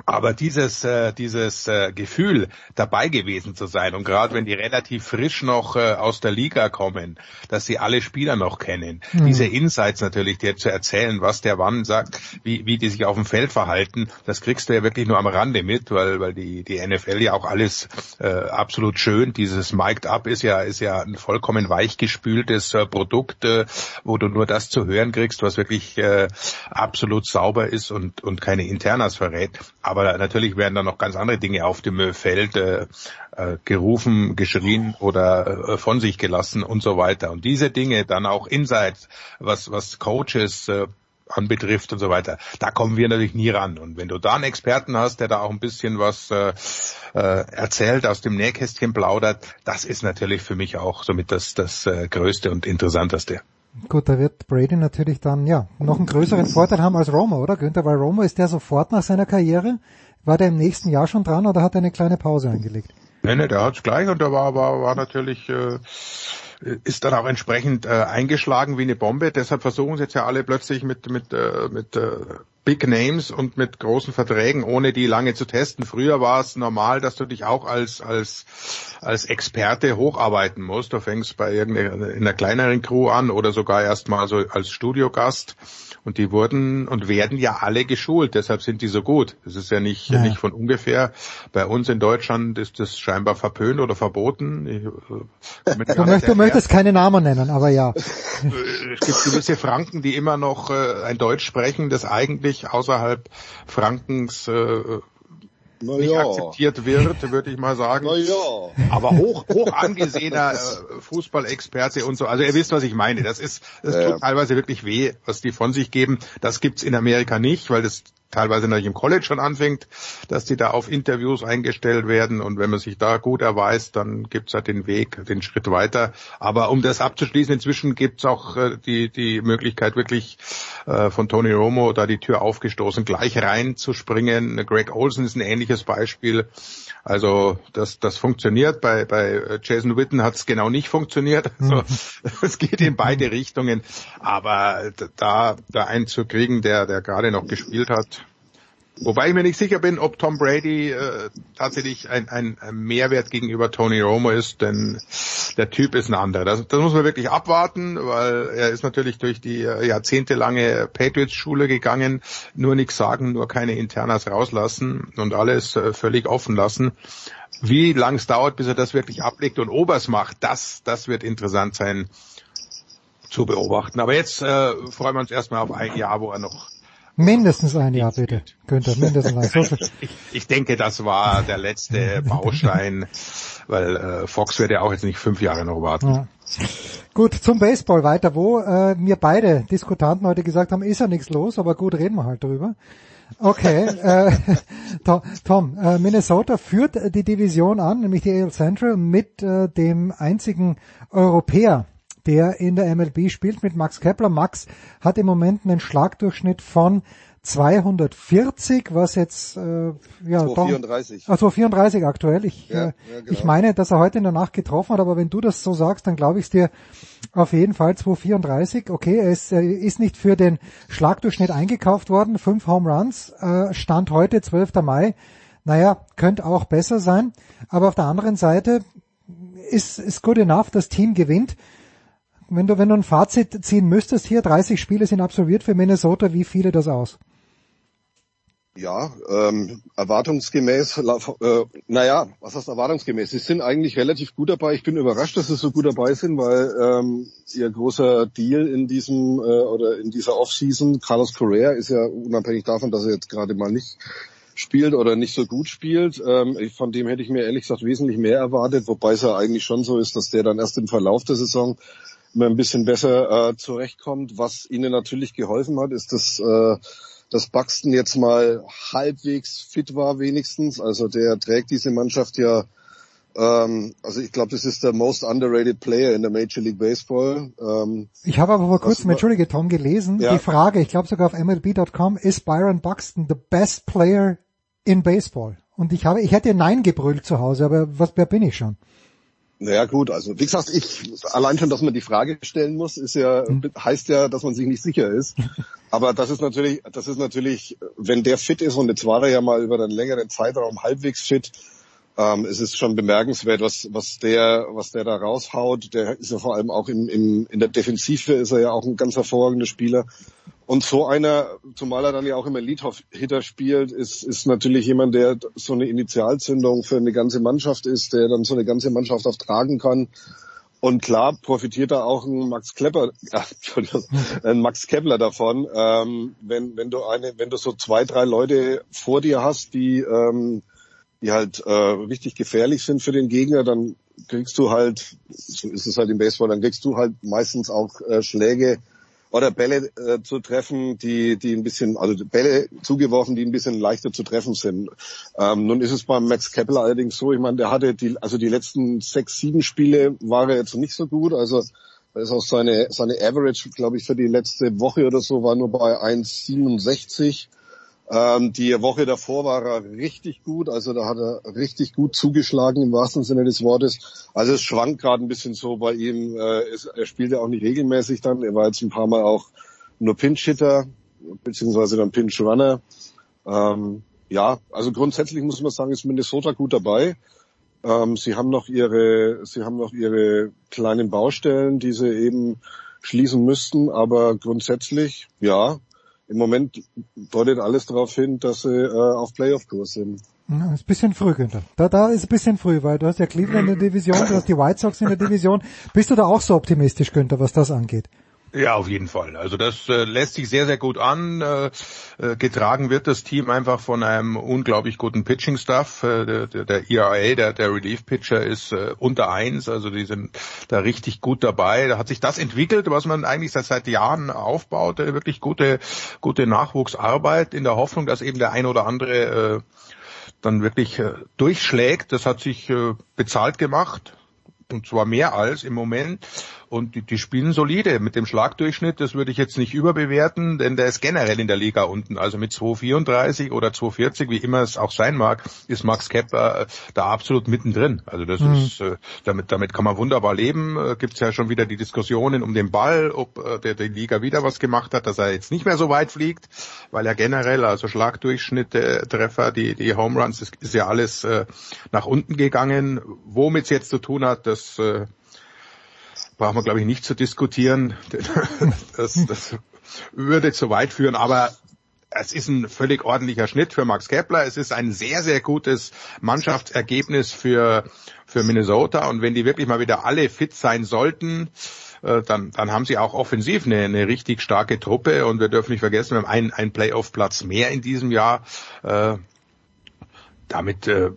Aber dieses, äh, dieses äh, Gefühl, dabei gewesen zu sein und gerade wenn die relativ frisch noch äh, aus der Liga kommen, dass sie alle Spieler noch kennen, mhm. diese Insights natürlich, dir zu erzählen, was der wann sagt, wie, wie die sich auf dem Feld verhalten, das kriegst du ja wirklich nur am Rande mit, weil, weil die, die NFL ja auch alles äh, absolut schön, dieses Mic'd Up ist ja, ist ja ein vollkommen weichgespültes äh, Produkt, äh, wo du nur das zu hören kriegst, was wirklich äh, absolut sauber ist und, und keine Internas verrät aber natürlich werden da noch ganz andere Dinge auf dem Feld äh, äh, gerufen, geschrien oder äh, von sich gelassen und so weiter. Und diese Dinge dann auch inside, was, was Coaches äh, anbetrifft und so weiter, da kommen wir natürlich nie ran. Und wenn du da einen Experten hast, der da auch ein bisschen was äh, äh, erzählt, aus dem Nähkästchen plaudert, das ist natürlich für mich auch somit das, das äh, Größte und Interessanteste. Gut, da wird Brady natürlich dann ja noch einen größeren Vorteil haben als Romo, oder Günther? Weil Romo ist der sofort nach seiner Karriere. War der im nächsten Jahr schon dran oder hat er eine kleine Pause eingelegt? Nee, nee, der hat's gleich und der war, war, war natürlich, äh, ist dann auch entsprechend äh, eingeschlagen wie eine Bombe. Deshalb versuchen sie jetzt ja alle plötzlich mit, mit, äh, mit äh, Big Names und mit großen Verträgen, ohne die lange zu testen. Früher war es normal, dass du dich auch als, als, als Experte hocharbeiten musst. Du fängst bei irgendeiner in einer kleineren Crew an oder sogar erstmal so als Studiogast. Und die wurden und werden ja alle geschult, deshalb sind die so gut. Das ist ja nicht, Ja. nicht von ungefähr. Bei uns in Deutschland ist das scheinbar verpönt oder verboten. Ich, äh, Du, gar möcht, nicht du möchtest keine Namen nennen, aber ja. es gibt gewisse Franken, die immer noch äh, ein Deutsch sprechen, das eigentlich außerhalb Frankens äh, nicht ja. akzeptiert wird, würde ich mal sagen. Na ja. Aber hoch, hoch angesehener äh, Fußballexperte und so. Also ihr wisst, was ich meine. Das ist, das tut ja. teilweise wirklich weh, was die von sich geben. Das gibt's in Amerika nicht, weil das teilweise natürlich im College schon anfängt, dass die da auf Interviews eingestellt werden und wenn man sich da gut erweist, dann gibt's halt den Weg, den Schritt weiter. Aber um das abzuschließen, inzwischen gibt's auch äh, die, die Möglichkeit wirklich äh, von Tony Romo da die Tür aufgestoßen, gleich reinzuspringen. Greg Olsen ist ein ähnliches Beispiel. Also das, das funktioniert. Bei, bei äh, Jason Witten hat's genau nicht funktioniert. Also, es geht in beide Richtungen. Aber da, da einen zu kriegen, der, der gerade noch gespielt hat, Wobei ich mir nicht sicher bin, ob Tom Brady äh, tatsächlich ein, ein, Mehrwert gegenüber Tony Romo ist, denn der Typ ist ein anderer. Das, das muss man wirklich abwarten, weil er ist natürlich durch die äh, jahrzehntelange Patriots-Schule gegangen. Nur nichts sagen, nur keine Internas rauslassen und alles äh, völlig offen lassen. Wie lang es dauert, bis er das wirklich ablegt und Obers macht, das, das wird interessant sein zu beobachten. Aber jetzt äh, freuen wir uns erstmal auf ein Jahr, wo er noch Mindestens ein Jahr bitte, Günther, mindestens ein. So viel. ich, ich denke, das war der letzte Baustein, weil äh, Fox wird ja auch jetzt nicht fünf Jahre noch warten. Ja. Gut, zum Baseball weiter, wo äh, mir beide Diskutanten heute gesagt haben, ist ja nichts los, aber gut, reden wir halt drüber. Okay, äh, To- Tom, äh, Minnesota führt die Division an, nämlich die AL Central mit äh, dem einzigen Europäer, der in der MLB spielt, mit Max Kepler. Max hat im Moment einen Schlagdurchschnitt von 240, was jetzt äh, ja 234. Doch, ah, 234 aktuell. Ich, Ja, äh, ja, genau. ich meine, dass er heute in der Nacht getroffen hat, aber wenn du das so sagst, dann glaube ich es dir auf jeden Fall 234. Okay, er ist, er ist nicht für den Schlagdurchschnitt eingekauft worden. Fünf Home Runs, äh, Stand heute, 12. Mai. Naja, könnte auch besser sein. Aber auf der anderen Seite ist, ist good enough, das Team gewinnt. Wenn du, wenn du ein Fazit ziehen müsstest, hier 30 Spiele sind absolviert für Minnesota, wie viele das aus? Ja, ähm, erwartungsgemäß, äh, naja, was heißt erwartungsgemäß? Sie sind eigentlich relativ gut dabei. Ich bin überrascht, dass sie so gut dabei sind, weil ähm, ihr großer Deal in diesem äh, oder in dieser Offseason, Carlos Correa, ist ja unabhängig davon, dass er jetzt gerade mal nicht spielt oder nicht so gut spielt. Ähm, von dem hätte ich mir ehrlich gesagt wesentlich mehr erwartet, wobei es ja eigentlich schon so ist, dass der dann erst im Verlauf der Saison immer ein bisschen besser äh, zurechtkommt. Was ihnen natürlich geholfen hat, ist, dass äh, dass Buxton jetzt mal halbwegs fit war wenigstens. Also der trägt diese Mannschaft ja, ähm, also ich glaube, das ist der most underrated player in der Major League Baseball. Ähm, Ich habe aber vor kurzem, entschuldige Tom, gelesen, Ja. die Frage, ich glaube sogar auf MLB.com, ist Byron Buxton the best player in Baseball? Und ich habe, ich hätte Nein gebrüllt zu Hause, aber was, wer bin ich schon? Naja gut, also wie gesagt, ich allein schon, dass man die Frage stellen muss, ist ja heißt ja, dass man sich nicht sicher ist. Aber das ist natürlich, das ist natürlich, wenn der fit ist und jetzt war er ja mal über einen längeren Zeitraum halbwegs fit, ähm, es ist schon bemerkenswert, was was der was der da raushaut. Der ist ja vor allem auch in, in, in der Defensive ist er ja auch ein ganz hervorragender Spieler. Und so einer, zumal er dann ja auch immer Lead-Hitter spielt, ist, ist natürlich jemand, der so eine Initialzündung für eine ganze Mannschaft ist, der dann so eine ganze Mannschaft auch tragen kann. Und klar profitiert da auch ein Max Klepper, äh, Entschuldigung, ein Max Kepler davon, ähm, wenn, wenn du eine, wenn du so zwei, drei Leute vor dir hast, die, ähm, die halt äh, richtig gefährlich sind für den Gegner, dann kriegst du halt, so ist es halt im Baseball, dann kriegst du halt meistens auch äh, Schläge oder Bälle äh, zu treffen, die, die ein bisschen, also Bälle zugeworfen, die ein bisschen leichter zu treffen sind. Ähm, nun ist es beim Max Kepler allerdings so, ich meine, der hatte die, also die letzten sechs, sieben Spiele war er jetzt nicht so gut, also ist auch seine, seine Average, glaube ich, für die letzte Woche oder so war nur bei 1,67. Ähm, die Woche davor war er richtig gut, also da hat er richtig gut zugeschlagen im wahrsten Sinne des Wortes. Also es schwankt gerade ein bisschen so bei ihm. Äh, es, er spielt ja auch nicht regelmäßig dann. Er war jetzt ein paar Mal auch nur Pinch-Hitter, beziehungsweise dann Pinch-Runner. Ähm, ja, also grundsätzlich muss man sagen, ist Minnesota gut dabei. Ähm, sie haben noch ihre, sie haben noch ihre kleinen Baustellen, die sie eben schließen müssten, aber grundsätzlich, ja, im Moment deutet alles darauf hin, dass sie äh, auf Playoff-Kurs sind. Ja, ist bisschen früh, Günther. Da, da ist bisschen früh, weil du hast ja Cleveland in der Division, du hast die White Sox in der Division. Bist du da auch so optimistisch, Günther, was das angeht? Ja, auf jeden Fall. Also das äh, lässt sich sehr, sehr gut an. Äh, äh, getragen wird das Team einfach von einem unglaublich guten Pitching-Staff. Äh, der, der, der ERA, der, der Relief-Pitcher ist äh, unter eins, also die sind da richtig gut dabei. Da hat sich das entwickelt, was man eigentlich seit, seit Jahren aufbaut. Äh, wirklich gute, gute Nachwuchsarbeit in der Hoffnung, dass eben der ein oder andere äh, dann wirklich äh, durchschlägt. Das hat sich äh, bezahlt gemacht und zwar mehr als im Moment. Und die, die spielen solide mit dem Schlagdurchschnitt. Das würde ich jetzt nicht überbewerten, denn der ist generell in der Liga unten. Also mit 2,34 oder 2,40, wie immer es auch sein mag, ist Max Kepper äh, da absolut mittendrin. Also das mhm. ist, äh, damit, damit kann man wunderbar leben. Äh, Gibt es ja schon wieder die Diskussionen um den Ball, ob äh, der die Liga wieder was gemacht hat, dass er jetzt nicht mehr so weit fliegt, weil er generell, also Schlagdurchschnitte, Treffer, die, die Home Runs, ist, ist ja alles äh, nach unten gegangen. Womit es jetzt zu tun hat, das äh, brauchen wir, glaube ich, nicht zu diskutieren. Das, das würde zu weit führen, aber es ist ein völlig ordentlicher Schnitt für Max Kepler. Es ist ein sehr, sehr gutes Mannschaftsergebnis für, für Minnesota. Und wenn die wirklich mal wieder alle fit sein sollten, äh, dann, dann haben sie auch offensiv eine, eine richtig starke Truppe. Und wir dürfen nicht vergessen, wir haben einen, einen Playoff-Platz mehr in diesem Jahr. Äh, damit äh,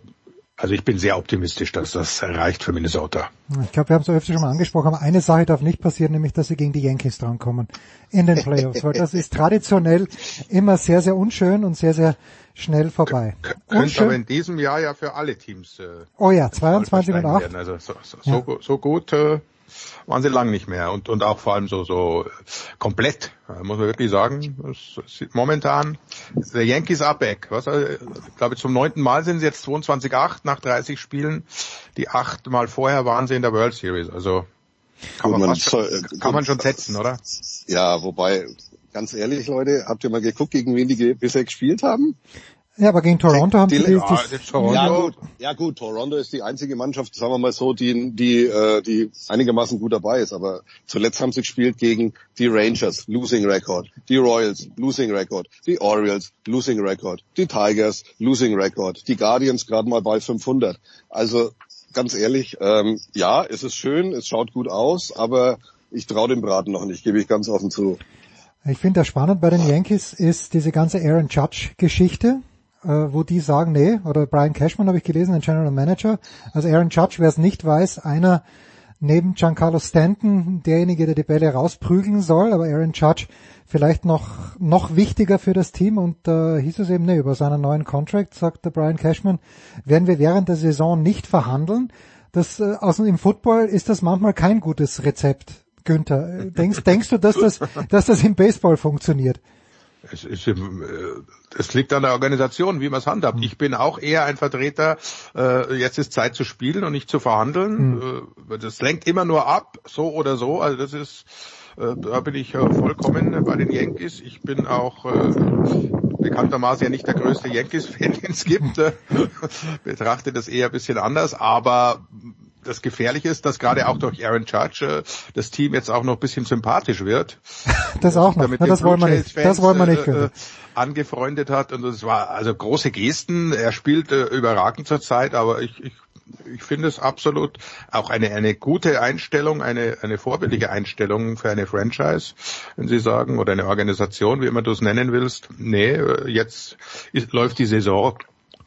also ich bin sehr optimistisch, dass das reicht für Minnesota. Ich glaube, wir haben es öfter schon mal angesprochen, aber eine Sache darf nicht passieren, nämlich dass sie gegen die Yankees drankommen in den Playoffs, weil das ist traditionell immer sehr, sehr unschön und sehr, sehr schnell vorbei. Könnte aber in diesem Jahr ja für alle Teams. Äh, oh ja, 22 und 8. Also so, so, ja. so gut äh, waren sie lang nicht mehr und, und auch vor allem so, so komplett, äh, muss man wirklich sagen. Momentan, der Yankees are back. Was, äh, ich glaube, zum neunten Mal sind sie jetzt 22-8 nach 30 Spielen. Die acht Mal vorher waren sie in der World Series. Also kann man, man, fast, äh, kann man schon setzen, oder? Ja, wobei, ganz ehrlich, Leute, habt ihr mal geguckt, gegen wen die bisher gespielt haben? Ja, aber gegen Toronto haben die, die, ja, Toronto. ja, gut, ja gut, Toronto ist die einzige Mannschaft, sagen wir mal so, die, die, äh, die einigermaßen gut dabei ist. Aber zuletzt haben sie gespielt gegen die Rangers, Losing Record, die Royals, Losing Record, die Orioles, Losing Record, die Tigers, Losing Record, die Guardians gerade mal bei 500. Also ganz ehrlich, ähm, ja, es ist schön, es schaut gut aus, aber ich traue dem Braten noch nicht, gebe ich ganz offen zu. Ich finde das spannend bei den Yankees ist diese ganze Aaron Judge Geschichte wo die sagen, nee, oder Brian Cashman habe ich gelesen, ein General Manager. Also Aaron Judge, wer es nicht weiß, einer neben Giancarlo Stanton, derjenige, der die Bälle rausprügeln soll, aber Aaron Judge vielleicht noch, noch wichtiger für das Team und äh, hieß es eben, nee, über seinen neuen Contract, sagt der Brian Cashman, werden wir während der Saison nicht verhandeln. Das, äh, außer im Football ist das manchmal kein gutes Rezept, Günther. Denkst, denkst du, dass das, dass das im Baseball funktioniert? Es, ist, äh, es liegt an der Organisation, wie man es handhabt. Ich bin auch eher ein Vertreter, äh, jetzt ist Zeit zu spielen und nicht zu verhandeln. Mhm. Das lenkt immer nur ab, so oder so. Also das ist, äh, da bin ich vollkommen bei den Yankees. Ich bin auch bekanntermaßen ja nicht der größte Yankees-Fan, den es gibt. Betrachte das eher ein bisschen anders, aber das Gefährliche ist, dass gerade auch durch Aaron Judge äh, das Team jetzt auch noch ein bisschen sympathisch wird. Das auch noch. Ja, das wollen wir nicht. Das wollen wir nicht. Äh, angefreundet hat und es war also große Gesten. Er spielt äh, überragend zurzeit, aber ich, ich ich finde es absolut auch eine, eine gute Einstellung, eine, eine vorbildliche Einstellung für eine Franchise, wenn Sie sagen, oder eine Organisation, wie immer du es nennen willst. Nee, äh, jetzt ist, läuft die Saison,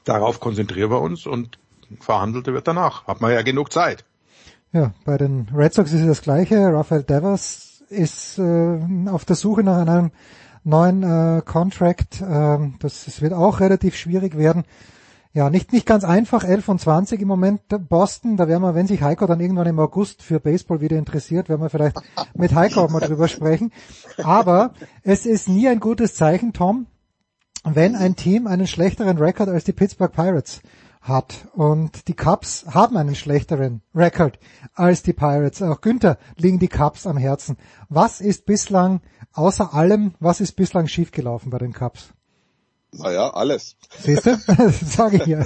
darauf konzentrieren wir uns und verhandelte wird danach. Hat man ja genug Zeit. Ja, bei den Red Sox ist es das Gleiche. Rafael Devers ist äh, auf der Suche nach einem neuen äh, Contract. Äh, das, das wird auch relativ schwierig werden. Ja, nicht, nicht ganz einfach, 11 und 20 im Moment Boston, da werden wir, wenn sich Heiko dann irgendwann im August für Baseball wieder interessiert, werden wir vielleicht mit Heiko auch mal drüber sprechen. Aber es ist nie ein gutes Zeichen, Tom, wenn ein Team einen schlechteren Rekord als die Pittsburgh Pirates hat. Und die Cubs haben einen schlechteren Rekord als die Pirates. Auch Günther liegen die Cubs am Herzen. Was ist bislang, außer allem, was ist bislang schiefgelaufen bei den Cubs? Naja, alles. Siehst du? Sage ich ja.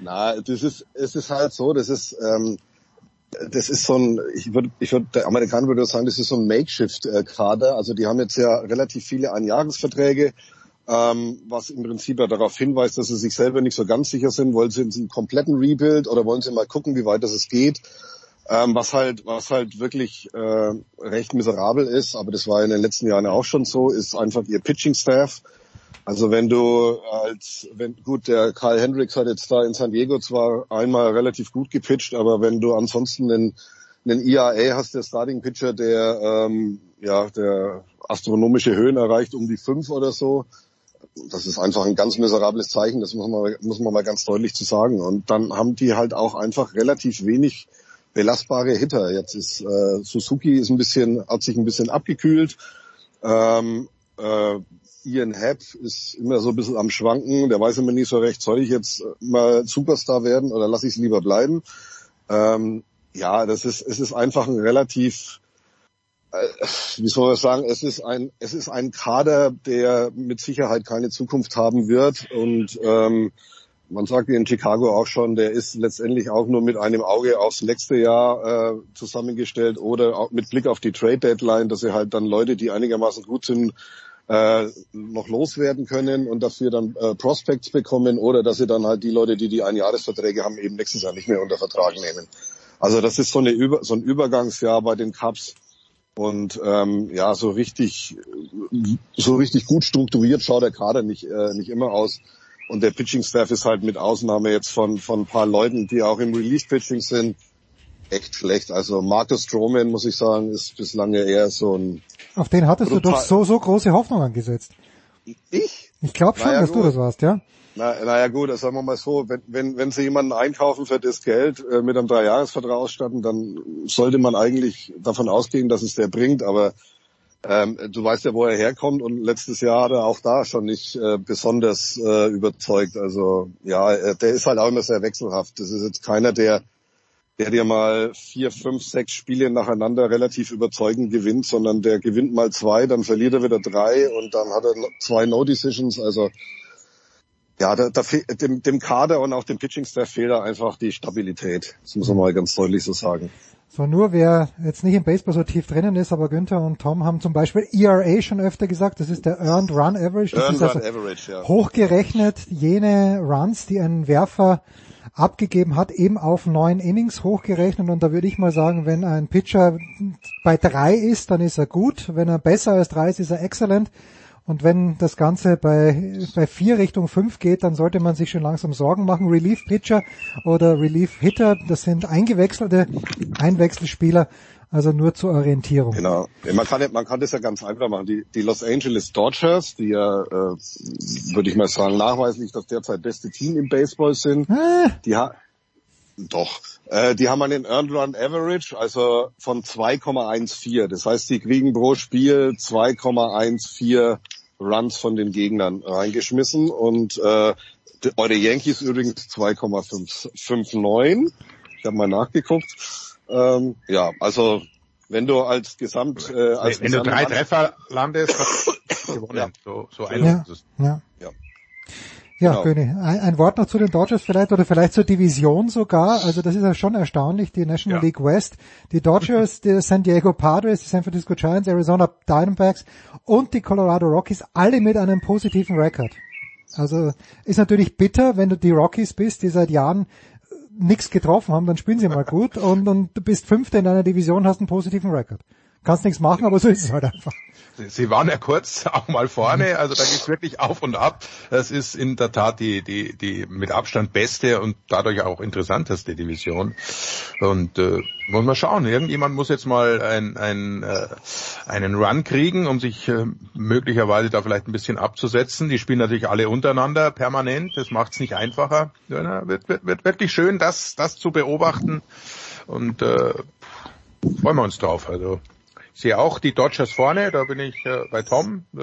Na, das ist, es ist halt so, das ist, ähm, das ist so ein, ich würde, ich würde, der Amerikaner würde sagen, das ist so ein Makeshift-Kader. Also die haben jetzt ja relativ viele Einjahresverträge, ähm, was im Prinzip ja darauf hinweist, dass sie sich selber nicht so ganz sicher sind. Wollen sie einen kompletten Rebuild oder wollen sie mal gucken, wie weit das es geht? Ähm, was halt, was halt wirklich äh, recht miserabel ist, aber das war in den letzten Jahren auch schon so, ist einfach ihr Pitching-Staff. Also wenn du als, wenn, gut, der Karl Hendricks hat jetzt da in San Diego zwar einmal relativ gut gepitcht, aber wenn du ansonsten einen, einen IAA hast, der Starting Pitcher, der, ähm, ja, der astronomische Höhen erreicht, um die fünf oder so, das ist einfach ein ganz miserables Zeichen, das muss man, muss man mal ganz deutlich zu sagen. Und dann haben die halt auch einfach relativ wenig belastbare Hitter. Jetzt ist äh, Suzuki ist ein bisschen, hat sich ein bisschen abgekühlt. Ähm, äh, Ian Happ ist immer so ein bisschen am Schwanken. Der weiß immer nicht so recht, soll ich jetzt mal Superstar werden oder lasse ich es lieber bleiben? Ähm, ja, das ist, es ist einfach ein relativ, wie soll man sagen, es ist ein, es ist ein Kader, der mit Sicherheit keine Zukunft haben wird und ähm, man sagt in Chicago auch schon, der ist letztendlich auch nur mit einem Auge aufs nächste Jahr äh, zusammengestellt oder auch mit Blick auf die Trade Deadline, dass sie halt dann Leute, die einigermaßen gut sind, äh, noch loswerden können und dafür dann äh, Prospects bekommen oder dass sie dann halt die Leute, die die Einjahresverträge haben, eben nächstes Jahr nicht mehr unter Vertrag nehmen. Also das ist so, eine Über so ein Übergangsjahr bei den Cups und ähm, ja, so richtig, so richtig gut strukturiert schaut der Kader nicht, äh, nicht immer aus. Und der Pitching Staff ist halt mit Ausnahme jetzt von, von ein paar Leuten, die auch im Release Pitching sind, echt schlecht. Also Marcus Stroman, muss ich sagen, ist bislang eher so ein... Auf den hattest du doch so, so große Hoffnung angesetzt. Ich? Ich glaube schon, Naja, dass du gut. das warst, ja? Na, naja gut, das sagen wir mal so, wenn, wenn, wenn sie jemanden einkaufen für das Geld äh, mit einem Dreijahresvertrag ausstatten, dann sollte man eigentlich davon ausgehen, dass es der bringt, aber ähm, du weißt ja, wo er herkommt und letztes Jahr hat er auch da schon nicht äh, besonders äh, überzeugt. Also ja, äh, der ist halt auch immer sehr wechselhaft. Das ist jetzt keiner, der der dir mal vier, fünf, sechs Spiele nacheinander relativ überzeugend gewinnt, sondern der gewinnt mal zwei, dann verliert er wieder drei und dann hat er zwei No-Decisions. Also ja, da, da dem, dem Kader und auch dem Pitching-Staff fehlt da einfach die Stabilität. Das muss man mal ganz deutlich so sagen. So nur wer jetzt nicht im Baseball so tief drinnen ist, aber Günther und Tom haben zum Beispiel ERA schon öfter gesagt, das ist der Earned Run Average. Das Earned ist also Run Average, ja. hochgerechnet jene Runs, die ein Werfer abgegeben hat, eben auf neun Innings hochgerechnet und da würde ich mal sagen, wenn ein Pitcher bei drei ist, dann ist er gut, wenn er besser als drei ist, ist er excellent und wenn das Ganze bei, bei vier Richtung fünf geht, dann sollte man sich schon langsam Sorgen machen. Relief Pitcher oder Relief Hitter, das sind eingewechselte Einwechselspieler, also nur zur Orientierung. Genau. Man kann, man kann das ja ganz einfach machen. Die, die Los Angeles Dodgers, die ja, äh, würde ich mal sagen, nachweislich das derzeit beste Team im Baseball sind, die ha doch, äh, die haben einen Earned Run Average, also von 2,14. Das heißt, die kriegen pro Spiel 2,14 Runs von den Gegnern reingeschmissen und äh, die, eure Yankees übrigens 2,59. Ich habe mal nachgeguckt. Ähm, ja, also wenn du als Gesamt äh, als Wenn du Gesamt- drei Treffer landest, hast du gewonnen. So, so einfach Ja, ist es. ja. Ja. Ja, Genau. König, ein, ein Wort noch zu den Dodgers vielleicht oder vielleicht zur Division sogar. Also das ist ja schon erstaunlich, die National League West, die Dodgers, die San Diego Padres, die San Francisco Giants, Arizona Diamondbacks und die Colorado Rockies, alle mit einem positiven Rekord. Also ist natürlich bitter, wenn du die Rockies bist, die seit Jahren nichts getroffen haben, dann spielen sie mal gut und, und du bist Fünfter in deiner Division, hast einen positiven Rekord. Kannst nichts machen, aber so ist es halt einfach. Sie waren ja kurz auch mal vorne, also da geht's wirklich auf und ab. Das ist in der Tat die, die, die mit Abstand beste und dadurch auch interessanteste Division. Und äh, muss man schauen, irgendjemand muss jetzt mal ein, ein, äh, einen Run kriegen, um sich äh, möglicherweise da vielleicht ein bisschen abzusetzen. Die spielen natürlich alle untereinander permanent, das macht's nicht einfacher. Ja, wird, wird, wird wirklich schön, das, das zu beobachten und äh, freuen wir uns drauf. Also sehe auch die Dodgers vorne, da bin ich äh, bei Tom. Äh,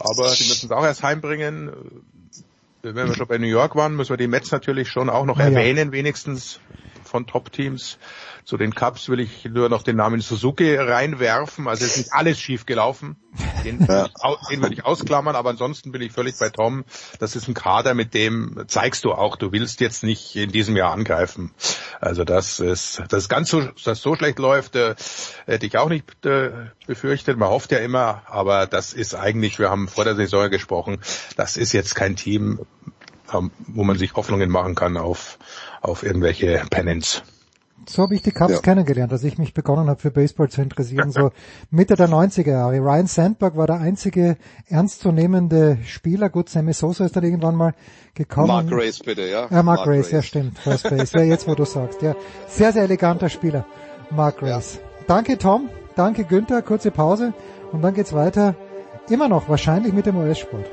aber die müssen es auch erst heimbringen. Wenn wir schon bei New York waren, müssen wir die Mets natürlich schon auch noch Ja, ja. erwähnen, wenigstens von Top-Teams. Zu den Cups will ich nur noch den Namen Suzuki reinwerfen. Also es ist nicht alles schief gelaufen. Den, den würde ich ausklammern, aber ansonsten bin ich völlig bei Tom. Das ist ein Kader, mit dem zeigst du auch, du willst jetzt nicht in diesem Jahr angreifen. Also das ist, das ganz so, dass das so schlecht läuft, äh, hätte ich auch nicht äh, befürchtet. Man hofft ja immer, aber das ist eigentlich, wir haben vor der Saison gesprochen, das ist jetzt kein Team, wo man sich Hoffnungen machen kann auf, auf irgendwelche Pennants. So habe ich die Cubs Ja. kennengelernt, als ich mich begonnen habe für Baseball zu interessieren, so Mitte der 90er Jahre. Ryan Sandberg war der einzige ernstzunehmende Spieler. Gut, Sammy Sosa ist dann irgendwann mal gekommen. Mark Grace bitte, ja. Ja, Mark, Grace, ja stimmt, First Base. Ja, jetzt wo du sagst, ja. Sehr, sehr eleganter Spieler, Mark Grace. Danke Tom, danke Günther, kurze Pause und dann geht's weiter, immer noch wahrscheinlich mit dem US-Sport.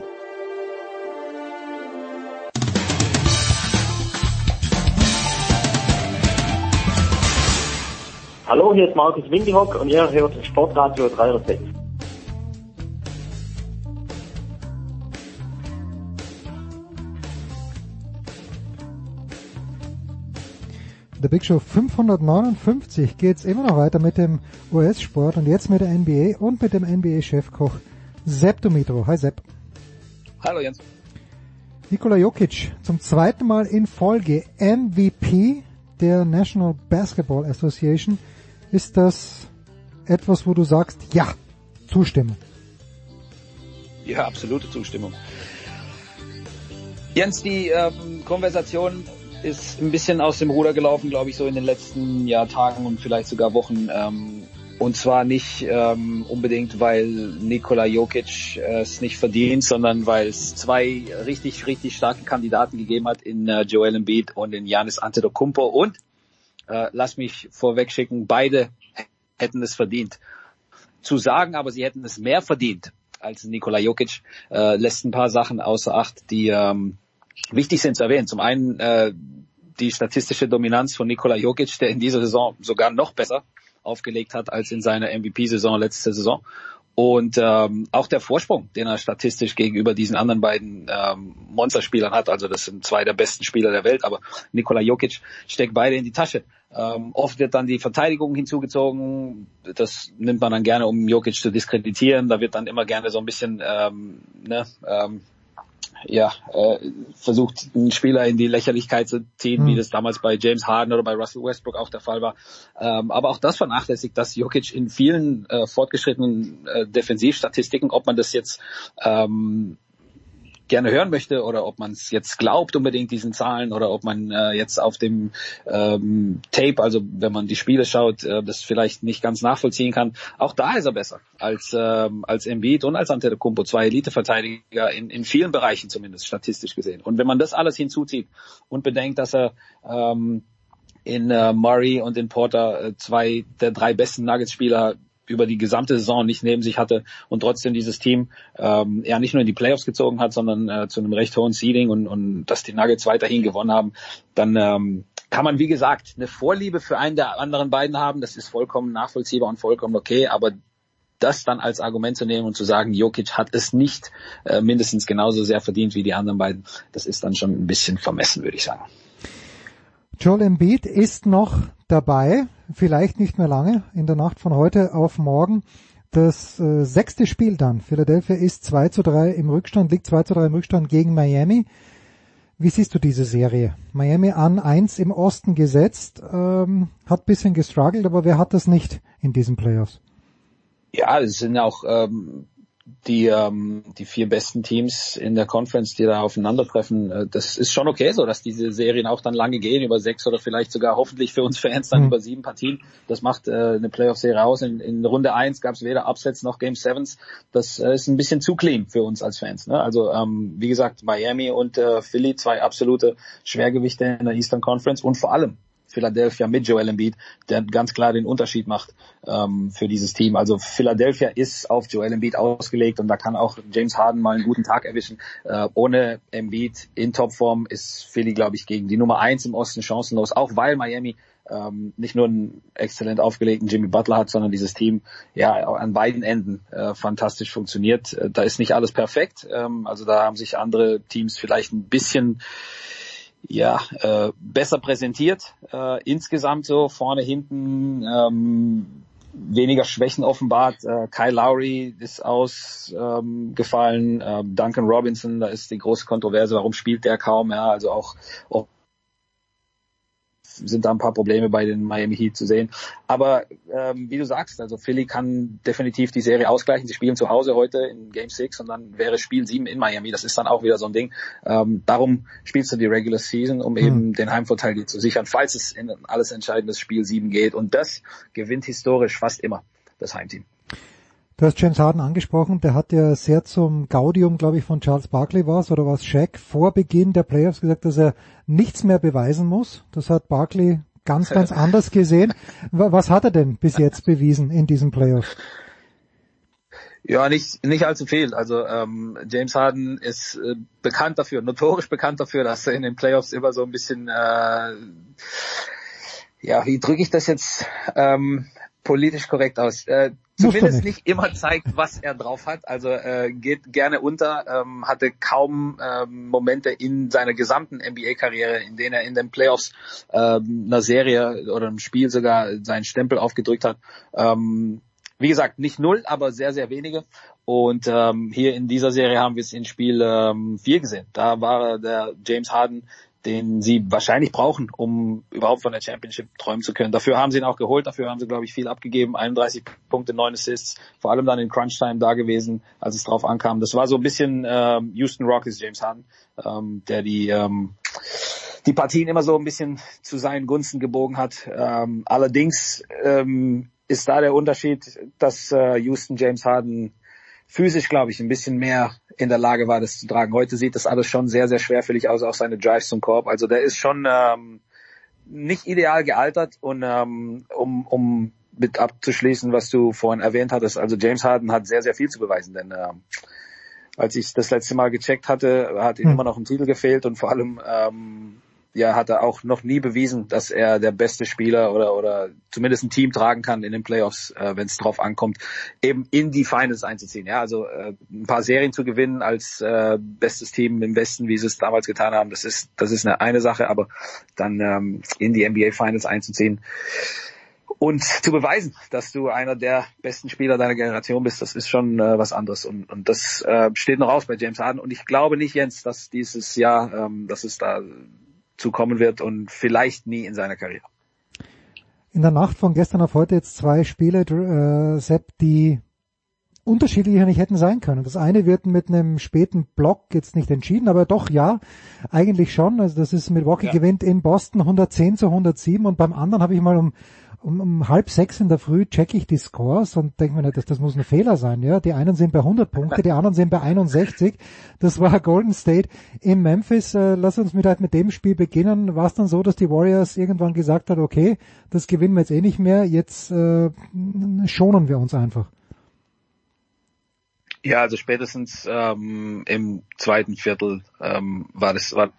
Hallo, hier ist Markus Windihock und ihr hört Sportradio 306. Der Big Show 559 geht's immer noch weiter mit dem US-Sport und jetzt mit der NBA und mit dem NBA-Chefkoch Sepp Dumitro. Hi Sepp. Hallo Jens. Nikola Jokic zum zweiten Mal in Folge MVP der National Basketball Association. Ist das etwas, wo du sagst, ja, Zustimmung? Ja, absolute Zustimmung. Jens, die ähm, Konversation ist ein bisschen aus dem Ruder gelaufen, glaube ich, so in den letzten ja, Tagen und vielleicht sogar Wochen. Ähm, und zwar nicht ähm, unbedingt, weil Nikola Jokic äh, es nicht verdient, sondern weil es zwei richtig, richtig starke Kandidaten gegeben hat in äh, Joel Embiid und in Giannis Antetokounmpo. Und äh, lass mich vorweg schicken, beide hätten es verdient. Zu sagen, aber sie hätten es mehr verdient als Nikola Jokic, äh, lässt ein paar Sachen außer Acht, die ähm, wichtig sind zu erwähnen. Zum einen äh, die statistische Dominanz von Nikola Jokic, der in dieser Saison sogar noch besser aufgelegt hat als in seiner MVP-Saison letzte Saison. Und ähm, auch der Vorsprung, den er statistisch gegenüber diesen anderen beiden ähm, Monsterspielern hat, also das sind zwei der besten Spieler der Welt, aber Nikola Jokic steckt beide in die Tasche. Ähm, oft wird dann die Verteidigung hinzugezogen, das nimmt man dann gerne, um Jokic zu diskreditieren. Da wird dann immer gerne so ein bisschen ähm, ne, ähm, ja, äh, versucht, einen Spieler in die Lächerlichkeit zu ziehen, Mhm. wie das damals bei James Harden oder bei Russell Westbrook auch der Fall war. Ähm, aber auch das vernachlässigt, dass Jokic in vielen äh, fortgeschrittenen äh, Defensivstatistiken, ob man das jetzt ähm, gerne hören möchte oder ob man es jetzt glaubt unbedingt diesen Zahlen oder ob man äh, jetzt auf dem ähm, Tape, also wenn man die Spiele schaut, äh, das vielleicht nicht ganz nachvollziehen kann. Auch da ist er besser als ähm, als Embiid und als Antetokounmpo, zwei Eliteverteidiger in, in vielen Bereichen zumindest statistisch gesehen. Und wenn man das alles hinzuzieht und bedenkt, dass er ähm, in äh, Murray und in Porter äh, zwei der drei besten Nuggets-Spieler über die gesamte Saison nicht neben sich hatte und trotzdem dieses Team ähm, ja nicht nur in die Playoffs gezogen hat, sondern äh, zu einem recht hohen Seeding und, und dass die Nuggets weiterhin gewonnen haben, dann ähm, kann man wie gesagt eine Vorliebe für einen der anderen beiden haben. Das ist vollkommen nachvollziehbar und vollkommen okay, aber das dann als Argument zu nehmen und zu sagen, Jokic hat es nicht äh, mindestens genauso sehr verdient wie die anderen beiden, das ist dann schon ein bisschen vermessen, würde ich sagen. Joel Embiid ist noch dabei, vielleicht nicht mehr lange, in der Nacht von heute auf morgen. Das äh, sechste Spiel dann. Philadelphia ist 2 zu 3 im Rückstand, liegt 2 zu 3 im Rückstand gegen Miami. Wie siehst du diese Serie? Miami an 1 im Osten gesetzt, ähm, hat bisschen gestruggelt, aber wer hat das nicht in diesen Playoffs? Ja, es sind auch ähm, die, ähm, die vier besten Teams in der Conference, die da aufeinandertreffen, äh, das ist schon okay so, dass diese Serien auch dann lange gehen, über sechs oder vielleicht sogar hoffentlich für uns Fans dann mhm. über sieben Partien. Das macht äh, eine Playoff-Serie aus. In, in Runde eins gab es weder Upsets noch Game Sevens. Das äh, ist ein bisschen zu clean für uns als Fans. Ne? Also ähm, wie gesagt, Miami und äh, Philly, zwei absolute Schwergewichte in der Eastern Conference und vor allem Philadelphia mit Joel Embiid, der ganz klar den Unterschied macht ähm, für dieses Team. Also Philadelphia ist auf Joel Embiid ausgelegt und da kann auch James Harden mal einen guten Tag erwischen. Äh, ohne Embiid in Topform ist Philly, glaube ich, gegen die Nummer eins im Osten chancenlos, auch weil Miami ähm, nicht nur einen exzellent aufgelegten Jimmy Butler hat, sondern dieses Team ja an beiden Enden äh, fantastisch funktioniert. Äh, da ist nicht alles perfekt. Ähm, also da haben sich andere Teams vielleicht ein bisschen ja, äh, besser präsentiert, äh, insgesamt so vorne, hinten, ähm, weniger Schwächen offenbart. Äh, Kyle Lowry ist ausgefallen, ähm, äh, Duncan Robinson, da ist die große Kontroverse, warum spielt der kaum, ja, also auch, auch sind da ein paar Probleme bei den Miami Heat zu sehen. Aber ähm, wie du sagst, also Philly kann definitiv die Serie ausgleichen. Sie spielen zu Hause heute in Game 6 und dann wäre Spiel 7 in Miami. Das ist dann auch wieder so ein Ding. Ähm, darum spielst du die Regular Season, um eben mhm. den Heimvorteil dir zu sichern, falls es in alles entscheidendes Spiel 7 geht. Und das gewinnt historisch fast immer das Heimteam. Du hast James Harden angesprochen, der hat ja sehr zum Gaudium, glaube ich, von Charles Barkley war es, oder war es Shaq, vor Beginn der Playoffs gesagt, dass er nichts mehr beweisen muss. Das hat Barkley ganz, ganz anders gesehen. Was hat er denn bis jetzt bewiesen in diesem Playoff? Ja, nicht, nicht allzu viel. Also ähm, James Harden ist äh, bekannt dafür, notorisch bekannt dafür, dass er in den Playoffs immer so ein bisschen, äh, ja, wie drücke ich das jetzt ähm, politisch korrekt aus? Äh, zumindest nicht. nicht. immer zeigt, was er drauf hat. Also äh, geht gerne unter, ähm, hatte kaum ähm, Momente in seiner gesamten NBA-Karriere, in denen er in den Playoffs ähm, einer Serie oder einem Spiel sogar seinen Stempel aufgedrückt hat. Ähm, wie gesagt, nicht null, aber sehr, sehr wenige. Und ähm, hier in dieser Serie haben wir es in Spiel ähm, 4 gesehen. Da war der James Harden den sie wahrscheinlich brauchen, um überhaupt von der Championship träumen zu können. Dafür haben sie ihn auch geholt, dafür haben sie, glaube ich, viel abgegeben. 31 Punkte, 9 Assists, vor allem dann in Crunch Time da gewesen, als es drauf ankam. Das war so ein bisschen ähm, Houston Rockets James Harden, ähm, der die ähm, die Partien immer so ein bisschen zu seinen Gunsten gebogen hat. Ähm, allerdings ähm, ist da der Unterschied, dass äh, Houston James Harden physisch, glaube ich, ein bisschen mehr in der Lage war, das zu tragen. Heute sieht das alles schon sehr, sehr schwerfällig aus, auch seine Drives zum Korb. Also der ist schon ähm, nicht ideal gealtert und ähm, um, um mit abzuschließen, was du vorhin erwähnt hattest, also James Harden hat sehr, sehr viel zu beweisen, denn ähm, als ich das letzte Mal gecheckt hatte, hat ihm hm. immer noch ein Titel gefehlt und vor allem ähm, ja, hat er auch noch nie bewiesen, dass er der beste Spieler oder, oder zumindest ein Team tragen kann in den Playoffs, äh, wenn es drauf ankommt, eben in die Finals einzuziehen. Ja, also äh, ein paar Serien zu gewinnen als äh, bestes Team im Westen, wie sie es damals getan haben, das ist, das ist eine, eine Sache, aber dann ähm, in die NBA Finals einzuziehen und zu beweisen, dass du einer der besten Spieler deiner Generation bist, das ist schon äh, was anderes. Und, und das äh, steht noch aus bei James Harden. Und ich glaube nicht, Jens, dass dieses Jahr, ähm, dass es da zukommen wird und vielleicht nie in seiner Karriere. In der Nacht von gestern auf heute jetzt zwei Spiele, äh, Sepp, die unterschiedlicher nicht hätten sein können. Das eine wird mit einem späten Block jetzt nicht entschieden, aber doch ja, eigentlich schon. Also das ist Milwaukee ja. gewinnt in Boston 110 zu 107 und beim anderen habe ich mal um um, um halb sechs in der Früh checke ich die Scores und denke mir, das, das muss ein Fehler sein. Ja, Die einen sind bei 100 Punkte, die anderen sind bei 61. Das war Golden State in Memphis. Äh, lass uns mit, halt mit dem Spiel beginnen. War es dann so, dass die Warriors irgendwann gesagt hat, okay, das gewinnen wir jetzt eh nicht mehr, jetzt äh, schonen wir uns einfach. Ja, also spätestens ähm, im zweiten Viertel ähm, war das war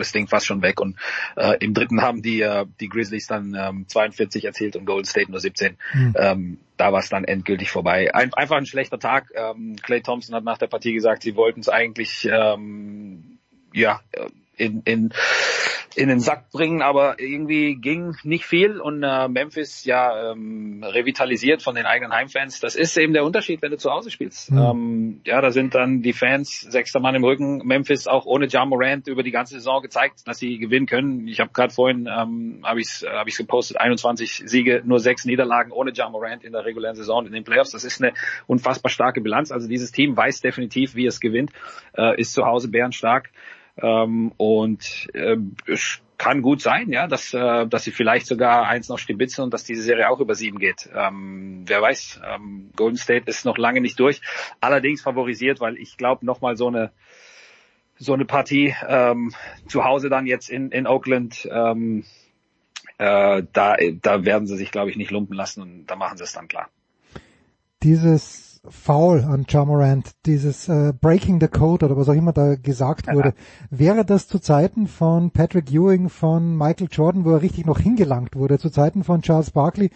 das Ding fast schon weg. Und äh, im dritten haben die, äh, die Grizzlies dann ähm, 42 erzielt und Golden State nur 17. Mhm. Ähm, da war es dann endgültig vorbei. Ein, einfach ein schlechter Tag. Ähm, Clay Thompson hat nach der Partie gesagt, sie wollten es eigentlich ähm, ja in, in, in den Sack bringen, aber irgendwie ging nicht viel und äh, Memphis ja ähm, revitalisiert von den eigenen Heimfans. Das ist eben der Unterschied, wenn du zu Hause spielst. Mhm. Ähm, ja, da sind dann die Fans sechster Mann im Rücken. Memphis auch ohne Ja Morant über die ganze Saison gezeigt, dass sie gewinnen können. Ich habe gerade vorhin ähm, habe ich hab ich's gepostet, 21 Siege, nur sechs Niederlagen ohne Ja Morant in der regulären Saison in den Playoffs. Das ist eine unfassbar starke Bilanz. Also dieses Team weiß definitiv, wie es gewinnt, äh, ist zu Hause bärenstark. Ähm, und äh, kann gut sein, ja, dass, äh, dass sie vielleicht sogar eins noch stibitzen und dass diese Serie auch über sieben geht. Ähm, wer weiß, ähm, Golden State ist noch lange nicht durch. Allerdings favorisiert, weil ich glaube, nochmal so eine so eine Partie ähm, zu Hause dann jetzt in, in Oakland, ähm, äh, da, da werden sie sich, glaube ich, nicht lumpen lassen und da machen sie es dann klar. Dieses Foul an Jamorant, dieses äh, Breaking the Code oder was auch immer da gesagt wurde, wäre das zu Zeiten von Patrick Ewing, von Michael Jordan, wo er richtig noch hingelangt wurde, zu Zeiten von Charles Barkley,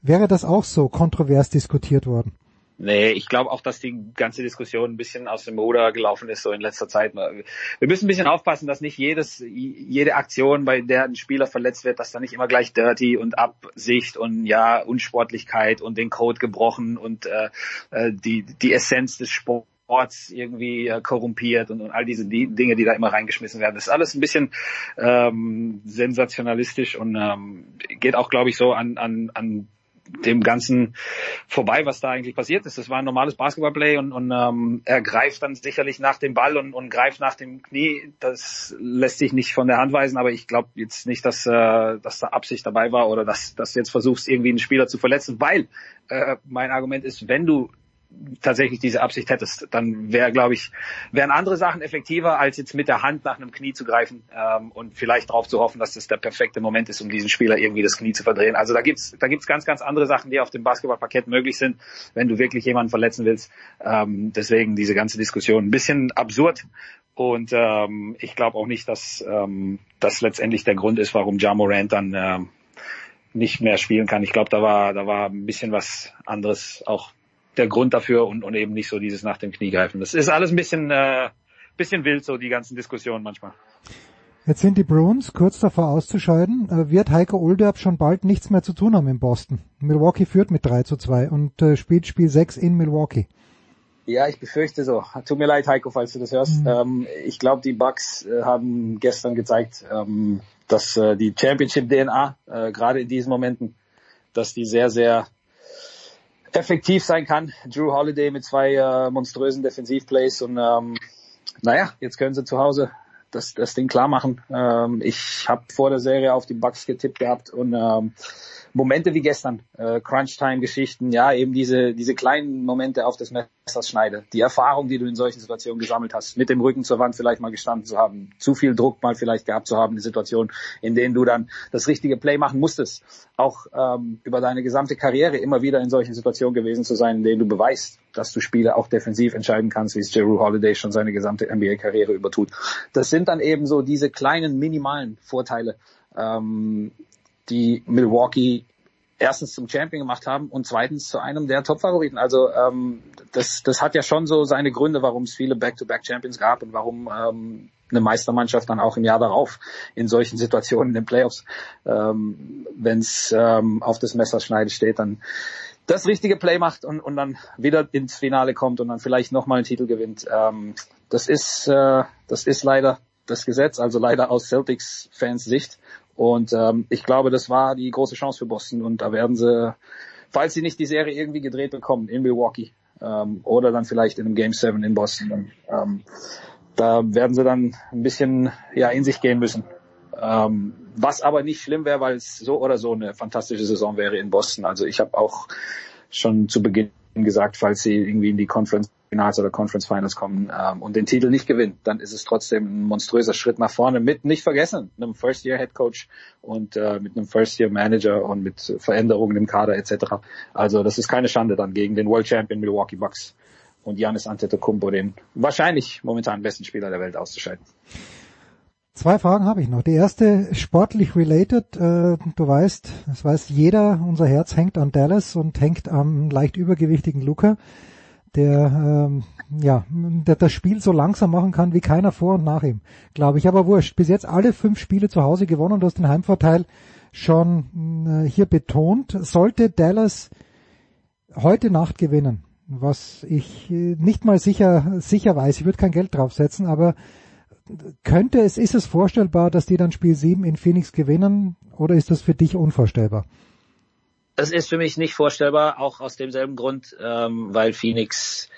wäre das auch so kontrovers diskutiert worden? Nee, ich glaube auch, dass die ganze Diskussion ein bisschen aus dem Ruder gelaufen ist, so in letzter Zeit. Wir müssen ein bisschen aufpassen, dass nicht jedes, jede Aktion, bei der ein Spieler verletzt wird, dass da nicht immer gleich Dirty und Absicht und ja, Unsportlichkeit und den Code gebrochen und äh, äh die, die Essenz des Sports irgendwie äh, korrumpiert und, und all diese die Dinge, die da immer reingeschmissen werden. Das ist alles ein bisschen ähm, sensationalistisch und ähm, geht auch, glaube ich, so an, an, an dem Ganzen vorbei, was da eigentlich passiert ist. Das war ein normales Basketballplay und, und ähm, er greift dann sicherlich nach dem Ball und, und greift nach dem Knie. Das lässt sich nicht von der Hand weisen, aber ich glaube jetzt nicht, dass, äh, dass da Absicht dabei war oder dass, dass du jetzt versuchst, irgendwie einen Spieler zu verletzen, weil äh, mein Argument ist, wenn du tatsächlich diese Absicht hättest, dann wäre, glaube ich, wären andere Sachen effektiver, als jetzt mit der Hand nach einem Knie zu greifen ähm, und vielleicht darauf zu hoffen, dass das der perfekte Moment ist, um diesen Spieler irgendwie das Knie zu verdrehen. Also da gibt's da gibt's ganz, ganz andere Sachen, die auf dem Basketballparkett möglich sind, wenn du wirklich jemanden verletzen willst. Ähm, deswegen diese ganze Diskussion ein bisschen absurd. Und ähm, ich glaube auch nicht, dass ähm, das letztendlich der Grund ist, warum Ja Morant dann ähm, nicht mehr spielen kann. Ich glaube, da war da war ein bisschen was anderes auch der Grund dafür und, und eben nicht so dieses nach dem Knie greifen. Das ist alles ein bisschen, äh, bisschen wild, so die ganzen Diskussionen manchmal. Jetzt sind die Bruins kurz davor auszuscheiden. Äh, wird Heiko Olderb schon bald nichts mehr zu tun haben in Boston? Milwaukee führt mit 3 zu 2 und äh, spielt Spiel 6 in Milwaukee. Ja, ich befürchte so. Tut mir leid, Heiko, falls du das hörst. Mhm. Ähm, ich glaube, die Bucks äh, haben gestern gezeigt, ähm, dass äh, die Championship-DNA, äh, gerade in diesen Momenten, dass die sehr, sehr effektiv sein kann. Drew Holiday mit zwei äh, monströsen Defensivplays und ähm, naja, jetzt können sie zu Hause das, das Ding klar machen. Ähm, ich habe vor der Serie auf die Bucks getippt gehabt und ähm, Momente wie gestern, äh, Crunch-Time-Geschichten, ja, eben diese, diese kleinen Momente auf des Messers schneide. Die Erfahrung, die du in solchen Situationen gesammelt hast, mit dem Rücken zur Wand vielleicht mal gestanden zu haben, zu viel Druck mal vielleicht gehabt zu haben, in Situationen, in denen du dann das richtige Play machen musstest. Auch ähm, über deine gesamte Karriere immer wieder in solchen Situationen gewesen zu sein, in denen du beweist, dass du Spiele auch defensiv entscheiden kannst, wie es Jeru Holiday schon seine gesamte NBA-Karriere übertut. Das sind dann eben so diese kleinen, minimalen Vorteile, ähm, die Milwaukee erstens zum Champion gemacht haben und zweitens zu einem der Top-Favoriten. Also ähm, das, das hat ja schon so seine Gründe, warum es viele Back-to-Back-Champions gab und warum ähm, eine Meistermannschaft dann auch im Jahr darauf in solchen Situationen in den Playoffs, ähm, wenn es ähm, auf das Messerschneide steht, dann das richtige Play macht und, und dann wieder ins Finale kommt und dann vielleicht nochmal einen Titel gewinnt. Ähm, das ist äh, das ist leider das Gesetz, also leider aus Celtics-Fans Sicht. Und ähm, ich glaube, das war die große Chance für Boston. Und da werden sie, falls sie nicht die Serie irgendwie gedreht bekommen in Milwaukee ähm, oder dann vielleicht in einem Game 7 in Boston, ähm, da werden sie dann ein bisschen ja in sich gehen müssen. Ähm, was aber nicht schlimm wäre, weil es so oder so eine fantastische Saison wäre in Boston. Also ich habe auch schon zu Beginn gesagt, falls sie irgendwie in die Conference Finals oder Conference Finals kommen ähm, und den Titel nicht gewinnen, dann ist es trotzdem ein monströser Schritt nach vorne mit, nicht vergessen, einem First-Year-Head Coach und äh, mit einem First-Year-Manager und mit Veränderungen im Kader etc. Also das ist keine Schande dann gegen den World Champion Milwaukee Bucks und Giannis Antetokounmpo, den wahrscheinlich momentan besten Spieler der Welt auszuscheiden. Zwei Fragen habe ich noch. Die erste sportlich related. Äh, du weißt, es weiß jeder, unser Herz hängt an Dallas und hängt am leicht übergewichtigen Luca. der ähm, ja, der das Spiel so langsam machen kann wie keiner vor und nach ihm, glaube ich. Aber wurscht. Bis jetzt alle fünf Spiele zu Hause gewonnen. Du hast den Heimvorteil schon äh, hier betont. Sollte Dallas heute Nacht gewinnen, was ich äh, nicht mal sicher sicher weiß, ich würde kein Geld draufsetzen, aber könnte es, ist es vorstellbar, dass die dann Spiel 7 in Phoenix gewinnen oder ist das für dich unvorstellbar? Das ist für mich nicht vorstellbar, auch aus demselben Grund, ähm, weil Phoenix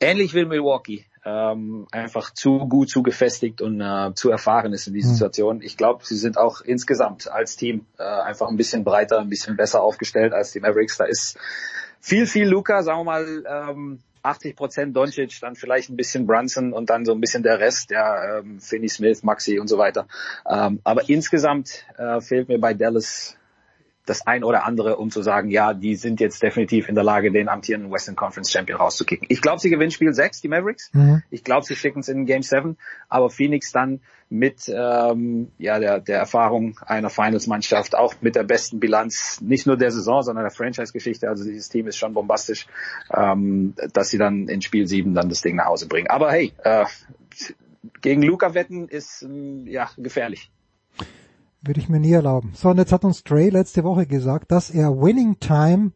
ähnlich wie Milwaukee ähm, einfach zu gut, zu gefestigt und äh, zu erfahren ist in dieser Situation. Ich glaube, sie sind auch insgesamt als Team äh, einfach ein bisschen breiter, ein bisschen besser aufgestellt als die Mavericks. Da ist viel, viel Luca, sagen wir mal, ähm, 80 Prozent Doncic, dann vielleicht ein bisschen Brunson und dann so ein bisschen der Rest, ja, ähm, Finney Smith, Maxi und so weiter. Ähm, aber insgesamt äh, fehlt mir bei Dallas das ein oder andere, um zu sagen, ja, die sind jetzt definitiv in der Lage, den amtierenden Western Conference Champion rauszukicken. Ich glaube, sie gewinnen Spiel 6, die Mavericks. Mhm. Ich glaube, sie schicken es in Game 7, aber Phoenix dann mit ähm, ja der, der Erfahrung einer Finals-Mannschaft, auch mit der besten Bilanz, nicht nur der Saison, sondern der Franchise-Geschichte. Also dieses Team ist schon bombastisch, ähm, dass sie dann in Spiel 7 dann das Ding nach Hause bringen. Aber hey, äh, gegen Luca wetten ist ähm, ja gefährlich. Würde ich mir nie erlauben. So, und jetzt hat uns Dre letzte Woche gesagt, dass er Winning Time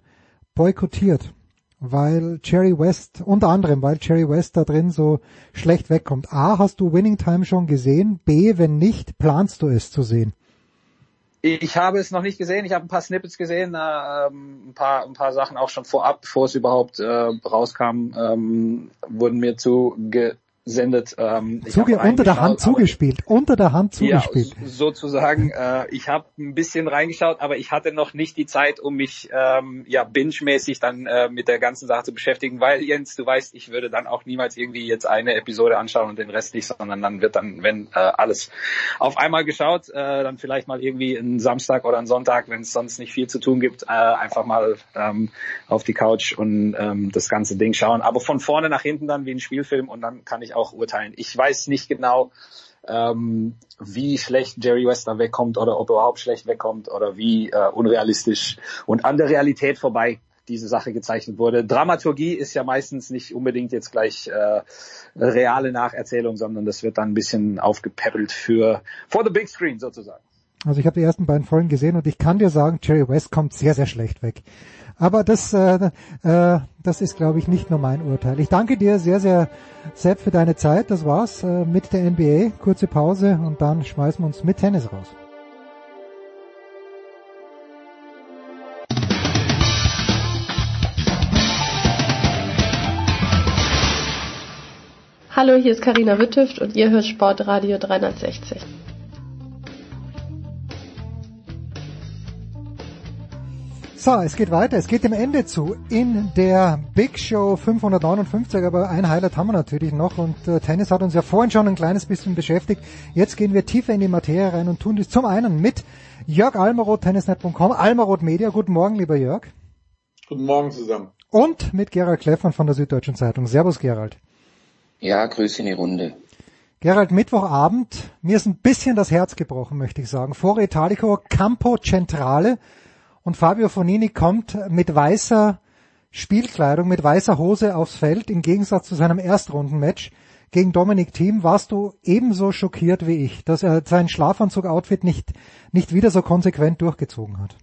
boykottiert, weil Jerry West, unter anderem, weil Jerry West da drin so schlecht wegkommt. A, hast du Winning Time schon gesehen? B, wenn nicht, planst du es zu sehen? Ich habe es noch nicht gesehen. Ich habe ein paar Snippets gesehen, äh, ein paar ein paar Sachen auch schon vorab, bevor es überhaupt äh, rauskam, ähm, wurden mir zu ge sendet. Ähm, Zuge unter der Hand zugespielt, unter der Hand zugespielt. Ja, sozusagen. Äh, ich habe ein bisschen reingeschaut, aber ich hatte noch nicht die Zeit, um mich ähm, ja binge-mäßig dann äh, mit der ganzen Sache zu beschäftigen, weil Jens, du weißt, ich würde dann auch niemals irgendwie jetzt eine Episode anschauen und den Rest nicht, sondern dann wird dann, wenn äh, alles auf einmal geschaut, äh, dann vielleicht mal irgendwie einen Samstag oder einen Sonntag, wenn es sonst nicht viel zu tun gibt, äh, einfach mal ähm, auf die Couch und ähm, das ganze Ding schauen. Aber von vorne nach hinten dann wie ein Spielfilm und dann kann ich auch urteilen. Ich weiß nicht genau, ähm, wie schlecht Jerry West da wegkommt oder ob er überhaupt schlecht wegkommt oder wie äh, unrealistisch und an der Realität vorbei diese Sache gezeichnet wurde. Dramaturgie ist ja meistens nicht unbedingt jetzt gleich äh, reale Nacherzählung, sondern das wird dann ein bisschen aufgepäppelt für for the big screen sozusagen. Also ich habe die ersten beiden Folgen gesehen und ich kann dir sagen, Jerry West kommt sehr, sehr schlecht weg. Aber das, äh, äh, das ist, glaube ich, nicht nur mein Urteil. Ich danke dir sehr, sehr, Sepp, für deine Zeit. Das war's äh, mit der NBA. Kurze Pause und dann schmeißen wir uns mit Tennis raus. Hallo, hier ist Karina Wittüft und ihr hört Sportradio 360. So, es geht weiter, es geht dem Ende zu in der Big Show 559, aber ein Highlight haben wir natürlich noch und äh, Tennis hat uns ja vorhin schon ein kleines bisschen beschäftigt. Jetzt gehen wir tiefer in die Materie rein und tun dies zum einen mit Jörg Almaroth, tennisnet.com, Almaroth Media. Guten Morgen, lieber Jörg. Guten Morgen zusammen. Und mit Gerald Kleffmann von der Süddeutschen Zeitung. Servus, Gerald. Ja, Grüße in die Runde. Gerald, Mittwochabend, mir ist ein bisschen das Herz gebrochen, möchte ich sagen. Vor Italico, Campo Centrale und Fabio Fonini kommt mit weißer Spielkleidung, mit weißer Hose aufs Feld, im Gegensatz zu seinem Erstrundenmatch gegen Dominik Thiem. Warst du ebenso schockiert wie ich, dass er sein Schlafanzug-Outfit nicht, nicht wieder so konsequent durchgezogen hat?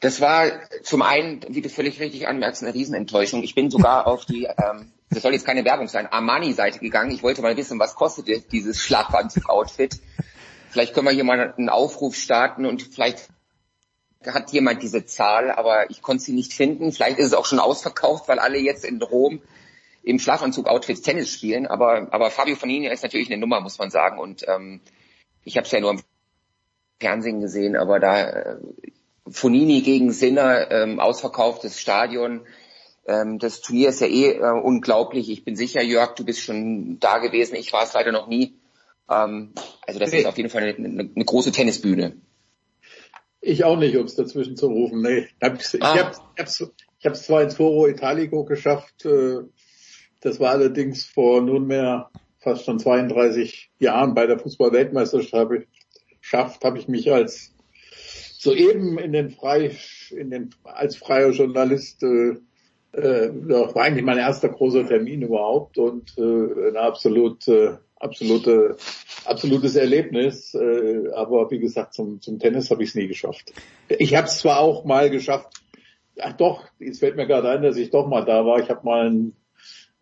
Das war zum einen, wie du völlig richtig anmerkst, eine Riesenenttäuschung. Ich bin sogar auf die, ähm, das soll jetzt keine Werbung sein, Armani-Seite gegangen. Ich wollte mal wissen, was kostet dieses Schlafanzug-Outfit. Vielleicht können wir hier mal einen Aufruf starten und vielleicht hat jemand diese Zahl, aber ich konnte sie nicht finden. Vielleicht ist es auch schon ausverkauft, weil alle jetzt in Rom im Schlafanzug-Outfits Tennis spielen. Aber, aber Fabio Fonini ist natürlich eine Nummer, muss man sagen. Und ähm, ich habe es ja nur im Fernsehen gesehen, aber da äh, Fonini gegen Sinner, ähm, ausverkauftes Stadion. Ähm, das Turnier ist ja eh äh, unglaublich. Ich bin sicher, Jörg, du bist schon da gewesen. Ich war es leider noch nie. Ähm, also das ist auf jeden Fall eine, eine große Tennisbühne. Ich auch nicht, um es dazwischen zu rufen. Nee, ich habe es ah. ich ich hab's zwar ins Foro Italico geschafft, äh, das war allerdings vor nunmehr fast schon 32 Jahren bei der Fußball-Weltmeisterschaft schafft, habe ich mich als soeben in den frei in den als freier Journalist äh, äh, war eigentlich mein erster großer Termin überhaupt und äh, eine absolut, äh, absolute, absolutes Erlebnis. Äh, aber wie gesagt, zum, zum Tennis habe ich es nie geschafft. Ich habe es zwar auch mal geschafft, ach doch, jetzt fällt mir gerade ein, dass ich doch mal da war. Ich habe mal einen,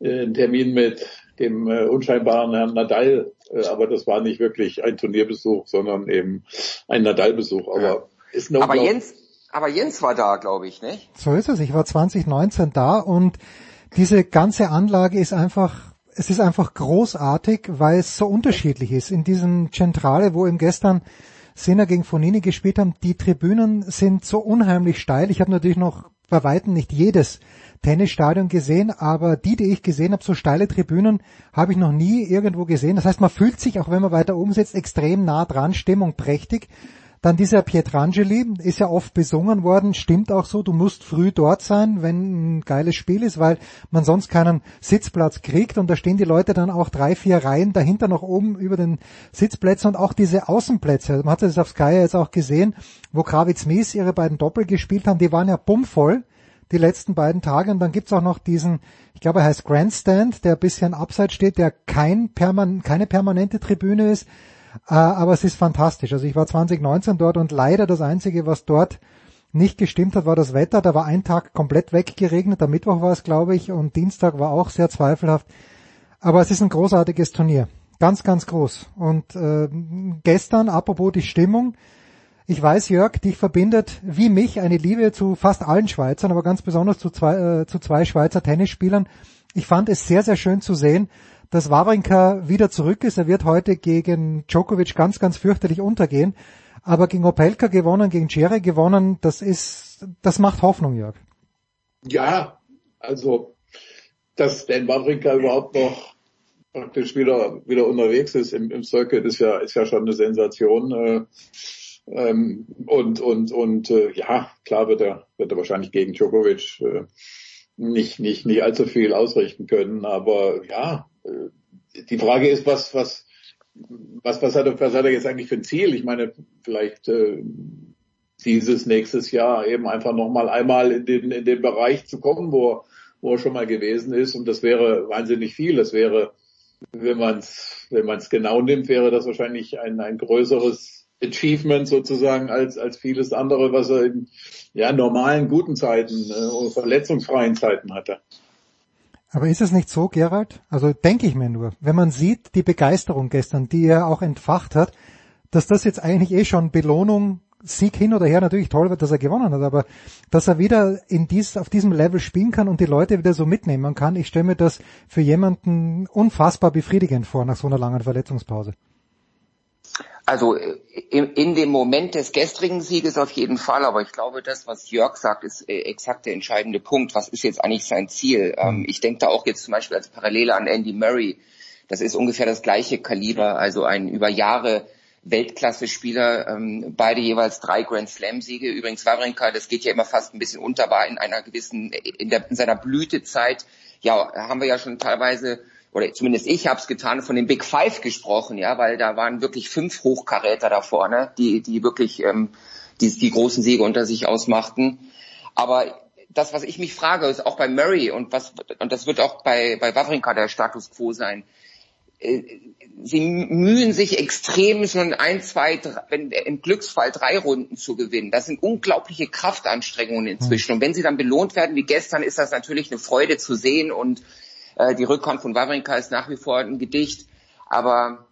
äh, einen Termin mit dem äh, unscheinbaren Herrn Nadal, äh, aber das war nicht wirklich ein Turnierbesuch, sondern eben ein Nadal-Besuch. Aber ja. ist eine aber Jens, aber Jens war da, glaube ich, nicht? So ist es. Ich war 2019 da und diese ganze Anlage ist einfach, es ist einfach großartig, weil es so unterschiedlich ist. In diesem Centrale, wo eben gestern Sinner gegen Fonini gespielt haben, die Tribünen sind so unheimlich steil. Ich habe natürlich noch bei Weitem nicht jedes Tennisstadion gesehen, aber die, die ich gesehen habe, so steile Tribünen, habe ich noch nie irgendwo gesehen. Das heißt, man fühlt sich, auch wenn man weiter oben sitzt, extrem nah dran, Stimmung prächtig. Dann dieser Pietrangeli ist ja oft besungen worden, stimmt auch so, du musst früh dort sein, wenn ein geiles Spiel ist, weil man sonst keinen Sitzplatz kriegt. Und da stehen die Leute dann auch drei, vier Reihen dahinter noch oben über den Sitzplätzen und auch diese Außenplätze, man hat das auf Sky jetzt auch gesehen, wo Kravitz Mies ihre beiden Doppel gespielt haben, die waren ja bummvoll die letzten beiden Tage. Und dann gibt's auch noch diesen, ich glaube er heißt Grandstand, der ein bisschen abseits steht, der kein perman keine permanente Tribüne ist, aber es ist fantastisch. Also ich war 2019 dort und leider das Einzige, was dort nicht gestimmt hat, war das Wetter. Da war ein Tag komplett weggeregnet. Am Mittwoch war es, glaube ich, und Dienstag war auch sehr zweifelhaft. Aber es ist ein großartiges Turnier. Ganz, ganz groß. Und äh, gestern, apropos die Stimmung, ich weiß, Jörg, dich verbindet wie mich eine Liebe zu fast allen Schweizern, aber ganz besonders zu zwei, äh, zu zwei Schweizer Tennisspielern. Ich fand es sehr, sehr schön zu sehen, dass Wawrinka wieder zurück ist. Er wird heute gegen Djokovic ganz, ganz fürchterlich untergehen. Aber gegen Opelka gewonnen, gegen Cere gewonnen, das ist, das macht Hoffnung, Jörg. Ja, also, dass Dan Wawrinka überhaupt noch praktisch wieder, wieder unterwegs ist im, im Circuit, ist ja, ist ja schon eine Sensation. Äh, ähm, und und und äh, ja, klar wird er wird er wahrscheinlich gegen Djokovic äh, nicht nicht nicht allzu viel ausrichten können, aber ja, die Frage ist, was, was, was, was hat, er, was hat er jetzt eigentlich für ein Ziel? Ich meine, vielleicht äh, dieses nächstes Jahr eben einfach nochmal einmal in den, in den Bereich zu kommen, wo, wo er schon mal gewesen ist. Und das wäre wahnsinnig viel. Das wäre, wenn man es wenn man's genau nimmt, wäre das wahrscheinlich ein, ein größeres Achievement sozusagen als, als vieles andere, was er in ja, normalen, guten Zeiten äh, verletzungsfreien Zeiten hatte. Aber ist es nicht so, Gerald? Also denke ich mir nur, wenn man sieht die Begeisterung gestern, die er auch entfacht hat, dass das jetzt eigentlich eh schon Belohnung, Sieg hin oder her, natürlich toll wird, dass er gewonnen hat, aber dass er wieder in dies, auf diesem Level spielen kann und die Leute wieder so mitnehmen kann, ich stelle mir das für jemanden unfassbar befriedigend vor nach so einer langen Verletzungspause. Also äh, in, in, dem Moment des gestrigen Sieges auf jeden Fall, aber ich glaube, das, was Jörg sagt, ist äh, exakt der entscheidende Punkt. Was ist jetzt eigentlich sein Ziel? Ähm, mhm. ich denke da auch jetzt zum Beispiel als Parallele an Andy Murray. Das ist ungefähr das gleiche Kaliber, also ein über Jahre Weltklasse-Spieler, ähm, beide jeweils drei Grand Slam-Siege. Übrigens Wawrinka, das geht ja immer fast ein bisschen unter, war in einer gewissen, in, der, in seiner Blütezeit, ja, haben wir ja schon teilweise oder zumindest ich habe es getan, von den Big Five gesprochen, ja, weil da waren wirklich fünf Hochkaräter da vorne, die, die wirklich ähm, die, die großen Siege unter sich ausmachten. Aber das, was ich mich frage, ist auch bei Murray und was und das wird auch bei bei Wawrinka der Status quo sein. Äh, sie mühen sich extrem, schon ein, zwei, drei, wenn im Glücksfall drei Runden zu gewinnen. Das sind unglaubliche Kraftanstrengungen inzwischen. Und wenn sie dann belohnt werden wie gestern, ist das natürlich eine Freude zu sehen und äh, die Rückhand von Wawrinka ist nach wie vor ein Gedicht. Aber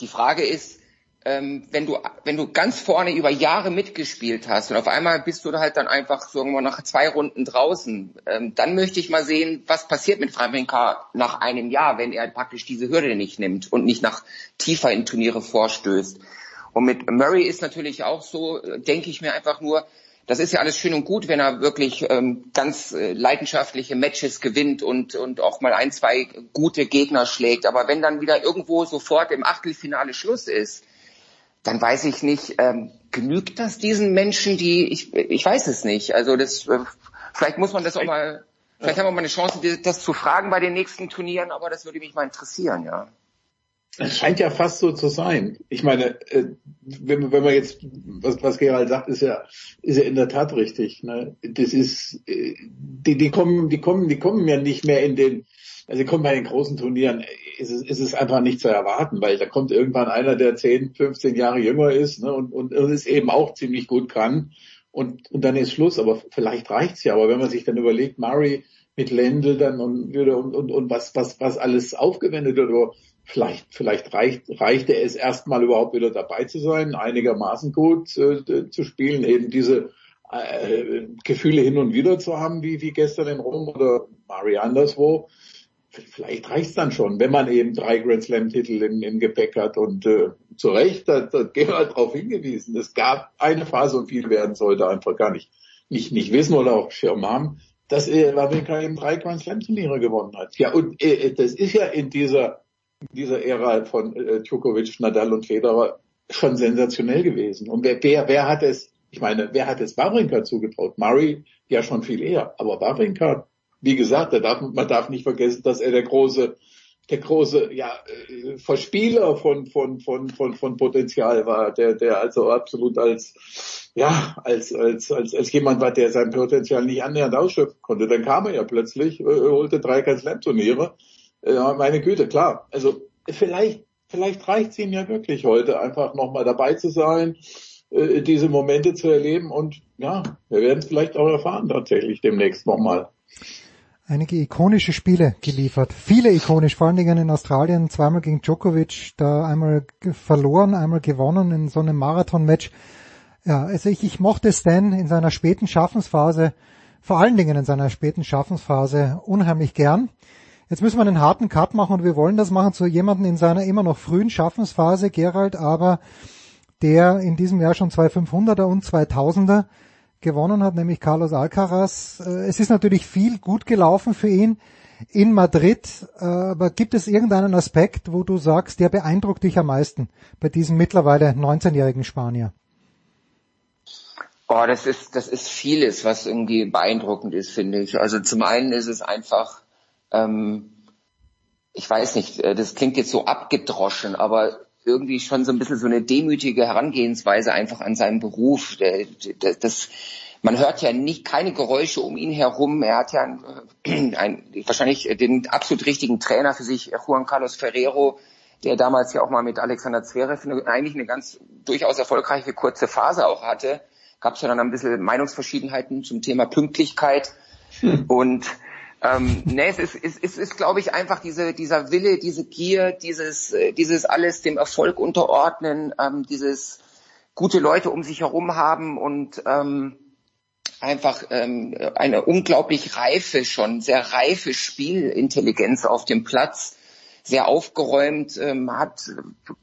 die Frage ist, ähm, wenn du wenn du ganz vorne über Jahre mitgespielt hast und auf einmal bist du halt dann einfach so irgendwann nach zwei Runden draußen, ähm, dann möchte ich mal sehen, was passiert mit Wawrinka nach einem Jahr, wenn er praktisch diese Hürde nicht nimmt und nicht nach tiefer in Turniere vorstößt. Und mit Murray ist natürlich auch so, äh, denke ich mir einfach nur, das ist ja alles schön und gut, wenn er wirklich ähm, ganz äh, leidenschaftliche Matches gewinnt und, und auch mal ein, zwei gute Gegner schlägt. Aber wenn dann wieder irgendwo sofort im Achtelfinale Schluss ist, dann weiß ich nicht, ähm, genügt das diesen Menschen, die, ich, ich weiß es nicht. Also das, äh, vielleicht muss man das auch mal, vielleicht haben wir mal eine Chance, das zu fragen bei den nächsten Turnieren, aber das würde mich mal interessieren, ja. Es scheint ja fast so zu sein. Ich meine, äh, wenn, wenn man jetzt, was, was Gerald sagt, ist ja, ist ja in der Tat richtig. Ne? Das ist, äh, die, die kommen, die kommen, die kommen ja nicht mehr in den, also kommen bei den großen Turnieren, ist es, ist es einfach nicht zu erwarten, weil da kommt irgendwann einer, der 10, 15 Jahre jünger ist ne, und, und, es eben auch ziemlich gut kann. Und, und dann ist Schluss, aber vielleicht reicht's ja. Aber wenn man sich dann überlegt, Murray mit Lendl dann und, und, und, und was, was, was alles aufgewendet wird, vielleicht, vielleicht reicht, reichte es erstmal überhaupt wieder dabei zu sein, einigermaßen gut äh, zu spielen, eben diese äh, Gefühle hin und wieder zu haben, wie, wie gestern in Rom oder Mari anderswo. Vielleicht reicht's dann schon, wenn man eben drei Grand Slam Titel im, im Gepäck hat und äh, zu Recht, da, da Gerald darauf hingewiesen. Es gab eine Phase und viel werden sollte einfach gar nicht, nicht, nicht wissen oder auch Schirm haben, dass äh, Wawrinka eben drei Grand Slam Turniere gewonnen hat. Ja, und äh, das ist ja in dieser dieser Ära von äh, Djokovic, Nadal und Federer schon sensationell gewesen. Und wer, wer, wer hat es, ich meine, wer hat es Wawrinka zugetraut? Murray ja schon viel eher, aber Wawrinka, wie gesagt, darf, man darf nicht vergessen, dass er der große, der große, ja, äh, Verspieler von, von, von, von, von Potenzial war, der, der also absolut als, ja, als, als, als, als jemand war, der sein Potenzial nicht annähernd ausschöpfen konnte. Dann kam er ja plötzlich, äh, holte drei Grand Slam Turniere ja, meine Güte, klar. Also vielleicht, vielleicht reicht es ihm ja wirklich heute einfach nochmal dabei zu sein, äh, diese Momente zu erleben und ja, wir werden es vielleicht auch erfahren tatsächlich demnächst nochmal. Einige ikonische Spiele geliefert, viele ikonisch, vor allen Dingen in Australien, zweimal gegen Djokovic, da einmal verloren, einmal gewonnen in so einem Marathon-Match. Ja, also ich, ich mochte Stan in seiner späten Schaffensphase, vor allen Dingen in seiner späten Schaffensphase unheimlich gern. Jetzt müssen wir einen harten Cut machen und wir wollen das machen zu jemandem in seiner immer noch frühen Schaffensphase, Gerald, aber der in diesem Jahr schon zwei 500er und 2000er gewonnen hat, nämlich Carlos Alcaraz. Äh, es ist natürlich viel gut gelaufen für ihn in Madrid, äh, aber gibt es irgendeinen Aspekt, wo du sagst, der beeindruckt dich am meisten bei diesem mittlerweile 19-jährigen Spanier? Oh, das ist, das ist vieles, was irgendwie beeindruckend ist, finde ich. Also zum einen ist es einfach, ähm, ich weiß nicht, äh, das klingt jetzt so abgedroschen, aber irgendwie schon so ein bisschen so eine demütige Herangehensweise einfach an seinen Beruf. Das, das, man hört ja nicht keine Geräusche um ihn herum. Er hat ja ein, ein, wahrscheinlich den absolut richtigen Trainer für sich, Juan Carlos Ferrero, der damals ja auch mal mit Alexander Zverev eine, eigentlich eine ganz durchaus erfolgreiche kurze Phase auch hatte. Gab es ja dann ein bisschen Meinungsverschiedenheiten zum Thema Pünktlichkeit. Hm. Und ähm, nee, es ist, es ist, ist glaube ich, einfach diese, dieser Wille, diese Gier, dieses, äh, dieses alles dem Erfolg unterordnen, ähm, dieses gute Leute um sich herum haben und ähm, einfach ähm, eine unglaublich reife schon, sehr reife Spielintelligenz auf dem Platz, sehr aufgeräumt, ähm, hat,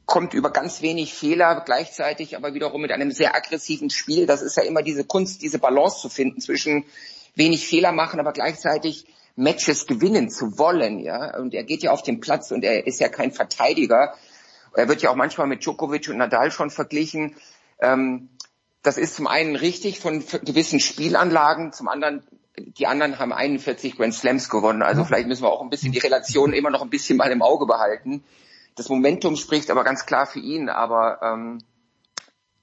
kommt über ganz wenig Fehler gleichzeitig, aber wiederum mit einem sehr aggressiven Spiel. Das ist ja immer diese Kunst, diese Balance zu finden zwischen wenig Fehler machen, aber gleichzeitig Matches gewinnen zu wollen, ja. Und er geht ja auf den Platz und er ist ja kein Verteidiger. Er wird ja auch manchmal mit Djokovic und Nadal schon verglichen. Ähm, das ist zum einen richtig von gewissen Spielanlagen, zum anderen die anderen haben 41 Grand Slams gewonnen. Also vielleicht müssen wir auch ein bisschen die Relation immer noch ein bisschen mal im Auge behalten. Das Momentum spricht aber ganz klar für ihn. Aber ähm,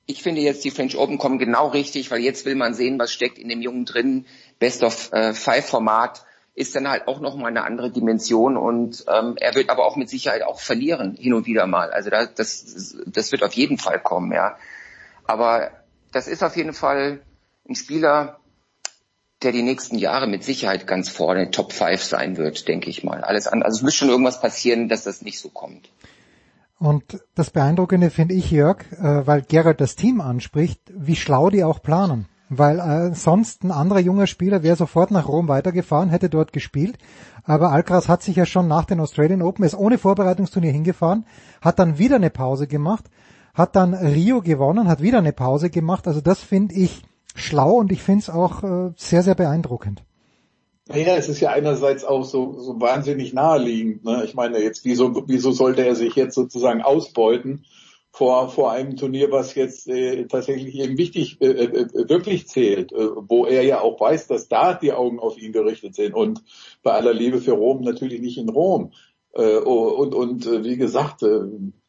ich finde jetzt, die French Open kommen genau richtig, weil jetzt will man sehen, was steckt in dem Jungen drin. Best of äh, Five Format ist dann halt auch nochmal eine andere Dimension und ähm, er wird aber auch mit Sicherheit auch verlieren, hin und wieder mal. Also das, das, das wird auf jeden Fall kommen, ja. Aber das ist auf jeden Fall ein Spieler, der die nächsten Jahre mit Sicherheit ganz vorne Top 5 sein wird, denke ich mal. Alles an, also es muss schon irgendwas passieren, dass das nicht so kommt. Und das Beeindruckende finde ich, Jörg, äh, weil Gerald das Team anspricht, wie schlau die auch planen weil äh, sonst ein anderer junger Spieler wäre sofort nach Rom weitergefahren, hätte dort gespielt. Aber Alcaraz hat sich ja schon nach den Australian Open, ist ohne Vorbereitungsturnier hingefahren, hat dann wieder eine Pause gemacht, hat dann Rio gewonnen, hat wieder eine Pause gemacht. Also das finde ich schlau und ich finde es auch äh, sehr, sehr beeindruckend. Naja, es ist ja einerseits auch so, so wahnsinnig naheliegend. Ne? Ich meine, jetzt wieso, wieso sollte er sich jetzt sozusagen ausbeuten? Vor, vor einem Turnier, was jetzt äh, tatsächlich eben wichtig, äh, äh, wirklich zählt, äh, wo er ja auch weiß, dass da die Augen auf ihn gerichtet sind und bei aller Liebe für Rom natürlich nicht in Rom. Äh, und und äh, wie gesagt, äh,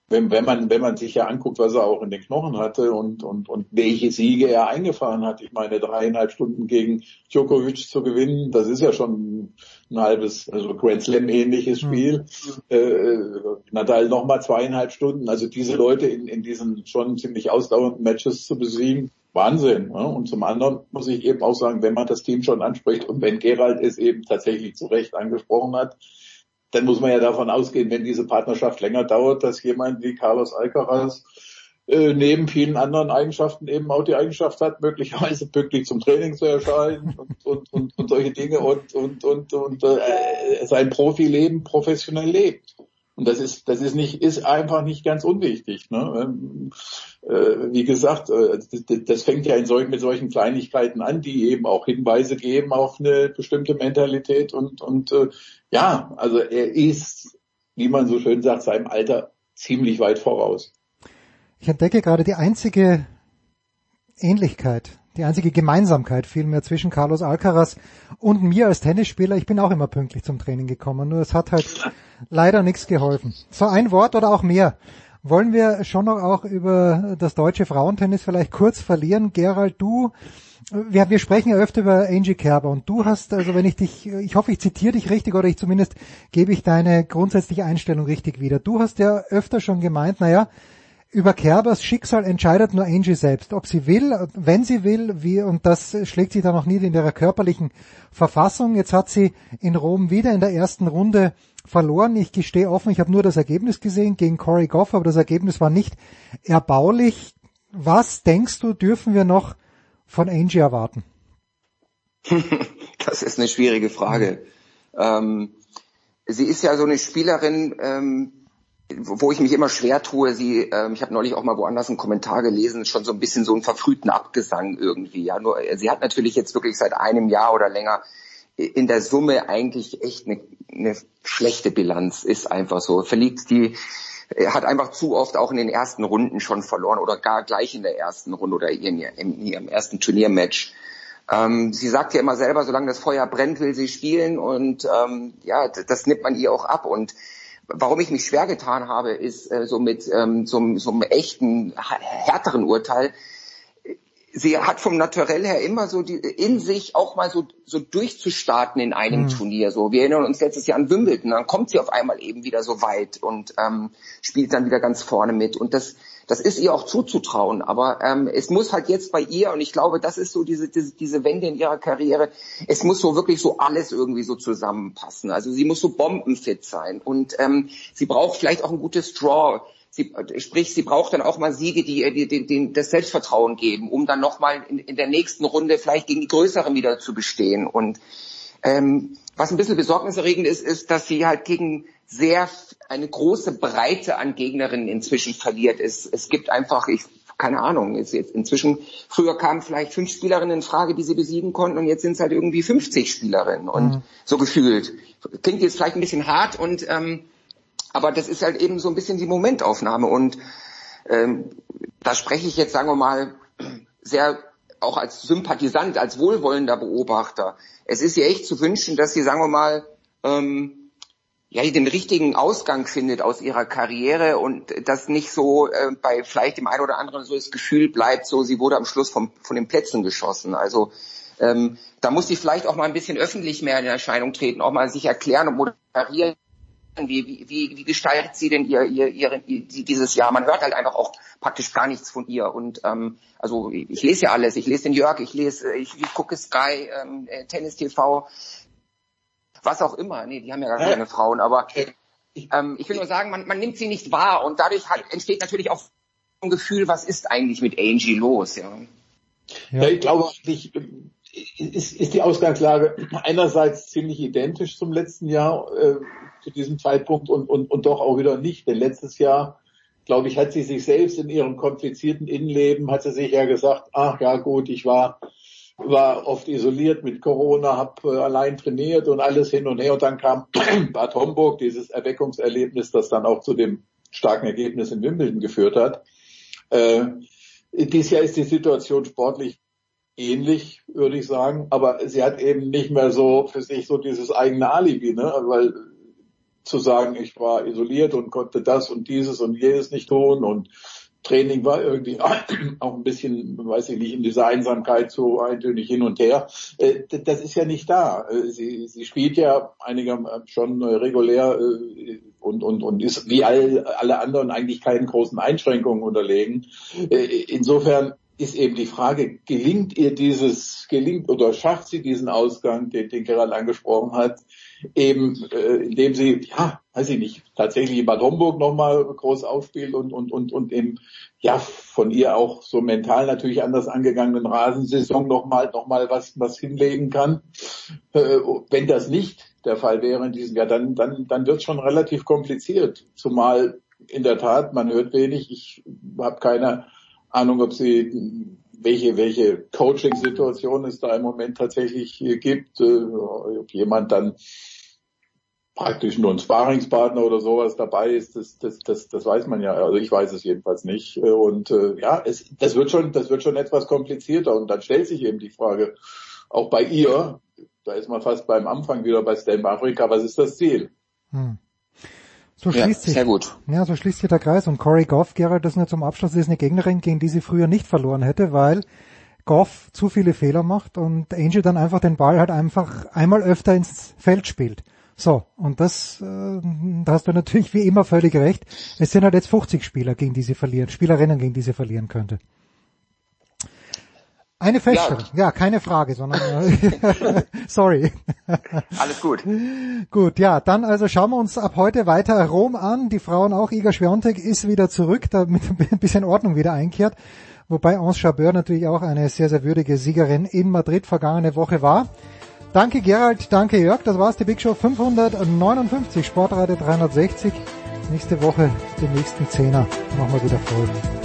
wenn, wenn man wenn man sich ja anguckt, was er auch in den Knochen hatte und und und welche Siege er eingefahren hat, ich meine dreieinhalb Stunden gegen Djokovic zu gewinnen, das ist ja schon ein halbes, also Grand Slam ähnliches Spiel. Mhm. Äh, Nadal nochmal zweieinhalb Stunden, also diese Leute in, in diesen schon ziemlich ausdauernden Matches zu besiegen, Wahnsinn. Ne? Und zum anderen muss ich eben auch sagen, wenn man das Team schon anspricht und wenn Gerald es eben tatsächlich zu Recht angesprochen hat, dann muss man ja davon ausgehen, wenn diese Partnerschaft länger dauert, dass jemand wie Carlos Alcaraz äh, neben vielen anderen Eigenschaften eben auch die Eigenschaft hat, möglicherweise pünktlich zum Training zu erscheinen und, und, und, und solche Dinge und, und, und, und äh, sein Profileben professionell lebt. Und das ist, das ist nicht, ist einfach nicht ganz unwichtig. Ne? Ähm, äh, wie gesagt, äh, das, das fängt ja in solchen, mit solchen Kleinigkeiten an, die eben auch Hinweise geben auf eine bestimmte Mentalität und, und äh, ja, also er ist, wie man so schön sagt, seinem Alter ziemlich weit voraus. Ich entdecke gerade die einzige Ähnlichkeit, die einzige Gemeinsamkeit vielmehr zwischen Carlos Alcaraz und mir als Tennisspieler. Ich bin auch immer pünktlich zum Training gekommen, nur es hat halt leider nichts geholfen. So ein Wort oder auch mehr. Wollen wir schon noch auch über das deutsche Frauentennis vielleicht kurz verlieren? Gerald, du, wir, wir sprechen ja öfter über Angie Kerber und du hast, also wenn ich dich, ich hoffe, ich zitiere dich richtig oder ich zumindest gebe ich deine grundsätzliche Einstellung richtig wieder. Du hast ja öfter schon gemeint, naja, über Kerbers Schicksal entscheidet nur Angie selbst, ob sie will, wenn sie will, wie, und das schlägt sie dann auch nieder in ihrer körperlichen Verfassung. Jetzt hat sie in Rom wieder in der ersten Runde verloren. Ich gestehe offen, ich habe nur das Ergebnis gesehen gegen Corey Goff, aber das Ergebnis war nicht erbaulich. Was denkst du, dürfen wir noch von Angie erwarten? das ist eine schwierige Frage. Ähm, sie ist ja so eine Spielerin, ähm, wo ich mich immer schwer tue, sie, ähm, ich habe neulich auch mal woanders einen Kommentar gelesen, schon so ein bisschen so einen verfrühten Abgesang irgendwie. Ja, nur sie hat natürlich jetzt wirklich seit einem Jahr oder länger in der Summe eigentlich echt eine, eine schlechte Bilanz, ist einfach so. Verliegt die, hat einfach zu oft auch in den ersten Runden schon verloren oder gar gleich in der ersten Runde oder in, in ihrem ersten Turniermatch. Ähm, sie sagt ja immer selber, solange das Feuer brennt, will sie spielen und ähm, ja, das nimmt man ihr auch ab und Warum ich mich schwer getan habe, ist äh, so mit ähm, so, so einem echten, härteren Urteil. Sie hat vom Naturell her immer so die, in sich auch mal so, so durchzustarten in einem mhm. Turnier. So, wir erinnern uns letztes Jahr an Wimbledon, dann kommt sie auf einmal eben wieder so weit und ähm, spielt dann wieder ganz vorne mit. Und das, das ist ihr auch zuzutrauen, aber ähm, es muss halt jetzt bei ihr, und ich glaube, das ist so diese, diese, diese Wende in ihrer Karriere, es muss so wirklich so alles irgendwie so zusammenpassen. Also sie muss so bombenfit sein und ähm, sie braucht vielleicht auch ein gutes Draw. Sie, sprich, sie braucht dann auch mal Siege, die ihr die, die, die, das Selbstvertrauen geben, um dann nochmal in, in der nächsten Runde vielleicht gegen die Größeren wieder zu bestehen. Und ähm, was ein bisschen besorgniserregend ist, ist, dass sie halt gegen sehr eine große Breite an Gegnerinnen inzwischen verliert. Es, es gibt einfach, ich, keine Ahnung, jetzt, jetzt inzwischen, früher kamen vielleicht fünf Spielerinnen in Frage, die sie besiegen konnten und jetzt sind es halt irgendwie 50 Spielerinnen und mhm. so gefühlt. Klingt jetzt vielleicht ein bisschen hart und ähm, aber das ist halt eben so ein bisschen die Momentaufnahme und ähm, da spreche ich jetzt, sagen wir mal, sehr auch als Sympathisant, als wohlwollender Beobachter. Es ist ihr echt zu wünschen, dass sie, sagen wir mal, ähm, ja, den richtigen Ausgang findet aus ihrer Karriere und das nicht so äh, bei vielleicht dem einen oder anderen so das Gefühl bleibt, so sie wurde am Schluss vom, von den Plätzen geschossen. Also ähm, da muss sie vielleicht auch mal ein bisschen öffentlich mehr in Erscheinung treten, auch mal sich erklären und moderieren. Wie, wie, wie, wie gestaltet sie denn ihr, ihr, ihre, dieses Jahr? Man hört halt einfach auch praktisch gar nichts von ihr. Und ähm, also ich lese ja alles, ich lese den Jörg, ich lese, ich, ich gucke Sky, ähm, äh, Tennis TV, was auch immer. Nee, die haben ja gar keine Frauen, aber ähm, ich will nur sagen, man, man nimmt sie nicht wahr und dadurch hat, entsteht natürlich auch ein Gefühl, was ist eigentlich mit Angie los, ja. Ja, ja ich glaube eigentlich ist, ist die Ausgangslage einerseits ziemlich identisch zum letzten Jahr äh, zu diesem Zeitpunkt und, und, und doch auch wieder nicht. Denn letztes Jahr, glaube ich, hat sie sich selbst in ihrem komplizierten Innenleben, hat sie sich ja gesagt, ach ja gut, ich war war oft isoliert mit Corona, habe äh, allein trainiert und alles hin und her. Und dann kam Bad Homburg, dieses Erweckungserlebnis, das dann auch zu dem starken Ergebnis in Wimbledon geführt hat. Äh, dieses Jahr ist die Situation sportlich ähnlich, würde ich sagen, aber sie hat eben nicht mehr so für sich so dieses eigene Alibi, ne? weil zu sagen, ich war isoliert und konnte das und dieses und jedes nicht tun und Training war irgendwie auch ein bisschen, weiß ich nicht, in dieser Einsamkeit so eintönig hin und her. Äh, das ist ja nicht da. Äh, sie, sie spielt ja einiger schon regulär äh, und, und, und ist wie all, alle anderen eigentlich keinen großen Einschränkungen unterlegen. Insofern ist eben die Frage, gelingt ihr dieses, gelingt oder schafft sie diesen Ausgang, den, den Gerald angesprochen hat, eben äh, indem sie, ja, weiß ich nicht, tatsächlich in Bad Homburg nochmal groß aufspielt und, und, und, und im, ja, von ihr auch so mental natürlich anders angegangenen Rasensaison nochmal noch mal was, was hinlegen kann. Äh, wenn das nicht der Fall wäre in diesem Jahr, dann, dann, dann wird es schon relativ kompliziert. Zumal in der Tat, man hört wenig, ich habe keine Ahnung, ob sie welche, welche Coaching-Situation es da im Moment tatsächlich gibt, äh, ob jemand dann praktisch nur ein Sparingspartner oder sowas dabei ist, das, das, das, das weiß man ja. Also ich weiß es jedenfalls nicht. Und äh, ja, es, das wird schon, das wird schon etwas komplizierter. Und dann stellt sich eben die Frage, auch bei ihr, da ist man fast beim Anfang wieder bei Stan Afrika, was ist das Ziel? Hm. So schließt ja, sich, sehr gut. Ja, so schließt sich der Kreis. Und Corey Goff, Gerald, das nur zum Abschluss, das ist eine Gegnerin, gegen die sie früher nicht verloren hätte, weil Goff zu viele Fehler macht und Angel dann einfach den Ball halt einfach einmal öfter ins Feld spielt. So, und das, äh, da hast du natürlich wie immer völlig recht. Es sind halt jetzt 50 Spieler, gegen die sie verlieren, Spielerinnen, gegen die sie verlieren könnte. Eine Feststellung, ja. ja, keine Frage, sondern äh, sorry. Alles gut. Gut, ja, dann also schauen wir uns ab heute weiter Rom an. Die Frauen auch, Iga Schwiontek ist wieder zurück, damit ein bisschen Ordnung wieder einkehrt. Wobei Anse Chabeur natürlich auch eine sehr, sehr würdige Siegerin in Madrid vergangene Woche war. Danke Gerald, danke Jörg, das war's, die Big Show 559, Sportradio 360. Nächste Woche den nächsten Zehner machen wir wieder voll.